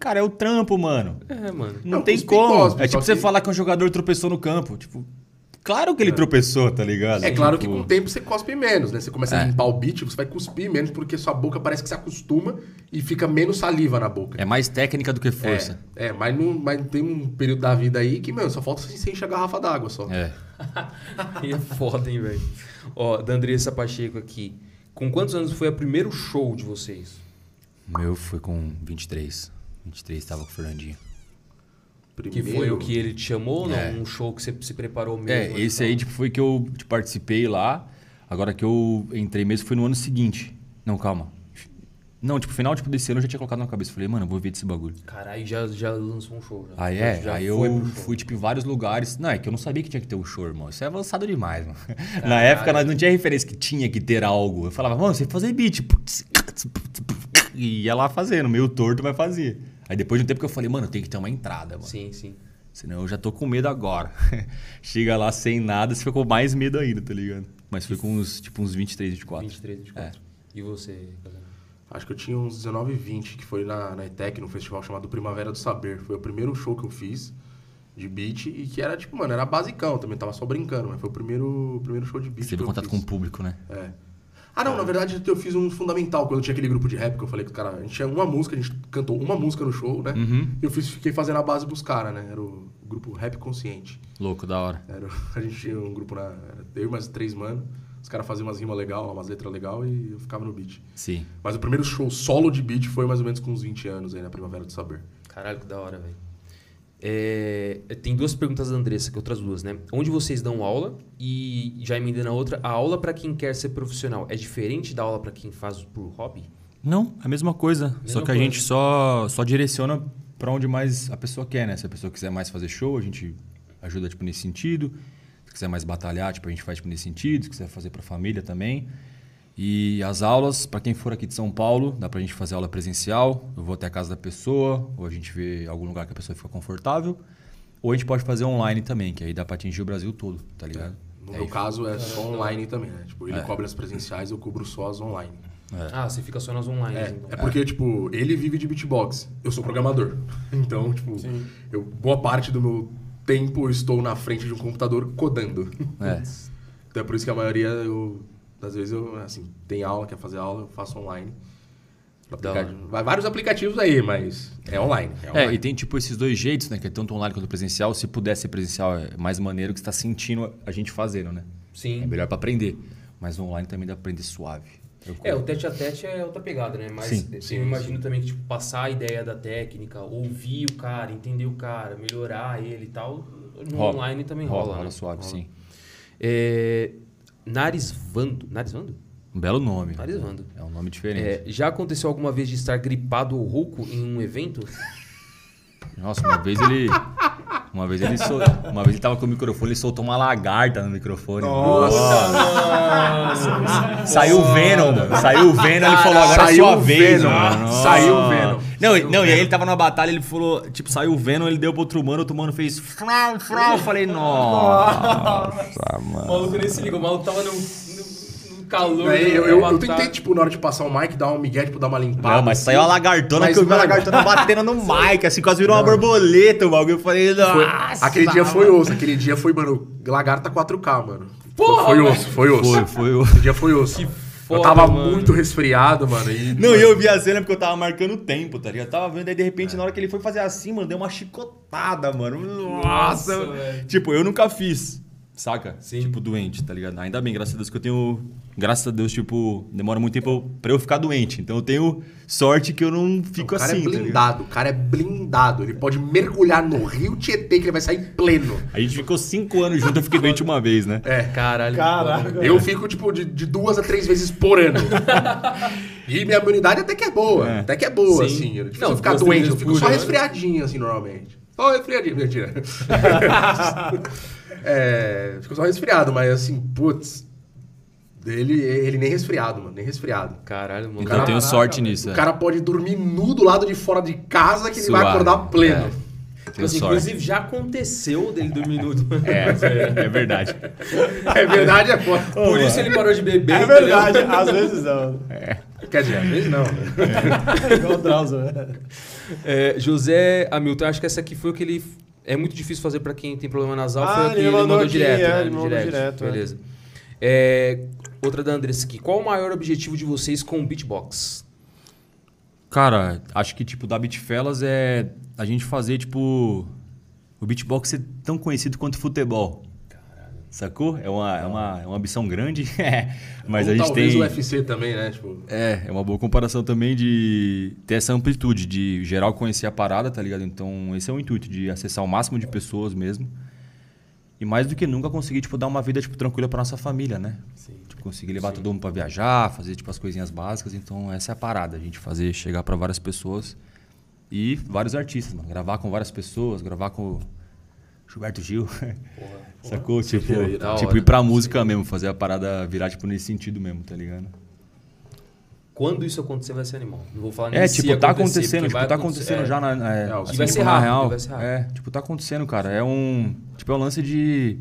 Speaker 3: Cara, é o trampo, mano.
Speaker 4: É, mano.
Speaker 3: Não,
Speaker 2: Não,
Speaker 3: tem como.
Speaker 2: cospe,
Speaker 3: é tipo você
Speaker 2: que-
Speaker 3: falar que um jogador tropeçou no campo. Tipo, claro que ele tropeçou, tá ligado?
Speaker 2: É claro que
Speaker 3: Tipo,
Speaker 2: com o tempo você cospe menos, né? Você começa a
Speaker 3: É.
Speaker 2: limpar o beat, você vai cuspir menos porque sua boca parece que se acostuma e fica menos saliva na boca.
Speaker 3: É mais técnica do que força.
Speaker 2: É, é mas, não, mas tem um período da vida aí que, mano, só falta você encher a garrafa d'água só.
Speaker 3: É.
Speaker 4: E é foda, hein, velho. Ó, da Andressa Pacheco aqui. Com quantos anos foi o primeiro show de vocês?
Speaker 3: O meu foi com 23. 23 tava com o Fernandinho.
Speaker 4: Que
Speaker 2: Primeiro,
Speaker 4: foi o que ele te chamou,
Speaker 3: É.
Speaker 4: não? Um show que você se preparou mesmo?
Speaker 3: É, esse aí tipo, foi que eu tipo, participei lá. Agora que eu entrei mesmo foi no ano seguinte. Não, calma. Não, tipo, final tipo, desse ano eu já tinha colocado na cabeça. Falei, mano, eu vou ver desse bagulho.
Speaker 4: Caralho, já, já lançou um show. Já.
Speaker 3: Aí é,
Speaker 4: Já
Speaker 3: aí eu fui, tipo, em vários lugares. Não, é que eu não sabia que tinha que ter um show, irmão. Isso é avançado demais, mano. Na época nós não tinha referência que tinha que ter algo. Eu falava, mano, você que fazer beat. E ia lá fazendo, meio torto, mas fazia. Aí depois de um tempo que eu falei, mano, tem que ter uma entrada, mano.
Speaker 4: Sim, sim.
Speaker 3: Senão eu já tô com medo agora. Chega lá sem nada, você ficou com mais medo ainda, tá ligado? Mas foi com uns, tipo, uns 23, 24.
Speaker 4: 23, 24. E você?
Speaker 2: Acho que eu tinha uns 19 e 20, que foi na, na ETEC, num festival chamado Primavera do Saber. Foi o primeiro show que eu fiz de beat e que era, tipo, mano, era basicão também, tava só brincando, mas foi o primeiro, o primeiro show de beat
Speaker 3: Você teve contato com o público, né?
Speaker 2: É. Ah, não, na verdade eu fiz um fundamental quando tinha aquele grupo de rap que eu falei com os caras. A gente tinha uma música, a gente cantou uma música no show, né?
Speaker 3: Uhum.
Speaker 2: E eu fiz, fiquei fazendo a base pros caras, né? Era o grupo Rap Consciente.
Speaker 3: Louco, da hora.
Speaker 2: Era, o- a gente tinha um grupo na. Era eu e mais três mano. Os caras faziam umas rimas legais, umas letras legais e eu ficava no beat.
Speaker 3: Sim.
Speaker 2: Mas o primeiro show solo de beat foi mais ou menos com uns 20 anos aí na Primavera do Saber.
Speaker 4: Caralho, que da hora, velho. É, tem duas perguntas da Andressa, que outras duas, né? Onde vocês dão aula? E já emendando a outra, a aula pra quem quer ser profissional é diferente da aula pra quem faz por hobby?
Speaker 3: Não, a mesma coisa. só
Speaker 4: Mesma
Speaker 3: que a
Speaker 4: coisa.
Speaker 3: gente só, só direciona pra onde mais a pessoa quer, né? Se a pessoa quiser mais fazer show, a gente ajuda tipo nesse sentido. Se quiser mais batalhar, tipo a gente faz tipo nesse sentido. Se quiser fazer pra família também. E as aulas, pra quem for aqui de São Paulo, dá pra gente fazer aula presencial. Eu vou até a casa da pessoa, ou a gente vê algum lugar que a pessoa fica confortável. Ou a gente pode fazer online também, que aí dá pra atingir o Brasil todo, tá ligado?
Speaker 2: No
Speaker 3: É
Speaker 2: meu caso é só online também, né? Tipo, ele
Speaker 3: É.
Speaker 2: cobre as presenciais, eu cubro só as online.
Speaker 4: Ah, você fica só nas online,
Speaker 2: É,
Speaker 4: então.
Speaker 2: é porque, tipo, ele vive de beatbox. Eu sou programador. Então, tipo, eu, boa parte do meu tempo eu estou na frente de um computador codando.
Speaker 3: É.
Speaker 2: Então é por isso que a maioria, eu, às vezes, eu, assim, tem aula, quer fazer aula, eu faço online. Aplicativo- vários aplicativos aí, mas é online. É,
Speaker 3: É,
Speaker 2: online.
Speaker 3: e tem tipo esses dois jeitos, né? Que é tanto online quanto presencial. Se puder ser presencial, é mais maneiro que você tá sentindo a gente fazendo, né? É
Speaker 4: Sim.
Speaker 3: melhor pra aprender. Mas online também dá pra aprender suave.
Speaker 4: É, o tete a tete é outra pegada, né? Mas
Speaker 3: Sim,
Speaker 4: eu
Speaker 2: sim,
Speaker 4: imagino também que, tipo, passar a ideia da técnica, ouvir o cara, entender o cara, melhorar ele e tal, no
Speaker 3: Rola.
Speaker 4: online também
Speaker 3: rola,
Speaker 4: rola.
Speaker 3: rola,
Speaker 4: né?
Speaker 3: suave,
Speaker 4: Rola.
Speaker 3: sim.
Speaker 4: É, Narisvando. Narisvando?
Speaker 3: Um belo nome.
Speaker 4: Narisvando.
Speaker 3: É um nome diferente.
Speaker 4: É, já aconteceu alguma vez de estar gripado ou rouco em um evento?
Speaker 3: Nossa, uma vez ele. Uma vez ele sol... uma vez ele tava com o microfone, ele soltou uma lagarta no microfone. Nossa. Saiu o Venom, mano. Saiu o Venom, ele falou, agora é
Speaker 2: Saiu
Speaker 3: sua
Speaker 2: o
Speaker 3: vez,
Speaker 2: Venom.
Speaker 3: mano. Nossa.
Speaker 2: Saiu o Venom.
Speaker 3: Não, e- não, e aí ele tava numa batalha, ele falou, tipo, saiu o Venom, ele deu pro outro mano, outro mano fez frau, frau. Eu falei, nossa,
Speaker 4: O
Speaker 3: mano.
Speaker 4: maluco nem se liga, o maluco tava no, no, no calor.
Speaker 2: Aí eu,
Speaker 4: da
Speaker 2: eu, eu tentei, tipo, na hora de passar o mic, dar um migué, tipo, dar uma limpada.
Speaker 3: Não, mas
Speaker 2: assim.
Speaker 3: saiu a lagartona
Speaker 2: Mas,
Speaker 3: que eu vi a lagartona batendo no mic, assim, quase virou uma borboleta o bagulho. Eu falei,
Speaker 2: foi-
Speaker 3: nossa.
Speaker 2: aquele dia foi osso, aquele dia foi, mano, lagarta 4K, mano.
Speaker 4: Porra,
Speaker 2: foi
Speaker 4: velho.
Speaker 2: osso, foi osso.
Speaker 3: Foi, foi. o-
Speaker 2: Esse dia foi osso. eu
Speaker 4: foda,
Speaker 2: tava
Speaker 4: mano.
Speaker 2: muito resfriado, mano. E,
Speaker 3: Não, e eu vi a cena porque eu tava marcando o tempo, tá ligado? Eu tava vendo, aí de repente, na hora que ele foi fazer assim, mano, deu uma chicotada, mano. Nossa,
Speaker 4: Nossa.
Speaker 3: Tipo, eu nunca fiz, saca?
Speaker 4: Sim.
Speaker 3: Tipo, doente, tá ligado? Ainda bem, graças a Deus que eu tenho. Graças a Deus, tipo, demora muito tempo pra eu ficar doente. Então eu tenho sorte que eu não fico
Speaker 2: o cara
Speaker 3: assim,
Speaker 2: é
Speaker 3: tá
Speaker 2: blindado, o cara é blindado. Ele pode mergulhar no rio Tietê que ele vai sair pleno.
Speaker 3: A gente ficou cinco anos junto, eu fiquei doente uma vez, né?
Speaker 2: É.
Speaker 4: Caralho.
Speaker 1: Caraca.
Speaker 2: Eu fico, tipo, de, de duas a três vezes por ano. e minha imunidade até que é boa.
Speaker 3: É.
Speaker 2: Até que é boa,
Speaker 4: Sim.
Speaker 2: assim. Eu não
Speaker 4: Não,
Speaker 2: ficar doente, eu fico só resfriadinho, assim, normalmente. Só resfriadinho, mentira. é, fico só resfriado, mas assim, putz. Ele, ele nem resfriado, mano. Nem resfriado.
Speaker 4: Caralho, mano.
Speaker 3: Então eu tenho sorte
Speaker 1: velho.
Speaker 3: nisso.
Speaker 2: O
Speaker 3: é.
Speaker 2: cara pode dormir nu do lado de fora de casa que ele vai acordar pleno.
Speaker 3: Tenho
Speaker 4: Tipo assim, inclusive já aconteceu dele dormir nudo.
Speaker 3: É, é verdade.
Speaker 2: É, verdade, é foda.
Speaker 4: Por isso ele parou de beber.
Speaker 1: É
Speaker 4: entendeu?
Speaker 1: verdade, às vezes não.
Speaker 2: Quer dizer, às vezes não. né?
Speaker 1: Igual o Drauzio, né?
Speaker 4: É, José Hamilton, acho que essa aqui foi o que ele. É muito difícil fazer pra quem tem problema nasal.
Speaker 1: Ah,
Speaker 4: foi o que
Speaker 1: ele mandou aqui,
Speaker 4: direto.
Speaker 1: é,
Speaker 4: né,
Speaker 1: ele mandou direto, é.
Speaker 4: Beleza. É, outra da Andressa aqui. Qual o maior objetivo de vocês com o beatbox?
Speaker 3: Cara, acho que, tipo, da Beatfellas é a gente fazer, tipo, o beatbox ser tão conhecido quanto o futebol. Sacou? É uma, é uma, é uma ambição grande, é, mas
Speaker 2: Ou
Speaker 3: a gente
Speaker 2: talvez
Speaker 3: tem...
Speaker 2: o UFC também, né? Tipo,
Speaker 3: É, é uma boa comparação também de ter essa amplitude, de geral conhecer a parada, tá ligado? Então, esse é o intuito, de acessar o máximo de pessoas mesmo. E mais do que nunca conseguir, tipo, dar uma vida, tipo, tranquila pra nossa família, né? Tipo, conseguir levar todo mundo pra viajar, fazer, tipo, as coisinhas básicas. Então, essa é a parada, a gente fazer, chegar pra várias pessoas e vários artistas, mano. Gravar com várias pessoas, gravar com Gilberto Gil. Sacou? Tipo,
Speaker 2: seria da
Speaker 3: tipo
Speaker 4: hora.
Speaker 3: ir pra música mesmo, fazer a parada virar, tipo, nesse sentido mesmo, tá ligado?
Speaker 4: Quando isso acontecer, vai ser animal. Não vou falar nem
Speaker 3: É, tipo, tá acontecendo, tipo, tá acontecendo
Speaker 4: É.
Speaker 3: já na. É,
Speaker 2: É,
Speaker 3: assim
Speaker 4: vai ser
Speaker 3: como na
Speaker 4: rápido,
Speaker 3: real.
Speaker 4: vai ser rápido.
Speaker 3: É, tipo, tá acontecendo, cara. É um. Tipo, é um lance de.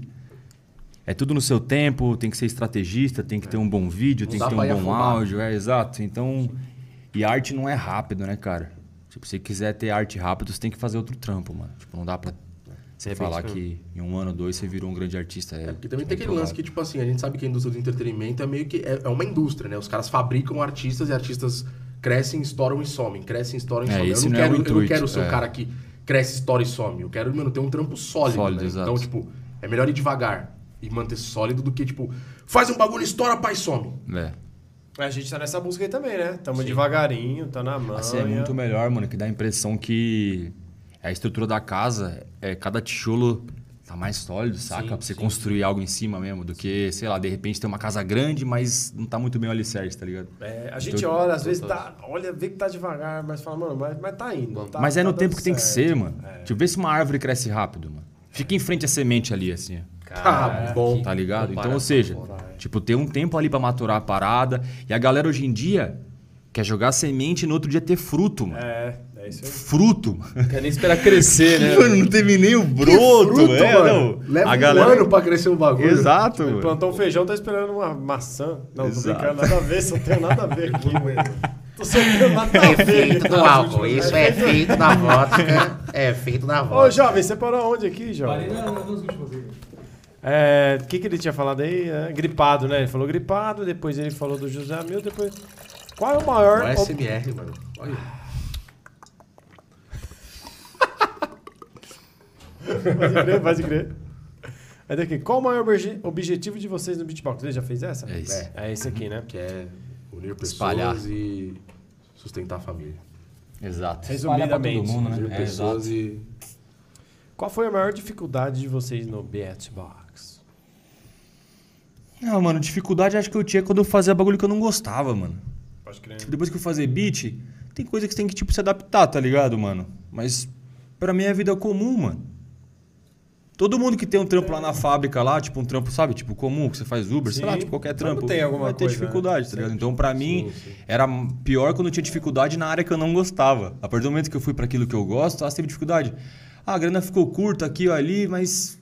Speaker 3: É tudo no seu tempo, tem que ser estrategista, tem que ter um bom vídeo,
Speaker 2: Não
Speaker 3: tem que ter um bom
Speaker 2: afundar.
Speaker 3: áudio, é exato. Então. E arte não é rápido, né, cara? Tipo, se você quiser ter arte rápido, você tem que fazer outro trampo, mano. Tipo, não dá pra você falar que em um ano ou dois você virou um grande artista. É,
Speaker 2: É, porque também tem aquele lance que, tipo assim, a gente sabe que a indústria do entretenimento é meio que. É, é uma indústria, né? Os caras fabricam artistas e artistas crescem, estouram e somem. Crescem, estouram e
Speaker 3: É,
Speaker 2: somem. Eu não,
Speaker 3: não é
Speaker 2: quero,
Speaker 3: o
Speaker 2: eu não
Speaker 3: intuito,
Speaker 2: quero ser
Speaker 3: é.
Speaker 2: o cara que cresce, estoura e some. Eu quero, mano, ter um trampo sólido.
Speaker 3: Sólido,
Speaker 2: né?
Speaker 3: exato.
Speaker 2: Então, tipo, é melhor ir devagar e manter sólido do que, tipo, faz um bagulho, estoura, pai, some.
Speaker 3: É.
Speaker 1: A gente tá nessa busca aí também, né? Tamo devagarinho, tá na mão.
Speaker 3: Assim, é muito melhor, mano, que dá a impressão que a estrutura da casa, é cada tijolo tá mais sólido, saca?
Speaker 4: Sim,
Speaker 3: pra você
Speaker 4: sim.
Speaker 3: construir algo em cima mesmo, do que, sei lá, de repente ter uma casa grande, mas não tá muito bem o alicerce, tá ligado?
Speaker 1: É, a gente
Speaker 3: Então-
Speaker 1: olha, às vezes tá, olha, vê que tá devagar, mas fala, mano, mas, mas tá indo. tá-
Speaker 3: mas é
Speaker 1: tá
Speaker 3: no tempo que tem que
Speaker 1: certo.
Speaker 3: ser, mano.
Speaker 1: É.
Speaker 3: Tipo, vê se uma árvore cresce rápido, mano. Fica em frente à semente ali, assim, ó.
Speaker 2: Ah, bom.
Speaker 3: Tá ligado? Então, ou seja,
Speaker 4: foda.
Speaker 3: tipo, ter um tempo ali pra maturar a parada. E a galera hoje em dia quer jogar semente e no outro dia ter fruto, mano.
Speaker 1: É, é.
Speaker 3: Fruto.
Speaker 4: Não quer nem esperar crescer, né?
Speaker 3: Mano, não teve nem o broto,
Speaker 2: Fruto,
Speaker 3: é,
Speaker 2: mano.
Speaker 3: não.
Speaker 2: Leva
Speaker 3: a
Speaker 2: um
Speaker 3: galera...
Speaker 2: ano pra crescer um bagulho.
Speaker 3: Exato,
Speaker 1: Ele
Speaker 3: mano.
Speaker 1: plantou um feijão, tá esperando uma maçã. Não, tô
Speaker 3: Exato.
Speaker 1: brincando, nada a ver, só tem nada a ver aqui, mano. Tô soltando nada a ver.
Speaker 5: Efeito do álcool. Isso é efeito da vodka. É efeito da
Speaker 1: Ô,
Speaker 5: vodka.
Speaker 1: jovem, você parou onde aqui, jovem?
Speaker 6: Parei na- nas últimas.
Speaker 1: É, o que, que ele tinha falado aí? É, gripado, né? Ele falou gripado, depois ele falou do José Amil, depois... Qual é o maior...
Speaker 2: O
Speaker 1: ob-
Speaker 2: SMR, mano. Olha.
Speaker 1: Pode crer, pode crer. Aí daqui, qual o maior obje- objetivo de vocês no beatbox? Você já fez essa?
Speaker 3: É isso.
Speaker 2: É.
Speaker 1: É esse aqui, né?
Speaker 2: Que é unir pessoas
Speaker 3: Espalhar.
Speaker 2: e sustentar a família.
Speaker 3: Exato.
Speaker 1: Resumidamente,
Speaker 3: todo mundo,
Speaker 2: Unir
Speaker 3: né? É,
Speaker 2: pessoas
Speaker 3: exato.
Speaker 2: e.
Speaker 1: Qual foi a maior dificuldade de vocês no beatbox?
Speaker 3: Ah, mano, dificuldade acho que eu tinha quando eu fazia bagulho que eu não gostava, mano.
Speaker 1: Pode crer.
Speaker 3: Tipo, depois que eu fazer beat, tem coisa que você tem que, tipo, se adaptar, tá ligado, mano? Mas pra mim é vida comum, mano. Todo mundo que tem um trampo lá na fábrica, lá, tipo um trampo, sabe? Tipo comum, que você faz Uber, sei lá,
Speaker 1: Sim.
Speaker 3: tipo qualquer trampo.
Speaker 1: tem alguma
Speaker 3: vai ter
Speaker 1: coisa, né?
Speaker 3: dificuldade, tá ligado? Então, pra mim,
Speaker 1: Sim, sim.
Speaker 3: era pior quando eu tinha dificuldade na área que eu não gostava. A partir do momento que eu fui pra aquilo que eu gosto, ah, teve dificuldade. Ah, a grana ficou curta aqui ou ali, mas.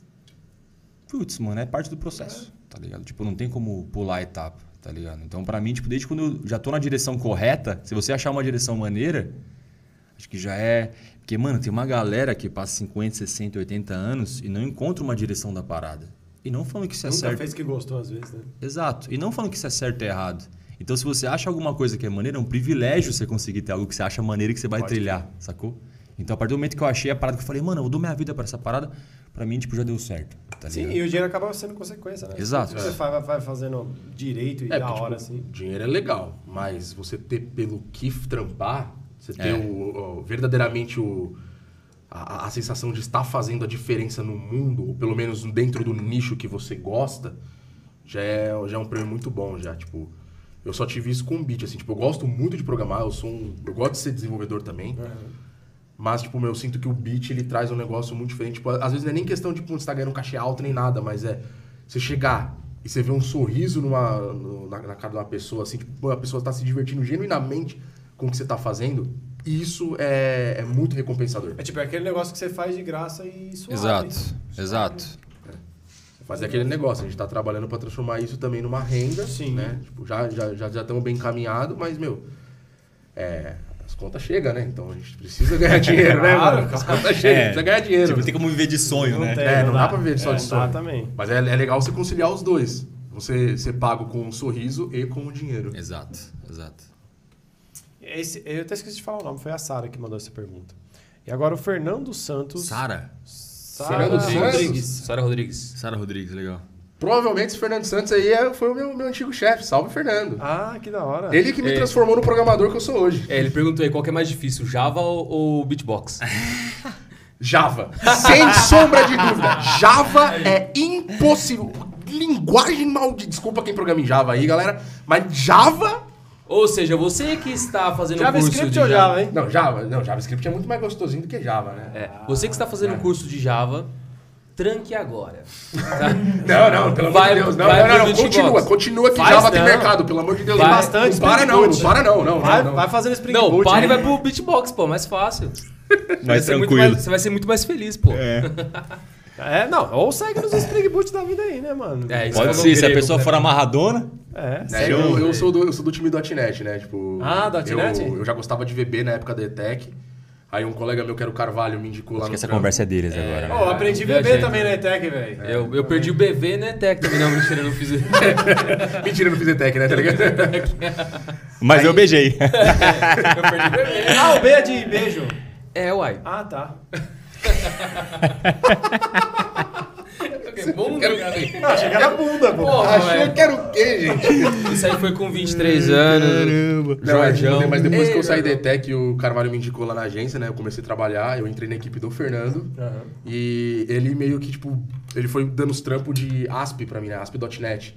Speaker 3: Putz, mano, é parte do processo, tá ligado? Tipo, não tem como pular a etapa, tá ligado? Então, pra mim, tipo, desde quando eu já tô na direção correta, se você achar uma direção maneira, acho que já é. Porque, mano, tem uma galera que passa 50, 60, 80 anos e não encontra uma direção da parada. E não falando que isso é
Speaker 1: Nunca
Speaker 3: certo.
Speaker 1: fez que gostou às vezes, né?
Speaker 3: Exato. E não falando que isso é certo ou errado. Então, se você acha alguma coisa que é maneira, é um privilégio você conseguir ter algo que você acha maneiro e que você vai trilhar, sacou? Então, a partir do momento que eu achei a parada, que eu falei, mano, eu dou minha vida pra essa parada, pra mim, tipo, já deu certo. Tá
Speaker 1: Sim, e o dinheiro acaba sendo consequência, né?
Speaker 3: Exato.
Speaker 1: Que você vai, vai fazendo direito e
Speaker 2: É,
Speaker 1: da
Speaker 2: porque,
Speaker 1: hora,
Speaker 2: tipo,
Speaker 1: assim.
Speaker 2: dinheiro é legal, mas você ter pelo que trampar, você ter
Speaker 3: É.
Speaker 2: o, o- verdadeiramente o, a, a sensação de estar fazendo a diferença no mundo, ou pelo menos dentro do nicho que você gosta, já é, já é um prêmio muito bom, já, tipo... Eu só tive isso com o beat, assim, tipo, eu gosto muito de programar, eu sou um, Eu gosto de ser desenvolvedor também. Mas, tipo, meu, eu sinto que o beat, ele traz um negócio muito diferente. Tipo, às vezes não é nem questão de, tipo, você tá ganhando um cachê alto nem nada, mas é você chegar e você ver um sorriso numa, no- na, na cara de uma pessoa, assim, tipo, a pessoa tá se divertindo genuinamente com o que você tá fazendo, isso é, é muito recompensador.
Speaker 1: É tipo é aquele negócio que você faz de graça e suave.
Speaker 3: Exato, exato.
Speaker 2: Fazer aquele negócio, a gente tá trabalhando pra transformar isso também numa renda,
Speaker 1: Sim.
Speaker 2: né? Tipo, já já já estamos bem encaminhados, mas meu, é, as contas chegam, né? Então a gente precisa ganhar dinheiro, né,
Speaker 1: Claro,
Speaker 2: mano? As contas chegam, precisa ganhar dinheiro.
Speaker 3: Tipo, tem como viver de sonho, né?
Speaker 1: tem,
Speaker 2: É, não dá pra viver só
Speaker 1: É,
Speaker 2: de
Speaker 1: não
Speaker 2: sonho.
Speaker 1: dá também.
Speaker 2: Mas é, é legal você conciliar os dois. Você ser pago com um sorriso e com o dinheiro.
Speaker 3: Exato, exato.
Speaker 1: Esse, eu até esqueci de falar o nome, foi a Sara que mandou essa pergunta. E agora o Fernando Santos.
Speaker 3: Sara?
Speaker 1: Sara. Rodrigues.
Speaker 4: Sara Rodrigues.
Speaker 3: Sara Rodrigues, legal.
Speaker 2: Provavelmente esse Fernando Santos aí é- foi o meu, meu antigo chefe. Salve, Fernando.
Speaker 1: Ah, que da hora.
Speaker 2: Ele que me
Speaker 4: É.
Speaker 2: transformou no programador que eu sou hoje.
Speaker 4: É, ele perguntou aí qual que é mais difícil, Java ou, ou Beatbox?
Speaker 2: Java. Sem sombra de dúvida. Java é impossível. Linguagem maldita. Desculpa quem programa em Java aí, galera. Mas Java.
Speaker 4: Ou seja, você que está fazendo curso
Speaker 1: JavaScript
Speaker 4: de
Speaker 1: ou Java, hein?
Speaker 2: Não, Java. Não, JavaScript é muito mais gostosinho do que Java, né?
Speaker 4: É, você que está fazendo um curso de Java, tranque agora. tá?
Speaker 2: Não, não, pelo
Speaker 4: Vai-
Speaker 2: amor de Deus. Não,
Speaker 4: vai
Speaker 2: não, não, não. Continua, continua que
Speaker 1: Faz
Speaker 2: Java tem
Speaker 1: não.
Speaker 2: mercado, pelo amor de Deus.
Speaker 4: Vai
Speaker 2: Não,
Speaker 1: bastante
Speaker 2: não para não, não para não, não,
Speaker 1: Vai,
Speaker 2: não, não.
Speaker 1: vai fazendo Spring
Speaker 4: Não,
Speaker 1: Boot.
Speaker 4: para e vai pro Beatbox, pô, mais fácil.
Speaker 3: Mais
Speaker 4: muito
Speaker 3: tranquilo.
Speaker 4: mais- você vai ser muito mais feliz, pô.
Speaker 1: É, não, ou segue nos Spring Boot da vida aí, né, mano?
Speaker 4: É, isso
Speaker 3: Pode ser, se a pessoa
Speaker 4: né?
Speaker 3: for amarradona.
Speaker 1: É,
Speaker 2: É, eu, eu sou do, eu sou do time do .NET, né? Tipo,
Speaker 1: Ah, do .NET?
Speaker 2: Eu, eu já gostava de VB na época da ETEC. Aí um colega meu, que era o Carvalho, me indicou lá
Speaker 3: Acho
Speaker 2: no
Speaker 3: que essa
Speaker 2: trampo.
Speaker 3: conversa é deles agora.
Speaker 1: Ô, aprendi
Speaker 4: Viajei.
Speaker 1: bebê também na ETEC, velho.
Speaker 4: Eu, eu perdi o BV na ETEC também. Não, mentira, eu não fiz.
Speaker 2: Mentira, eu não fiz ETEC, né? Tá ligado?
Speaker 3: Mas eu beijei.
Speaker 4: eu perdi o BV.
Speaker 1: Ah, o B é de beijo.
Speaker 4: É, uai.
Speaker 1: Ah, tá.
Speaker 4: Bom,
Speaker 2: Quero-
Speaker 4: cara.
Speaker 1: Não, achei que era bunda, pô.
Speaker 4: Porra,
Speaker 2: Achou que era o quê, gente?
Speaker 4: Isso aí foi com 23 anos.
Speaker 2: Não, mas,
Speaker 4: Jorjão.
Speaker 2: mas depois que eu
Speaker 4: Ei,
Speaker 2: saí da. ETEC, o Carvalho me indicou lá na agência, né? Eu comecei a trabalhar, eu entrei na equipe do Fernando.
Speaker 1: Aham.
Speaker 2: E ele meio que, tipo, ele foi dando os trampos de ASP pra mim, né? ASP.NET.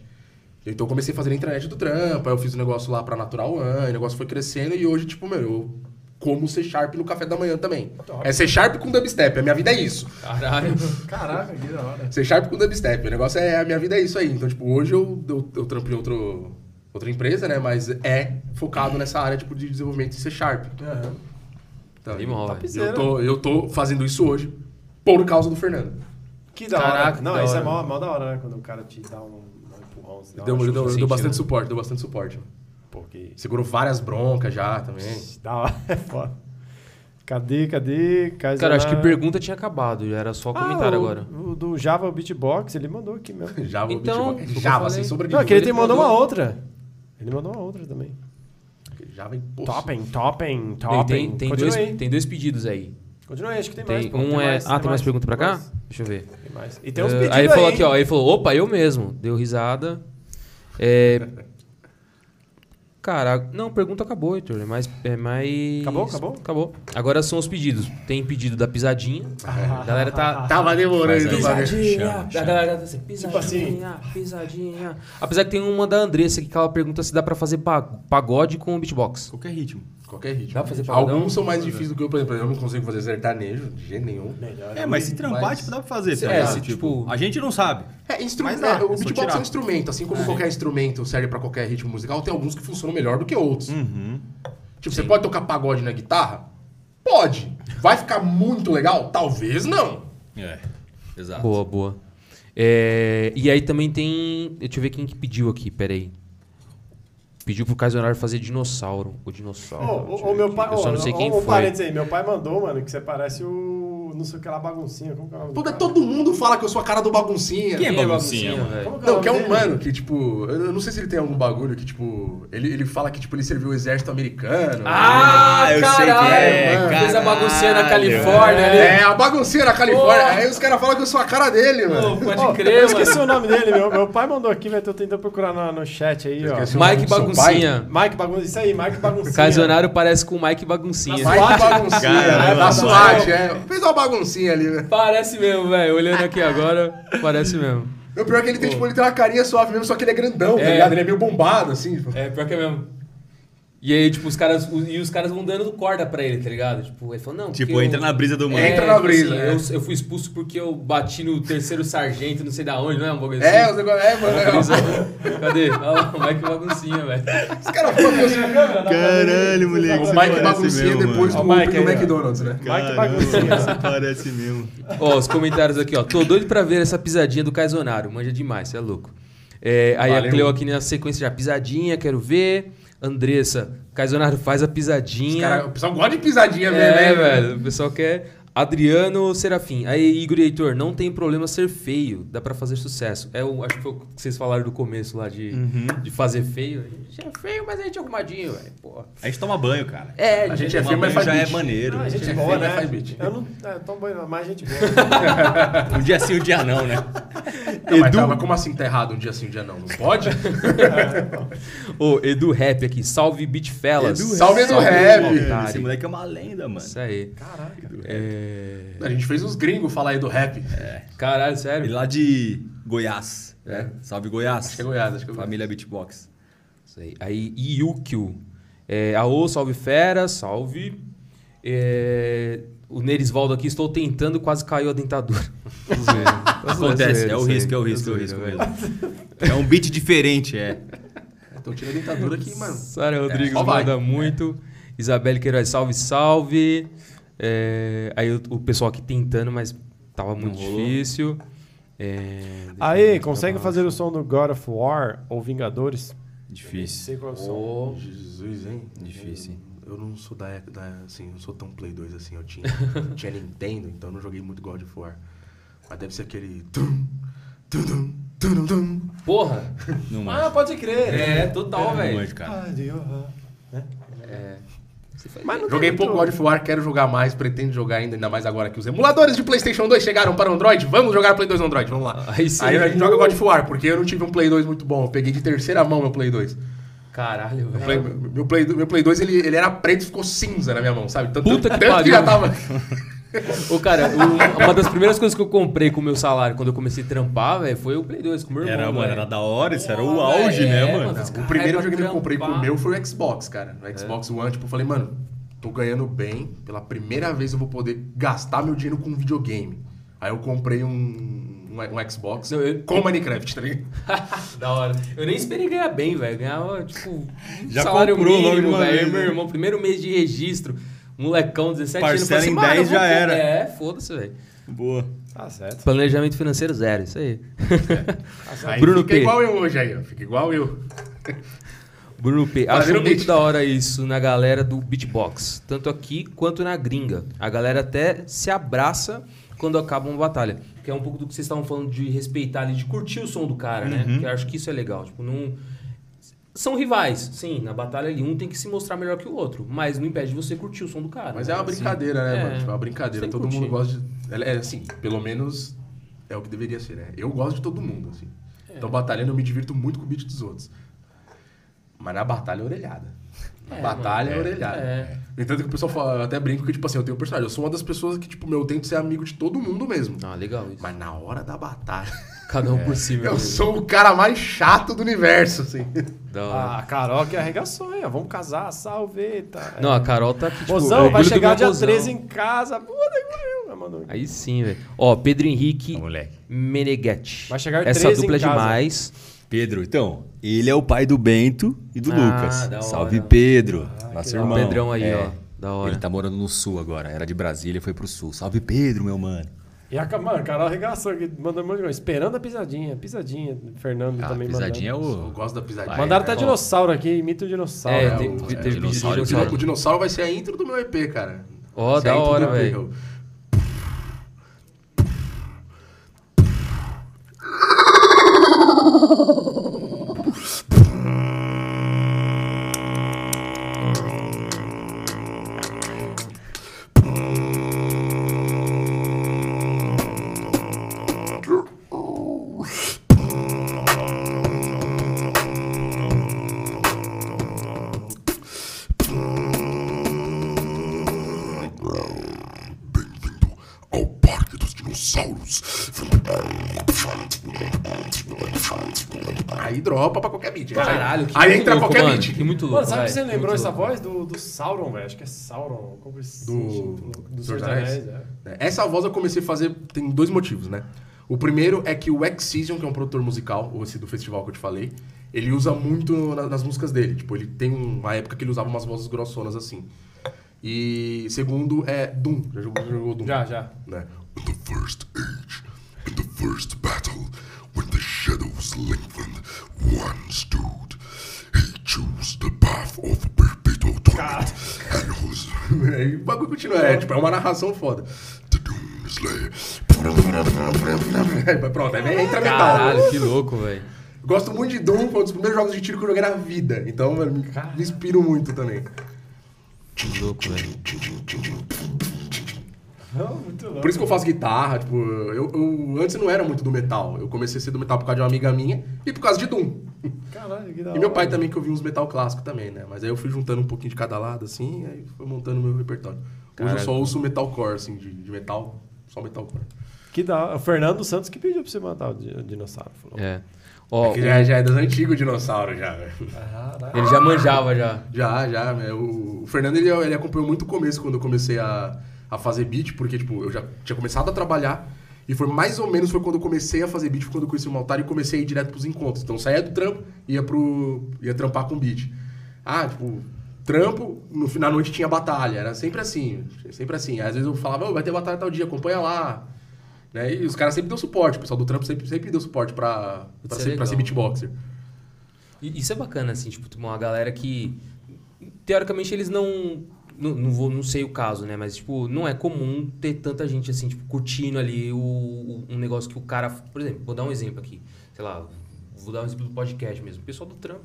Speaker 2: Então eu comecei a fazer na internet do trampo, aí eu fiz um negócio lá pra Natural One, o negócio foi crescendo e hoje, tipo, meu, eu como C Sharp no café da manhã também. É C Sharp com dubstep, a minha vida é isso.
Speaker 4: Caralho.
Speaker 1: Caraca, que da hora.
Speaker 2: C Sharp com dubstep, o negócio é, a minha vida é isso aí. Então, tipo, hoje eu, eu, eu trampo em outro, outra empresa, né? Mas é focado nessa área, tipo, de desenvolvimento de C Sharp.
Speaker 1: Aham.
Speaker 2: Então,
Speaker 4: velho.
Speaker 2: eu, tô, eu tô fazendo isso hoje por causa do Fernando.
Speaker 1: Que da
Speaker 4: Caraca,
Speaker 1: hora. Não,
Speaker 4: da
Speaker 1: isso é
Speaker 4: hora.
Speaker 1: mó, mó da hora, né? Quando o cara te dá um, um empurrão. Dá
Speaker 2: Deu, deu, deu
Speaker 1: assim,
Speaker 2: bastante suporte, deu bastante suporte.
Speaker 1: Que...
Speaker 2: Segurou várias broncas já também.
Speaker 1: Da hora, é foda. Cadê, cadê? Kaiser
Speaker 4: Cara, acho que pergunta tinha acabado. Era só
Speaker 1: Ah,
Speaker 4: comentário
Speaker 1: o-
Speaker 4: agora.
Speaker 1: O do Java Beatbox, ele mandou aqui mesmo.
Speaker 2: Java,
Speaker 4: Então,
Speaker 2: beatbox. Java, sem sombra de
Speaker 1: Não, que ele tem, mandou
Speaker 4: mandou-
Speaker 1: uma outra. Ele mandou uma outra também.
Speaker 2: Java é impossível.
Speaker 1: Topping, topping,
Speaker 4: Tem,
Speaker 1: topping.
Speaker 4: tem, tem, dois, tem dois pedidos aí.
Speaker 1: Continua aí, acho que tem,
Speaker 4: Tem,
Speaker 1: mais.
Speaker 4: um é.
Speaker 1: mais,
Speaker 4: ah, tem mais pergunta pra cá?
Speaker 1: mais,
Speaker 4: Deixa eu ver.
Speaker 1: Tem mais. E tem uns
Speaker 4: Eh,
Speaker 1: pedidos
Speaker 4: aí ele falou
Speaker 1: aí,
Speaker 4: aqui, ó. Ele falou, opa, eu mesmo. Deu risada. É. Cara, não, pergunta acabou, Heitor. É mais. É mais...
Speaker 1: Acabou? Acabou?
Speaker 4: Acabou. Agora são os pedidos. Tem pedido da pisadinha. A galera tá.
Speaker 2: Tava demorando. Ver.
Speaker 4: Pisadinha,
Speaker 3: Chama,
Speaker 4: a
Speaker 3: chama.
Speaker 4: galera tá assim, pisadinha, pisadinha. Apesar que tem uma da Andressa aqui que ela pergunta se dá pra fazer pa- pagode com beatbox.
Speaker 3: Qualquer ritmo.
Speaker 2: Qualquer ritmo.
Speaker 4: Dá pra fazer pagodão?
Speaker 2: Alguns são mais difíceis do que eu, por exemplo. Eu não consigo fazer sertanejo de jeito nenhum.
Speaker 1: Melhor.
Speaker 3: É, mas se trampar,
Speaker 2: Mas-
Speaker 3: tipo, dá pra fazer, tá
Speaker 4: é,
Speaker 3: ligado?
Speaker 4: se, tipo-
Speaker 3: A gente não sabe.
Speaker 2: É, instru...
Speaker 3: Mas
Speaker 2: é,
Speaker 3: dá, é
Speaker 2: o
Speaker 3: só
Speaker 2: beatbox é
Speaker 3: tirar.
Speaker 2: um instrumento, assim como qualquer instrumento serve pra qualquer ritmo musical, tem alguns que funcionam melhor do que outros.
Speaker 3: Uhum.
Speaker 2: Tipo, você pode tocar pagode na guitarra? Pode. Vai ficar muito legal? Talvez não.
Speaker 3: É, exato.
Speaker 4: Boa, boa. É, e aí também tem. Deixa eu ver quem que pediu aqui, peraí. Pediu pro Casionário fazer dinossauro. O dinossauro.
Speaker 1: Ô, meu pai.
Speaker 4: Eu só não sei quem
Speaker 1: ô,
Speaker 4: foi.
Speaker 1: aí, meu pai mandou, mano, que você parece o. Não sei o que lá, baguncinha. Como que é o nome do
Speaker 2: Todo,
Speaker 1: cara?
Speaker 2: todo mundo fala que eu sou a cara do baguncinha.
Speaker 3: Quem é
Speaker 4: é
Speaker 3: baguncinha,
Speaker 4: velho?
Speaker 1: Como que
Speaker 2: Não, que é um
Speaker 1: dele?
Speaker 2: mano que, tipo, eu eu não sei se ele tem algum bagulho que, tipo, ele, ele fala que, tipo, ele serviu o exército americano.
Speaker 4: Ah,
Speaker 3: eu sei
Speaker 4: caralho!
Speaker 3: quem é,
Speaker 4: mano. Fez a
Speaker 3: caralho.
Speaker 4: baguncinha na Califórnia ali.
Speaker 2: É, a baguncinha na Califórnia.
Speaker 4: Pô.
Speaker 2: Aí os caras falam que eu sou a cara dele, mano.
Speaker 4: Pô, pode crer,
Speaker 1: eu esqueci
Speaker 4: mano.
Speaker 1: o nome dele, meu, meu pai mandou aqui, vai tô tentando procurar no, no chat aí, ó.
Speaker 2: esqueceu? o nome
Speaker 4: Mike
Speaker 2: do seu
Speaker 4: Baguncinha.
Speaker 1: Mike Baguncinha, isso aí, Mike Baguncinha.
Speaker 4: Casionário parece com o Mike Baguncinha.
Speaker 2: Mike baguncinha,
Speaker 3: Caramba,
Speaker 2: né? Da
Speaker 3: mano.
Speaker 2: SWAT, é. Fez uma baguncinha ali, né?
Speaker 4: Parece mesmo, velho. Olhando aqui agora, parece mesmo.
Speaker 2: O pior é que ele tem, tipo, ele tem uma carinha suave mesmo, só que ele é grandão, tá
Speaker 4: É.
Speaker 2: ligado? Ele é meio bombado, assim. tipo.
Speaker 4: É, pior que é mesmo. E aí, tipo, os caras. E os caras vão dando corda pra ele, tá ligado? Tipo, ele falou, não.
Speaker 3: Tipo, entra
Speaker 4: eu-
Speaker 3: na brisa do mano.
Speaker 4: É,
Speaker 2: Entra na
Speaker 4: tipo
Speaker 2: brisa,
Speaker 4: assim,
Speaker 2: é.
Speaker 4: eu, eu fui expulso porque eu bati no terceiro sargento, não sei da onde, não é um bagulho
Speaker 2: É,
Speaker 4: assim?
Speaker 2: os negócios. É, mano. é,
Speaker 4: Cadê? Ah, o Mike baguncinha, velho.
Speaker 2: Os caras falam que eu sou.
Speaker 3: Caralho, moleque.
Speaker 2: O Mike baguncinha
Speaker 3: mesmo,
Speaker 2: depois do
Speaker 1: Mike
Speaker 2: do. McDonald's, né?
Speaker 1: Mike Baguncinha.
Speaker 3: Você parece mesmo.
Speaker 4: Ó, os comentários aqui, ó. Tô doido pra ver essa pisadinha do Caizonaro. Manja demais, você é louco. É, aí a
Speaker 2: Valeu.
Speaker 4: Cleo aqui na sequência já, pisadinha, quero ver. Andressa, Caizonaro faz a
Speaker 2: Os
Speaker 4: pisadinha.
Speaker 2: cara, o pessoal gosta de pisadinha mesmo,
Speaker 4: É,
Speaker 2: hein,
Speaker 4: velho. O pessoal quer. Adriano Serafim. Aí, Igor e Heitor, não tem problema ser feio. Dá pra fazer sucesso. É o, acho que foi o que vocês falaram do começo lá de, de fazer feio. A gente é feio, mas a gente é arrumadinho, velho.
Speaker 3: A gente toma banho, cara.
Speaker 4: É,
Speaker 2: A gente é
Speaker 3: Tomar
Speaker 2: feio, mas
Speaker 3: banho
Speaker 2: faz
Speaker 3: já é
Speaker 2: beat.
Speaker 3: maneiro.
Speaker 1: Ah, gente
Speaker 2: é
Speaker 1: boa,
Speaker 2: feio,
Speaker 1: né?
Speaker 2: faz beat.
Speaker 1: Eu não. É, tão bom, mas gente boa.
Speaker 3: Um dia sim, um dia não, né?
Speaker 2: Não, mas, tá, mas como assim tá errado um dia sim, um dia não? Não pode?
Speaker 4: Ô, Edu Rap aqui. Salve, Beat Fellas.
Speaker 3: Edu
Speaker 2: Salve, Edu Rap.
Speaker 3: Esse moleque é uma lenda, mano.
Speaker 4: Isso aí.
Speaker 1: Caraca.
Speaker 4: É...
Speaker 2: A gente fez os gringos falar aí do rap.
Speaker 4: Caralho,
Speaker 3: Ele
Speaker 4: sério?
Speaker 3: lá de Goiás. É. Salve, Goiás.
Speaker 2: Acho que é Goiás, acho que é Goiás.
Speaker 3: Família Beatbox.
Speaker 4: Isso aí. Aí, Yukio. É, aô, salve fera, salve. É, o Nerisvaldo aqui, estou tentando, quase caiu a dentadura.
Speaker 3: Acontece, é o risco, é o risco, é o risco mesmo. É um beat diferente, é.
Speaker 2: Então tira a dentadura aqui, mano.
Speaker 4: Sara Rodrigues
Speaker 2: vai.
Speaker 4: manda muito. Isabelle Queiroz, salve, salve. É, aí o, o pessoal aqui tentando, mas tava muito difícil. É, eu
Speaker 1: Aí, consegue fazer o som do God of War ou Vingadores?
Speaker 3: Difícil.
Speaker 1: Sei qual é o som.
Speaker 4: Ô,
Speaker 2: Jesus, hein?
Speaker 3: Difícil.
Speaker 2: Eu não sou da, da assim, não sou tão Play 2 assim. Eu tinha, tinha Nintendo, então eu não joguei muito God of War. Mas deve ser aquele. tum, tum, tum, tum, tum.
Speaker 4: Porra!
Speaker 3: Não
Speaker 1: Ah, pode crer.
Speaker 4: É, total,
Speaker 3: Não
Speaker 4: velho.
Speaker 3: manjo, cara.
Speaker 1: Ah, Deus.
Speaker 4: É.
Speaker 1: Não
Speaker 2: Joguei pouco God of War, quero jogar mais, pretendo jogar ainda, ainda mais agora que os emuladores de PlayStation 2 chegaram para o Android. Vamos jogar Play 2 no Android, vamos lá.
Speaker 4: Aí sim.
Speaker 2: Aí a gente joga God of War, porque eu não tive um Play 2 muito bom. Eu peguei de terceira mão meu Play 2.
Speaker 4: Caralho,
Speaker 2: Meu
Speaker 4: velho.
Speaker 2: Play, meu Play, meu Play 2 ele, ele era preto e ficou cinza na minha mão, sabe? Tanto,
Speaker 4: Puta que
Speaker 2: tanto
Speaker 4: pariu.
Speaker 2: já tava.
Speaker 4: Ô, cara, o- uma das primeiras coisas que eu comprei com o meu salário quando eu comecei a trampar, velho, foi o Play 2 com o meu irmão.
Speaker 3: Era, mano, era da hora, isso era o auge, né,
Speaker 4: é,
Speaker 3: mano?
Speaker 4: mano.
Speaker 2: O primeiro jogo que eu comprei com o meu foi o Xbox, cara. O Xbox One, tipo, eu falei, mano, tô ganhando bem. Pela primeira vez eu vou poder gastar meu dinheiro com videogame. Aí eu comprei um, um, um Xbox
Speaker 4: Não, eu-
Speaker 2: com Minecraft, tá ligado?
Speaker 4: Da hora. Eu nem esperei ganhar bem, velho. Ganhava, tipo,
Speaker 3: Já
Speaker 4: salário
Speaker 3: comprou logo de
Speaker 4: mínimo,
Speaker 3: uma
Speaker 4: velho.
Speaker 3: vez,
Speaker 4: Meu
Speaker 3: né?
Speaker 4: irmão, primeiro mês de registro, molecão, 17 anos.
Speaker 3: Parcela
Speaker 4: falei
Speaker 3: em
Speaker 4: mano,
Speaker 3: 10
Speaker 4: eu vou
Speaker 3: já
Speaker 4: com-
Speaker 3: era.
Speaker 4: É, foda-se, velho.
Speaker 3: Boa.
Speaker 1: Tá certo.
Speaker 4: Planejamento financeiro zero, isso aí.
Speaker 2: Aí
Speaker 4: Bruno
Speaker 2: fica
Speaker 4: P.
Speaker 2: igual eu hoje aí, ó. Fica igual eu.
Speaker 4: Bruno P. Acho muito
Speaker 2: beat.
Speaker 4: da hora isso na galera do beatbox. Tanto aqui quanto na gringa. A galera até se abraça quando acaba uma batalha. Que é um pouco do que vocês estavam falando de respeitar ali, de curtir o som do cara, né?
Speaker 2: Uhum.
Speaker 4: Que eu acho que isso é legal. Tipo, não. São rivais, sim. Na batalha ali, um tem que se mostrar melhor que o outro. Mas não impede de você curtir o som do cara.
Speaker 2: Mas
Speaker 4: né?
Speaker 2: é uma
Speaker 4: Assim,
Speaker 2: brincadeira, né,
Speaker 4: é.
Speaker 2: mano? Tipo, é uma brincadeira. Todo
Speaker 4: curtir.
Speaker 2: mundo gosta de. É, é, assim, pelo menos é o que deveria ser, né? Eu gosto de todo mundo, assim.
Speaker 4: É.
Speaker 2: Então, batalhando, eu me divirto muito com o beat dos outros. Mas na batalha é orelhada. Na
Speaker 4: É,
Speaker 2: batalha é,
Speaker 4: mano,
Speaker 2: orelhada.
Speaker 4: é.
Speaker 2: No entanto, que o pessoal fala, eu até brinco que, tipo assim, eu tenho personagem. Eu sou uma das pessoas que, tipo, meu, eu tento ser amigo de todo mundo mesmo.
Speaker 4: Ah, legal isso.
Speaker 2: Mas na hora da batalha.
Speaker 4: Cada um por si, meu
Speaker 2: Eu
Speaker 4: amigo.
Speaker 2: sou o cara mais chato do universo, assim.
Speaker 4: Da hora.
Speaker 1: Ah, a Carol que arregaçou, hein? Vamos casar, salve, tá.
Speaker 4: Não, a Carol tá aqui, tipo...
Speaker 1: Mozão, vai chegar dia
Speaker 4: mozão.
Speaker 1: 13 em casa. Puta que pariu.
Speaker 4: Aí sim, velho. Ó, Pedro Henrique
Speaker 3: Ô, moleque.
Speaker 4: Meneghetti.
Speaker 1: Vai chegar
Speaker 4: Essa
Speaker 1: 13 em
Speaker 4: dupla é
Speaker 1: casa.
Speaker 4: demais.
Speaker 3: Pedro, então, ele é o pai do Bento e do
Speaker 4: Ah,
Speaker 3: Lucas. Salve, Pedro. nosso
Speaker 1: que
Speaker 3: irmão.
Speaker 4: O Pedrão aí,
Speaker 3: É,
Speaker 4: ó. Da hora.
Speaker 3: Ele tá morando no sul agora. Era de Brasília e foi pro sul. Salve, Pedro, meu mano.
Speaker 1: E a, mano, a Carol arregaçou aqui, mandando um monte de coisa. Esperando a pisadinha. Pisadinha. Fernando
Speaker 3: Ah,
Speaker 1: também
Speaker 3: pisadinha é
Speaker 1: mandando.
Speaker 2: Eu
Speaker 3: o.
Speaker 2: gosto da pisadinha.
Speaker 1: Mandaram até
Speaker 3: Ó.
Speaker 1: dinossauro aqui, imita o dinossauro.
Speaker 4: É,
Speaker 1: né?
Speaker 4: tem-
Speaker 2: o- é,
Speaker 4: de
Speaker 3: dinossauro,
Speaker 2: O
Speaker 4: dinossauro.
Speaker 2: dino- O dinossauro vai ser a intro do meu EP, cara.
Speaker 4: Ó,
Speaker 2: a
Speaker 4: da hora, velho.
Speaker 2: Aí dropa pra qualquer beat.
Speaker 4: Caralho, que
Speaker 2: Aí
Speaker 4: muito
Speaker 2: entra
Speaker 4: louco,
Speaker 2: qualquer
Speaker 4: mano.
Speaker 2: beat.
Speaker 4: Que muito louco,
Speaker 1: Mano, sabe que você lembrou essa voz do, do Sauron, velho? Acho que é Sauron. Como esse-
Speaker 2: Do-
Speaker 1: do,
Speaker 2: do
Speaker 1: Senhor dos
Speaker 2: Anéis?
Speaker 1: Anéis, é.
Speaker 2: É, Essa voz eu comecei a fazer, tem dois motivos, né? O primeiro é que o Excision, que é um produtor musical, ou esse do festival que eu te falei, ele usa muito na- nas músicas dele. Tipo, ele tem uma época que ele usava umas vozes grossonas assim. E segundo é Doom. Já jogou, já jogou Doom?
Speaker 1: Já, já.
Speaker 2: Né?
Speaker 5: In the first age, in the first battle, when the shadows lengthened, one stood. He chose the path of perpetual torment and whose
Speaker 2: o bagulho continua. É, tipo, é uma narração foda.
Speaker 5: the Doom Slayer.
Speaker 2: Aí, Pronto, aí entra metal.
Speaker 4: Caralho, que louco, velho.
Speaker 2: Gosto muito de Doom, foi um dos primeiros jogos de tiro que eu joguei na vida. Então, mano, me, me inspiro muito também.
Speaker 4: Que louco, velho.
Speaker 1: Não, muito louco.
Speaker 2: Por isso que eu faço guitarra, tipo, eu, eu antes não era muito do metal. Eu comecei a ser do metal por causa de uma amiga minha e por causa de Doom.
Speaker 1: Caralho, que da
Speaker 2: E meu
Speaker 1: hora.
Speaker 2: pai também, que ouvia uns metal clássico também, né? Mas aí eu fui juntando um pouquinho de cada lado, assim, aí foi montando o meu repertório. Hoje eu só ouço metalcore, assim, de, de metal, só metalcore.
Speaker 1: Que da. O Fernando Santos que pediu pra você mandar o di- o dinossauro. Falou.
Speaker 4: É. Ó,
Speaker 2: É que já, já é das antigas o dinossauro, já, velho.
Speaker 1: Caralho.
Speaker 4: ele já manjava já.
Speaker 2: Já, já. né? O, o Fernando, ele, ele acompanhou muito o começo, quando eu comecei a, a fazer beat, porque, tipo, eu já tinha começado a trabalhar, e foi mais ou menos foi quando eu comecei a fazer beat, foi quando eu conheci o Maltar e comecei a ir direto pros encontros. Então, eu saía do trampo, ia pro... ia trampar com beat. Ah, tipo, trampo, no final da noite tinha batalha. Era sempre assim, sempre assim. Às vezes eu falava, "Ô, vai ter batalha tal dia, acompanha lá. Né? E os caras sempre deu suporte, o pessoal do trampo sempre, sempre deu suporte pra, pra,
Speaker 4: é
Speaker 2: ser, pra ser beatboxer.
Speaker 4: E Isso é bacana, assim, tipo, uma galera que. Teoricamente eles não. Não, não vou, não sei o caso, né? Mas, tipo, não é comum ter tanta gente, assim, tipo, curtindo ali o, o- um negócio que o cara. Por exemplo, vou dar um exemplo aqui. Sei lá, vou dar um exemplo do podcast mesmo. O pessoal do trampo,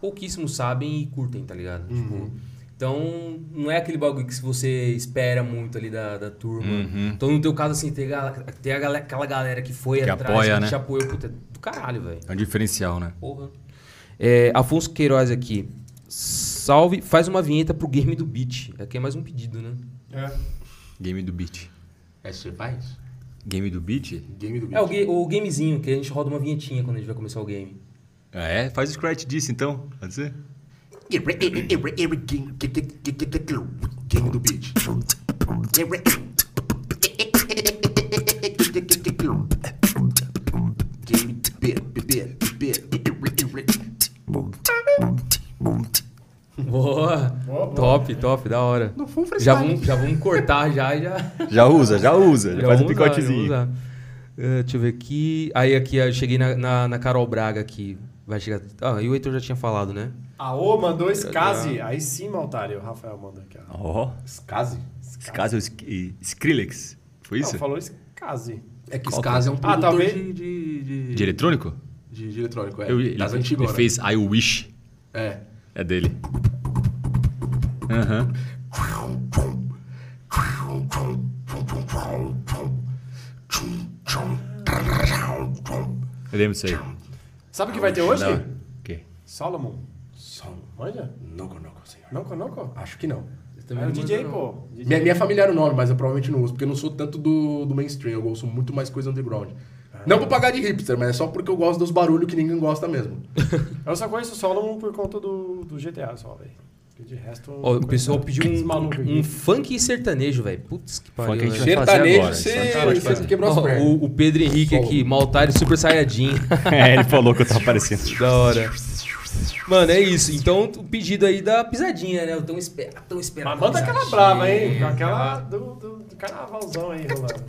Speaker 4: pouquíssimos sabem e curtem, tá ligado? Tipo, então, não é aquele bagulho que você espera muito ali da, da turma.
Speaker 3: Uhum.
Speaker 4: Então, no teu caso, assim, ter, gal- ter a galera, aquela galera que foi
Speaker 3: Que
Speaker 4: atrás,
Speaker 3: apoia,
Speaker 4: que
Speaker 3: né?
Speaker 4: te apoiou, puta, é do caralho, velho.
Speaker 3: É um diferencial, né?
Speaker 4: Porra. É, Afonso Queiroz aqui. Salve, faz uma vinheta pro game do beat. Aqui é mais um pedido, né?
Speaker 1: É.
Speaker 3: Game do beat.
Speaker 2: É, você faz?
Speaker 3: Game do beat?
Speaker 2: Game do beat.
Speaker 4: É o, ga- o gamezinho, que a gente roda uma vinhetinha quando a gente vai começar o game.
Speaker 3: Ah, é? Faz o scratch disso então. Pode ser?
Speaker 2: Game do beat.
Speaker 4: Boa! top, top, da hora.
Speaker 2: Não foi um
Speaker 4: Já
Speaker 2: freestyle.
Speaker 4: vamos, já vamos cortar já e já.
Speaker 3: Já usa, já usa. Já,
Speaker 4: já
Speaker 3: faz um
Speaker 4: já
Speaker 3: picotezinho.
Speaker 4: usar. É, deixa eu ver aqui. Aí aqui eu cheguei na, na, na Carol Braga aqui. Vai chegar. Ah, e o Heitor já tinha falado, né?
Speaker 1: A O mandou Skazi. Aí sim, Maltário. O Rafael mandou aqui, ó.
Speaker 3: Ó,
Speaker 2: Skazi?
Speaker 3: esse caso é o Sk- Skrillex. Foi isso?
Speaker 1: Não, falou Skazi.
Speaker 2: É que Skazi é um
Speaker 1: Ah,
Speaker 2: produtor
Speaker 1: talvez-
Speaker 2: de, de, de,
Speaker 3: De eletrônico?
Speaker 2: de- de eletrônico, é.
Speaker 3: Eu- ele,
Speaker 2: das
Speaker 3: ele
Speaker 2: antigas.
Speaker 3: fez I Wish.
Speaker 2: É.
Speaker 3: É dele. Aham. Eu lembro disso aí.
Speaker 1: Sabe o que vai ter hoje?
Speaker 3: Não. O quê?
Speaker 1: Solomon.
Speaker 2: Só.
Speaker 1: Manja?
Speaker 2: Não conoco, senhor.
Speaker 1: Não conoco?
Speaker 2: Acho que não.
Speaker 1: É o DJ, pô.
Speaker 2: Minha, minha família era o nome, mas eu provavelmente não uso, porque eu não sou tanto do, do mainstream, eu ouço muito mais coisa underground. Não pra pagar de hipster, mas é só porque eu gosto dos barulhos que ninguém gosta mesmo.
Speaker 1: Eu só conheço o Solomon por conta do, do GTA só, velho. De resto.
Speaker 4: Ó, o pessoal pediu um, um funk sertanejo, velho. Putz, que pariu.
Speaker 3: Funk fazer
Speaker 2: Sertanejo, você quebrou as pernas.
Speaker 4: o, o Pedro Henrique
Speaker 2: Solo.
Speaker 4: aqui, Maltário Super Saiyajin.
Speaker 3: É, ele falou que eu tava aparecendo.
Speaker 4: da hora. Mano, é isso. Então, o pedido aí da pisadinha, né? O tão, esper tão esperado.
Speaker 1: Mas manda aquela brava, hein? Aquela do, do, do carnavalzão aí rolando.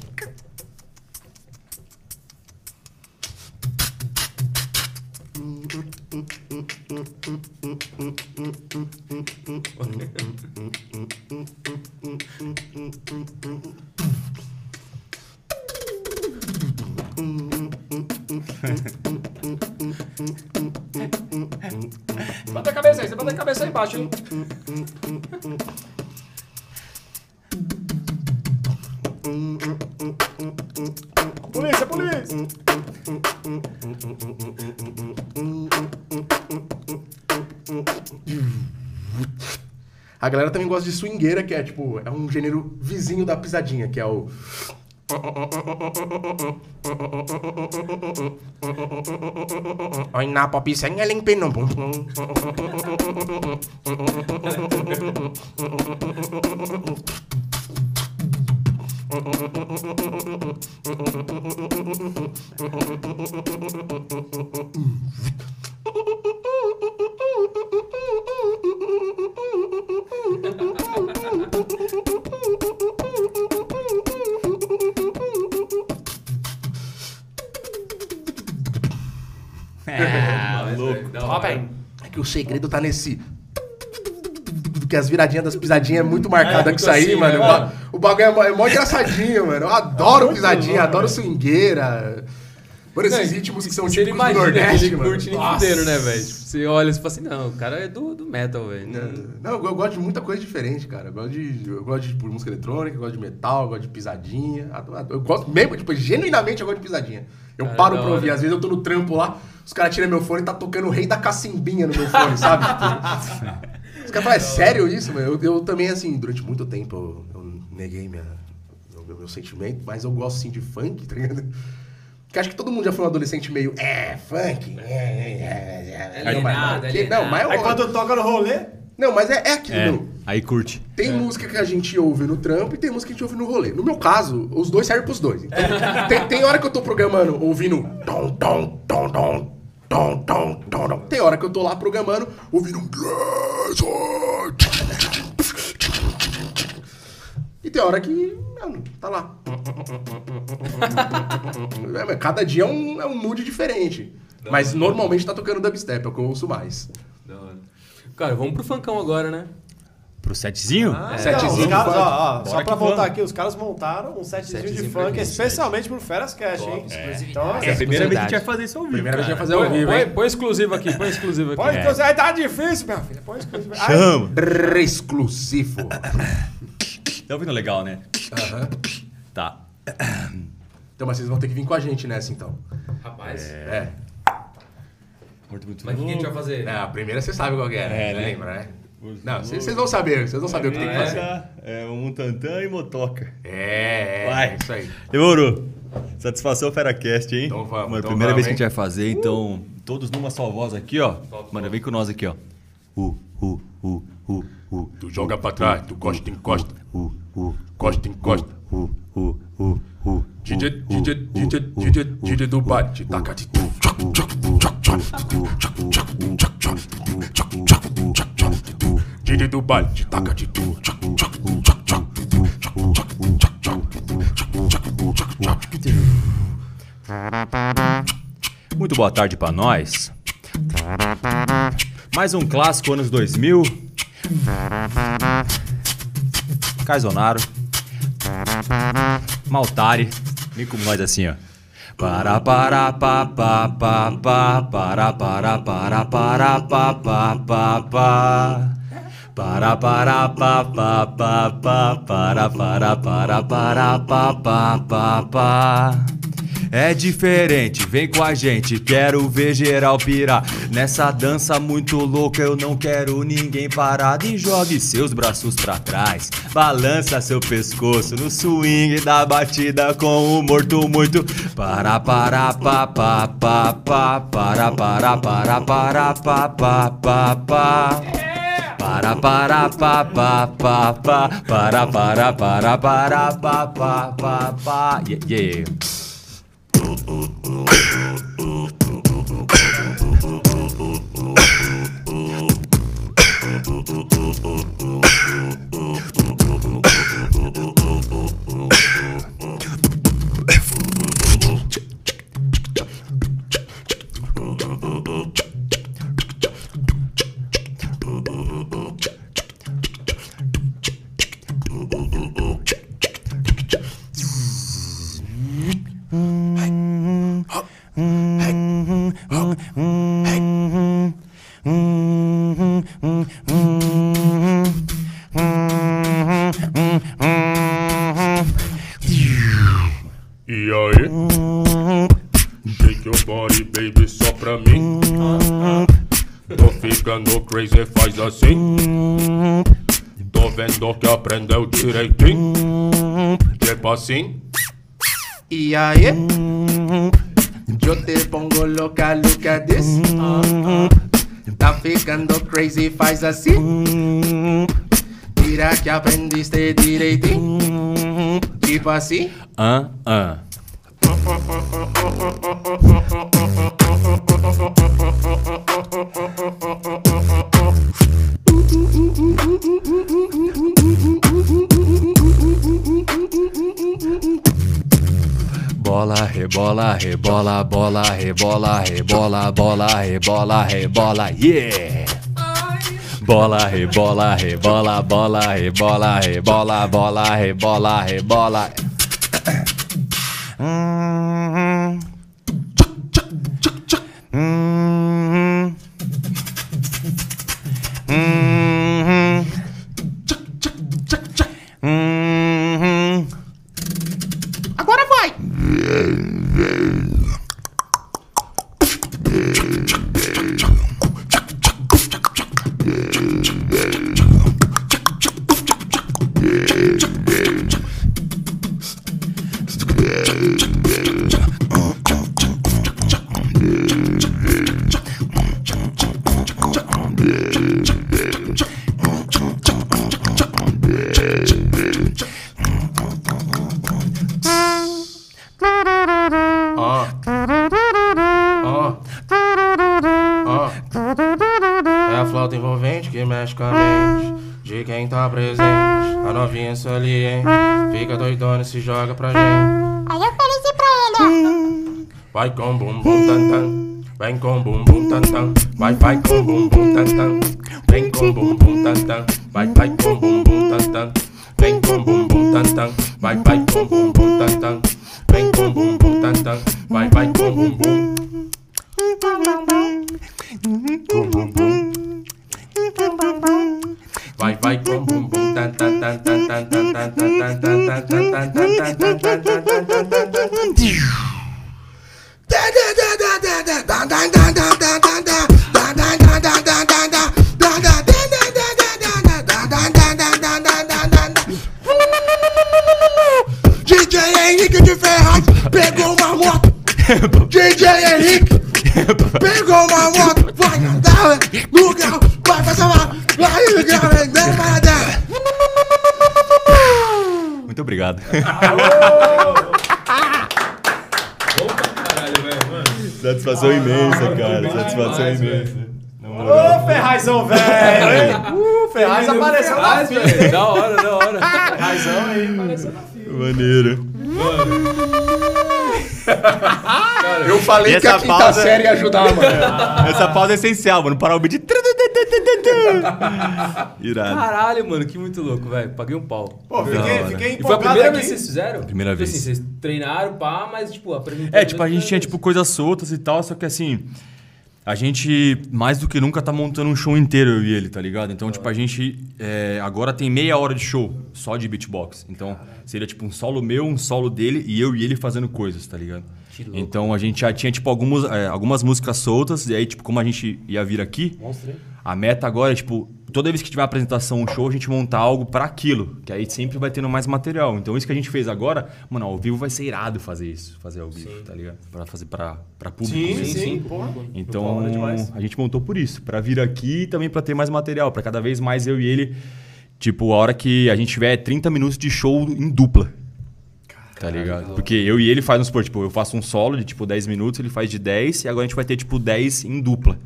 Speaker 1: Levanta a cabeça aí, você levanta a cabeça aí embaixo, hein? Polícia, polícia!
Speaker 2: A galera também gosta de swingueira, que é tipo, é um gênero vizinho da pisadinha, que é o.
Speaker 5: Oi na popisenha limpinho.
Speaker 3: É, louco.
Speaker 2: É que o segredo tá nesse. Que as viradinhas das pisadinhas é muito marcada
Speaker 1: muito
Speaker 2: com isso aí,
Speaker 1: assim,
Speaker 2: mano.
Speaker 1: né, mano?
Speaker 2: O bagulho é mó, é mó engraçadinho, mano. Eu adoro
Speaker 1: muito
Speaker 2: pisadinha,
Speaker 1: louco,
Speaker 2: adoro
Speaker 1: velho.
Speaker 2: swingueira. Por esses ritmos que são típicos do Nordeste,
Speaker 4: ele
Speaker 2: mano.
Speaker 4: curte fudeiro, né, velho? Tipo, você olha e fala assim, não, o cara é do, do metal, velho.
Speaker 2: Não, eu gosto de muita coisa diferente, cara. Eu gosto de, eu gosto de tipo, música eletrônica, eu gosto de metal, eu gosto de pisadinha. Adoro- Eu gosto mesmo, tipo, genuinamente eu gosto de pisadinha. Eu
Speaker 4: Cara,
Speaker 2: paro pra ouvir, às vezes eu tô no trampo lá, os caras tiram meu fone e tá tocando o rei da cacimbinha no meu fone, sabe? Os caras falam, é sério isso, mano? Eu, eu também, assim, durante muito tempo eu, eu neguei minha, meu, meu sentimento, mas eu gosto, sim, de funk, tá ligado? Porque acho que todo mundo já foi um adolescente meio, é, funk, é, é, é, é. Não, mas-
Speaker 4: Alienado,
Speaker 2: que- Não, mas
Speaker 1: Aí quando toca no rolê,
Speaker 2: não, mas é, é aquilo.
Speaker 3: É,
Speaker 2: meu.
Speaker 3: aí curte.
Speaker 2: Tem música que a gente ouve no trampo e tem música que a gente ouve no rolê. No meu caso, os dois servem pros dois. Então, tem, tem hora que eu tô programando ouvindo. Tom, tom, tom, tom, tom, tom, tom, tom. Tem hora que eu tô lá programando ouvindo. um E tem hora que. Mano, tá lá. É, Cada dia é um, é um mood diferente. Mas normalmente tá tocando dubstep, é o que eu ouço mais.
Speaker 4: Cara, vamos pro funkão agora, né?
Speaker 3: Pro setzinho?
Speaker 1: Ah,
Speaker 2: Setzinho
Speaker 1: os
Speaker 2: de
Speaker 1: caras,
Speaker 2: funk.
Speaker 1: ó, ó, só pra voltar
Speaker 3: vamos.
Speaker 1: aqui, os caras montaram um setzinho de
Speaker 4: Setzinho
Speaker 1: funk
Speaker 4: pra-
Speaker 1: especialmente pro Feras Cash, hein? Então,
Speaker 3: É a primeira vez que a gente vai fazer isso ao vivo.
Speaker 2: Primeira vez que a gente vai fazer ao vivo,
Speaker 1: põe,
Speaker 2: hein?
Speaker 1: põe exclusivo aqui, põe exclusivo aqui. Pode,
Speaker 3: É.
Speaker 1: é. aí tá difícil, minha filha. Põe exclusivo. Ai,
Speaker 3: Chama.
Speaker 2: Exclusivo.
Speaker 3: Tá ouvindo legal, né?
Speaker 2: Aham.
Speaker 3: Tá.
Speaker 2: Então, mas vocês vão ter que vir com a gente nessa, então.
Speaker 4: Rapaz.
Speaker 2: É.
Speaker 3: Muito, muito
Speaker 4: Mas o que, a gente vai fazer?
Speaker 2: É, a primeira você sabe qual que é, né?
Speaker 3: É, né?
Speaker 2: Lembra, né? Não, vocês vão saber, vocês vão saber o que tem que fazer.
Speaker 3: É um tantã e motoca.
Speaker 2: É, é,
Speaker 3: Vai.
Speaker 2: é isso aí.
Speaker 3: Demorou. Satisfação FeraCast, hein?
Speaker 2: Então vamos,
Speaker 3: Mano,
Speaker 2: então
Speaker 3: primeira
Speaker 2: vamos,
Speaker 3: vez que a gente vai fazer, então, todos numa só voz aqui, ó. Mano, vem com nós aqui, ó. Uh, uh, uh, uh, uh.
Speaker 5: Tu joga pra trás, tu costa, encosta.
Speaker 3: Uh, uh,
Speaker 5: Costa, encosta.
Speaker 3: uh, uh, uh, uh.
Speaker 5: DJ, DJ, DJ, DJ, DJ do baile, te taca de tu. DJ do baile, taca de tu.
Speaker 3: Muito boa tarde pra nós. Mais um clássico anos 2000. Caizonaro. Maltari. Vem com nós assim, ó. Para para pa pa pa pa para para para para pa pa pa pa para para pa pa pa pa para para para para pa pa pa pa é diferente, vem com a gente, quero ver geral pirar. Nessa dança muito louca, eu não quero ninguém parado. E jogue seus braços pra trás, balança seu pescoço no swing da batida com o morto muito. Para, para, pa, pa, pa, pa, para, para, para, para, pa, pa, pa, pa. Para para pa pa pa pa para para para para pa pa pa pa yeah, yeah.
Speaker 8: Assim.
Speaker 5: E aí? Eu te pongo louca, look at this. Tá ficando crazy, faz assim. Tira que aprendiste direitinho. Tipo assim.
Speaker 3: Ah, ah. Bola, rebola, rebola, bola, rebola, rebola, bola, rebola, rebola, yeah! Bola, rebola, rebola, bola, rebola, rebola, bola, rebola, rebola. Imensa, cara. Satisfação imensa.
Speaker 1: Ô, Ferrazão, velho! Uh, Ferraz apareceu na fila.
Speaker 4: Da hora, da hora.
Speaker 1: Ferrazão aí.
Speaker 3: Maneiro.
Speaker 5: Eu falei que a quinta
Speaker 3: pausa-
Speaker 5: série ia ajudar, mano.
Speaker 3: Essa pausa é essencial, mano. Parar o beat. Irado.
Speaker 4: Caralho, mano, que muito louco, velho. Paguei um pau.
Speaker 1: Pô, fiquei,
Speaker 3: hora.
Speaker 1: fiquei
Speaker 4: E foi a
Speaker 1: empolgado
Speaker 4: primeira
Speaker 1: aqui.
Speaker 4: vez que vocês fizeram?
Speaker 3: Primeira
Speaker 4: Tipo
Speaker 3: vez.
Speaker 4: assim, vocês treinaram, pá, mas tipo, apresentaram.
Speaker 3: É, tipo, a gente tinha, tipo, coisas soltas e tal, só que assim. A gente, mais do que nunca, tá montando um show inteiro, eu e ele, tá ligado? Então, tipo, a gente é, agora tem meia hora de show só de beatbox. Então, seria tipo um solo meu, um solo dele e eu e ele fazendo coisas, tá ligado?
Speaker 4: Que louco.
Speaker 3: Então, a gente já tinha, tipo, algumas, é, algumas músicas soltas. E aí, tipo, como a gente ia vir aqui, a meta agora é, tipo, toda vez que tiver uma apresentação, um show, a gente montar algo pra aquilo. Que aí sempre vai tendo mais material. Então, isso que a gente fez agora, mano, ao vivo vai ser irado fazer isso. Fazer ao vivo, tá ligado? Pra fazer pra, pra público
Speaker 1: Sim,
Speaker 3: mesmo.
Speaker 1: sim,
Speaker 4: sim.
Speaker 1: porra.
Speaker 3: Então,
Speaker 1: demais.
Speaker 3: a gente montou por isso, Pra vir aqui e também pra ter mais material, Pra cada vez mais eu e ele, tipo, a hora que a gente tiver 30 minutos de show em dupla. Tá ligado? Porque eu e ele faz um supor, tipo, eu faço um solo de tipo 10 minutos, ele faz de 10 e agora a gente vai ter tipo 10 em dupla.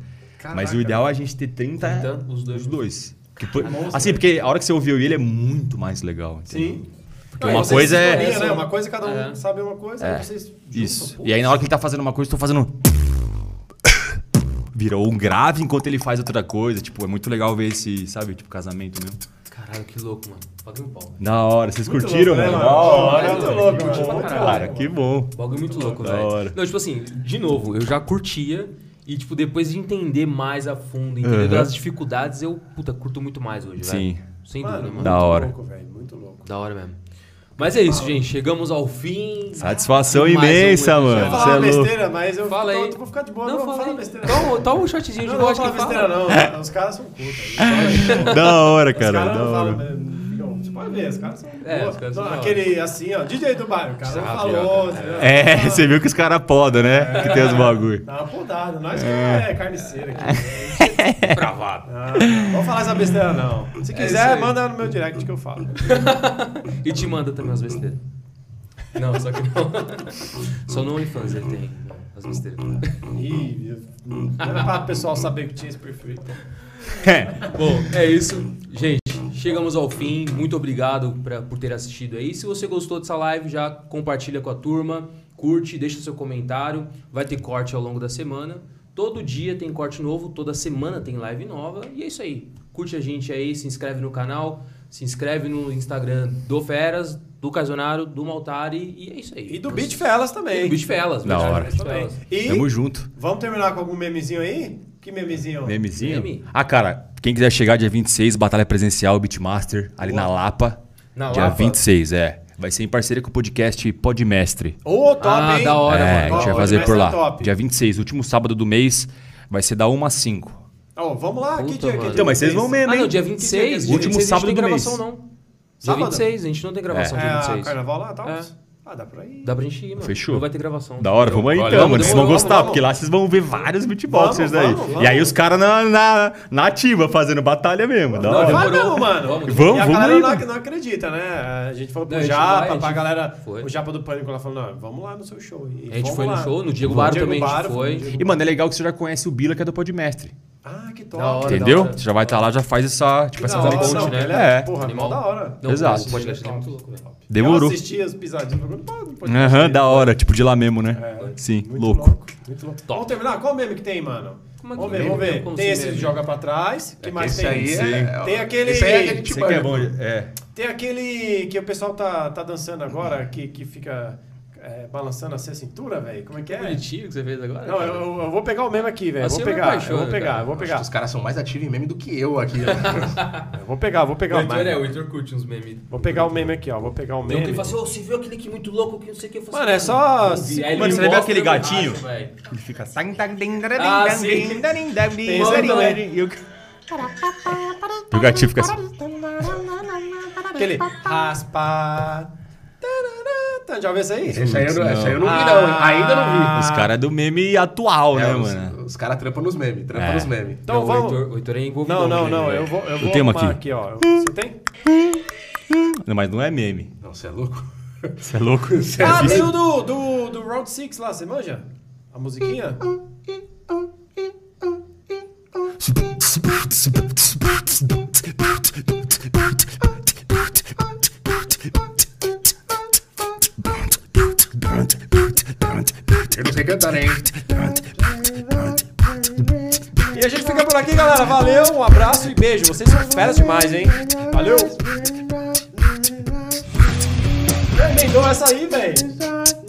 Speaker 3: Mas o ideal é a gente ter 30
Speaker 4: 30, os dois.
Speaker 3: os dois. Que assim, porque a hora que você e ele é muito mais legal, entendeu?
Speaker 1: Sim.
Speaker 3: Porque
Speaker 1: Não,
Speaker 3: uma coisa é
Speaker 1: combinam, né? Uma coisa cada um
Speaker 4: É.
Speaker 1: sabe uma coisa,
Speaker 3: É.
Speaker 1: vocês juntam,
Speaker 3: Isso.
Speaker 1: pô.
Speaker 3: E aí na hora que ele tá fazendo uma coisa, eu tô fazendo. Virou um grave enquanto ele faz outra coisa. Tipo, é muito legal ver esse, sabe, tipo, casamento mesmo.
Speaker 4: Caralho, que louco, mano. Paguei um pau.
Speaker 3: Da hora. Vocês
Speaker 1: Muito
Speaker 3: curtiram,
Speaker 1: louco, né,
Speaker 3: mano?
Speaker 1: mano?
Speaker 3: Da hora.
Speaker 1: Muito louco, mano.
Speaker 3: Cara, que bom.
Speaker 4: Bagulho muito louco,
Speaker 3: Da
Speaker 4: velho.
Speaker 3: hora.
Speaker 4: Não, tipo assim, de novo, eu já curtia e, tipo, depois de entender mais a fundo, entender
Speaker 3: Uhum.
Speaker 4: as dificuldades, eu, puta, curto muito mais hoje, velho.
Speaker 3: Sim.
Speaker 4: Sem
Speaker 1: Mano,
Speaker 4: dúvida, mano.
Speaker 3: Da
Speaker 1: muito
Speaker 3: hora.
Speaker 1: louco, velho. Muito louco.
Speaker 4: Da hora mesmo. Mas é isso, gente. Chegamos ao fim.
Speaker 3: Satisfação
Speaker 4: um
Speaker 3: imensa.
Speaker 1: Eu
Speaker 3: mano.
Speaker 1: falar uma
Speaker 3: é louco.
Speaker 1: besteira, mas eu
Speaker 4: Fala
Speaker 1: tô-
Speaker 4: aí.
Speaker 1: vou ficar de boa.
Speaker 4: Não,
Speaker 1: Não, vou
Speaker 4: fala
Speaker 1: falar besteira.
Speaker 4: Toma, toma um shotzinho de
Speaker 1: Não, não vou
Speaker 4: vodka
Speaker 1: falar
Speaker 4: e fala.
Speaker 1: besteira, não. Os caras são putos. aí.
Speaker 3: Da hora,
Speaker 1: Os
Speaker 3: cara.
Speaker 1: caras
Speaker 3: Da
Speaker 1: não falam.
Speaker 3: hora.
Speaker 1: Você pode ver, os caras são.
Speaker 4: É,
Speaker 1: boa.
Speaker 4: os caras são
Speaker 1: Não. Aquele assim, ó, DJ do bairro. O cara não
Speaker 4: Ah,
Speaker 1: falou. entendeu?
Speaker 3: É, você viu que os caras podam, né? Que tem os bagulho.
Speaker 1: Dá uma podada. Nós que é carniceira aqui.
Speaker 4: Bravado.
Speaker 1: Ah, não vou falar essa besteira, não. Se
Speaker 4: É
Speaker 1: quiser, manda no meu direct que eu falo.
Speaker 4: E te manda também as besteiras. Não, só que não. Só no OnlyFans ele tem as besteiras.
Speaker 1: Ih, era pra o pessoal saber que tinha esse perfil. então.
Speaker 4: Bom, é isso. Gente, chegamos ao fim. Muito obrigado pra, por ter assistido aí. Se você gostou dessa live, já compartilha com a turma, curte, deixa seu comentário. Vai ter corte ao longo da semana. Todo dia tem corte novo, toda semana tem live nova. E é isso aí. Curte a gente aí, se inscreve no canal, se inscreve no Instagram do Feras, do Casonaro, do Maltari. E é isso aí.
Speaker 1: E do Beat Fellas
Speaker 4: E
Speaker 1: também.
Speaker 4: do Beach Felas.
Speaker 3: Da
Speaker 4: verdade,
Speaker 3: hora.
Speaker 4: Beach
Speaker 1: também.
Speaker 4: Felas.
Speaker 1: E
Speaker 3: Tamo junto.
Speaker 1: vamos terminar com algum memezinho aí? Que memezinho?
Speaker 3: Memezinho?
Speaker 4: Meme?
Speaker 3: Ah, cara, quem quiser chegar dia 26, batalha presencial Beatmaster, ali na Lapa.
Speaker 4: Na
Speaker 3: dia
Speaker 4: Lapa?
Speaker 3: 26, é. Vai ser em parceria com o podcast Podmestre.
Speaker 1: Ô, top,
Speaker 4: Ah,
Speaker 1: hein?
Speaker 4: da hora,
Speaker 3: é,
Speaker 4: mano.
Speaker 3: a gente vai fazer por lá.
Speaker 1: é top.
Speaker 3: Dia 26, último sábado do mês, vai ser da 1 às 5.
Speaker 1: Ó, vamos lá, que
Speaker 4: Puta,
Speaker 1: dia que é
Speaker 4: mano.
Speaker 1: dia
Speaker 3: Então, mas vocês
Speaker 1: 26?
Speaker 3: vão mesmo,
Speaker 4: Ah,
Speaker 3: hein?
Speaker 4: não, dia
Speaker 1: Que
Speaker 4: 26.
Speaker 1: dia
Speaker 4: dia
Speaker 3: Último
Speaker 4: 26 a gente
Speaker 3: sábado
Speaker 4: não tem
Speaker 3: do
Speaker 4: gravação,
Speaker 3: mês.
Speaker 4: não. Dia
Speaker 1: Sábado?
Speaker 4: 26, a gente não tem gravação
Speaker 3: É.
Speaker 4: dia
Speaker 1: É,
Speaker 4: 26.
Speaker 1: carnaval lá tal?
Speaker 4: É.
Speaker 1: Ah, dá pra ir.
Speaker 4: Dá pra gente ir, mano.
Speaker 3: Fechou.
Speaker 4: Não vai ter gravação.
Speaker 3: Da hora, vamos aí então,
Speaker 2: vamos,
Speaker 3: mano. Vocês vão
Speaker 1: demorou,
Speaker 3: gostar,
Speaker 1: vamos,
Speaker 3: porque lá vocês vão ver vários beatboxers
Speaker 1: Vamos,
Speaker 3: daí.
Speaker 1: vamos, vamos.
Speaker 3: E aí os caras na, na, na ativa fazendo batalha mesmo. Da
Speaker 1: Não,
Speaker 3: hora.
Speaker 1: vai não, mano.
Speaker 4: Vamos,
Speaker 3: vamos
Speaker 1: e a
Speaker 3: aí,
Speaker 1: galera não,
Speaker 3: mano.
Speaker 1: não acredita, né? A gente falou pro
Speaker 4: Não, a
Speaker 1: Japa,
Speaker 4: vai, a
Speaker 1: pra galera.
Speaker 4: foi.
Speaker 1: O Japa do Pânico lá falou: não, vamos lá no seu show. E
Speaker 4: A gente
Speaker 1: vamos
Speaker 4: foi no
Speaker 1: lá.
Speaker 4: show, no Diego
Speaker 1: Vamos.
Speaker 4: Baro também a gente foi.
Speaker 1: no Diego
Speaker 3: E, mano, é legal que você já conhece o Bila, que é do Podmestre.
Speaker 1: Ah, que top.
Speaker 4: Hora,
Speaker 3: Entendeu? Você já vai estar lá, já faz essa, tipo, essa ponte,
Speaker 1: não,
Speaker 4: né?
Speaker 1: ele
Speaker 3: É.
Speaker 1: Porra,
Speaker 4: Animal.
Speaker 1: da hora.
Speaker 4: Não,
Speaker 3: Exato.
Speaker 4: O podcast é muito louco, velho.
Speaker 3: Demorou.
Speaker 1: Eu assisti as pisadinhas
Speaker 3: Aham,
Speaker 1: dele.
Speaker 3: da hora, tipo de lá mesmo, né?
Speaker 1: É,
Speaker 3: Sim,
Speaker 1: muito
Speaker 3: louco.
Speaker 1: Muito louco. Vamos terminar? Qual meme que tem, mano?
Speaker 4: Como é
Speaker 1: vamos ver,
Speaker 4: meme?
Speaker 1: vamos ver. Tem esse que joga pra trás. que mais
Speaker 2: esse
Speaker 1: tem?
Speaker 2: aí é-
Speaker 1: Tem aquele.
Speaker 2: Esse aí é que a gente
Speaker 3: Você que é bom, é.
Speaker 1: Tem aquele que o pessoal tá, tá dançando agora, que, que fica é, balançando assim a cintura, velho. Como é que é?
Speaker 4: Bonitinho que você fez agora.
Speaker 1: Não, eu, eu vou pegar o meme aqui, velho.
Speaker 4: Assim
Speaker 1: Vou pegar, vou pegar,
Speaker 4: cara.
Speaker 1: vou pegar.
Speaker 2: os caras são mais ativos em meme do que eu aqui. ó.
Speaker 1: Eu vou pegar, vou pegar
Speaker 4: O
Speaker 1: meme.
Speaker 4: é, o Heitor curte uns memes.
Speaker 1: Vou pegar o meme aqui, ó. Vou pegar o
Speaker 4: Tem um que
Speaker 1: meme.
Speaker 4: fala assim, ô, você viu aquele que muito louco, que não sei o que. Eu falo
Speaker 1: Mano, é
Speaker 4: assim,
Speaker 1: só
Speaker 4: ele
Speaker 3: Mano, você
Speaker 4: me
Speaker 3: lembra
Speaker 4: mostra,
Speaker 3: aquele gatinho? Ele fica.
Speaker 4: Ah, sim.
Speaker 3: E E o gatinho fica assim.
Speaker 1: Aquele raspa. Tarará, Já ouviu esse aí?
Speaker 2: Esse aí eu não, esse aí eu não vi,
Speaker 1: Ah.
Speaker 2: não. hein? Ainda não vi.
Speaker 3: Os caras é do meme atual, né,
Speaker 2: É, os,
Speaker 3: mano?
Speaker 2: Os caras trampam nos memes, trampam
Speaker 3: É.
Speaker 2: nos memes.
Speaker 1: Então
Speaker 4: Não,
Speaker 1: vamos.
Speaker 4: O Heitor, o Heitor é envolvido.
Speaker 1: Não, não,
Speaker 4: né,
Speaker 1: não. Eu vou, eu vou
Speaker 3: tenho uma
Speaker 1: arrumar
Speaker 3: aqui.
Speaker 1: ó. Você tem?
Speaker 3: Não, mas não é meme.
Speaker 2: Não, você é louco?
Speaker 3: Você é louco?
Speaker 1: Ah, tem o do, do, do Round 6 lá, você manja? A musiquinha?
Speaker 2: Eu não sei cantar, hein?
Speaker 1: E a gente fica por aqui, galera. Valeu, um abraço e beijo. Vocês são feras demais, hein? Valeu! Emendou essa aí, velho.